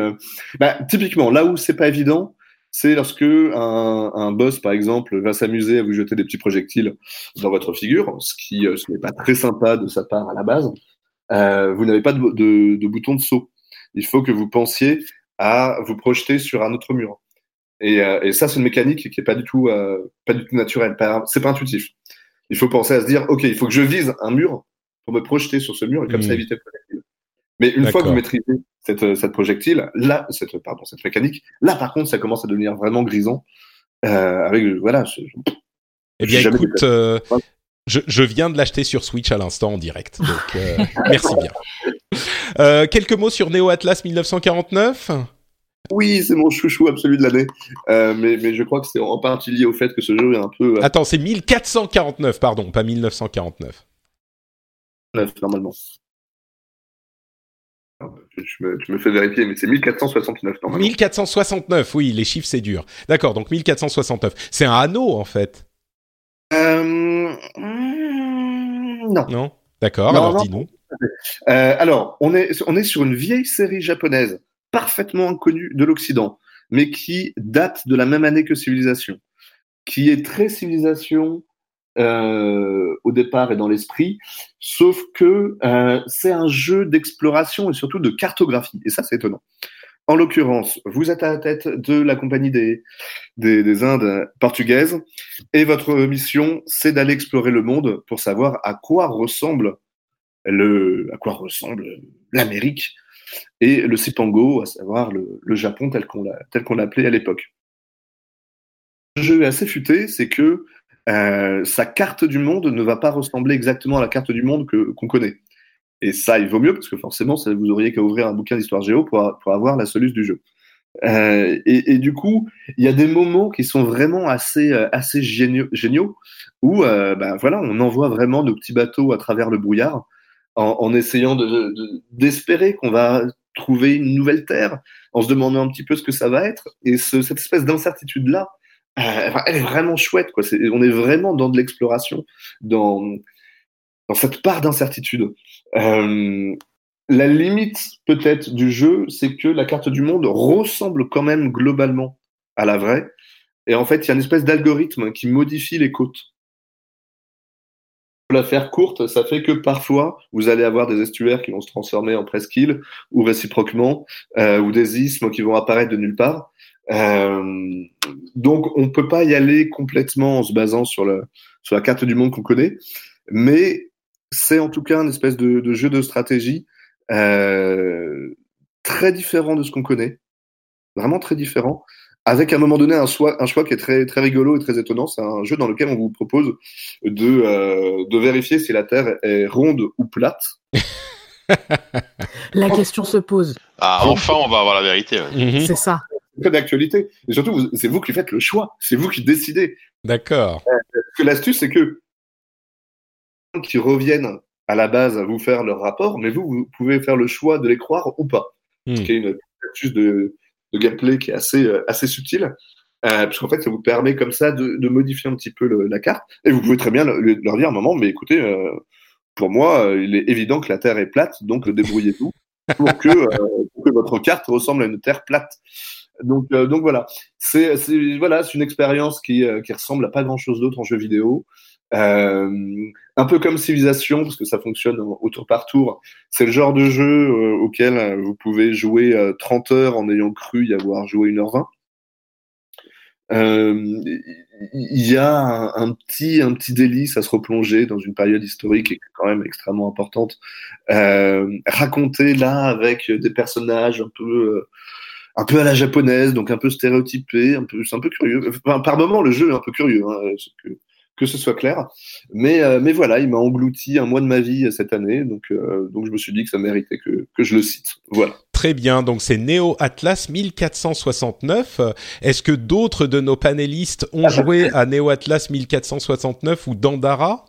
[SPEAKER 4] Bah, typiquement, là où c'est pas évident, c'est lorsque un, un, boss, par exemple, va s'amuser à vous jeter des petits projectiles dans votre figure, ce qui euh, ce n'est pas très sympa de sa part à la base. Euh, vous n'avez pas de, de, de, bouton de saut. Il faut que vous pensiez à vous projeter sur un autre mur. Et, euh, et ça, c'est une mécanique qui est pas du tout, pas du tout naturelle. C'est pas intuitif. Il faut penser à se dire, ok, il faut que je vise un mur pour me projeter sur ce mur et comme mmh. ça éviter le projectile. Mais une fois que vous maîtrisez cette, cette projectile, là, cette, pardon, cette mécanique, là par contre, ça commence à devenir vraiment grisant. Euh, avec voilà. Je,
[SPEAKER 1] eh bien, écoute, euh, je, je, viens de l'acheter sur Switch à l'instant en direct, donc euh, merci bien. Euh, quelques mots sur Neo Atlas 1949.
[SPEAKER 4] Oui, c'est mon chouchou absolu de l'année. Euh, mais, mais je crois que c'est en partie lié au fait que ce jeu est un peu.
[SPEAKER 1] Euh... Attends, c'est 1449, pardon, pas 1949.
[SPEAKER 4] 9, normalement. Je me, je me, fais vérifier, mais c'est 1469 normalement.
[SPEAKER 1] 1469, oui, les chiffres c'est dur. D'accord, donc 1469. C'est un anneau en fait.
[SPEAKER 4] Euh... Non.
[SPEAKER 1] Non? D'accord, alors dis-nous.
[SPEAKER 4] Euh, alors, on est, on est sur une vieille série japonaise, parfaitement inconnue de l'Occident, mais qui date de la même année que Civilisation, qui est très Civilisation euh, au départ et dans l'esprit, sauf que euh, c'est un jeu d'exploration et surtout de cartographie, et ça c'est étonnant. En l'occurrence, vous êtes à la tête de la compagnie des, des, des Indes portugaises, et votre mission, c'est d'aller explorer le monde pour savoir à quoi ressemble le, à quoi ressemble l'Amérique et le Cipango, à savoir le, Japon tel qu'on l'appelait à l'époque. Le jeu assez futé, c'est que euh, sa carte du monde ne va pas ressembler exactement à la carte du monde que, qu'on connaît. Et ça, il vaut mieux parce que forcément, vous auriez qu'à ouvrir un bouquin d'histoire géo pour, pour avoir la soluce du jeu. Euh, et, du coup, il y a des moments qui sont vraiment assez, euh, assez géniaux, où euh, ben voilà, on envoie vraiment nos petits bateaux à travers le brouillard en, essayant d'espérer de, qu'on va trouver une nouvelle terre, en se demandant un petit peu ce que ça va être. Et ce, cette espèce d'incertitude-là, elle est vraiment chouette. Quoi. On est vraiment dans de l'exploration, dans, dans cette part d'incertitude. Euh, la limite peut-être du jeu, c'est que la carte du monde ressemble quand même globalement à la vraie. Et en fait, il y a une espèce d'algorithme qui modifie les côtes. Pour la faire courte, ça fait que parfois, vous allez avoir des estuaires qui vont se transformer en presqu'îles, ou réciproquement, euh, ou des isthmes qui vont apparaître de nulle part. Euh, donc, on ne peut pas y aller complètement en se basant sur, le, sur la carte du monde qu'on connaît, mais c'est en tout cas une espèce de, de jeu de stratégie euh, très différent de ce qu'on connaît, vraiment très différent, avec à un moment donné un choix, un choix qui est très, très rigolo et très étonnant. C'est un jeu dans lequel on vous propose de, euh, de vérifier si la Terre est ronde ou plate.
[SPEAKER 3] la question se pose.
[SPEAKER 2] Ah, enfin, on va avoir la vérité.
[SPEAKER 3] Mhm. C'est ça.
[SPEAKER 4] D'actualité. Et surtout, c'est vous qui faites le choix. C'est vous qui décidez.
[SPEAKER 1] D'accord.
[SPEAKER 4] Euh, l'astuce, c'est que qui reviennent à la base à vous faire leur rapport, mais vous, vous pouvez faire le choix de les croire ou pas. Hmm. Ce qui est une astuce de, de, gameplay qui est assez, euh, assez subtile. Euh, parce qu'en fait, ça vous permet comme ça de, de modifier un petit peu le, la carte. Et vous pouvez très bien le, leur dire à un moment, mais écoutez, euh, pour moi, euh, il est évident que la Terre est plate, donc débrouillez-vous pour que, pour que votre carte ressemble à une Terre plate. Donc, donc voilà, c'est une expérience qui, qui ressemble à pas grand-chose d'autre en jeu vidéo. Euh, un peu comme Civilization, parce que ça fonctionne au tour par tour. C'est le genre de jeu euh, auquel euh, vous pouvez jouer 30 heures en ayant cru y avoir joué 1h20. Il y a un, petit, un petit délice à se replonger dans une période historique qui est quand même extrêmement importante. raconter là avec des personnages un peu un peu à la japonaise, donc un peu stéréotypé, un peu, c'est un peu curieux. Enfin, par moment, le jeu est un peu curieux. Hein, que, que ce soit clair. Mais, euh, mais voilà, il m'a englouti un mois de ma vie euh, cette année, donc, euh, donc je me suis dit que ça méritait que, que je le cite. Voilà.
[SPEAKER 1] Très bien, donc c'est Neo Atlas 1469. Est-ce que d'autres de nos panélistes ont joué à Neo Atlas 1469 ou Dandara?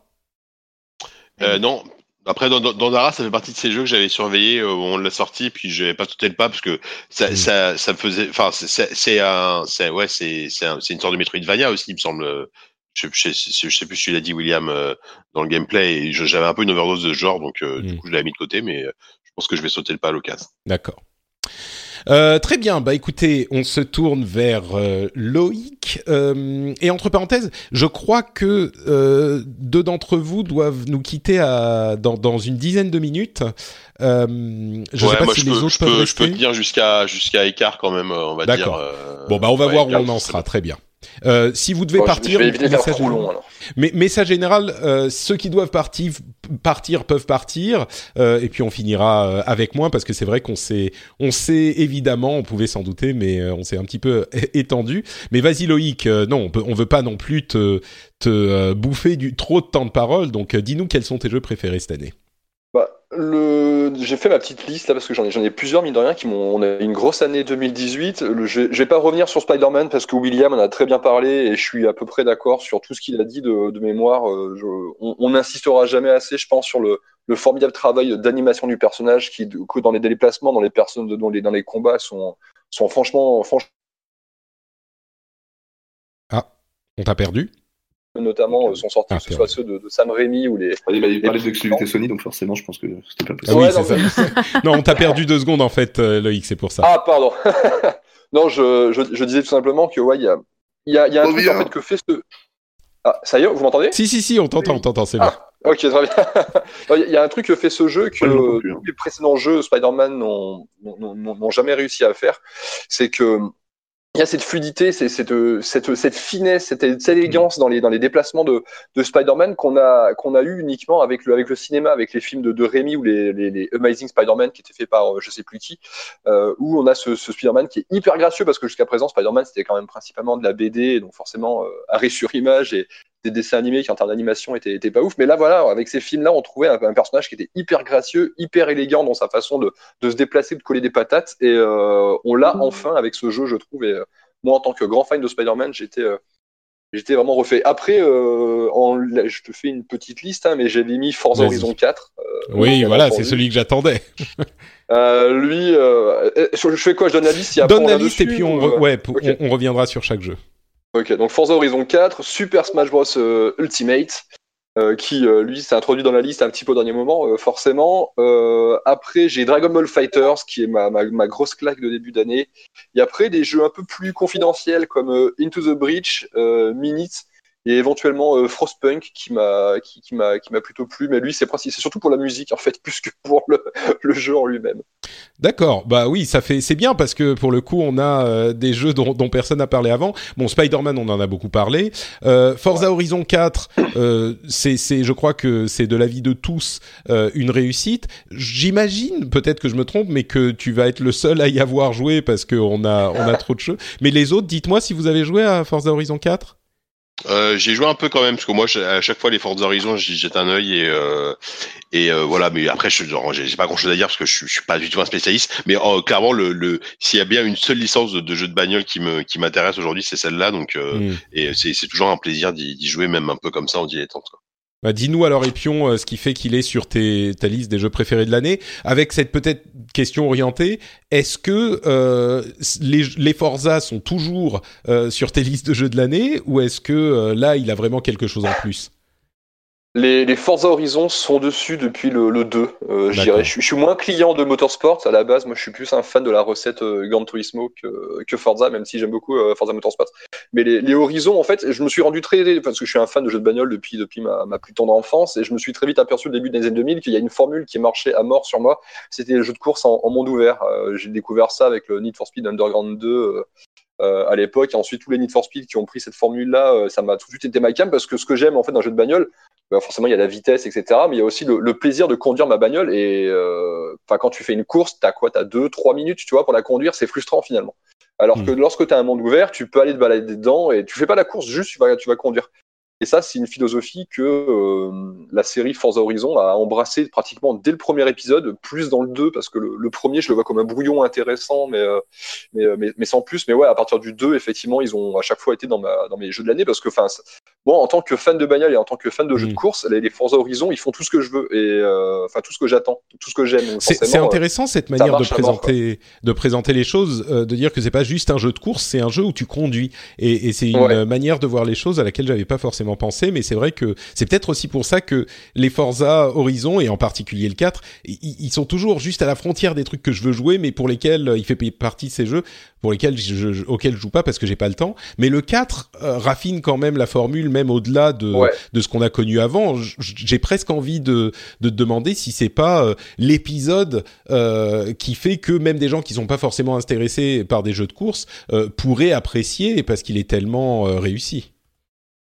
[SPEAKER 2] Euh, Non, après, Dandara, ça fait partie de ces jeux que j'avais surveillé au moment de la sortie, puis je n'avais pas tout le pas parce que ça, mm. ça, ça me faisait. Enfin, c'est un, ouais, c'est une sorte de Metroidvania aussi, il me semble je, je, sais plus si tu l'as dit William euh, dans le gameplay et j'avais un peu une overdose de genre donc euh, du hmm. coup je l'avais mis de côté mais euh, je pense que je vais sauter le pas à l'occasion.
[SPEAKER 1] D'accord. Euh, très bien, bah écoutez, on se tourne vers Loïc. et entre parenthèses, je crois que deux d'entre vous doivent nous quitter à, dans, dans une dizaine de minutes. je
[SPEAKER 2] ouais, sais pas si les autres je peuvent peux, Je peux tenir jusqu'à jusqu'à écart quand même, on va dire.
[SPEAKER 1] bon bah on va voir où on en sera. Très bien. Euh, si vous devez partir,
[SPEAKER 5] message, long,
[SPEAKER 1] mais message général, euh, ceux qui doivent partir, partir peuvent partir, euh, et puis on finira euh, avec moi parce que c'est vrai qu'on s'est, on s'est évidemment, on pouvait s'en douter, mais euh, on s'est un petit peu étendu. Mais vas-y Loïc, non, on, peut, on veut pas non plus te, te bouffer du trop de temps de parole, donc dis-nous quels sont tes jeux préférés cette année.
[SPEAKER 5] Le... J'ai fait ma petite liste là parce que j'en ai, j'en ai plusieurs, mine de rien, qui m'ont. On a une grosse année 2018. Le... Je, vais pas revenir sur Spider-Man parce que William en a très bien parlé et je suis à peu près d'accord sur tout ce qu'il a dit de, mémoire. Euh, je... On n'insistera jamais assez, je pense, sur le, le formidable travail d'animation du personnage qui, dans les déplacements, dans les personnes, dans les, dans les combats, sont, sont franchement, franchement.
[SPEAKER 1] Ah, on t'a perdu
[SPEAKER 5] notamment euh, sont sortis, ah, que ce soit ceux de, de, Sam Raimi ou les.
[SPEAKER 4] Il m'avait parlé d'exclusivité Sony, donc forcément, je pense que c'était pas possible.
[SPEAKER 1] Ah oui, c'est ça. non, on t'a perdu deux secondes en fait, euh, Loïc, c'est pour ça.
[SPEAKER 5] Ah, pardon. non, je, je, je, disais tout simplement que ouais, il y a, y a, y a un truc en fait que fait ce. Ah, ça y est, vous m'entendez?
[SPEAKER 1] Si, si, si, on t'entend, on t'entend, c'est
[SPEAKER 5] ah, Ok, très bien. Il y a un truc que fait ce jeu que hein. les précédents jeux Spider-Man n'ont jamais réussi à faire, c'est que il y a cette fluidité, cette, cette, cette finesse, cette, cette, élégance dans les, dans les déplacements de, de Spider-Man qu'on a, qu'on a eu uniquement avec le, avec le cinéma, avec les films de, de Rémi ou les, les, les Amazing Spider-Man qui étaient faits par euh, je sais plus qui, euh, où on a ce, ce Spider-Man qui est hyper gracieux parce que jusqu'à présent, Spider-Man c'était quand même principalement de la BD, donc forcément euh, arrêt sur image et, des dessins animés qui en termes d'animation étaient, étaient, pas ouf. Mais là, voilà, avec ces films-là, on trouvait un, personnage qui était hyper gracieux, hyper élégant dans sa façon de, de se déplacer, de coller des patates. Et euh, on l'a mmh. enfin avec ce jeu, je trouve. Et euh, moi, en tant que grand fan de Spider-Man, j'étais euh, j'étais vraiment refait. Après, en, je te fais une petite liste, hein, mais j'avais mis Forza Horizon 4.
[SPEAKER 1] oui, voilà, c'est celui que j'attendais.
[SPEAKER 5] lui, je fais quoi? Je donne la liste.
[SPEAKER 1] donne la liste et puis on, ouais, on reviendra sur chaque jeu.
[SPEAKER 5] Ok, donc Forza Horizon 4, Super Smash Bros euh, Ultimate, euh, qui euh, lui s'est introduit dans la liste un petit peu au dernier moment, forcément. après, j'ai Dragon Ball Fighters, qui est ma, grosse claque de début d'année. Et après, des jeux un peu plus confidentiels comme Into the Breach, Minutes, et éventuellement euh, Frostpunk qui m'a qui, qui m'a qui m'a plutôt plu mais lui c'est c'est surtout pour la musique en fait plus que pour le, le jeu en lui-même.
[SPEAKER 1] D'accord, bah oui, ça fait c'est bien parce que pour le coup on a euh, des jeux dont, dont personne n'a parlé avant. Bon, Spider-Man on en a beaucoup parlé. Euh, Forza Horizon 4, euh, c'est c'est je crois que c'est de l'avis de tous euh, une réussite. J'imagine peut-être que je me trompe, mais que tu vas être le seul à y avoir joué parce qu'on a on a trop de jeux. Mais les autres, dites-moi si vous avez joué à Forza Horizon 4
[SPEAKER 2] euh, j'ai joué un peu quand même parce que moi à chaque fois les Forza Horizon j'y jette un œil et euh, et euh, voilà mais après je j'ai pas grand chose à dire parce que je, je, suis pas du tout un spécialiste mais oh, clairement le, le s'il y a bien une seule licence de, de jeu de bagnole qui me qui m'intéresse aujourd'hui c'est celle-là donc euh, mm. et c'est c'est toujours un plaisir d'y jouer même un peu comme ça en dilettante quoi.
[SPEAKER 1] Bah, dis-nous alors Epion euh, ce qui fait qu'il est sur tes, ta liste des jeux préférés de l'année. Avec cette peut-être question orientée, est-ce que euh, les, les Forza sont toujours euh, sur tes listes de jeux de l'année ou est-ce que euh, là il a vraiment quelque chose en plus?
[SPEAKER 5] Les, les, Forza Horizon sont dessus depuis le, le 2, euh, je dirais. Je, suis moins client de Motorsport à la base. Moi, je suis plus un fan de la recette euh, Gran Turismo que, que Forza, même si j'aime beaucoup euh, Forza Motorsport. Mais les, les, Horizons, en fait, je me suis rendu très parce que je suis un fan de jeux de bagnole depuis depuis ma, ma, plus tendre enfance et je me suis très vite aperçu au début des années 2000 qu'il y a une formule qui marchait à mort sur moi. C'était les jeux de course en, en monde ouvert. Euh, j'ai découvert ça avec le Need for Speed Underground 2 euh, à l'époque. Et ensuite, tous les Need for Speed qui ont pris cette formule-là, euh, ça m'a tout de suite été ma cam parce que ce que j'aime en fait dans un jeu de bagnole, bah, forcément il y a la vitesse, etc. Mais il y a aussi le, le plaisir de conduire ma bagnole. Et euh, enfin, quand tu fais une course, t'as quoi? T'as deux, trois minutes, tu vois, pour la conduire. C'est frustrant finalement. Alors mmh. que lorsque tu as un monde ouvert, tu peux aller te balader dedans et tu fais pas la course, juste tu vas, tu vas conduire. Et ça, c'est une philosophie que euh, la série Forza Horizon a embrassé pratiquement dès le premier épisode, plus dans le 2, parce que le, le premier, je le vois comme un brouillon intéressant, mais, euh, mais, mais, mais, sans plus. Mais ouais, à partir du 2, effectivement, ils ont à chaque fois été dans, ma, dans mes jeux de l'année, parce que, bon, en tant que fan de bagnole et en tant que fan de jeux de mmh. course, les, les, Forza Horizon, ils font tout ce que je veux, et euh, enfin, tout ce que j'attends, tout ce que j'aime.
[SPEAKER 1] C'est intéressant cette manière de présenter, mort, de présenter les choses, de dire que c'est pas juste un jeu de course, c'est un jeu où tu conduis. Et, et c'est une ouais. manière de voir les choses à laquelle j'avais pas forcément pensé, mais c'est vrai que c'est peut-être aussi pour ça que les Forza Horizon et en particulier le 4, ils, sont toujours juste à la frontière des trucs que je veux jouer, mais pour lesquels euh, il fait partie de ces jeux pour lesquels je, je, auxquels je joue pas parce que j'ai pas le temps. Mais le 4 euh, raffine quand même la formule, même au-delà de ouais. de ce qu'on a connu avant. J'ai presque envie de de te demander si c'est pas euh, l'épisode euh, qui fait que même des gens qui sont pas forcément intéressés par des jeux de course euh, pourraient apprécier parce qu'il est tellement réussi.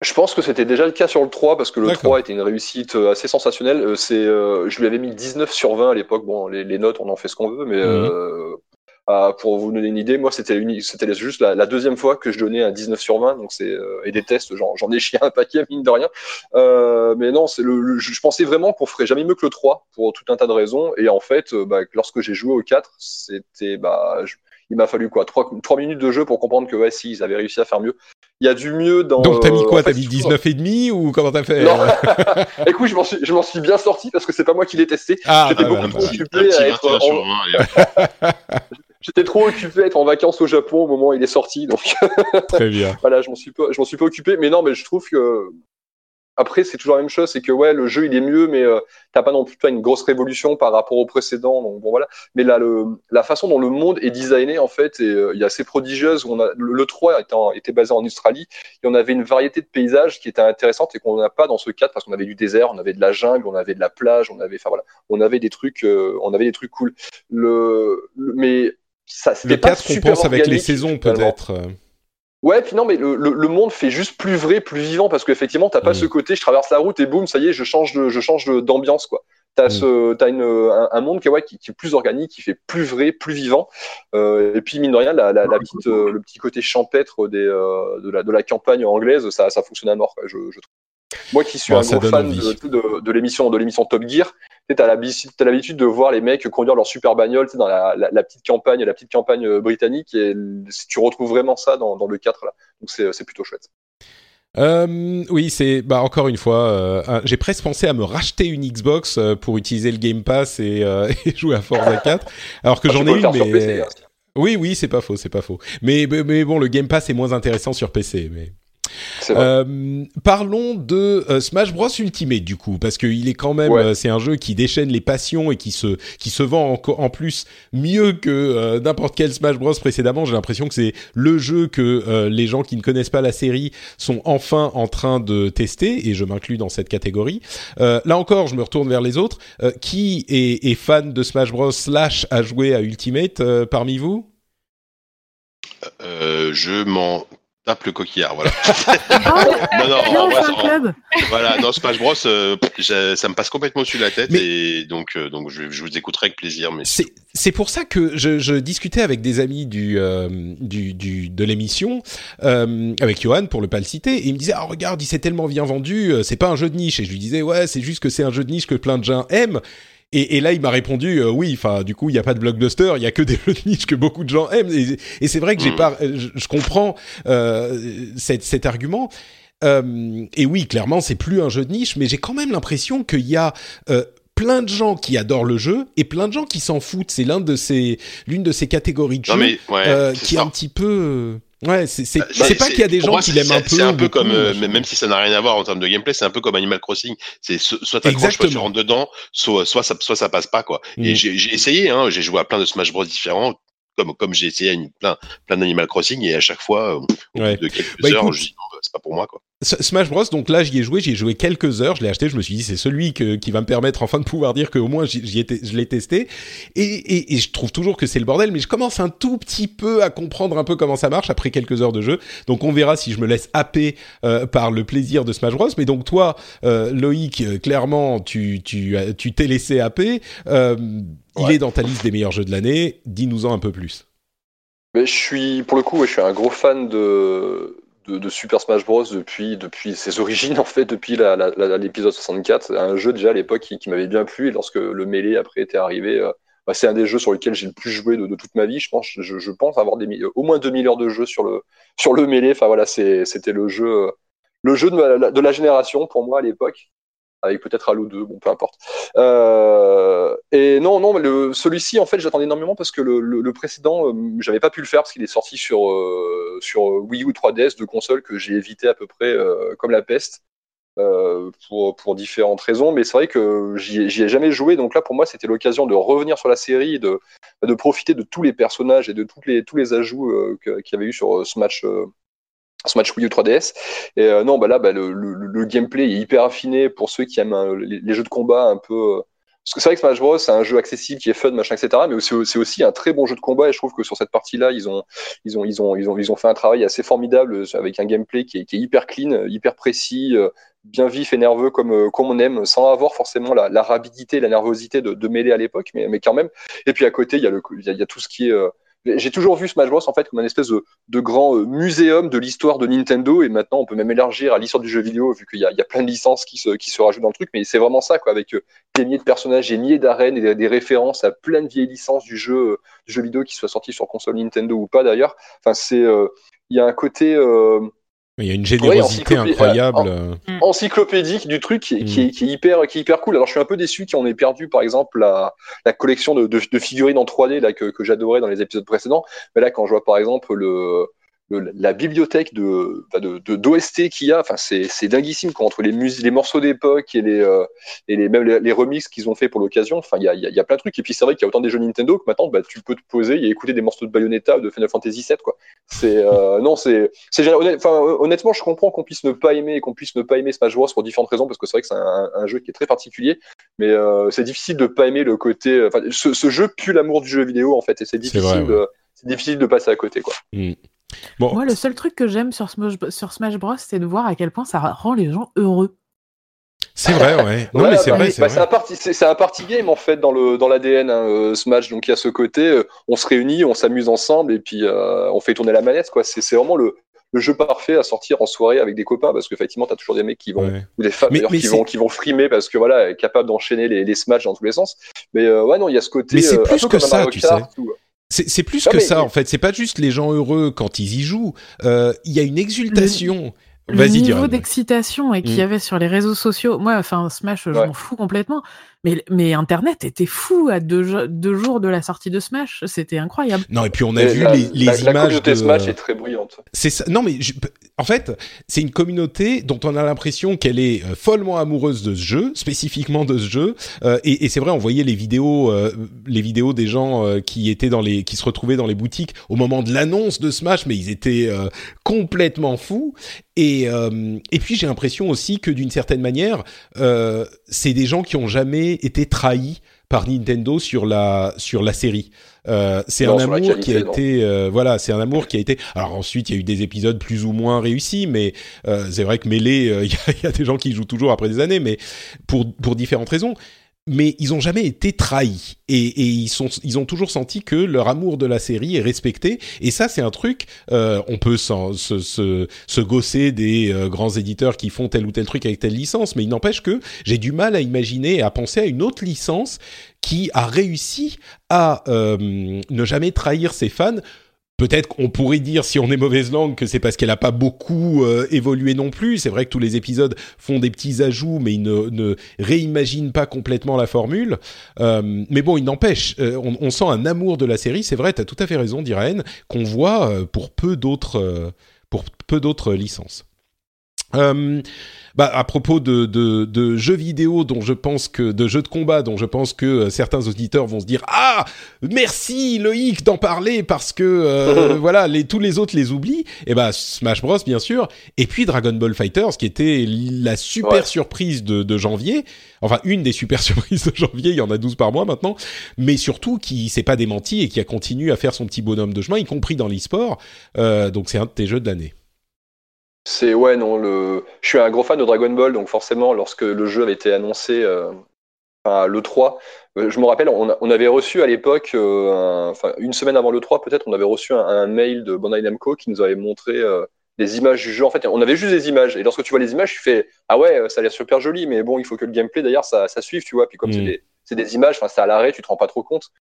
[SPEAKER 5] Je pense que c'était déjà le cas sur le 3 parce que le 3 était une réussite assez sensationnelle. C'est, euh, je lui avais mis 19 sur 20 à l'époque. Bon, les, les, notes, on en fait ce qu'on veut, mais euh, pour vous donner une idée, moi, c'était c'était juste la, la, deuxième fois que je donnais un 19 sur 20. Donc c'est et des tests, j'en ai chié un paquet mine de rien. mais non, c'est le, le, je pensais vraiment qu'on ferait jamais mieux que le 3 pour tout un tas de raisons. Et en fait, bah, lorsque j'ai joué au 4, c'était bah, je, il m'a fallu quoi 3, 3 minutes de jeu pour comprendre que ouais, si, ils avaient réussi à faire mieux. Il y a du mieux dans.
[SPEAKER 1] Donc t'as mis quoi? euh, T'as mis 19 et demi ou comment t'as fait?
[SPEAKER 5] Non. Écoute, je m'en suis, je m'en suis bien sorti parce que c'est pas moi qui l'ai testé. Ah, J'étais bah, beaucoup bah, trop occupé à être. J'étais trop occupé à être en vacances au Japon au moment où il est sorti, donc.
[SPEAKER 1] Très bien.
[SPEAKER 5] voilà, je m'en suis pas, je m'en suis pas occupé, mais non, mais je trouve que après, c'est toujours la même chose, c'est que ouais, le jeu il est mieux, mais euh, t'as pas non plus une grosse révolution par rapport au précédent. Donc bon voilà. Mais là, le, la façon dont le monde est designé en fait, et, euh, il est assez prodigieuse. On a le, le 3 étant, était basé en Australie, et on avait une variété de paysages qui était intéressante et qu'on n'a pas dans ce cadre parce qu'on avait du désert, on avait de la jungle, on avait de la plage, on avait, enfin voilà, on avait des trucs, euh, on avait des trucs cool. Le, le mais ça, c'était pas super
[SPEAKER 1] compense avec les saisons peut-être.
[SPEAKER 5] Ouais, puis non, mais le, le, le, monde fait juste plus vrai, plus vivant, parce qu'effectivement, t'as pas mmh. ce côté, je traverse la route et boum, ça y est, je change de, je change d'ambiance, quoi. T'as mmh. une, un, un, monde qui, ouais, qui, qui, est plus organique, qui fait plus vrai, plus vivant. Euh, et puis mine de rien, la, la, la petite, euh, le petit côté champêtre des, euh, de, la, de la campagne anglaise, ça, ça fonctionne à mort, quoi, je, je trouve. Moi qui suis un gros fan de, de, de l'émission de l'émission Top Gear, tu as l'habitude t'as l'habitude de voir les mecs conduire leur super bagnole dans la, la, la petite campagne, la petite campagne euh, britannique, et tu retrouves vraiment ça dans, dans le 4 là. Donc c'est plutôt chouette.
[SPEAKER 1] Euh, oui, c'est bah encore une fois, euh, j'ai presque pensé à me racheter une Xbox euh, pour utiliser le Game Pass et, et jouer à Forza 4, alors que
[SPEAKER 5] Ah,
[SPEAKER 1] j'en ai une, mais
[SPEAKER 5] PC, hein.
[SPEAKER 1] oui, oui, c'est pas faux, c'est pas faux. Mais, mais mais bon, le Game Pass est moins intéressant sur PC, mais. Euh, parlons de euh, Smash Bros Ultimate du coup parce qu'il est quand même
[SPEAKER 5] Ouais.
[SPEAKER 1] euh, c'est un jeu qui déchaîne les passions et qui se qui se vend en, en plus mieux que euh, n'importe quel Smash Bros précédemment. J'ai l'impression que c'est le jeu que euh, les gens qui ne connaissent pas la série sont enfin en train de tester et je m'inclus dans cette catégorie. Euh, là encore, je me retourne vers les autres. Euh, qui est, est fan de Smash Bros slash a joué à Ultimate euh, parmi vous?
[SPEAKER 2] Euh, je m'en tape le coquillard, voilà. Non, non,
[SPEAKER 3] viens,
[SPEAKER 2] en vrai, en-
[SPEAKER 3] club.
[SPEAKER 2] voilà, dans Smash Bros, euh, ça me passe complètement au-dessus de la tête
[SPEAKER 1] Mais-
[SPEAKER 2] et donc, euh, donc je, je vous écouterai avec plaisir. Mais
[SPEAKER 1] C'est c'est pour ça que je, je discutais avec des amis du euh, du, du de l'émission euh, avec Johan pour le pas le citer et il me disait ah regarde il s'est tellement bien vendu c'est pas un jeu de niche et je lui disais ouais c'est juste que c'est un jeu de niche que plein de gens aiment et, et là il m'a répondu euh, oui enfin du coup il y a pas de blockbuster il y a que des jeux de niche que beaucoup de gens aiment et, et c'est vrai que j'ai
[SPEAKER 2] Mhm.
[SPEAKER 1] pas je, je comprends euh, cet, cet argument euh, et oui, clairement, c'est plus un jeu de niche, mais j'ai quand même l'impression qu'il y a euh, plein de gens qui adorent le jeu et plein de gens qui s'en foutent. C'est l'un de ces, l'une de ces catégories de jeux
[SPEAKER 2] mais ouais,
[SPEAKER 1] euh, qui est un petit peu. Ouais, c'est c'est
[SPEAKER 2] Bah,
[SPEAKER 1] pas qu'il y a des gens
[SPEAKER 2] moi,
[SPEAKER 1] qui l'aiment un peu.
[SPEAKER 2] C'est un peu comme, euh, même si ça n'a rien à voir en termes de gameplay, c'est un peu comme Animal Crossing. C'est so- soit t'accroches, soit tu rentres dedans, soit, soit ça, soit ça passe pas quoi. Et
[SPEAKER 1] Mm.
[SPEAKER 2] j'ai j'ai essayé, hein, j'ai joué à plein de Smash Bros différents, comme comme j'ai essayé à une, plein plein d'Animal Crossing et à chaque fois, euh, au
[SPEAKER 1] Ouais.
[SPEAKER 2] bout de quelques
[SPEAKER 1] Bah,
[SPEAKER 2] heures,
[SPEAKER 1] écoute,
[SPEAKER 2] c'est pas pour moi quoi.
[SPEAKER 1] Smash Bros. Donc là, j'y ai joué, j'y ai joué quelques heures. Je l'ai acheté. Je me suis dit, c'est celui que, qui va me permettre enfin de pouvoir dire qu'au moins j'y, étais- je l'ai testé. Et, et, et je trouve toujours que c'est le bordel, mais je commence un tout petit peu à comprendre un peu comment ça marche après quelques heures de jeu. Donc on verra si je me laisse happer euh, par le plaisir de Smash Bros. Mais donc toi, euh, Loïc, euh, clairement, tu, tu, tu t'es laissé happer. Euh, Il est dans ta liste des meilleurs jeux de l'année. Dis-nous-en un peu plus.
[SPEAKER 5] Mais je suis, pour le coup, je suis un gros fan de, de, Super Smash Bros. depuis, ses origines, en fait, depuis l'épisode 64. Un jeu déjà à l'époque qui, m'avait bien plu et lorsque le Melee après était arrivé, euh, bah, c'est un des jeux sur lesquels j'ai le plus joué de, toute ma vie. Je pense, avoir mi- au moins 2000 heures de jeu sur le, sur le c'était le jeu, euh, de la génération pour moi à l'époque. Avec peut-être Halo 2, bon peu importe. Euh, et non, non, celui-ci, en fait, j'attendais énormément parce que le, précédent, euh, j'avais pas pu le faire parce qu'il est sorti sur, euh, sur Wii U 3DS, deux consoles que j'ai évité à peu près euh, comme la peste. pour, pour différentes raisons, mais c'est vrai que j'y ai, jamais joué, donc là pour moi c'était l'occasion de revenir sur la série, de, de profiter de tous les personnages et de les, tous les ajouts qu'il y avait eu sur ce match, ce match Wii U 3DS. Et euh, non, bah là, bah, le, le, le gameplay est hyper affiné pour ceux qui aiment euh, les, jeux de combat un peu. euh, parce que c'est vrai que Smash Bros, c'est un jeu accessible qui est fun, machin, etc. Mais c'est aussi un très bon jeu de combat. Et je trouve que sur cette partie-là, ils ont, ils ont, ils ont, ils ont, ils ont fait un travail assez formidable avec un gameplay qui est, hyper clean, hyper précis, bien vif et nerveux comme, comme on aime, sans avoir forcément la, la rapidité, la nervosité de, de mêler à l'époque, mais, mais quand même. Et puis à côté, il y y a, il y a tout ce qui est j'ai toujours vu Smash Bros en fait comme une espèce de, grand euh, muséum de l'histoire de Nintendo et maintenant on peut même élargir à l'histoire du jeu vidéo vu qu'il y a, plein de licences qui se, qui se rajoutent dans le truc mais c'est vraiment ça quoi avec euh, des milliers de personnages des milliers d'arènes et des, références à plein de vieilles licences du jeu euh, du jeu vidéo qui soit sorti sur console Nintendo ou pas d'ailleurs. Enfin c'est il y a un côté
[SPEAKER 1] Il y a une générosité incroyable.
[SPEAKER 5] euh,
[SPEAKER 1] euh.
[SPEAKER 5] encyclopédique du truc qui, est- qui,
[SPEAKER 1] Mm.
[SPEAKER 5] qui est hyper qui est hyper cool. Alors je suis un peu déçu qu'on ait perdu par exemple la, la collection de, de, de figurines en 3D là que, que j'adorais dans les épisodes précédents. Mais là quand je vois par exemple le, le- la bibliothèque de enfin, de de- d'OST qu'il y a, enfin c'est dinguissime quoi, entre les les morceaux d'époque et les euh, et les même les, les remixes qu'ils ont fait pour l'occasion. Enfin il y a, y, a, y a plein de trucs et puis c'est vrai qu'il y a autant des jeux Nintendo que maintenant bah, tu peux te poser et écouter des morceaux de Bayonetta ou de Final Fantasy 7 quoi. C'est euh, non c'est c'est honnêtement, je comprends qu'on puisse ne pas aimer et qu'on puisse ne pas aimer Smash Bros pour différentes raisons, parce que c'est vrai que c'est un, un jeu qui est très particulier, mais euh, c'est difficile de pas aimer le côté. Enfin, ce, ce jeu pue l'amour du jeu vidéo en fait, et c'est difficile, de, c'est difficile de passer à côté quoi.
[SPEAKER 1] Mm. Bon,
[SPEAKER 3] Moi, le seul truc que j'aime sur Smash, sur Smash Bros, c'est de voir à quel point ça rend les gens heureux.
[SPEAKER 1] c'est vrai, ouais. Non,
[SPEAKER 5] Ouais,
[SPEAKER 1] mais c'est
[SPEAKER 5] bah,
[SPEAKER 1] vrai, c'est
[SPEAKER 5] bah,
[SPEAKER 1] vrai.
[SPEAKER 5] un party, c'est c'est un party game en fait dans le dans l'ADN hein, euh, Smash. Donc il y a ce côté, euh, on se réunit, on s'amuse ensemble et puis euh, on fait tourner la manette quoi. C'est c'est vraiment le le jeu parfait à sortir en soirée avec des copains parce qu'effectivement, tu as toujours des mecs qui vont, ou des femmes d'ailleurs, qui, vont, qui vont frimer parce que voilà, capable d'enchaîner les, les smash dans tous les sens. Mais ouais, non, il y a ce côté.
[SPEAKER 1] Mais c'est plus que ça, tu sais. C'est plus que ça, en fait. C'est pas juste les gens heureux quand ils y jouent. Il y a une exultation
[SPEAKER 3] le niveau d'excitation et qu'il y mm. avait sur les réseaux sociaux, moi, enfin, Smash, je m'en fous complètement. Mais, mais Internet était fou à deux, deux, jours de la sortie de Smash. C'était incroyable.
[SPEAKER 1] Non, et puis on a vu les, les
[SPEAKER 5] la,
[SPEAKER 1] images. La
[SPEAKER 5] communauté Smash est très bruyante.
[SPEAKER 1] C'est ça. Non, mais en fait, c'est une communauté dont on a l'impression qu'elle est euh, follement amoureuse de ce jeu, spécifiquement de ce jeu. Euh, et, et c'est vrai, on voyait les vidéos, euh, les vidéos des gens euh, qui étaient dans les, qui se retrouvaient dans les boutiques au moment de l'annonce de Smash, mais ils étaient euh, complètement fous. Et, et puis j'ai l'impression aussi que d'une certaine manière, c'est des gens qui ont jamais été trahis par Nintendo sur la sur la série. Euh, c'est un amour qui a été euh, voilà, c'est un amour qui a été. Alors ensuite, il y a eu des épisodes plus ou moins réussis, mais euh, c'est vrai que Melee, euh, il y, y, a des gens qui jouent toujours après des années, mais pour pour différentes raisons mais ils ont jamais été trahis. Et, et, ils sont ils ont toujours senti que leur amour de la série est respecté. Et ça c'est un truc euh, on peut se, se, se gosser des euh, grands éditeurs qui font tel ou tel truc avec telle licence mais il n'empêche que j'ai du mal à imaginer et à penser à une autre licence qui a réussi à euh, ne jamais trahir ses fans Peut-être qu'on pourrait dire, si on est mauvaise langue, que c'est parce qu'elle n'a pas beaucoup euh, évolué non plus. C'est vrai que tous les épisodes font des petits ajouts, mais ils ne, ne réimaginent pas complètement la formule. Euh, mais bon, il n'empêche, euh, on, on, sent un amour de la série. C'est vrai, tu as tout à fait raison, Diraen, qu'on voit euh, pour peu d'autres, euh, pour peu d'autres licences. Bah, à propos de, de, de, jeux vidéo dont je pense que de jeux de combat dont je pense que euh, certains auditeurs vont se dire ah merci Loïc d'en parler parce que euh, voilà les tous les autres les oublient et eh bah Smash Bros bien sûr et puis Dragon Ball Fighters qui était la super ouais. surprise de, de janvier enfin une des super surprises de janvier, il y en a 12 par mois maintenant, mais surtout qui s'est pas démenti et qui a continué à faire son petit bonhomme de chemin, y compris dans l'e-sport. Euh, donc c'est un de tes jeux de l'année.
[SPEAKER 5] C'est ouais non le. Je suis un gros fan de Dragon Ball, donc forcément lorsque le jeu avait été annoncé, euh, enfin le 3, euh, je me rappelle, on, avait reçu à l'époque, euh, enfin une semaine avant le 3 peut-être, on avait reçu un, un, mail de Bandai Namco qui nous avait montré euh, des images du jeu. En fait, on avait juste des images, et lorsque tu vois les images, tu fais ah ouais, ça a l'air super joli, mais bon, il faut que le gameplay d'ailleurs ça, ça suive, tu vois. Puis comme mmh. c'est des, des, images, c'est à l'arrêt, tu te rends pas trop compte.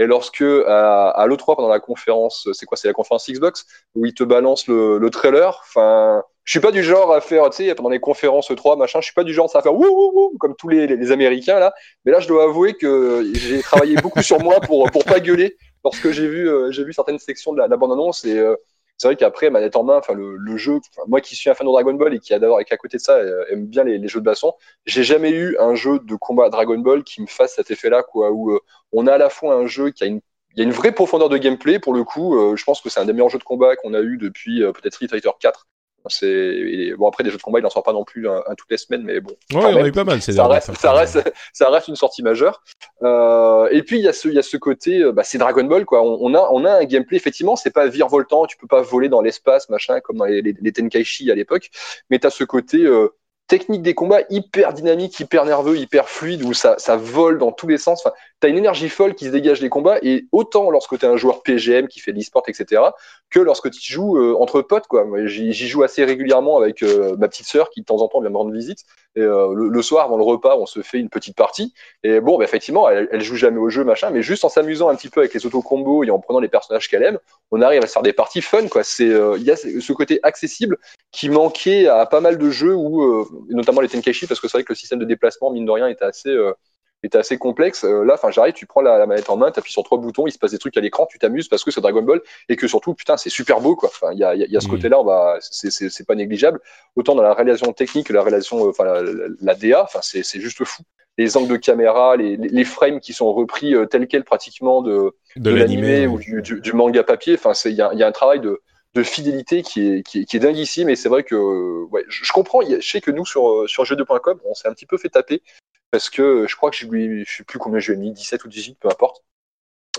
[SPEAKER 5] Et lorsque à, à l'E3 pendant la conférence, c'est quoi, c'est la conférence Xbox où ils te balancent le, le trailer, enfin je suis pas du genre à faire, tu sais, pendant les conférences 3, machin, je suis pas du genre à faire wouh, wouh, wouh, comme tous les, les, les, Américains, là. Mais là, je dois avouer que j'ai travaillé beaucoup sur moi pour, pour pas gueuler lorsque j'ai vu, euh, j'ai vu certaines sections de la, la bande-annonce et, euh, c'est vrai qu'après, manette en main, enfin le, le jeu, moi qui suis un fan de Dragon Ball et qui adore et qui à côté de ça euh, aime bien les, les jeux de baston, j'ai jamais eu un jeu de combat Dragon Ball qui me fasse cet effet-là, quoi, où euh, on a à la fois un jeu qui a une il y a une vraie profondeur de gameplay pour le coup. Euh, je pense que c'est un des meilleurs jeux de combat qu'on a eu depuis euh, peut-être Street Fighter 4. C'est bon après des jeux de combat, il n'en sort pas non plus un, un, toutes les semaines, mais bon.
[SPEAKER 1] Ouais, a eu pas mal.
[SPEAKER 5] Ça reste, ça reste, ça reste une sortie majeure. Euh, et puis il y a ce, il y a ce côté, euh, bah, c'est Dragon Ball quoi. On, on, a, on a un gameplay effectivement, c'est pas virevoltant, tu peux pas voler dans l'espace machin comme dans les, les, les Tenkaichi à l'époque, mais tu as ce côté euh, technique des combats hyper dynamique, hyper nerveux, hyper fluide, où ça, ça vole dans tous les sens. Enfin, tu as une énergie folle qui se dégage des combats, et autant lorsque tu es un joueur PGM qui fait de l'e-sport, etc., que lorsque tu joues euh, entre potes. J'y joue assez régulièrement avec euh, ma petite sœur qui de temps en temps vient me rendre visite. Et, euh, le, soir, avant le repas, on se fait une petite partie. Et bon, bah, effectivement, elle, joue jamais au jeu, machin, mais juste en s'amusant un petit peu avec les auto-combos et en prenant les personnages qu'elle aime, on arrive à faire des parties fun. quoi. Il euh, y a ce côté accessible qui manquait à pas mal de jeux, où, euh, notamment les Tenkaichi, parce que c'est vrai que le système de déplacement, mine de rien, était assez euh, était assez complexe. Euh, là, enfin, j'arrive, tu prends la, la, manette en main, tu appuies sur trois boutons, il se passe des trucs à l'écran, tu t'amuses parce que c'est Dragon Ball et que surtout, putain, c'est super beau, quoi. Enfin, il y a, y a, ce mmh. côté-là, on va, c'est pas négligeable. Autant dans la réalisation technique, la réalisation, enfin, la, la, la DA, enfin, c'est juste fou. Les angles de caméra, les, les frames qui sont repris euh, tels quels pratiquement de,
[SPEAKER 1] de,
[SPEAKER 5] de l'animé ou du, du, du, manga papier. Enfin, il y a, y a un travail de, de fidélité qui est, qui est, qui est dinguissime. Et c'est vrai que ouais, je, je, comprends. Je sais que nous, sur, sur jeux2.com, on s'est un petit peu fait taper parce que je crois que je lui, je sais plus combien je lui ai mis, 17 ou 18, peu importe.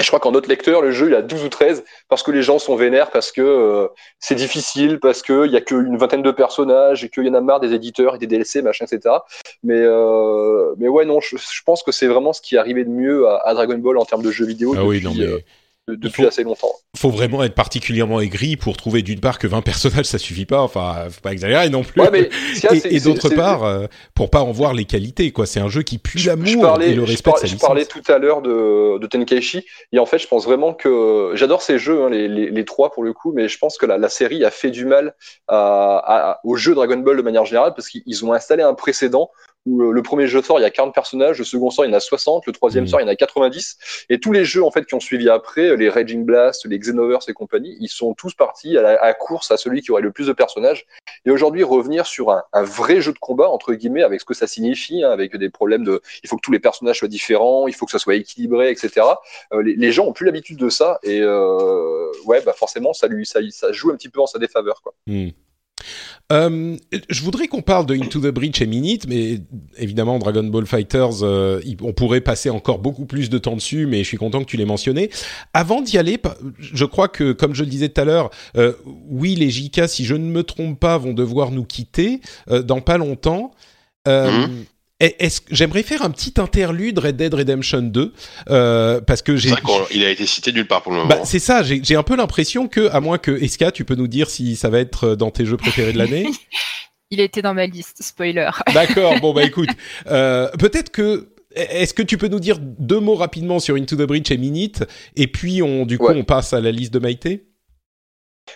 [SPEAKER 5] Je crois qu'en notre lecteur, le jeu, il a 12 ou 13 parce que les gens sont vénères, parce que euh, c'est difficile, parce qu'il y a qu'une vingtaine de personnages et qu'il y en a marre des éditeurs et des DLC, machin, etc. Mais, euh, mais ouais, non, je, je pense que c'est vraiment ce qui est arrivé de mieux à, à, Dragon Ball en termes de jeux vidéo.
[SPEAKER 1] Ah
[SPEAKER 5] depuis,
[SPEAKER 1] oui, non, mais...
[SPEAKER 5] depuis assez longtemps.
[SPEAKER 1] Faut vraiment être particulièrement aigri pour trouver d'une part que 20 personnages ça suffit pas, enfin faut pas exagérer non plus.
[SPEAKER 5] Ouais, mais,
[SPEAKER 1] et, et d'autre part, euh, pour pas en voir les qualités quoi. C'est un jeu qui pue l'amour et le respect.
[SPEAKER 5] Je, parlais, tout à l'heure de, de Tenkaichi et en fait je pense vraiment que j'adore ces jeux, hein, les, les, les, trois pour le coup, mais je pense que la, la série a fait du mal à, à, au jeu Dragon Ball de manière générale parce qu'ils ont installé un précédent où le premier jeu sort, il y a 40 personnages, le second sort, il y en a 60, le troisième mmh. sort, il y en a 90, et tous les jeux en fait qui ont suivi après, les Raging Blast, les Xenoverse et compagnie, ils sont tous partis à la à course à celui qui aurait le plus de personnages. Et aujourd'hui, revenir sur un, un, vrai jeu de combat entre guillemets, avec ce que ça signifie, hein, avec des problèmes de, il faut que tous les personnages soient différents, il faut que ça soit équilibré, etc. Euh, les, les, gens ont plus l'habitude de ça, et euh, ouais, bah forcément, ça lui, ça, ça joue un petit peu en sa défaveur, quoi.
[SPEAKER 1] Mmh. Euh, je voudrais qu'on parle de Into the Breach et Minute, mais évidemment Dragon Ball Fighters, euh, on pourrait passer encore beaucoup plus de temps dessus, mais je suis content que tu l'aies mentionné. Avant d'y aller, je crois que, comme je le disais tout à l'heure, euh, oui, les JK, si je ne me trompe pas, vont devoir nous quitter dans pas longtemps. Mmh. Est-ce j'aimerais faire un petit interlude Red Dead Redemption 2 euh, parce que j'ai
[SPEAKER 2] il a été cité nulle part pour le moment.
[SPEAKER 1] Bah, c'est ça, j'ai un peu l'impression que à moins que Eska, tu peux nous dire si ça va être dans tes jeux préférés de l'année.
[SPEAKER 6] il était dans ma liste, spoiler.
[SPEAKER 1] D'accord, bon bah écoute, euh, peut-être que est-ce que tu peux nous dire deux mots rapidement sur Into the Breach et Minute et puis on du coup ouais. on passe à la liste de Maïté?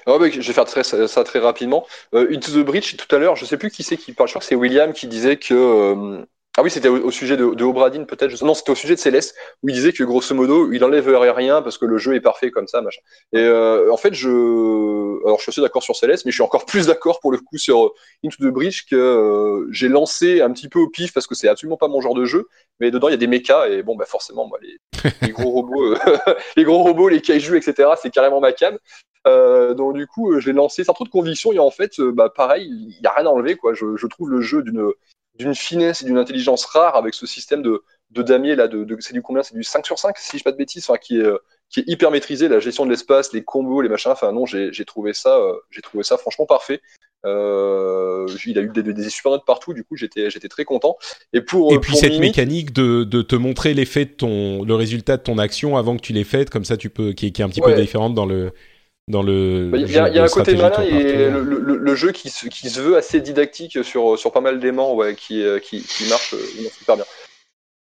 [SPEAKER 5] Bah, je vais faire ça très rapidement. Euh, Into the Breach, tout à l'heure, je sais plus qui c'est qui parle. Je crois que c'est William qui disait que euh, ah oui, c'était au, sujet de, de Obradin, peut-être. Non, c'était au sujet de Céleste, où il disait que grosso modo, il enlève rien parce que le jeu est parfait comme ça, machin. Et euh, en fait, je, alors je suis assez d'accord sur Céleste, mais je suis encore plus d'accord pour le coup sur Into the Breach que j'ai lancé un petit peu au pif parce que c'est absolument pas mon genre de jeu. Mais dedans, il y a des mechas et bon, bah forcément, moi, les, gros robots, les gros robots, les kaiju, etc. C'est carrément ma cam. Euh, donc du coup, je l'ai lancé sans trop de conviction et en fait, bah pareil, il y a rien à enlever quoi. Je, je trouve le jeu d'une d'une finesse et d'une intelligence rare avec ce système de, de damier là, de, de c'est du combien? C'est du 5 sur 5, si je dis pas de bêtises, enfin, qui est, qui est hyper maîtrisé, la gestion de l'espace, les combos, les machins, enfin non, j'ai trouvé ça, euh, j'ai trouvé ça franchement parfait. Euh, il a eu des, des, super notes partout, du coup j'étais j'étais très content.
[SPEAKER 1] Et pour et puis pour cette mécanique de, de te montrer l'effet de ton le résultat de ton action avant que tu l'aies faite, comme ça tu peux qui, qui est un petit ouais. peu différente dans le dans le.
[SPEAKER 5] Il y a, y a un côté malin et le, le, le, jeu qui se, qui se veut assez didactique sur, sur pas mal d'aimants, ouais, qui, qui, qui marche, super bien.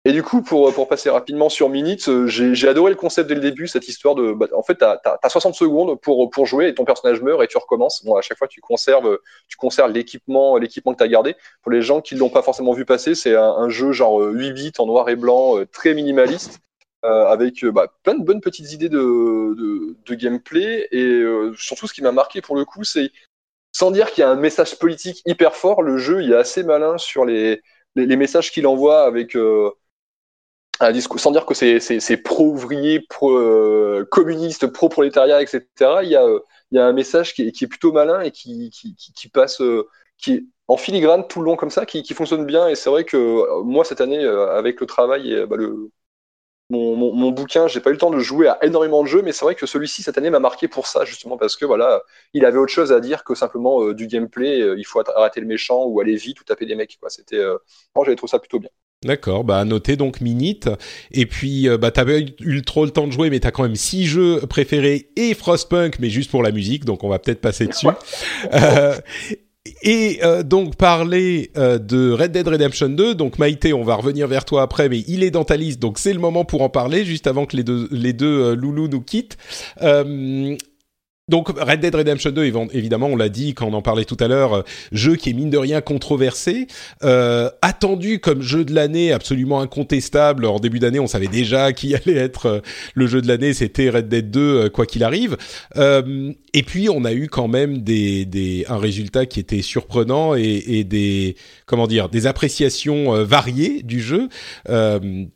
[SPEAKER 5] Et du coup, pour, pour passer rapidement sur Minutes, j'ai adoré le concept dès le début, cette histoire de. Bah, en fait, tu as, as, 60 secondes pour, pour jouer et ton personnage meurt et tu recommences. Bon, à chaque fois, tu conserves, tu conserves l'équipement l'équipement que tu as gardé. Pour les gens qui ne l'ont pas forcément vu passer, c'est un, un, jeu genre 8 bits en noir et blanc, très minimaliste euh, avec euh, bah, plein de bonnes petites idées de, gameplay. Et euh, surtout, ce qui m'a marqué pour le coup, c'est sans dire qu'il y a un message politique hyper fort, le jeu il est assez malin sur les, messages qu'il envoie avec euh, un discours, sans dire que c'est pro-ouvrier, pro-communiste, euh, pro-prolétariat, etc. Il y, a, un message qui est, plutôt malin et qui, passe, qui est en filigrane tout le long comme ça, qui, qui fonctionne bien. Et c'est vrai que moi, cette année, avec le travail et bah, le, mon, mon, mon, bouquin, j'ai pas eu le temps de jouer à énormément de jeux, mais c'est vrai que celui-ci cette année m'a marqué pour ça justement parce que voilà, il avait autre chose à dire que simplement euh, du gameplay. Euh, il faut arrêter le méchant ou aller vite ou taper des mecs. Quoi. C'était, euh, moi j'avais trouvé ça plutôt bien.
[SPEAKER 1] D'accord, bah noter donc Minute. Et puis bah t'avais eu trop le temps de jouer, mais t'as quand même six jeux préférés et Frostpunk, mais juste pour la musique, donc on va peut-être passer dessus. Ouais. Et euh, donc parler euh, de Red Dead Redemption 2. Donc Maïté, on va revenir vers toi après, mais il est dans ta liste, donc c'est le moment pour en parler, juste avant que les deux, les deux euh, loulous nous quittent. Euh, donc Red Dead Redemption 2, évidemment, on l'a dit quand on en parlait tout à l'heure, euh, jeu qui est mine de rien controversé, attendu comme jeu de l'année, absolument incontestable. En début d'année, on savait déjà qui allait être le jeu de l'année, c'était Red Dead 2, euh, quoi qu'il arrive. Euh, et puis on a eu quand même des, des un résultat qui était surprenant et, et des comment dire des appréciations euh, variées du jeu,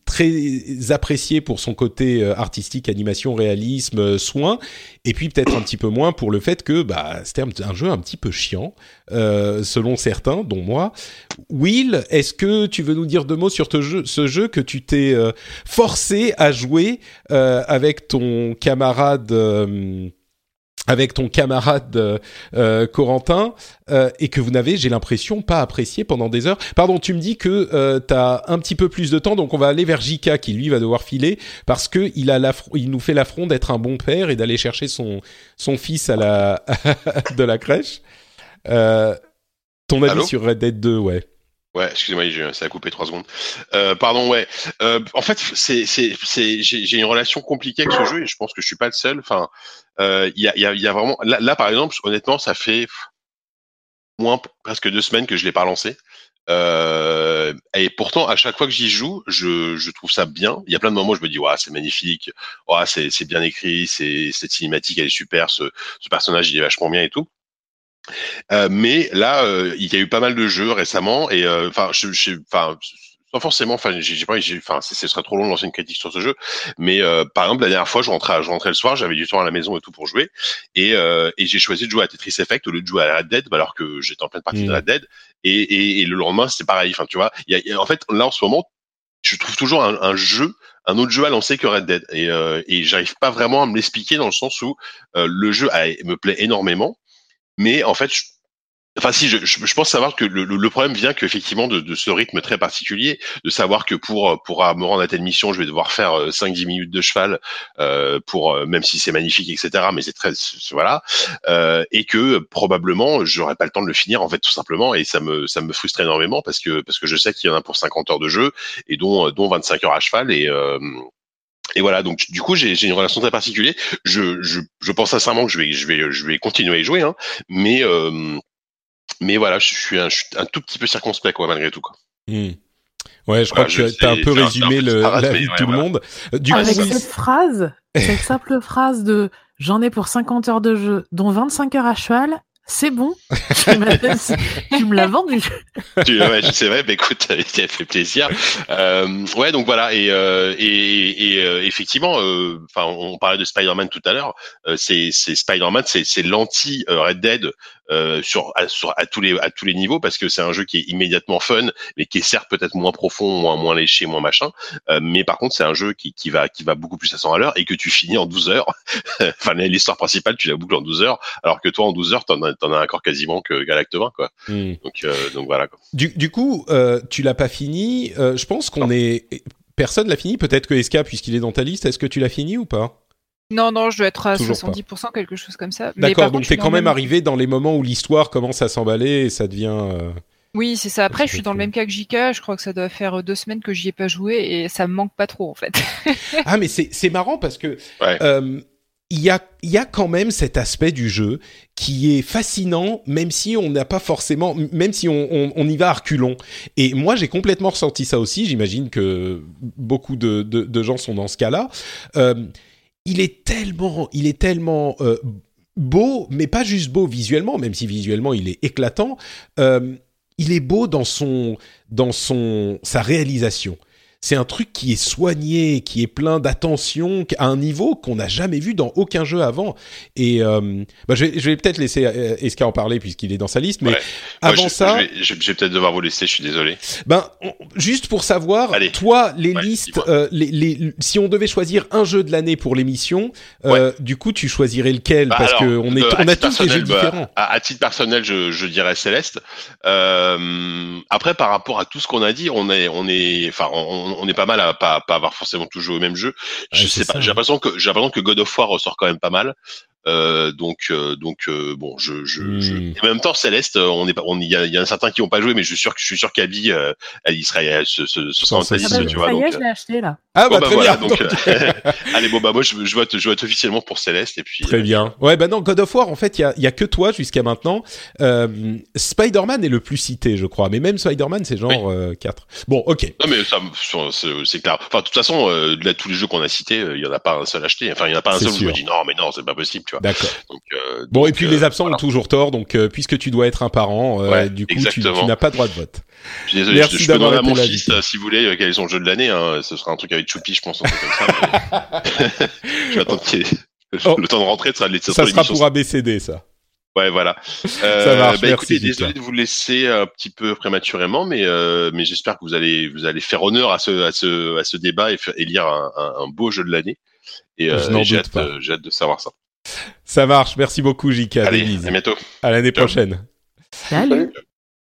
[SPEAKER 1] très apprécié pour son côté artistique, animation, réalisme, soin, et puis peut-être un petit peu moins pour le fait que bah, c'était un, un, jeu un petit peu chiant, euh, selon certains, dont moi. Will, est-ce que tu veux nous dire deux mots sur ce jeu que tu t'es euh, forcé à jouer euh, avec ton camarade avec ton camarade euh, euh, Corentin euh, et que vous n'avez, j'ai l'impression, pas apprécié pendant des heures. Pardon, tu me dis que euh, tu as un petit peu plus de temps, donc on va aller vers Jika qui lui va devoir filer parce que il a il nous fait l'affront d'être un bon père et d'aller chercher son son fils à la de la crèche. Euh, ton avis
[SPEAKER 2] Allô?
[SPEAKER 1] sur Red Dead 2, ouais.
[SPEAKER 2] Ouais, excusez-moi, ça a coupé trois secondes. Euh, pardon, ouais. Euh, en fait, c'est, c'est, c'est, j'ai une relation compliquée avec ce jeu et je pense que je suis pas le seul. Enfin, euh, il y, a, y, a, y a vraiment. Là, là, par exemple, honnêtement, ça fait moins presque deux semaines que je l'ai pas lancé. Euh, et pourtant, à chaque fois que j'y joue, je, je trouve ça bien. Il y a plein de moments où je me dis, ouais, c'est magnifique, ouais, c'est, c'est bien écrit, c'est, cette cinématique, elle est super, ce, ce personnage, il est vachement bien et tout. Euh, mais là, euh, il y a eu pas mal de jeux récemment et euh, enfin, je, je, enfin, pas forcément. Enfin, j'ai pas, enfin, ce serait trop long de lancer une critique sur ce jeu. Mais euh, par exemple, la dernière fois, je rentrais, je rentrais le soir, j'avais du temps à la maison et tout pour jouer, et, euh, et j'ai choisi de jouer à Tetris Effect au lieu de jouer à Red Dead, alors que j'étais en pleine partie de
[SPEAKER 1] Mm.
[SPEAKER 2] Red Dead. Et, et, et le lendemain, c'est pareil. Enfin, tu vois, y a, y a- en fait, là en ce moment, je trouve toujours un, un jeu, un autre jeu à lancer que Red Dead, et, euh, et j'arrive pas vraiment à me l'expliquer dans le sens où euh, le jeu a- me plaît énormément, mais en fait, je- enfin si, je, je, pense savoir que le, le- problème vient qu'effectivement de, de ce rythme très particulier, de savoir que pour pour euh, me rendre à telle mission, je vais devoir faire euh, 5-10 minutes de cheval euh, pour euh, même si c'est magnifique, etc. Mais c'est très voilà, euh, et que euh, probablement j'aurais pas le temps de le finir en fait tout simplement, et ça me ça me frustre énormément parce que parce que je sais qu'il y en a pour 50 heures de jeu et dont dont 25 heures à cheval et euh, et voilà, donc du coup j'ai une relation très particulière. Je, je, je pense sincèrement que je vais je vais je vais continuer à y jouer, hein, mais euh, mais voilà, je suis un, je suis un tout petit peu circonspect quoi malgré tout quoi.
[SPEAKER 1] Hmm. Ouais, je crois
[SPEAKER 2] je
[SPEAKER 1] que tu as un peu résumé
[SPEAKER 2] un
[SPEAKER 1] le, la vie de
[SPEAKER 2] ouais,
[SPEAKER 1] tout le monde. Du
[SPEAKER 3] Avec
[SPEAKER 1] coup,
[SPEAKER 3] cette phrase, cette simple phrase de j'en ai pour 50 heures de jeu, dont 25 heures à cheval, c'est bon. tu me l'as vendu.
[SPEAKER 2] Tu- ouais, c'est vrai, mais écoute, ça fait plaisir. Euh, ouais, donc voilà, et, euh, et, et euh, effectivement, euh, enfin, on parlait de Spider-Man tout à l'heure. euh, c'est c'est Spider-Man, c'est c'est l'anti euh, Red Dead euh, sur à, sur à tous les à tous les niveaux parce que c'est un jeu qui est immédiatement fun, mais qui est certes peut-être moins profond, moins moins léché, moins machin. Euh, mais par contre, c'est un jeu qui qui va qui va beaucoup plus à 100 à l'heure et que tu finis en 12 heures. enfin, l'histoire principale, tu la boucles en 12 heures, alors que toi en 12 heures, t'en as t'en as encore quasiment que Galacte 20 quoi.
[SPEAKER 1] hmm.
[SPEAKER 2] Donc euh, donc voilà. Quoi.
[SPEAKER 1] Du, du coup, euh, tu l'as pas fini. Euh, je pense qu'on est. Personne l'a fini. Peut-être que SK, puisqu'il est dans ta liste, est-ce que tu l'as fini ou pas?
[SPEAKER 6] Non, non, je dois être à
[SPEAKER 1] Toujours pas.
[SPEAKER 6] 70%, quelque chose comme ça. Mais par
[SPEAKER 1] D'accord.
[SPEAKER 6] contre,
[SPEAKER 1] Donc t'es
[SPEAKER 6] dans
[SPEAKER 1] quand même arrivé dans les moments où l'histoire commence à s'emballer et ça devient. euh,
[SPEAKER 6] Oui, c'est ça. Après, je suis dans le même cas que JK. Je crois que ça doit faire deux semaines que j'y ai pas joué et ça me manque pas trop, en fait.
[SPEAKER 1] Ah, mais c'est c'est marrant parce que
[SPEAKER 2] Ouais.
[SPEAKER 1] euh, il y a il y a quand même cet aspect du jeu qui est fascinant, même si on n'a pas forcément, même si on, on, on y va à reculons. Et moi, j'ai complètement ressenti ça aussi. J'imagine que beaucoup de, de, de gens sont dans ce cas-là. Euh, il est tellement, il est tellement euh, beau, mais pas juste beau visuellement, même si visuellement il est éclatant. Euh, il est beau dans son, dans son, sa réalisation. C'est un truc qui est soigné, qui est plein d'attention, à un niveau qu'on n'a jamais vu dans aucun jeu avant. Et euh, bah, je vais, je vais peut-être laisser euh, Eska en parler puisqu'il est dans sa liste, mais
[SPEAKER 2] Ouais. Moi,
[SPEAKER 1] avant
[SPEAKER 2] je,
[SPEAKER 1] ça,
[SPEAKER 2] je vais, je- je vais peut-être devoir vous laisser. Je suis désolé.
[SPEAKER 1] ben, on- juste pour savoir,
[SPEAKER 2] Allez.
[SPEAKER 1] toi, les
[SPEAKER 2] Ouais,
[SPEAKER 1] listes, euh, les, les, si on devait choisir un jeu de l'année pour l'émission, euh, du coup, tu choisirais lequel?
[SPEAKER 2] Bah,
[SPEAKER 1] Parce
[SPEAKER 2] alors,
[SPEAKER 1] que on est,
[SPEAKER 2] euh,
[SPEAKER 1] on a tous des jeux
[SPEAKER 2] bah,
[SPEAKER 1] différents.
[SPEAKER 2] à, à titre personnel, je, je dirais Céleste. Euh, après, par rapport à tout ce qu'on a dit, on est, on est, enfin, on, on est pas mal à pas, pas avoir forcément tout joué au même jeu. Je sais pas. J'ai l'impression que j'ai l'impression que God of War ressort quand même pas mal. Euh, donc, euh, donc euh, bon, je, je, je-
[SPEAKER 1] Hmm.
[SPEAKER 2] et en même temps, Céleste, euh, on est pas, on il y a, y en a certains qui ont pas joué, mais je suis sûr que je suis sûr qu'Abby, euh, elle y serait, elle, ce, ce, ce sera
[SPEAKER 1] Ah bah,
[SPEAKER 3] ça
[SPEAKER 2] tu vois.
[SPEAKER 3] y
[SPEAKER 2] Donc,
[SPEAKER 3] est, je l'ai acheté là.
[SPEAKER 1] Ah
[SPEAKER 2] bon,
[SPEAKER 1] bah,
[SPEAKER 2] bah,
[SPEAKER 1] très
[SPEAKER 2] voilà,
[SPEAKER 1] bien.
[SPEAKER 2] donc, euh, allez, bon bah moi je, je vote, je vote officiellement pour Céleste et puis.
[SPEAKER 1] Très
[SPEAKER 2] euh,
[SPEAKER 1] bien. Ouais, bah non, God of War, en fait, il y a, il y a que toi jusqu'à maintenant. Euh, Spider-Man est le plus cité, je crois. Mais même Spider-Man, c'est genre euh, 4. Bon, ok.
[SPEAKER 2] Non mais ça, c'est c'est clair. Enfin, de toute façon, euh, là, tous les jeux qu'on a cités, euh, il y en a pas un seul acheté. Enfin, il y en a pas un seul où je me dis non, mais non, c'est pas possible, tu vois.
[SPEAKER 1] D'accord.
[SPEAKER 2] Euh,
[SPEAKER 1] Bon, et puis
[SPEAKER 2] euh,
[SPEAKER 1] les absents
[SPEAKER 2] voilà.
[SPEAKER 1] ont toujours tort, donc euh, puisque tu dois être un parent,
[SPEAKER 2] Ouais,
[SPEAKER 1] du coup, tu,
[SPEAKER 2] exactement.
[SPEAKER 1] tu n'as pas droit de vote.
[SPEAKER 2] Je suis désolé,
[SPEAKER 1] Merci
[SPEAKER 2] je, je peux demander à mon fils, si vous voulez, quel est son jeu de l'année. Hein, ce sera un truc avec Choupi, je pense, un truc comme ça. mais- je vais attendre qu'il
[SPEAKER 1] Oh.
[SPEAKER 2] le temps de rentrer, ça sera,
[SPEAKER 1] Ça sera
[SPEAKER 2] l'émission.
[SPEAKER 1] pour ABCD, ça.
[SPEAKER 2] Ouais, voilà. Euh,
[SPEAKER 1] marche,
[SPEAKER 2] bah, écoutez, désolé de vous laisser un petit peu prématurément, mais euh, mais j'espère que vous allez vous allez faire honneur à ce à ce à ce débat et, lire un, un, un beau jeu de l'année. Et, euh, et hâte, j'ai hâte de savoir ça.
[SPEAKER 1] Ça marche. Merci beaucoup, JK.
[SPEAKER 2] Allez, à bientôt.
[SPEAKER 1] À l'année
[SPEAKER 2] Ciao.
[SPEAKER 1] prochaine.
[SPEAKER 3] Salut.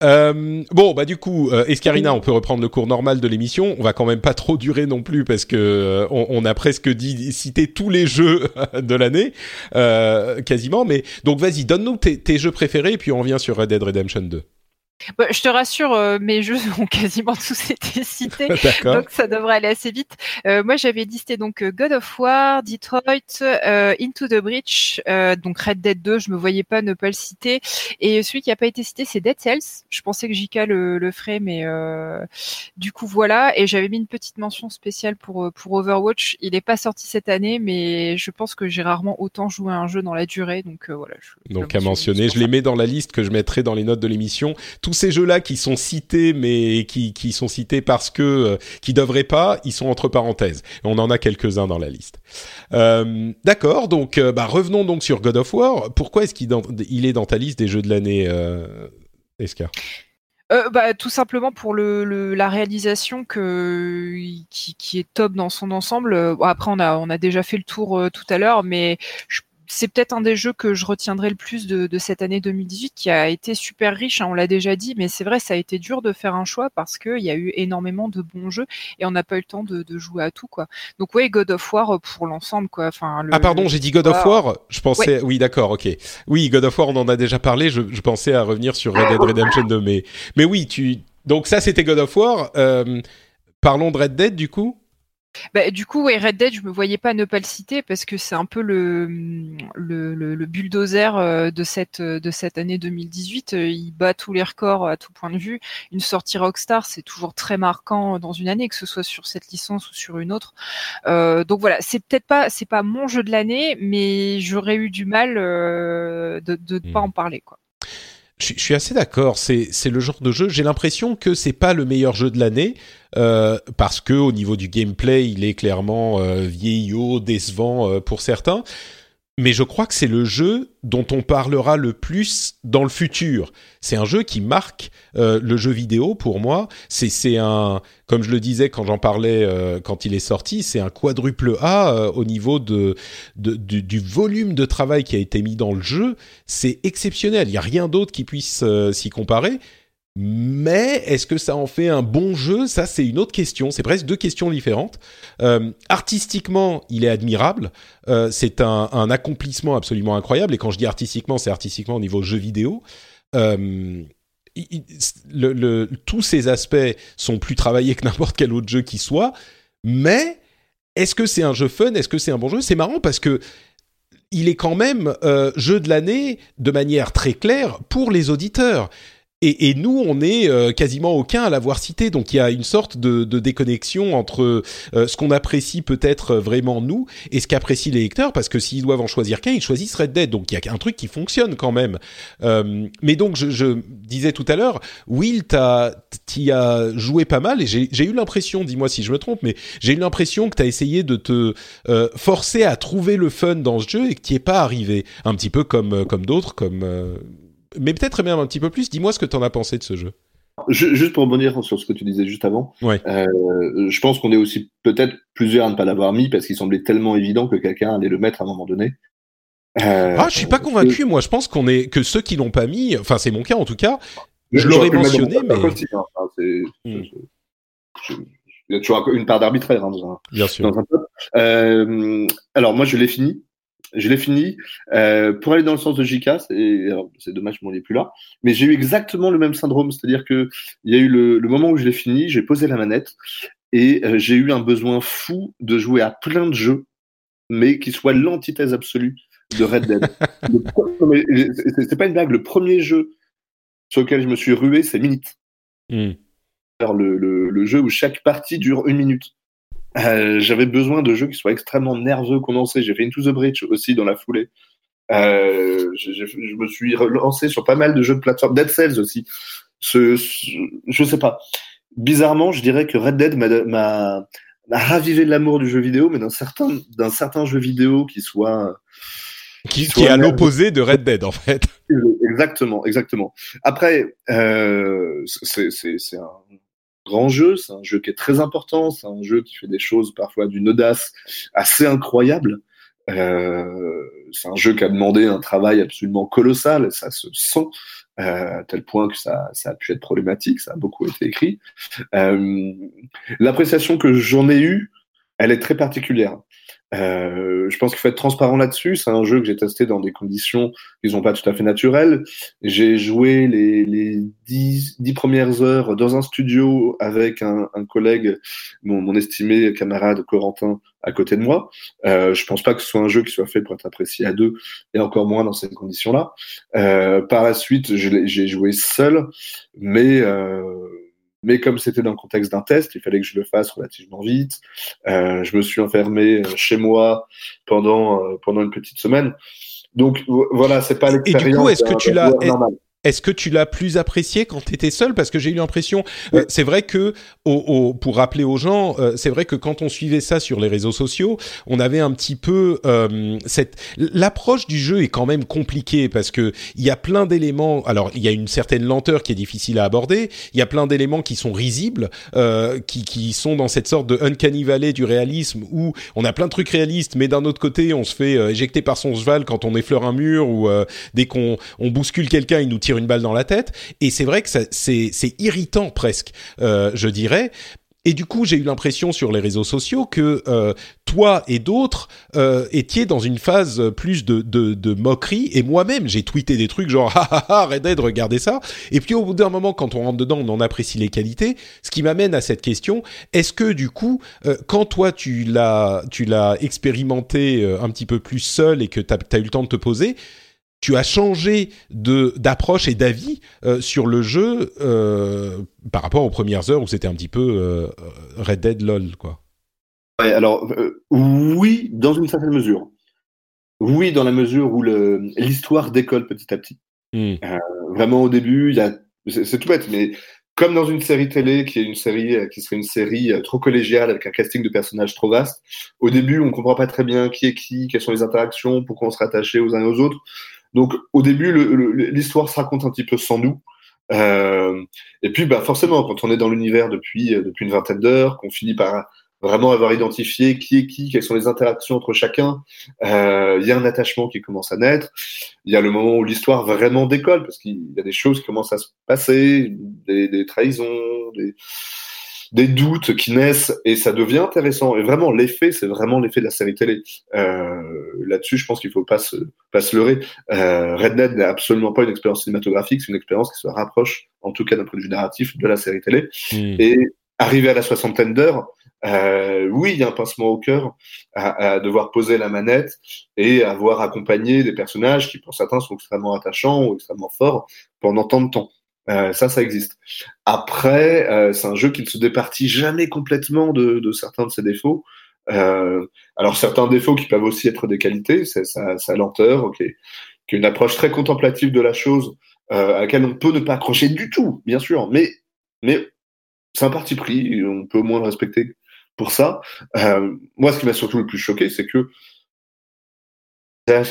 [SPEAKER 1] Euh, bon, bah du coup, euh, Escarina, on peut reprendre le cours normal de l'émission. On va quand même pas trop durer non plus parce que euh, on, on a presque dit cité tous les jeux de l'année, euh, quasiment. Mais donc vas-y, donne-nous tes, tes jeux préférés et puis on revient sur Red Dead Redemption 2.
[SPEAKER 6] Bah, je te rassure, euh, mes jeux ont quasiment tous été cités. Donc ça devrait aller assez vite. Euh, moi j'avais listé donc euh, God of War, Detroit, euh, Into the Breach, euh, donc Red Dead 2, je me voyais pas ne pas le citer. Et celui qui a pas été cité c'est Dead Cells. Je pensais que JK le, le ferait, mais euh, du coup voilà. Et j'avais mis une petite mention spéciale pour pour Overwatch. Il est pas sorti cette année, mais je pense que j'ai rarement autant joué à un jeu dans la durée. Donc euh, voilà. Je,
[SPEAKER 1] Donc à mentionner, je les mets dans la liste que je mettrai dans les notes de l'émission. Ces jeux-là qui sont cités, mais qui, sont cités parce que euh, qui devraient pas, ils sont entre parenthèses. On en a quelques-uns dans la liste. Euh, D'accord. Donc euh, bah, revenons donc sur God of War. Pourquoi est-ce qu'il est dans ta liste des jeux de l'année, euh, Escar
[SPEAKER 6] bah, tout simplement pour la réalisation qui, qui est top dans son ensemble. Après, on a, déjà fait le tour tout à l'heure, mais je- c'est peut-être un des jeux que je retiendrai le plus de, de cette année 2018, qui a été super riche. hein, on l'a déjà dit, mais c'est vrai, ça a été dur de faire un choix parce qu'il y a eu énormément de bons jeux et on n'a pas eu le temps de, de jouer à tout, quoi. Donc ouais, God of War euh, pour l'ensemble, quoi. Enfin, le-
[SPEAKER 1] Ah pardon, j'ai dit God of
[SPEAKER 6] War.
[SPEAKER 1] Je pensais, oui, d'accord, ok. Oui, God of War, on en a déjà parlé. Je, je pensais à revenir sur Red Dead Redemption 2, mais mais oui, tu. Donc ça, c'était God of War. Euh, parlons de Red Dead du coup?
[SPEAKER 6] Bah, du coup, ouais, Red Dead, je me voyais pas ne pas le citer parce que c'est un peu le, le, le, le bulldozer euh, de cette, de cette année 2018. Euh, Il bat tous les records à tout point de vue. Une sortie Rockstar, c'est toujours très marquant dans une année, que ce soit sur cette licence ou sur une autre. Euh, donc voilà, c'est peut-être pas, c'est pas mon jeu de l'année, mais j'aurais eu du mal euh, de ne pas
[SPEAKER 1] Hmm.
[SPEAKER 6] en parler, quoi.
[SPEAKER 1] Je, suis- assez d'accord. C'est c'est le genre de jeu. J'ai l'impression que c'est pas le meilleur jeu de l'année euh, parce que au niveau du gameplay, il est clairement euh, vieillot, décevant euh, pour certains. Mais je crois que c'est le jeu dont on parlera le plus dans le futur. C'est un jeu qui marque euh, le jeu vidéo pour moi. C'est un, comme je le disais quand j'en parlais euh, quand il est sorti, c'est un quadruple A euh, au niveau de, du, volume de travail qui a été mis dans le jeu. C'est exceptionnel. Il n'y a rien d'autre qui puisse s'y comparer. Mais est-ce que ça en fait un bon jeu? Ça, c'est une autre question. C'est presque deux questions différentes. Euh, artistiquement, il est admirable. Euh, c'est un, accomplissement absolument incroyable. Et quand je dis artistiquement, c'est artistiquement au niveau jeu vidéo. Euh, tous ces aspects sont plus travaillés que n'importe quel autre jeu qui soit. Mais est-ce que c'est un jeu fun? Est-ce que c'est un bon jeu? C'est marrant parce que il est quand même jeu de l'année de manière très claire pour les auditeurs. Et, et nous, on est euh, quasiment aucun à l'avoir cité. Donc il y a une sorte de, de déconnexion entre euh, ce qu'on apprécie peut-être vraiment nous et ce qu'apprécient les lecteurs, parce que s'ils doivent en choisir qu'un, ils choisissent Red Dead. Donc il y a un truc qui fonctionne quand même. Euh, mais donc je, je disais tout à l'heure, Will, t'y as joué pas mal et j'ai eu l'impression, dis-moi si je me trompe, mais j'ai eu l'impression que t'as essayé de te euh, forcer à trouver le fun dans ce jeu et que t'y es pas arrivé. Un petit peu comme comme d'autres, comme mais peut-être même un petit peu plus. Dis-moi ce que t'en as pensé de ce jeu.
[SPEAKER 4] Ju- Juste pour rebondir sur ce que tu disais juste avant,
[SPEAKER 1] Ouais.
[SPEAKER 4] euh, je pense qu'on est aussi peut-être plusieurs à ne pas l'avoir mis parce qu'il semblait tellement évident que quelqu'un allait le mettre à un moment donné. Euh,
[SPEAKER 1] Ah, je suis pas convaincu. Moi, je pense qu'on est que ceux qui l'ont pas mis, enfin c'est mon cas en tout cas.
[SPEAKER 4] Je-
[SPEAKER 1] l'aurais mentionné, mais
[SPEAKER 4] hein.
[SPEAKER 1] Hmm.
[SPEAKER 4] il y a toujours une part d'arbitraire hein, dans un,
[SPEAKER 1] bien sûr.
[SPEAKER 4] dans un top. Euh, alors moi je l'ai fini. Je l'ai fini. Euh, pour aller dans le sens de JK, c'est dommage qu'on n'est plus là, mais j'ai eu exactement le même syndrome, c'est-à-dire que il y a eu le, le moment où je l'ai fini, j'ai posé la manette et euh, j'ai eu un besoin fou de jouer à plein de jeux, mais qui soient l'antithèse absolue de Red Dead. Premier- c'est pas une blague, le premier jeu sur lequel je me suis rué, c'est Minute
[SPEAKER 1] Hmm.
[SPEAKER 4] le, le, le jeu où chaque partie dure une minute. Euh, J'avais besoin de jeux qui soient extrêmement nerveux, condensés. J'ai fait Into the Breach aussi dans la foulée. Euh, je, je- je me suis relancé sur pas mal de jeux de plateforme. Dead Cells aussi. Ce, ce- je sais pas. Bizarrement, je dirais que Red Dead m'a- ravivé l'amour du jeu vidéo, mais d'un certain, d'un certain jeu vidéo qui soit
[SPEAKER 1] Qui, qui est à l'opposé de Red Dead en fait.
[SPEAKER 4] Exactement, exactement. Après, euh, c'est un grand jeu, c'est un jeu qui est très important, c'est un jeu qui fait des choses parfois d'une audace assez incroyable. Euh, c'est un jeu qui a demandé un travail absolument colossal, ça se sent. Euh, à tel point que ça, a pu être problématique, ça a beaucoup été écrit. Euh, L'appréciation que j'en ai eue, elle est très particulière. Euh, je pense qu'il faut être transparent là-dessus. C'est un jeu que j'ai testé dans des conditions qui sont pas tout à fait naturelles. J'ai joué les, les dix, dix, premières heures dans un studio avec un, un collègue, mon, mon, estimé camarade Corentin, à côté de moi. Euh, je pense pas que ce soit un jeu qui soit fait pour être apprécié à deux, et encore moins dans ces conditions-là. Euh, par la suite, j'ai joué seul, mais euh, mais comme c'était dans le contexte d'un test, il fallait que je le fasse relativement vite. Euh, je me suis enfermé euh, chez moi pendant euh, pendant une petite semaine. Donc voilà, c'est pas l'expérience.
[SPEAKER 1] Et du coup, est-ce que tu l'as est-ce que tu l'as plus apprécié quand tu étais seul? Parce que j'ai eu l'impression, euh, c'est vrai que, au, au, pour rappeler aux gens, euh, c'est vrai que quand on suivait ça sur les réseaux sociaux, on avait un petit peu euh, cette l'approche du jeu est quand même compliquée parce que il y a plein d'éléments. Alors il y a une certaine lenteur qui est difficile à aborder. Il y a plein d'éléments qui sont risibles, euh, qui, qui sont dans cette sorte de uncanny valley du réalisme où on a plein de trucs réalistes, mais d'un autre côté on se fait euh, éjecter par son cheval quand on effleure un mur ou dès qu'on on bouscule quelqu'un, il nous tire une balle dans la tête. Et c'est vrai que c'est irritant presque, euh, je dirais. Et du coup, j'ai eu l'impression sur les réseaux sociaux que euh, toi et d'autres euh, étiez dans une phase plus de, moquerie. Et moi-même, j'ai tweeté des trucs genre ah ah ah regardez ça. Et puis au bout d'un moment, quand on rentre dedans, on en apprécie les qualités. Ce qui m'amène à cette question est-ce que du coup, quand toi tu l'as tu l'as expérimenté un petit peu plus seul et que tu as eu le temps de te poser, tu as changé de d'approche et d'avis euh, sur le jeu euh, par rapport aux premières heures où c'était un petit peu euh, Red Dead LOL quoi.
[SPEAKER 4] Ouais, alors oui, dans une certaine mesure. Oui, dans la mesure où l'histoire décolle petit à petit. Mm. vraiment au début, il y a c'est tout bête, mais comme dans une série télé qui est une série qui serait une série trop collégiale avec un casting de personnages trop vaste, au début on comprend pas très bien qui est qui, quelles sont les interactions, pourquoi on se rattachait aux uns et aux autres. Donc au début, l'histoire se raconte un petit peu sans nous. Euh, et puis, bah, forcément, quand on est dans l'univers depuis, euh, depuis une vingtaine d'heures, qu'on finit par vraiment avoir identifié qui est qui, quelles sont les interactions entre chacun, euh, il y a un attachement qui commence à naître. Il y a le moment où l'histoire vraiment décolle, parce qu'il y a des choses qui commencent à se passer, des, des trahisons, des des doutes qui naissent et ça devient intéressant. Et vraiment, l'effet, c'est vraiment l'effet de la série télé. Euh, Là-dessus, je pense qu'il faut pas se, pas se leurrer. Euh, Red Dead n'est absolument pas une expérience cinématographique, c'est une expérience qui se rapproche, en tout cas d'un point de vue narratif, de la série télé. Mmh. Et arrivé à la soixantaine d'heures, euh, oui, il y a un pincement au cœur à, à, devoir poser la manette et avoir accompagné des personnages qui, pour certains, sont extrêmement attachants ou extrêmement forts pendant tant de temps. Euh, ça, ça existe. Après, euh, c'est un jeu qui ne se départit jamais complètement de, de certains de ses défauts. Euh, alors certains défauts qui peuvent aussi être des qualités, c'est sa, sa, lenteur, ok, qui est une approche très contemplative de la chose, euh, à laquelle on peut ne pas accrocher du tout, bien sûr, mais mais c'est un parti pris, on peut au moins le respecter pour ça. Euh, moi, ce qui m'a surtout le plus choqué, c'est que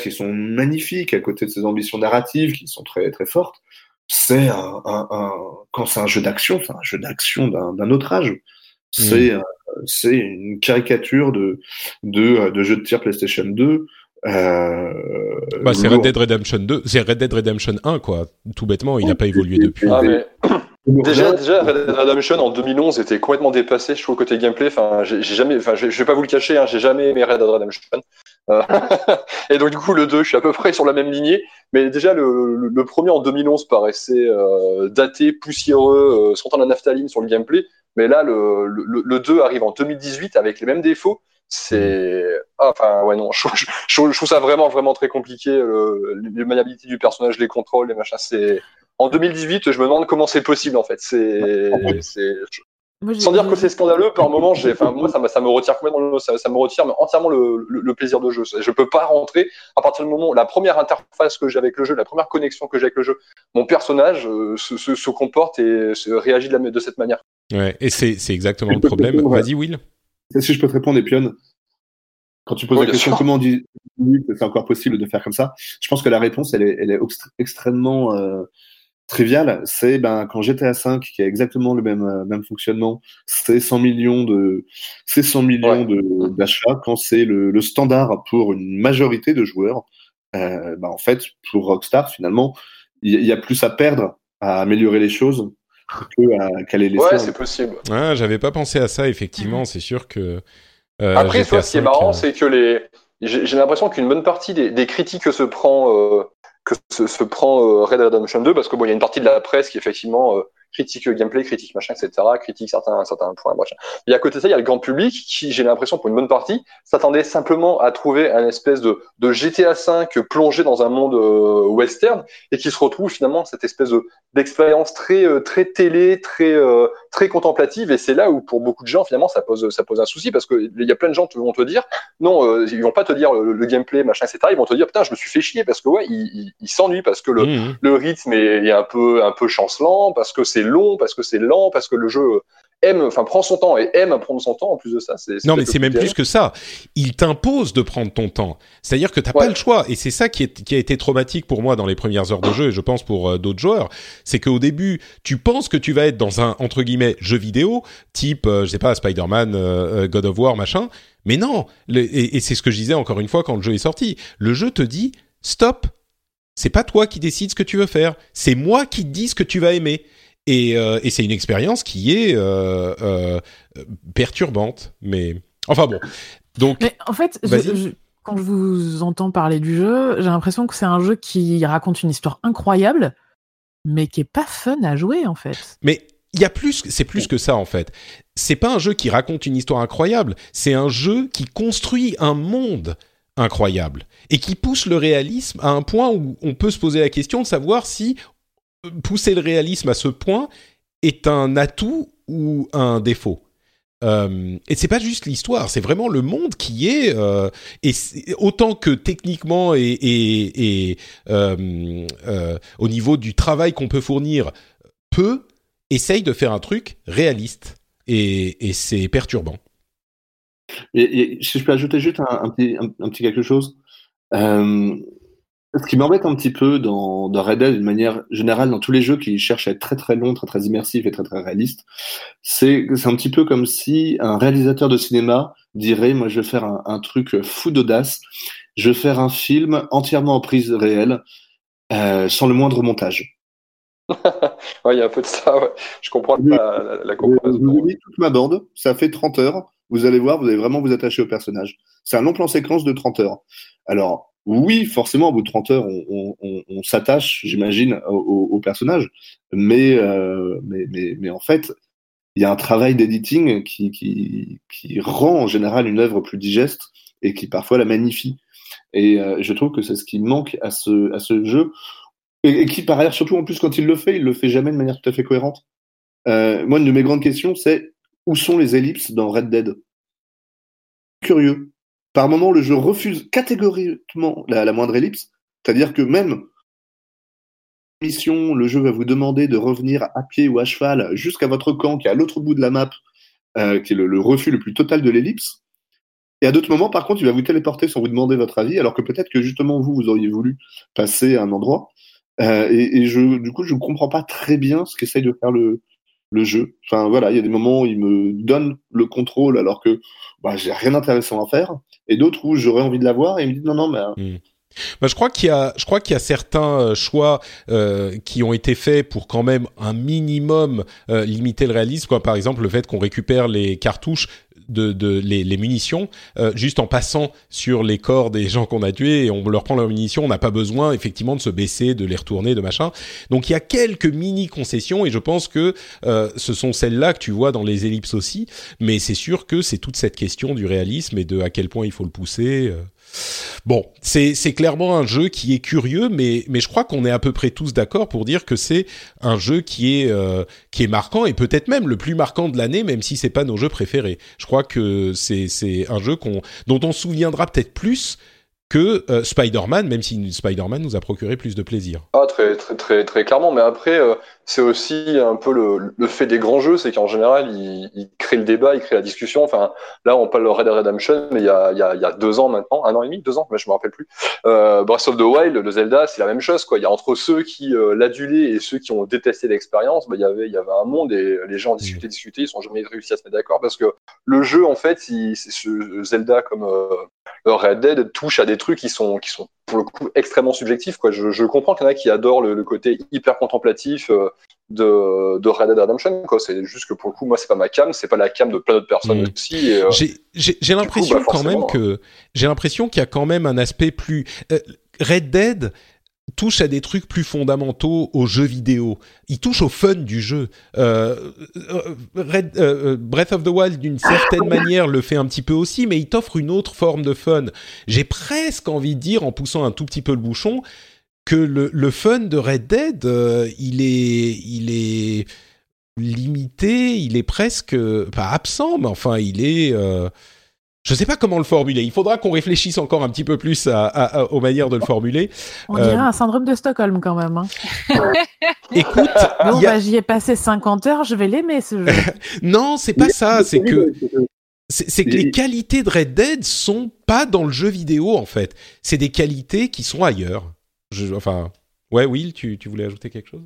[SPEAKER 4] qui sont magnifiques à côté de ces ambitions narratives qui sont très très fortes c'est un, un, un, quand c'est un jeu d'action, c'est un jeu d'action d'un autre âge. C'est mmh. c'est une caricature de, de, de jeu de tir PlayStation 2. Euh,
[SPEAKER 1] bah, c'est Red Dead Redemption 2, c'est Red Dead Redemption 1 quoi. Tout bêtement, il n'a pas évolué depuis.
[SPEAKER 5] Ah, mais... Déjà, déjà, Red Dead Redemption en 2011 était complètement dépassé, je trouve, côté gameplay. Enfin, j'ai jamais, enfin, je vais pas vous le cacher, hein, j'ai jamais aimé Red Dead Redemption. Euh, et donc, du coup, le 2, je suis à peu près sur la même lignée. Mais déjà, le, le, premier en 2011 paraissait euh, daté, poussiéreux, euh, sentant la naphtaline sur le gameplay. Mais là, le, le, le 2 arrive en 2018 avec les mêmes défauts c'est ah, enfin ouais non je, je, je, trouve ça vraiment vraiment très compliqué le, les maniabilités du personnage les contrôles les machins c'est en 2018, je me demande comment c'est possible en fait. C'est, sans dire que c'est scandaleux, par moment, j'ai, enfin, moi, ça, ça, me retire complètement, ça, ça me retire entièrement le, le, plaisir de jeu. Je peux pas rentrer à partir du moment, la première interface que j'ai avec le jeu, la première connexion que j'ai avec le jeu, mon personnage euh, se, se, se, comporte et se réagit de, la, de cette manière.
[SPEAKER 1] Ouais, et c'est, c'est exactement le problème. Vas-y, Will.
[SPEAKER 4] Si je peux te répondre, Epion, quand tu poses la question comment dit c'est encore possible de faire comme ça, je pense que la réponse, elle est, elle est extrêmement euh, trivial, c'est ben quand GTA V qui a exactement le même euh, même fonctionnement, c'est 100 millions de c'est 100 millions d'achats quand c'est le, le, standard pour une majorité de joueurs. Euh, ben en fait, pour Rockstar finalement, il y, a plus à perdre à améliorer les choses que qu'à les laisser.
[SPEAKER 5] Ouais, c'est possible.
[SPEAKER 1] Ah, j'avais pas pensé à ça effectivement. C'est sûr que.
[SPEAKER 5] Euh, Après, ce qui est marrant, euh, c'est que les j'ai l'impression qu'une bonne partie des, des critiques que se prend euh, que se, se prend euh, Red Dead Redemption 2 parce que bon, il y a une partie de la presse qui effectivement euh, critique le gameplay, critique machin, etc., critique certains, certains points, machin. Et à côté de ça, il y a le grand public qui, j'ai l'impression, pour une bonne partie, s'attendait simplement à trouver un espèce de, de GTA V plongé dans un monde euh, western et qui se retrouve finalement cette espèce de, d'expérience très, euh, très télé, très, euh, très contemplative. Et c'est là où, pour beaucoup de gens, finalement, ça pose, ça pose un souci parce que il y a plein de gens qui vont te dire, non, ils vont pas te dire le, gameplay, machin, etc. Ils vont te dire, putain, je me suis fait chier parce que ouais, il, il, s'ennuie parce que le, mmh. le rythme est, est, un peu, un peu chancelant, parce que c'est long, parce que c'est lent, parce que le jeu aime, enfin prend son temps et aime prendre son temps. En plus de ça, c'est
[SPEAKER 1] non, mais c'est même plus que ça. Il t'impose de prendre ton temps. C'est-à-dire que t'as pas le choix. Et c'est ça qui, est, qui a été traumatique pour moi dans les premières heures de jeu et je pense pour euh, d'autres joueurs. C'est qu'au début, tu penses que tu vas être dans un entre guillemets jeu vidéo type, euh, je sais pas, Spider-Man, euh, God of War, machin. Mais non. et, et c'est ce que je disais encore une fois quand le jeu est sorti. Le jeu te dit stop. C'est pas toi qui décides ce que tu veux faire. C'est moi qui te dis ce que tu vas aimer. Et, euh, et c'est une expérience qui est euh, euh, perturbante. Mais enfin bon. Donc.
[SPEAKER 3] Mais en fait, je, quand je vous entends parler du jeu, j'ai l'impression que c'est un jeu qui raconte une histoire incroyable, mais qui est pas fun à jouer en fait.
[SPEAKER 1] Mais il y a plus, c'est plus que ça en fait. C'est pas un jeu qui raconte une histoire incroyable, c'est un jeu qui construit un monde incroyable et qui pousse le réalisme à un point où on peut se poser la question de savoir si pousser le réalisme à ce point est un atout ou un défaut. Euh, et c'est pas juste l'histoire, c'est vraiment le monde qui est, euh, et autant que techniquement et, euh, euh, au niveau du travail qu'on peut fournir, peu essaye de faire un truc réaliste et, c'est perturbant.
[SPEAKER 4] Si je peux ajouter juste un, petit, quelque chose, ce qui m'embête un petit peu dans, dans Red Dead, d'une manière générale, dans tous les jeux qui cherchent à être très très longs, très très immersifs et très très réalistes, c'est c'est un petit peu comme si un réalisateur de cinéma dirait, moi je vais faire un, un truc fou d'audace, je vais faire un film entièrement en prise réelle, euh, sans le moindre montage.
[SPEAKER 5] ouais, il y a un peu de ça, ouais. je comprends la, la, la comparaison.
[SPEAKER 4] Vous avez toute ma bande, ça fait 30 heures, vous allez voir, vous allez vraiment vous attacher au personnage. C'est un long plan séquence de 30 heures. Alors, oui, forcément, au bout de 30 heures, on, on, on s'attache, j'imagine, au, au, personnage. Mais, euh, mais, mais, mais, en fait, il y a un travail d'éditing qui, qui, qui, rend en général une œuvre plus digeste et qui parfois la magnifie. Et euh, je trouve que c'est ce qui manque à ce, à ce jeu. Et, et, qui, par ailleurs, surtout en plus, quand il le fait, il le fait jamais de manière tout à fait cohérente. Euh, moi, une de mes grandes questions, c'est où sont les ellipses dans Red Dead? Curieux par moment, le jeu refuse catégoriquement la, moindre ellipse, c'est-à-dire que même mission, le jeu va vous demander de revenir à pied ou à cheval jusqu'à votre camp qui est à l'autre bout de la map, euh, qui est le, refus le plus total de l'ellipse. Et à d'autres moments, par contre, il va vous téléporter sans vous demander votre avis, alors que peut-être que justement vous, vous auriez voulu passer à un endroit. Euh, et, et, je, du coup, je ne comprends pas très bien ce qu'essaye de faire le, le jeu. Enfin voilà, il y a des moments où il me donne le contrôle alors que bah, j'ai rien d'intéressant à faire, et d'autres où j'aurais envie de l'avoir et il me dit non non mais.
[SPEAKER 1] Mmh. Bah, je crois qu'il y a, je crois qu'il y a certains euh, choix euh, qui ont été faits pour quand même un minimum euh, limiter le réalisme. Quoi. Par exemple, le fait qu'on récupère les cartouches de, de les, les, munitions euh, juste en passant sur les corps des gens qu'on a tués et on leur prend leurs munitions. On n'a pas besoin effectivement de se baisser, de les retourner, de machin. Donc il y a quelques mini concessions et je pense que euh, ce sont celles-là que tu vois dans les ellipses aussi. Mais c'est sûr que c'est toute cette question du réalisme et de à quel point il faut le pousser. Euh. Bon, c'est clairement un jeu qui est curieux, mais, je crois qu'on est à peu près tous d'accord pour dire que c'est un jeu qui est, euh, qui est marquant et peut-être même le plus marquant de l'année, même si c'est pas nos jeux préférés. Je crois que c'est un jeu dont on se souviendra peut-être plus que euh, Spider-Man, même si Spider-Man nous a procuré plus de plaisir.
[SPEAKER 5] Ah, très clairement. Mais après, euh, c'est aussi un peu le, fait des grands jeux, c'est qu'en général, ils, créent le débat, ils créent la discussion. Enfin, là, on parle de Red Dead Redemption, mais il y a, il y a, il y a deux ans maintenant, un an et demi, deux ans, mais je me rappelle plus. Euh, Breath of the Wild, le Zelda, c'est la même chose, quoi. Il y a entre ceux qui euh, l'adulaient et ceux qui ont détesté l'expérience, bah, il y avait, il y avait un monde et les gens discutaient, discutaient, ils sont jamais réussi à se mettre d'accord parce que le jeu, en fait, c'est ce Zelda comme euh, Red Dead touche à des trucs qui sont, qui sont pour le coup extrêmement subjectifs. Quoi. Je, je comprends qu'il y en a qui adorent le, le côté hyper contemplatif euh, de, de Red Dead Redemption. Quoi. C'est juste que pour le coup, moi, c'est pas ma cam, c'est pas la cam de plein d'autres personnes mmh. aussi. Et, euh,
[SPEAKER 1] j'ai l'impression bah, quand même que j'ai l'impression qu'il y a quand même un aspect plus euh, Red Dead touche à des trucs plus fondamentaux aux jeux vidéo. Il touche au fun du jeu. Euh, Red, euh, Breath of the Wild, d'une certaine manière, le fait un petit peu aussi, mais il t'offre une autre forme de fun. J'ai presque envie de dire, en poussant un tout petit peu le bouchon, que le, fun de Red Dead, euh, il est, il est limité, il est presque pas absent, mais enfin, il est euh, je ne sais pas comment le formuler. Il faudra qu'on réfléchisse encore un petit peu plus à, à, à, aux manières de le formuler.
[SPEAKER 3] On dirait euh... un syndrome de Stockholm quand même. Hein.
[SPEAKER 1] Écoute,
[SPEAKER 3] bon, a... bah, j'y ai passé 50 heures, je vais l'aimer ce jeu.
[SPEAKER 1] non, c'est pas ça. C'est que c'est que les qualités de Red Dead sont pas dans le jeu vidéo en fait. C'est des qualités qui sont ailleurs. Je, enfin, ouais, Will, tu, tu voulais ajouter quelque chose?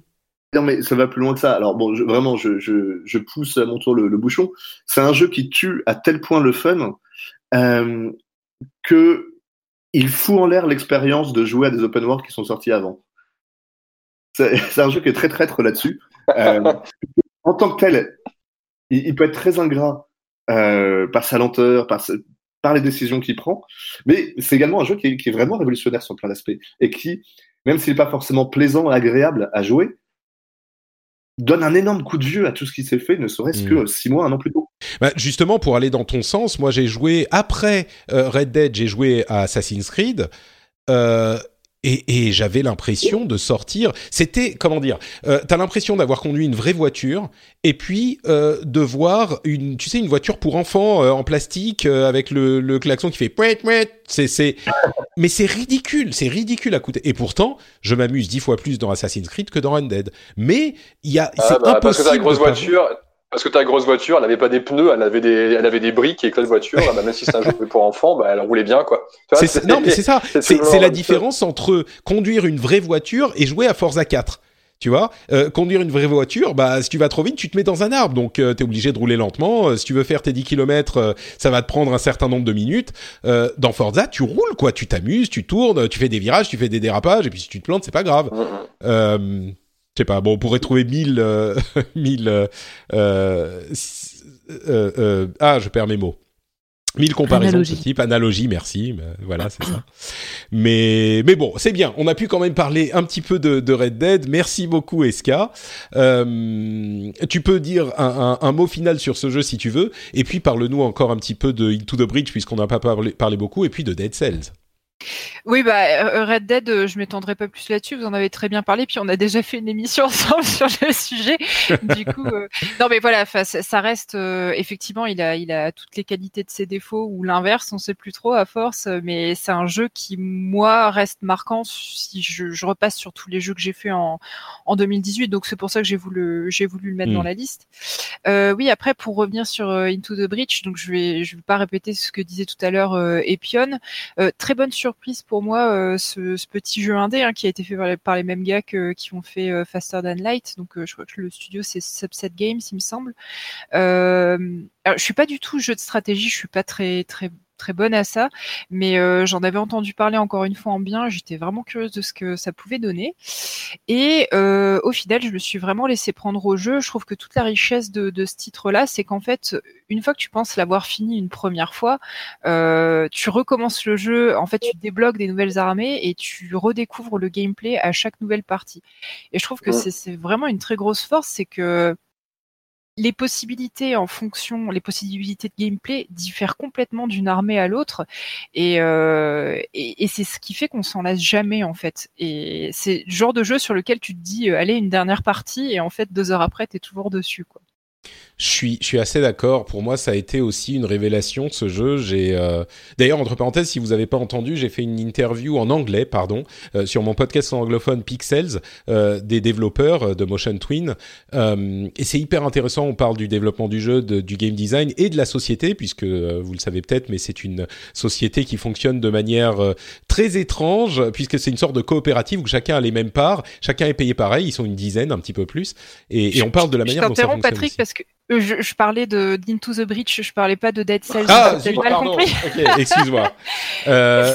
[SPEAKER 4] Non, mais ça va plus loin que ça. Alors, bon, je, vraiment, je, je, je, pousse à mon tour le, le bouchon. C'est un jeu qui tue à tel point le fun euh, que il fout en l'air l'expérience de jouer à des open world qui sont sortis avant. C'est un jeu qui est très traître là-dessus. Euh, en tant que tel, il, peut être très ingrat euh, par sa lenteur, par, par les décisions qu'il prend, mais c'est également un jeu qui qui est, vraiment révolutionnaire sur plein d'aspects et qui, même s'il n'est pas forcément plaisant et agréable à jouer, donne un énorme coup de vieux à tout ce qui s'est fait, ne serait-ce mmh. que six mois, un an plus tôt.
[SPEAKER 1] Bah, justement, pour aller dans ton sens, moi j'ai joué après euh, Red Dead, j'ai joué à Assassin's Creed. Euh, et, et j'avais l'impression de sortir. C'était comment dire euh, T'as l'impression d'avoir conduit une vraie voiture et puis euh, de voir une, tu sais, une voiture pour enfants euh, en plastique euh, avec le, le, klaxon qui fait pouet pouet. C'est c'est, mais c'est ridicule, c'est ridicule à coûter. Et pourtant, je m'amuse dix fois plus dans Assassin's Creed que dans Red Dead. Mais il y a,
[SPEAKER 5] ah,
[SPEAKER 1] c'est
[SPEAKER 5] bah,
[SPEAKER 1] impossible.
[SPEAKER 5] Parce que grosse voiture. Parce que ta grosse voiture, elle n'avait pas des pneus, elle avait des, elle avait des briques et que la voiture, bah, même si c'est un jeu pour enfants, bah, elle roulait bien, quoi.
[SPEAKER 1] C'est, non, mais c'est ça. C'est, la différence entre conduire une vraie voiture et jouer à Forza 4. Tu vois, euh, conduire une vraie voiture, bah si tu vas trop vite, tu te mets dans un arbre, donc euh, tu es obligé de rouler lentement. Euh, si tu veux faire tes 10 km, euh, ça va te prendre un certain nombre de minutes. Dans Forza, tu roules quoi, tu t'amuses, tu tournes, tu fais des virages, tu fais des dérapages, et puis si tu te plantes, c'est pas grave.
[SPEAKER 5] Mm-hmm.
[SPEAKER 1] Je sais pas, bon, on pourrait trouver mille, euh, mille, euh, euh, euh, ah, je perds mes mots. Mille comparaisons
[SPEAKER 3] Analogie.
[SPEAKER 1] de ce type, analogie, merci, voilà, c'est ça. Mais, mais bon, c'est bien. On a pu quand même parler un petit peu de, de Red Dead. Merci beaucoup, Eska. Euh, tu peux dire un, un, un, mot final sur ce jeu si tu veux, et puis parle-nous encore un petit peu de Into the Bridge puisqu'on n'a pas parlé, parlé beaucoup, et puis de Dead Cells.
[SPEAKER 6] Oui, bah Red Dead, euh, je m'étendrai pas plus là-dessus. Vous en avez très bien parlé, puis on a déjà fait une émission ensemble sur le sujet. Du coup, euh... non, mais voilà, ça reste euh, effectivement, il a, il a toutes les qualités de ses défauts ou l'inverse, on sait plus trop à force. Mais c'est un jeu qui moi reste marquant si je, je repasse sur tous les jeux que j'ai fait en, en 2018. Donc c'est pour ça que j'ai voulu, j'ai voulu le mettre mmh. dans la liste. Euh, oui, après pour revenir sur euh, Into the Breach, donc je vais, je vais pas répéter ce que disait tout à l'heure Epion. très bonne surprise pour moi euh, ce, petit jeu indé hein, qui a été fait par les, mêmes gars que, qui ont fait euh, Faster Than Light. Donc euh, je crois que le studio c'est Subset Games, il me semble. je suis pas du tout jeu de stratégie, je suis pas très très très bonne à ça, mais euh, j'en avais entendu parler encore une fois en bien. J'étais vraiment curieuse de ce que ça pouvait donner. Et euh, au final, je me suis vraiment laissé prendre au jeu. Je trouve que toute la richesse de, de ce titre-là, c'est qu'en fait, une fois que tu penses l'avoir fini une première fois, euh, tu recommences le jeu. En fait, tu débloques des nouvelles armées et tu redécouvres le gameplay à chaque nouvelle partie. Et je trouve que c'est vraiment une très grosse force, c'est que les possibilités en fonction, les possibilités de gameplay diffèrent complètement d'une armée à l'autre, et, euh, et c'est ce qui fait qu'on s'en lasse jamais en fait. Et c'est le genre de jeu sur lequel tu te dis, euh, allez une dernière partie, et en fait deux heures après t'es toujours dessus quoi.
[SPEAKER 1] Je suis, je suis assez d'accord. Pour moi, ça a été aussi une révélation ce jeu. J'ai, euh... d'ailleurs, entre parenthèses, si vous n'avez pas entendu, j'ai fait une interview en anglais, pardon, euh, sur mon podcast anglophone Pixels euh, des développeurs euh, de Motion Twin. Euh, et c'est hyper intéressant. On parle du développement du jeu, de, du game design et de la société, puisque vous le savez peut-être, mais c'est une société qui fonctionne de manière très étrange, puisque c'est une sorte de coopérative où chacun a les mêmes parts, chacun est payé pareil. Ils sont une dizaine, un petit peu plus, et, et on parle de la
[SPEAKER 6] je
[SPEAKER 1] manière dont ça fonctionne.
[SPEAKER 6] Patrick
[SPEAKER 1] aussi.
[SPEAKER 6] parce que euh, je, je, parlais de d'Into the Breach, je parlais pas de Dead Cells.
[SPEAKER 1] Ah,
[SPEAKER 6] j'ai
[SPEAKER 1] mal pardon.
[SPEAKER 6] compris.
[SPEAKER 1] Ok, excuse-moi. Euh,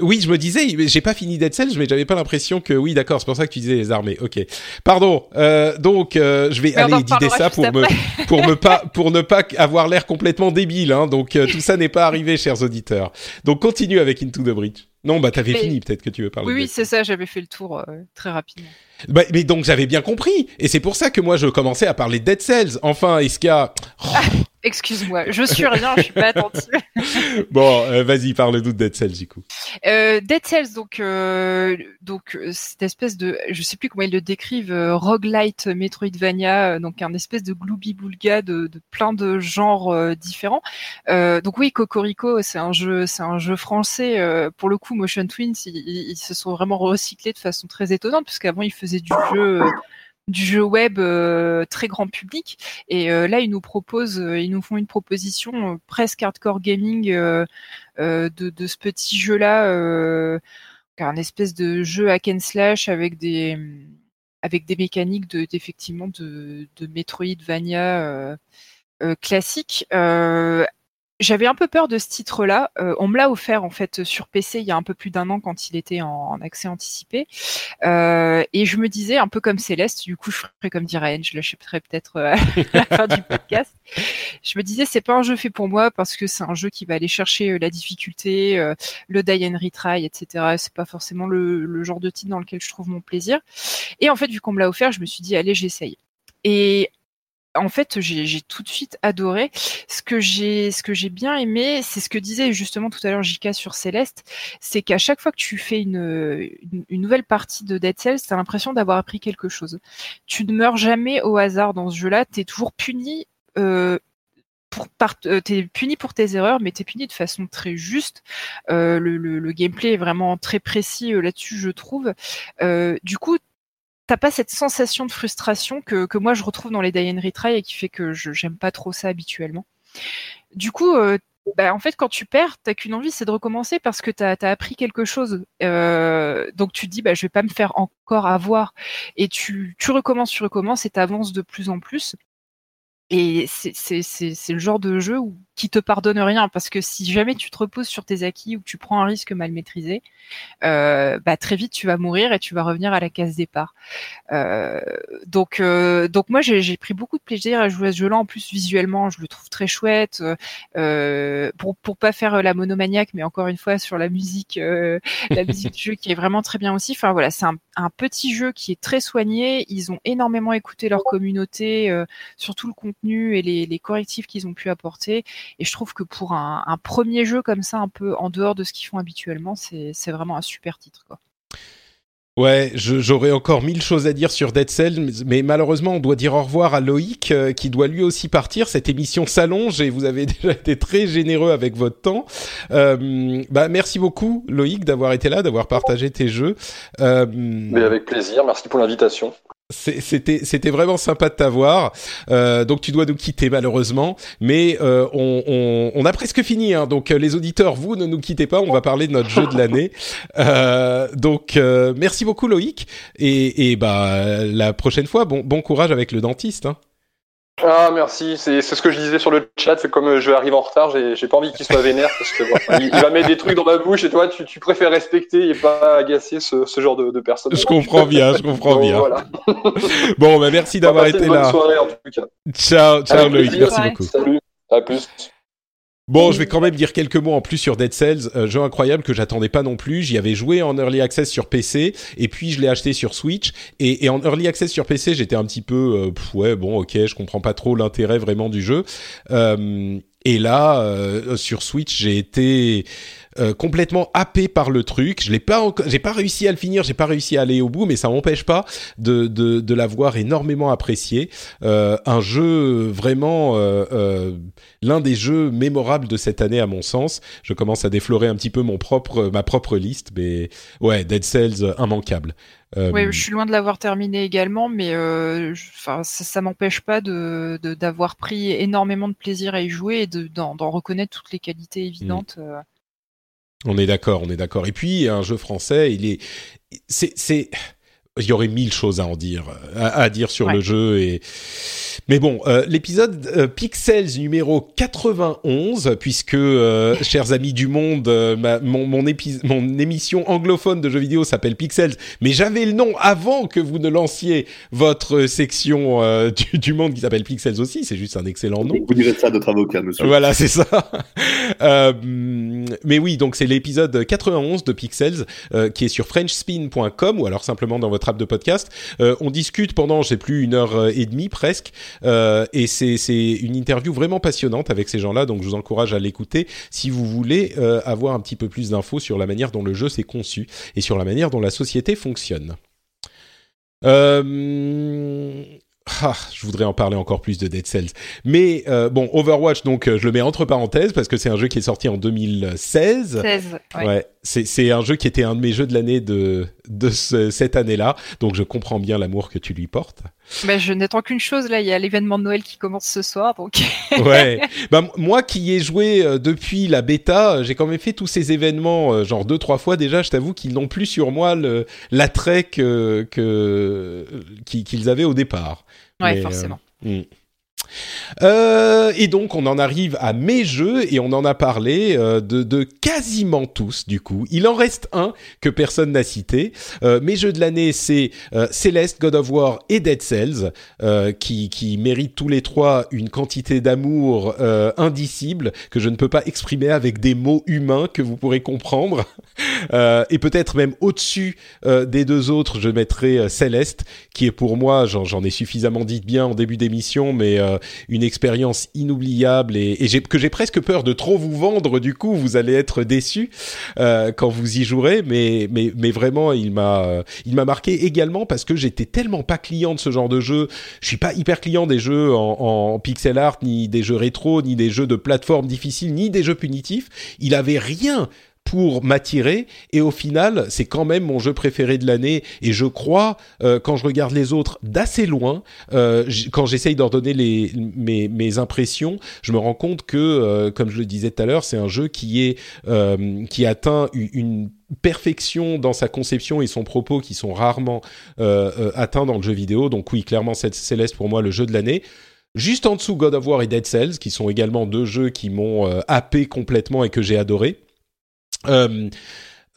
[SPEAKER 1] oui, je me disais, j'ai pas fini Dead Cells, mais j'avais pas l'impression que oui, d'accord, c'est pour ça que tu disais les armées. Ok, pardon. Euh, donc, euh, je vais
[SPEAKER 6] Mais
[SPEAKER 1] aller éditer ça pour me
[SPEAKER 6] après.
[SPEAKER 1] pour me pas pour ne pas avoir l'air complètement débile. Hein, donc euh, tout ça n'est pas arrivé, chers auditeurs. Donc continue avec Into the Breach. Non, bah t'avais
[SPEAKER 6] Mais-
[SPEAKER 1] fini. Peut-être que tu veux parler.
[SPEAKER 6] Oui,
[SPEAKER 1] de
[SPEAKER 6] oui, c'est ça, j'avais fait le tour euh, très rapidement.
[SPEAKER 1] Bah, mais donc j'avais bien compris, et c'est pour ça que moi je commençais à parler de Dead Cells. Enfin, Iska.
[SPEAKER 6] Excuse-moi, je suis rien, je suis pas attentive.
[SPEAKER 1] bon, euh, vas-y, parle-nous de Dead Cells du coup.
[SPEAKER 6] Euh, Dead Cells, donc, euh, donc euh, cette espèce de, je sais plus comment ils le décrivent, euh, roguelite Metroidvania, donc un espèce de gloubi-boulga de, de plein de genres différents. Euh, donc oui, Cocorico, c'est un jeu, c'est un jeu français. euh, pour le coup, Motion Twins, ils, ils- ils se sont vraiment recyclés de façon très étonnante, puisqu'avant ils faisaient du jeu. Du jeu web euh, très grand public. Et euh, là ils nous proposent euh, ils nous font une proposition presque hardcore gaming de, ce petit jeu là un espèce de jeu hack and slash avec des avec des mécaniques de d'effectivement de, de Metroidvania classique j'avais un peu peur de ce titre-là. Euh, on me l'a offert en fait sur PC il y a un peu plus d'un an quand il était en, accès anticipé. Euh, et je me disais un peu comme Céleste, du coup je ferais comme dirait Anne, je l'achèterais peut-être euh, à la fin du podcast. Je me disais c'est pas un jeu fait pour moi parce que c'est un jeu qui va aller chercher euh, la difficulté, euh, le die and retry, etc. C'est pas forcément le, le genre de titre dans lequel je trouve mon plaisir. Et en fait vu qu'on me l'a offert, je me suis dit allez j'essaye. Et en fait, j'ai tout de suite adoré. Ce que j'ai, ce que j'ai bien aimé, c'est ce que disait justement tout à l'heure Jika sur Céleste, c'est qu'à chaque fois que tu fais une, une, nouvelle partie de Dead Cells, t'as l'impression d'avoir appris quelque chose. Tu ne meurs jamais au hasard dans ce jeu-là. T'es toujours puni. Euh, pour euh, t'es puni pour tes erreurs, mais t'es puni de façon très juste. Euh, le, gameplay est vraiment très précis là-dessus, je trouve. Du coup, t'as pas cette sensation de frustration que, moi je retrouve dans les Die and Retry et qui fait que j'aime pas trop ça habituellement. Du coup, euh, bah, en fait, quand tu perds, t'as qu'une envie, c'est de recommencer parce que t'as as appris quelque chose. Euh, donc tu te dis, bah, je vais pas me faire encore avoir. Et tu, tu recommences, tu recommences et t'avances de plus en plus. Et c'est le genre de jeu où, qui te pardonne rien parce que si jamais tu te reposes sur tes acquis ou que tu prends un risque mal maîtrisé, euh, bah, très vite tu vas mourir et tu vas revenir à la case départ. Euh, donc, euh, donc moi j'ai pris beaucoup de plaisir à jouer à ce jeu-là. En plus visuellement, je le trouve très chouette. Euh, pour pour pas faire la monomaniaque, mais encore une fois sur la musique, euh, la musique du jeu qui est vraiment très bien aussi. Enfin voilà, c'est un, un petit jeu qui est très soigné. Ils ont énormément écouté leur communauté, euh, surtout le contenu et les, les correctifs qu'ils ont pu apporter. Et je trouve que pour un, un premier jeu comme ça, un peu en dehors de ce qu'ils font habituellement, c'est vraiment un super titre. Quoi.
[SPEAKER 1] Ouais, j'aurais encore mille choses à dire sur Dead Cells, mais- mais malheureusement, on doit dire au revoir à Loïc, euh, qui doit lui aussi partir. Cette émission s'allonge et vous avez déjà été très généreux avec votre temps. Euh, bah, merci beaucoup, Loïc, d'avoir été là, d'avoir partagé tes jeux. Euh,
[SPEAKER 5] Mais avec plaisir, merci pour l'invitation.
[SPEAKER 1] C'était c'était vraiment sympa de t'avoir. Euh, donc tu dois nous quitter malheureusement, mais euh, on, on, on a presque fini. Hein, donc euh, les auditeurs, vous ne nous quittez pas. On va parler de notre jeu de l'année. Euh, donc euh, merci beaucoup Loïc et, et bah la prochaine fois, bon bon courage avec le dentiste. Hein.
[SPEAKER 5] Ah merci, c'est ce que je disais sur le chat, c'est comme euh, je arrive en retard, j'ai j'ai pas envie qu'il soit vénère parce que il, il va mettre des trucs dans ma bouche et toi tu, tu préfères respecter et pas agacer ce, ce genre de, de personnes.
[SPEAKER 1] Je comprends bien, je comprends
[SPEAKER 5] Donc,
[SPEAKER 1] bien.
[SPEAKER 5] Voilà.
[SPEAKER 1] Bon bah merci d'avoir été
[SPEAKER 5] une bonne
[SPEAKER 1] là.
[SPEAKER 5] soirée en tout cas.
[SPEAKER 1] Ciao ciao Loïc, merci beaucoup.
[SPEAKER 5] Salut, à plus.
[SPEAKER 1] Bon, je vais quand même dire quelques mots en plus sur Dead Cells, euh, jeu incroyable que j'attendais pas non plus. J'y avais joué en early access sur PC et puis je l'ai acheté sur Switch. Et, en early access sur PC, j'étais un petit peu, euh, ouais, bon, ok, je comprends pas trop l'intérêt vraiment du jeu. Euh, et là, euh, sur Switch, j'ai été euh, complètement happé par le truc. Je l'ai pas, j'ai pas réussi à le finir, j'ai pas réussi à aller au bout, mais ça m'empêche pas de de, de l'avoir énormément apprécié. Euh, un jeu vraiment euh, l'un des jeux mémorables de cette année à mon sens. Je commence à déflorer un petit peu mon propre ma propre liste, mais ouais, Dead Cells immanquable. Euh,
[SPEAKER 6] je suis loin de l'avoir terminé également, mais euh, je- ça, ça m'empêche pas de d'avoir pris énormément de plaisir à y jouer et de- d'en reconnaître toutes les qualités évidentes. euh.
[SPEAKER 1] On est d'accord, on est d'accord. Et puis un jeu français, il est, c'est, c'est, il y aurait mille choses à en dire, à, à dire sur
[SPEAKER 6] Ouais.
[SPEAKER 1] le jeu et, mais bon, euh, l'épisode euh, Pixels numéro 91, puisque euh, chers amis du monde, euh, ma- mon mon, épi- mon émission anglophone de jeux vidéo s'appelle Pixels, mais j'avais le nom avant que vous ne lanciez votre section euh, du, du monde qui s'appelle Pixels aussi. C'est juste un excellent nom.
[SPEAKER 4] Vous direz ça à notre avocat, monsieur.
[SPEAKER 1] Voilà, c'est ça. Euh, mais oui, donc c'est l'épisode 91 de Pixels euh, qui est sur frenchspin.com ou alors simplement dans votre app de podcast. Euh, on discute pendant, je sais plus, une heure et demie presque, euh, et c'est c'est une interview vraiment passionnante avec ces gens-là. Donc je vous encourage à l'écouter si vous voulez euh, avoir un petit peu plus d'infos sur la manière dont le jeu s'est conçu et sur la manière dont la société fonctionne. Euh, ah, je voudrais en parler encore plus de Dead Cells. Mais euh, bon, Overwatch, donc euh, je le mets entre parenthèses parce que c'est un jeu qui est sorti en 2016.
[SPEAKER 6] 16, ouais.
[SPEAKER 1] Ouais, c'est un jeu qui était un de mes jeux de l'année de de ce- cette année-là, donc je comprends bien l'amour que tu lui portes.
[SPEAKER 6] Bah, je n'attends qu'une chose là, il y a l'événement de Noël qui commence ce soir, donc
[SPEAKER 1] Ouais. bah, moi qui y ai joué euh, depuis la bêta, euh, j'ai quand même fait tous ces événements, euh, genre deux trois fois déjà. Je t'avoue qu'ils n'ont plus sur moi l'attrait que que qui- qu'ils avaient au départ.
[SPEAKER 6] ouais,
[SPEAKER 1] Mais, euh,
[SPEAKER 6] forcément.
[SPEAKER 1] Hmm. Euh, et donc on en arrive à mes jeux et on en a parlé euh, de, quasiment tous du coup. Il en reste un que personne n'a cité. Euh, mes jeux de l'année c'est Celeste, God of War et Dead Cells qui, méritent tous les trois une quantité d'amour indicible que je ne peux pas exprimer avec des mots humains que vous pourrez comprendre. Et peut-être même au-dessus des deux autres, je mettrai Céleste, qui est pour moi, j'en ai suffisamment dit bien en début d'émission, mais euh, une expérience inoubliable et, que j'ai presque peur de trop vous vendre. Du coup, vous allez être déçus euh, quand vous y jouerez, mais mais mais vraiment, il m'a euh, il m'a marqué également parce que j'étais tellement pas client de ce genre de jeu. Je suis pas hyper client des jeux en, en pixel art, ni des jeux rétro, ni des jeux de plateforme difficiles, ni des jeux punitifs. Il avait rien pour m'attirer. Et au final c'est quand même mon jeu préféré de l'année. Et je crois euh, quand je regarde les autres d'assez loin euh, quand j'essaye d'en donner les, mes, impressions je me rends compte que euh, comme je le disais tout à l'heure c'est un jeu qui est qui atteint une perfection dans sa conception et son propos qui sont rarement atteints dans le jeu vidéo. Donc oui clairement Céleste pour moi le jeu de l'année. Juste en dessous, God of War et Dead Cells, qui sont également deux jeux qui m'ont happé complètement et que j'ai adoré. Euh,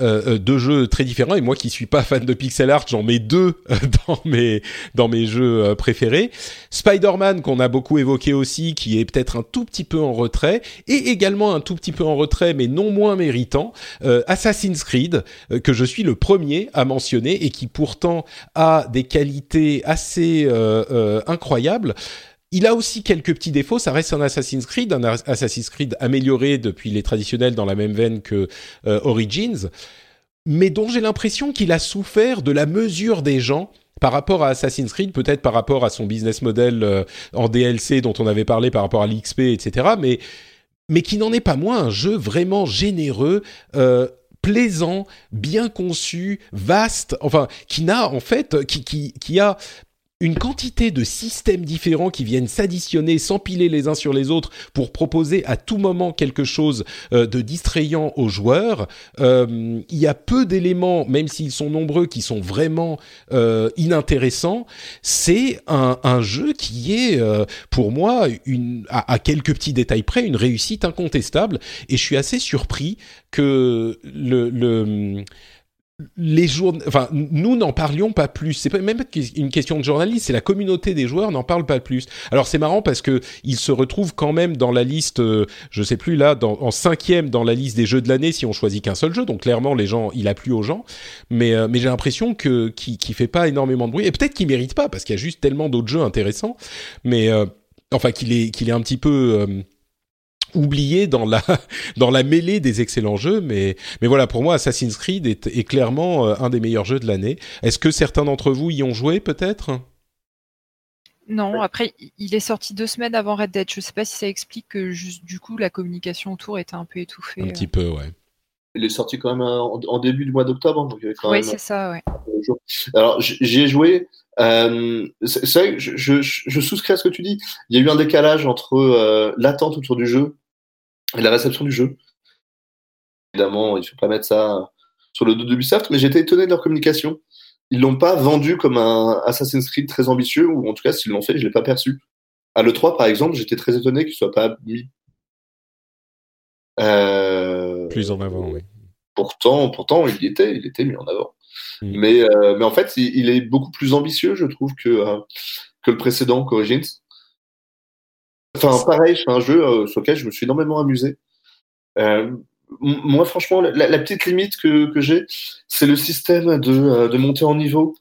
[SPEAKER 1] euh, euh, deux jeux très différents et moi qui suis pas fan de pixel art j'en mets deux dans mes jeux préférés. Spider-Man qu'on a beaucoup évoqué aussi qui est peut-être un tout petit peu en retrait et également un tout petit peu en retrait mais non moins méritant Assassin's Creed que je suis le premier à mentionner et qui pourtant a des qualités assez incroyables il a aussi quelques petits défauts. Ça reste un Assassin's Creed, un Assassin's Creed amélioré depuis les traditionnels dans la même veine que euh, Origins, mais dont j'ai l'impression qu'il a souffert de la mesure des gens par rapport à Assassin's Creed, peut-être par rapport à son business model euh, en DLC dont on avait parlé par rapport à l'XP, etc. Mais mais qui n'en est pas moins un jeu vraiment généreux. Euh, plaisant, bien conçu, vaste, enfin qui n'a en fait qui qui qui a une quantité de systèmes différents qui viennent s'additionner, s'empiler les uns sur les autres pour proposer à tout moment quelque chose euh, de distrayant aux joueurs. Euh, il y a peu d'éléments, même s'ils sont nombreux, qui sont vraiment euh, inintéressants. C'est un, jeu qui est, pour moi, à, quelques petits détails près, une réussite incontestable. Et je suis assez surpris que le les jour... enfin, nous n'en parlions pas plus. C'est même pas une question de journaliste, c'est la communauté des joueurs n'en parle pas plus. Alors c'est marrant parce que il se retrouve quand même dans la liste, euh, je sais plus là, en cinquième dans la liste des jeux de l'année si on choisit qu'un seul jeu. Donc clairement, les gens, il a plu aux gens. Mais euh, mais j'ai l'impression que qui qui fait pas énormément de bruit et peut-être qu'il mérite pas parce qu'il y a juste tellement d'autres jeux intéressants. Mais euh, enfin qu'il est qu'il est un petit peu euh, oublié dans la dans la mêlée des excellents jeux. Mais mais voilà, pour moi, Assassin's Creed est, est clairement euh, un des meilleurs jeux de l'année. Est-ce que certains d'entre vous y ont joué peut-être?
[SPEAKER 6] Non, après, il est sorti deux semaines avant Red Dead. Je sais pas si ça explique que juste du coup la communication autour était un peu étouffée.
[SPEAKER 1] Un petit peu, ouais.
[SPEAKER 4] Il est sorti quand même en, en début du mois d'octobre, hein,
[SPEAKER 6] Oui, c'est ça, ouais.
[SPEAKER 4] Alors j'y ai joué. Euh, c'est c'est vrai que je, je, je souscris à ce que tu dis. Il y a eu un décalage entre euh, l'attente autour du jeu et la réception du jeu. Évidemment, il ne faut pas mettre ça sur le dos d'Ubisoft, mais j'étais étonné de leur communication. Ils l'ont pas vendu comme un Assassin's Creed très ambitieux, ou en tout cas, s'ils l'ont fait, je l'ai pas perçu. À l'E3, par exemple, j'étais très étonné qu'il soit pas mis. Euh,
[SPEAKER 1] Plus en avant, oui.
[SPEAKER 4] pourtant, pourtant, il y était, il était mis en avant.
[SPEAKER 1] Mm.
[SPEAKER 4] Mais, euh, mais en fait, il, il est beaucoup plus ambitieux, je trouve, que, euh, que le précédent, qu'Origins. Enfin, pareil, c'est un jeu euh, sur lequel je me suis énormément amusé. Euh, moi, franchement, la, petite limite que, j'ai, c'est le système de, euh, de monter en niveau.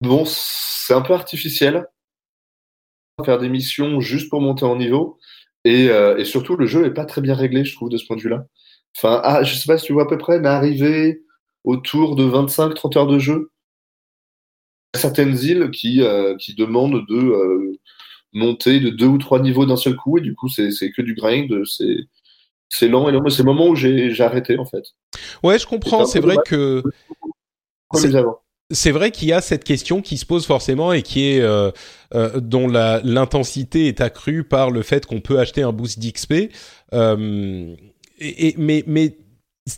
[SPEAKER 4] Bon, c'est un peu artificiel. Faire des missions juste pour monter en niveau. Et, euh, et surtout, le jeu est pas très bien réglé, je trouve, de ce point de vue-là. Enfin, ah, je sais pas si tu vois à peu près, mais arriver autour de 25-30 heures de jeu, certaines îles qui, euh, qui demandent de euh, monter de deux ou trois niveaux d'un seul coup, et du coup, c'est que du grind, c'est c'est lent et lent. Mais C'est le moment où j'ai arrêté, en fait.
[SPEAKER 1] Ouais, je comprends.
[SPEAKER 4] C'est
[SPEAKER 1] vrai que C'est- vrai qu'il y a cette question qui se pose forcément et qui est euh, euh, dont l'intensité est accrue par le fait qu'on peut acheter un boost d'XP. Euh, et, et- mais mais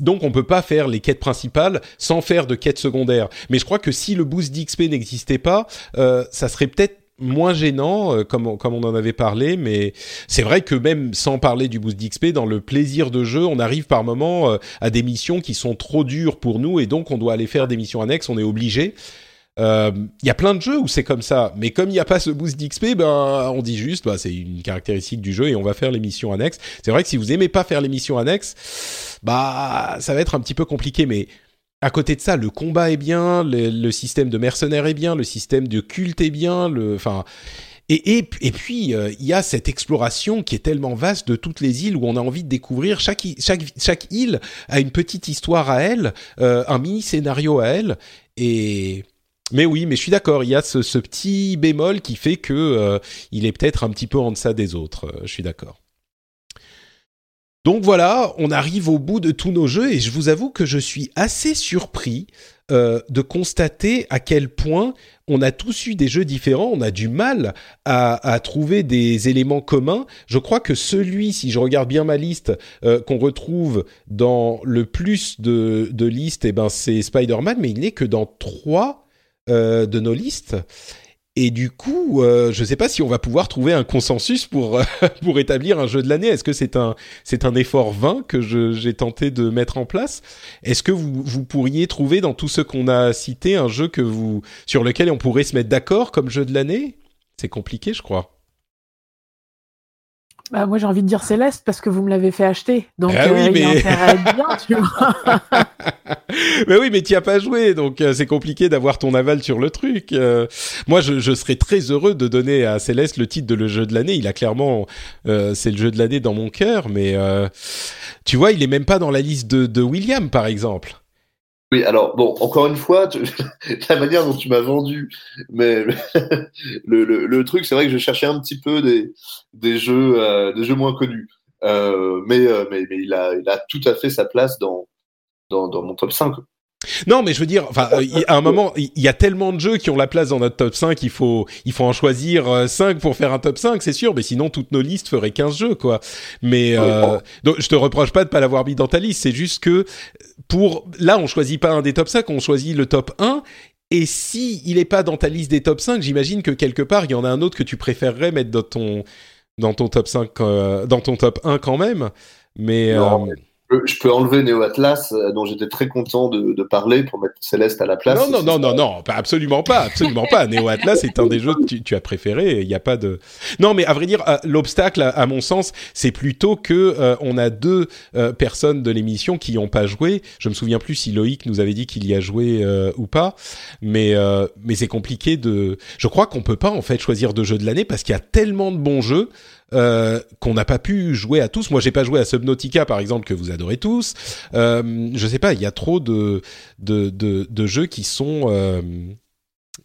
[SPEAKER 1] donc on peut pas faire les quêtes principales sans faire de quêtes secondaires. Mais je crois que si le boost d'XP n'existait pas, ça serait peut-être moins gênant, euh, comme, on- comme on en avait parlé, mais c'est vrai que même sans parler du boost d'XP, dans le plaisir de jeu, on arrive par moment euh, à des missions qui sont trop dures pour nous et donc on doit aller faire des missions annexes, on est obligé. Euh, Il y a plein de jeux où c'est comme ça, mais comme il n'y a pas ce boost d'XP, ben on dit juste, bah, c'est une caractéristique du jeu et on va faire les missions annexes. C'est vrai que si vous aimez pas faire les missions annexes, bah ça va être un petit peu compliqué, mais à côté de ça, le combat est bien, le, système de mercenaires est bien, le système de culte est bien, enfin. Et, et, et puis, euh, il y a cette exploration qui est tellement vaste de toutes les îles où on a envie de découvrir. Chaque, chaque, chaque île a une petite histoire à elle, euh, un mini scénario à elle. Et, mais oui, mais je suis d'accord, il y a ce, petit bémol qui fait que euh, il est peut-être un petit peu en deçà des autres. je suis d'accord. Donc voilà, on arrive au bout de tous nos jeux et je vous avoue que je suis assez surpris euh, de constater à quel point on a tous eu des jeux différents, on a du mal à, trouver des éléments communs. Je crois que celui, si je regarde bien ma liste, euh, qu'on retrouve dans le plus de, de listes, eh ben c'est Spider-Man, mais il n'est que dans trois euh, de nos listes. Et du coup, euh, je ne sais pas si on va pouvoir trouver un consensus pour pour établir un jeu de l'année. Est-ce que c'est un effort vain que j'ai tenté de mettre en place? Est-ce que vous pourriez trouver dans tout ce qu'on a cité un jeu sur lequel on pourrait se mettre d'accord comme jeu de l'année? C'est compliqué, je crois.
[SPEAKER 3] Bah, moi, j'ai envie de dire Céleste parce que vous me l'avez fait acheter. Donc,
[SPEAKER 1] Ah oui,
[SPEAKER 3] euh, il
[SPEAKER 1] mais-
[SPEAKER 3] à être bien, tu vois.
[SPEAKER 1] mais oui, mais tu as pas joué, donc euh, c'est compliqué d'avoir ton aval sur le truc. Euh, moi, je, je serais très heureux de donner à Céleste le titre de le jeu de l'année. Il a clairement, c'est le jeu de l'année dans mon cœur, mais tu vois, il est même pas dans la liste de, de William, par exemple.
[SPEAKER 4] Oui, alors bon, encore une fois, tu- la manière dont tu m'as vendu, mais le, le, le truc, c'est vrai que je cherchais un petit peu des, des jeux, euh, des jeux moins connus, euh, mais, euh, mais mais il a, il a tout à fait sa place dans dans, dans mon top 5.
[SPEAKER 1] Non, mais je veux dire, enfin, euh, à un moment, il y a tellement de jeux qui ont la place dans notre top 5, il faut, il faut en choisir euh, 5 pour faire un top 5, c'est sûr, mais sinon toutes nos listes feraient 15 jeux, quoi. Mais, euh, donc, je te reproche pas de pas l'avoir mis dans ta liste, c'est juste que, pour, là, on choisit pas un des top 5, on choisit le top 1, et si il est pas dans ta liste des top 5, j'imagine que quelque part, il y en a un autre que tu préférerais mettre dans ton, dans ton top 5, euh, dans ton top 1 quand même. Mais,
[SPEAKER 4] Non,
[SPEAKER 1] euh,
[SPEAKER 4] peux, je peux enlever Neo Atlas, euh, dont j'étais très content de, de, parler, pour mettre Céleste à la place.
[SPEAKER 1] Non, non, non, non, non, pas, absolument pas, absolument pas. Neo Atlas est un des jeux que tu, tu as préféré. Il n'y a pas de. Non, mais à vrai dire, euh, l'obstacle, à, mon sens, c'est plutôt que euh, on a deux euh, personnes de l'émission qui n'ont pas joué. Je me souviens plus si Loïc nous avait dit qu'il y a joué ou pas, mais mais c'est compliqué de. Je crois qu'on peut pas en fait choisir deux jeux de l'année parce qu'il y a tellement de bons jeux euh, qu'on n'a pas pu jouer à tous. Moi, j'ai pas joué à Subnautica, par exemple, que vous adorez tous. Euh, je sais pas, il y a trop de de, de, de jeux qui sont euh,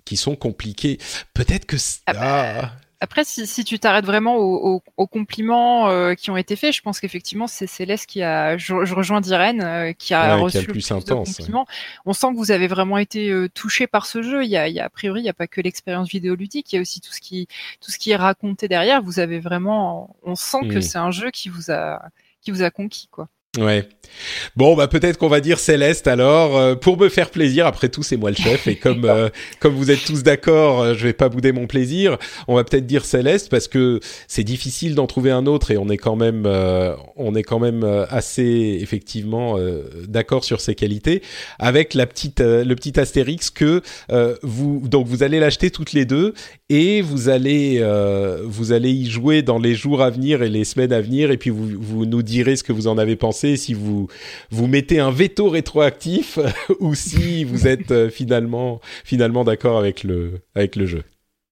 [SPEAKER 1] qui sont compliqués. Peut-être que
[SPEAKER 6] ah, bah, ah. Après, si, si tu t'arrêtes vraiment aux, aux, compliments euh, qui ont été faits, je pense qu'effectivement, c'est Céleste qui a, je, rejoins Dirène, euh, qui a reçu le plus, intense, compliments. On sent que vous avez vraiment été euh, touché par ce jeu. Il y a, il y a a priori, il n'y a pas que l'expérience vidéoludique, il y a aussi tout ce qui, tout ce qui est raconté derrière. Vous avez vraiment, on sent que mm. c'est un jeu qui vous a, qui vous a conquis, quoi.
[SPEAKER 1] Ouais. Bon, bah peut-être qu'on va dire Céleste alors euh, pour me faire plaisir. Après tout, c'est moi le chef et comme euh, comme vous êtes tous d'accord, euh, je vais pas bouder mon plaisir. On va peut-être dire Céleste parce que c'est difficile d'en trouver un autre et on est quand même on est quand même assez effectivement d'accord sur ses qualités. Avec la petite le petit astérix que vous donc vous allez l'acheter toutes les deux et vous allez vous allez y jouer dans les jours à venir et les semaines à venir et puis vous vous nous direz ce que vous en avez pensé si vous vous mettez un veto rétroactif ou si vous êtes euh, finalement finalement d'accord avec le avec le jeu.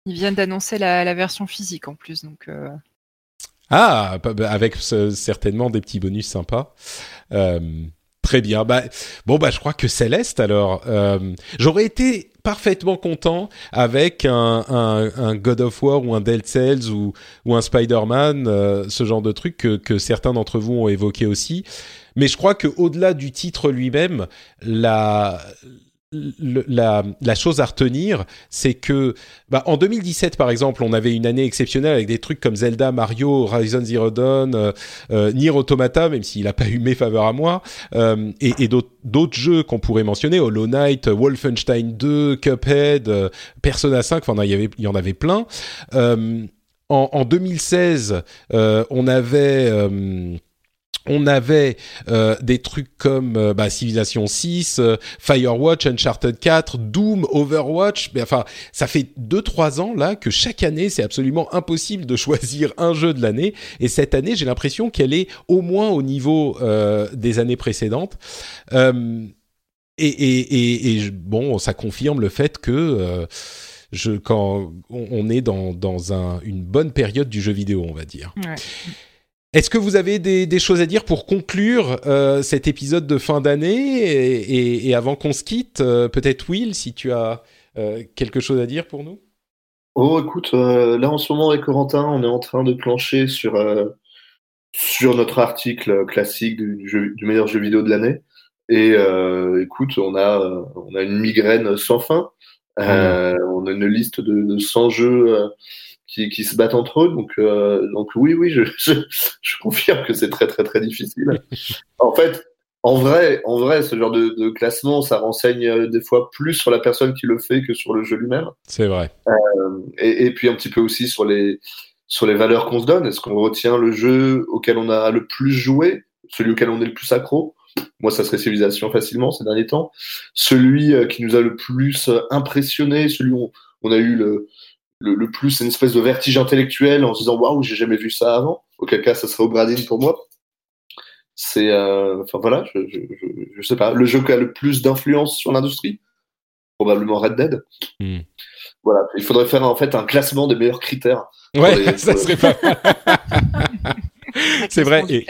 [SPEAKER 6] Ils viennent d'annoncer la, version physique en plus, donc. Euh.
[SPEAKER 1] Ah, bah, avec certainement des petits bonus sympas. Euh, très bien. Bah, bon, bah, je crois que Céleste, alors, j'aurais été parfaitement content avec un, un, un, God of War ou un Dead Cells ou, ou un Spider-Man, euh, ce genre de truc que, que certains d'entre vous ont évoqué aussi. Mais je crois que au-delà du titre lui-même, la la, la, chose à retenir, c'est que bah, en 2017, par exemple, on avait une année exceptionnelle avec des trucs comme Zelda, Mario, Horizon Zero Dawn, euh, euh Nier Automata, même s'il n'a pas eu mes faveurs à moi, euh, et, d'autres jeux qu'on pourrait mentionner, Hollow Knight, Wolfenstein 2, Cuphead, euh, Persona 5, enfin, il y, en avait plein. Euh, en, 2016, on avait on avait euh, des trucs comme euh, bah, Civilization 6, euh, Firewatch, Uncharted 4, Doom, Overwatch. Mais enfin, ça fait 2-3 ans là que chaque année, c'est absolument impossible de choisir un jeu de l'année. Et cette année, j'ai l'impression qu'elle est au moins au niveau des années précédentes. Et, et, et, bon, ça confirme le fait que je, quand on, est dans, dans un, une bonne période du jeu vidéo, on va dire. Ouais. Est-ce que vous avez des, choses à dire pour conclure euh, cet épisode de fin d'année et, avant qu'on se quitte euh, Peut-être Will, si tu as euh, quelque chose à dire pour nous?
[SPEAKER 4] Oh, écoute, là en ce moment avec Corentin, on est en train de plancher sur, sur notre article classique du, du, meilleur jeu vidéo de l'année. Et écoute, on a, on a une migraine sans fin. Mmh. On a une liste de, de 100 jeux qui, qui, se battent entre eux. Donc, euh, donc oui, oui, je, je, je confirme que c'est très, très, très difficile. en fait, en vrai, en vrai, ce genre de, de, classement, ça renseigne euh, des fois plus sur la personne qui le fait que sur le jeu lui-même.
[SPEAKER 1] C'est vrai.
[SPEAKER 4] Euh, et, et, puis un petit peu aussi sur les sur les valeurs qu'on se donne. Est-ce qu'on retient le jeu auquel on a le plus joué, celui auquel on est le plus accro? Moi, ça serait Civilisation facilement ces derniers temps. Celui euh, qui nous a le plus impressionné, celui où on a eu le, le, plus une espèce de vertige intellectuel en se disant waouh j'ai jamais vu ça avant. Auquel cas ça serait Obradin pour moi. C'est euh, enfin voilà je, je, je, sais pas. Le jeu qui a le plus d'influence sur l'industrie? Probablement Red Dead. Hmm. voilà. Il faudrait faire en fait un classement des meilleurs critères.
[SPEAKER 1] Ouais ça serait pas c'est vrai et,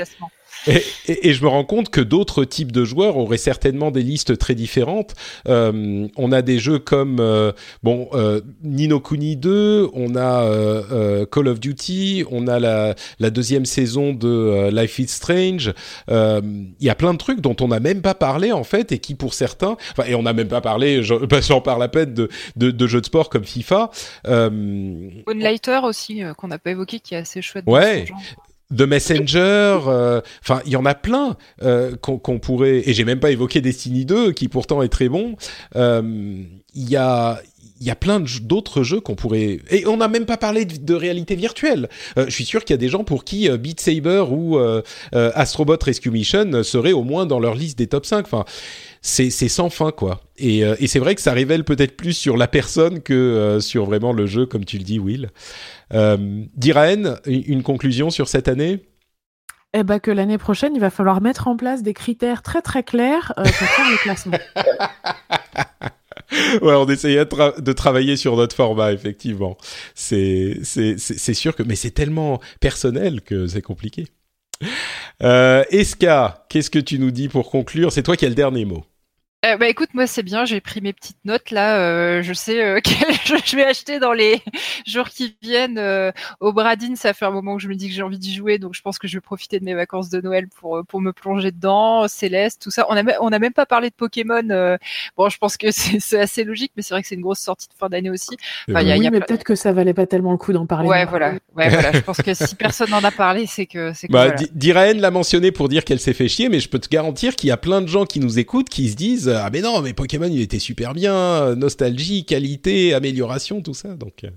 [SPEAKER 1] et, et, je me rends compte que d'autres types de joueurs auraient certainement des listes très différentes. Euh, on a des jeux comme euh, bon euh, Nino Kuni 2, on a euh, euh, Call of Duty, on a la, la deuxième saison de euh, Life is Strange. Il y a plein de trucs dont on n'a même pas parlé en fait et qui pour certains, enfin et on n'a même pas parlé, j'en parle à peine de, de, de, jeux de sport comme FIFA.
[SPEAKER 6] Moonlighter aussi qu'on n'a pas évoqué qui est assez chouette.
[SPEAKER 1] Ouais. The Messenger, euh, enfin il y en a plein euh, qu'on pourrait et j'ai même pas évoqué Destiny 2 qui pourtant est très bon. Euh, il y a il y a plein d'autres jeux qu'on pourrait et on n'a même pas parlé de, réalité virtuelle. Euh, je suis sûr qu'il y a des gens pour qui Beat Saber ou Astrobot Rescue Mission seraient au moins dans leur liste des top 5. Enfin, c'est sans fin quoi. Et, et c'est vrai que ça révèle peut-être plus sur la personne que sur vraiment le jeu, comme tu le dis, Will. Euh, Diraen, une conclusion sur cette année?
[SPEAKER 3] Eh ben que l'année prochaine, il va falloir mettre en place des critères très très clairs pour faire le classement.
[SPEAKER 1] ouais, on essayait de, travailler sur notre format, effectivement. C'est sûr que, mais c'est tellement personnel que c'est compliqué. Euh, Eska, qu'est-ce que tu nous dis pour conclure? C'est toi qui as le dernier mot.
[SPEAKER 6] Euh, bah écoute, moi c'est bien, j'ai pris mes petites notes là. Euh, je sais euh, quel jeu je vais acheter dans les jours qui viennent. Euh, au Bradin, ça fait un moment que je me dis que j'ai envie d'y jouer, donc je pense que je vais profiter de mes vacances de Noël pour euh, pour me plonger dedans. Céleste, tout ça. On a on a même pas parlé de Pokémon. bon, je pense que c'est assez logique, mais c'est vrai que c'est une grosse sortie de fin d'année aussi.
[SPEAKER 3] Enfin, y a, oui, mais peut-être que ça valait pas tellement le coup d'en parler.
[SPEAKER 6] Ouais, voilà. Ouais, voilà. Je pense que si personne n'en a parlé, c'est que c'est.
[SPEAKER 1] Bah, voilà. l'a mentionné pour dire qu'elle s'est fait chier, mais je peux te garantir qu'il y a plein de gens qui nous écoutent qui se disent ah mais non mais Pokémon il était super bien nostalgie qualité amélioration tout ça donc euh.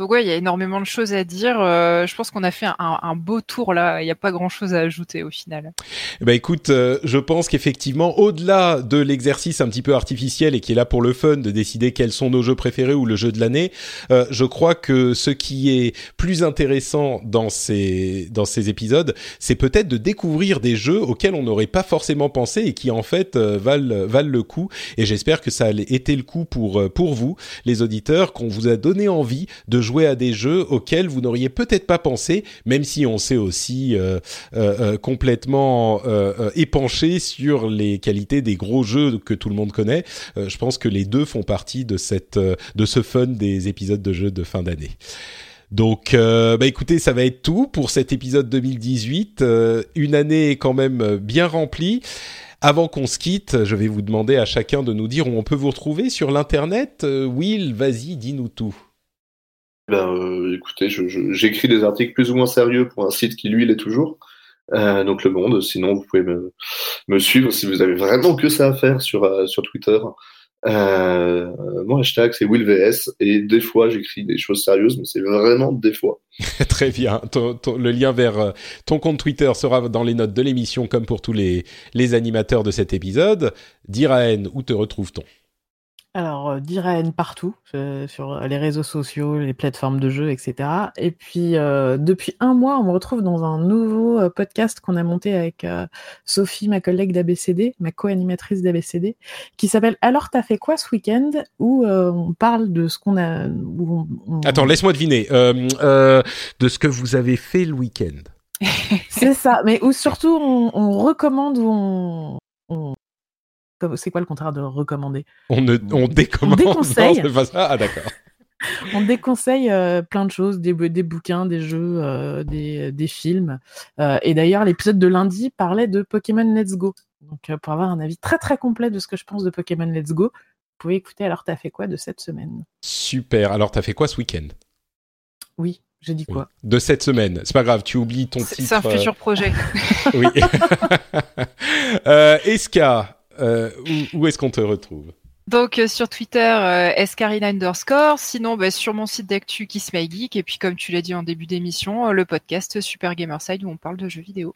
[SPEAKER 6] Donc ouais, il y a énormément de choses à dire. Euh, je pense qu'on a fait un, beau tour là. Il n'y a pas grand-chose à ajouter au final.
[SPEAKER 1] Bah écoute, euh, je pense qu'effectivement, au-delà de l'exercice un petit peu artificiel et qui est là pour le fun de décider quels sont nos jeux préférés ou le jeu de l'année, euh, je crois que ce qui est plus intéressant dans ces dans ces épisodes, c'est peut-être de découvrir des jeux auxquels on n'aurait pas forcément pensé et qui en fait valent valent le coup. Et j'espère que ça a été le coup pour pour vous, les auditeurs, qu'on vous a donné envie de jouer jouer à des jeux auxquels vous n'auriez peut-être pas pensé, même si on s'est aussi euh, euh, euh, complètement épanché sur les qualités des gros jeux que tout le monde connaît. je pense que les deux font partie de cette de ce fun des épisodes de jeux de fin d'année. Donc, bah écoutez, ça va être tout pour cet épisode 2018. une année quand même bien remplie. Avant qu'on se quitte, je vais vous demander à chacun de nous dire où on peut vous retrouver sur l'internet. Will, vas-y, dis-nous tout.
[SPEAKER 4] Ben, euh, écoutez, j'écris des articles plus ou moins sérieux pour un site qui, lui, l'est toujours. Euh, donc Le Monde. Sinon, vous pouvez me, suivre si vous avez vraiment que ça à faire sur, euh, sur Twitter. Mon hashtag, c'est WillVS. Et des fois, j'écris des choses sérieuses, mais c'est vraiment des fois.
[SPEAKER 1] Très bien. le lien vers ton compte Twitter sera dans les notes de l'émission, comme pour tous les, les animateurs de cet épisode. Diraen, où te retrouve-t-on?
[SPEAKER 3] Alors, euh, Diraen partout, euh, sur les réseaux sociaux, les plateformes de jeux, etc. Et puis, euh, depuis un mois, on me retrouve dans un nouveau podcast qu'on a monté avec Sophie, ma collègue d'ABCD, ma co-animatrice d'ABCD, qui s'appelle Alors t'as fait quoi ce week-end? Où on parle de ce qu'on a.
[SPEAKER 1] Attends, laisse-moi deviner. de ce que vous avez fait le week-end.
[SPEAKER 3] C'est ça, mais où surtout on, recommande ou on c'est quoi le contraire de recommander?
[SPEAKER 1] On, ne, on décommande.
[SPEAKER 3] On déconseille.
[SPEAKER 1] Ah d'accord.
[SPEAKER 3] on déconseille euh, plein de choses, des, des bouquins, des jeux, euh, des, des, films. Euh, et d'ailleurs, l'épisode de lundi parlait de Pokémon Let's Go. Donc, pour avoir un avis très très complet de ce que je pense de Pokémon Let's Go, vous pouvez écouter Alors t'as fait quoi de cette semaine?
[SPEAKER 1] Super. Alors t'as fait quoi ce week-end?
[SPEAKER 3] Oui. J'ai dit quoi?
[SPEAKER 1] De cette semaine. C'est pas grave, tu oublies ton titre.
[SPEAKER 6] C'est un futur projet.
[SPEAKER 1] oui. euh, Eska, euh, où, est-ce qu'on te retrouve
[SPEAKER 6] donc euh, sur Twitter, euh, escarina underscore. Sinon, bah, sur mon site d'actu Geek. Et puis comme tu l'as dit en début d'émission, le podcast Super Gamerside où on parle de jeux vidéo.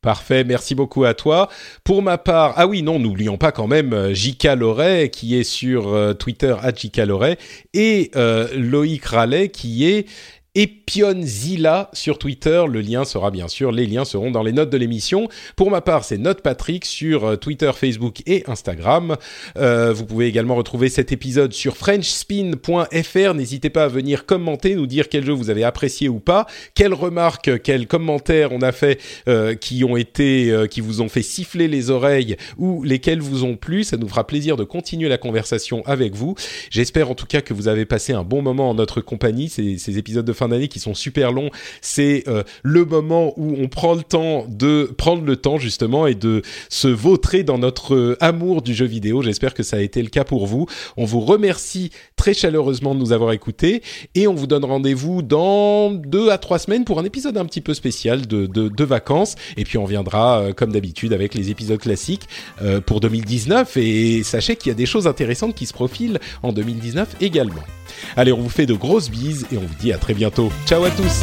[SPEAKER 1] Parfait, merci beaucoup à toi. Pour ma part, ah oui, non, n'oublions pas quand même J.K. Loret qui est sur Twitter à J.K. Loret et Loïc Rallet qui est Epionzilla sur Twitter. Le lien sera bien sûr, les liens seront dans les notes de l'émission. Pour ma part, c'est Note Patrick sur euh, Twitter, Facebook et Instagram. Euh, vous pouvez également retrouver cet épisode sur FrenchSpin.fr. N'hésitez pas à venir commenter, nous dire quel jeu vous avez apprécié ou pas, quelles remarques, quels commentaires on a fait euh, qui ont été, qui vous ont fait siffler les oreilles ou lesquels vous ont plu. Ça nous fera plaisir de continuer la conversation avec vous. J'espère en tout cas que vous avez passé un bon moment en notre compagnie. Ces, ces épisodes de fin d'année qui sont super longs, c'est euh, le moment où on prend le temps de prendre le temps justement et de se vautrer dans notre euh, amour du jeu vidéo. J'espère que ça a été le cas pour vous. On vous remercie très chaleureusement de nous avoir écoutés et on vous donne rendez-vous dans deux à trois semaines pour un épisode un petit peu spécial de, de, vacances et puis on viendra euh, comme d'habitude avec les épisodes classiques pour 2019 et sachez qu'il y a des choses intéressantes qui se profilent en 2019 également. Allez, on vous fait de grosses bises et on vous dit à très bientôt. Ciao à tous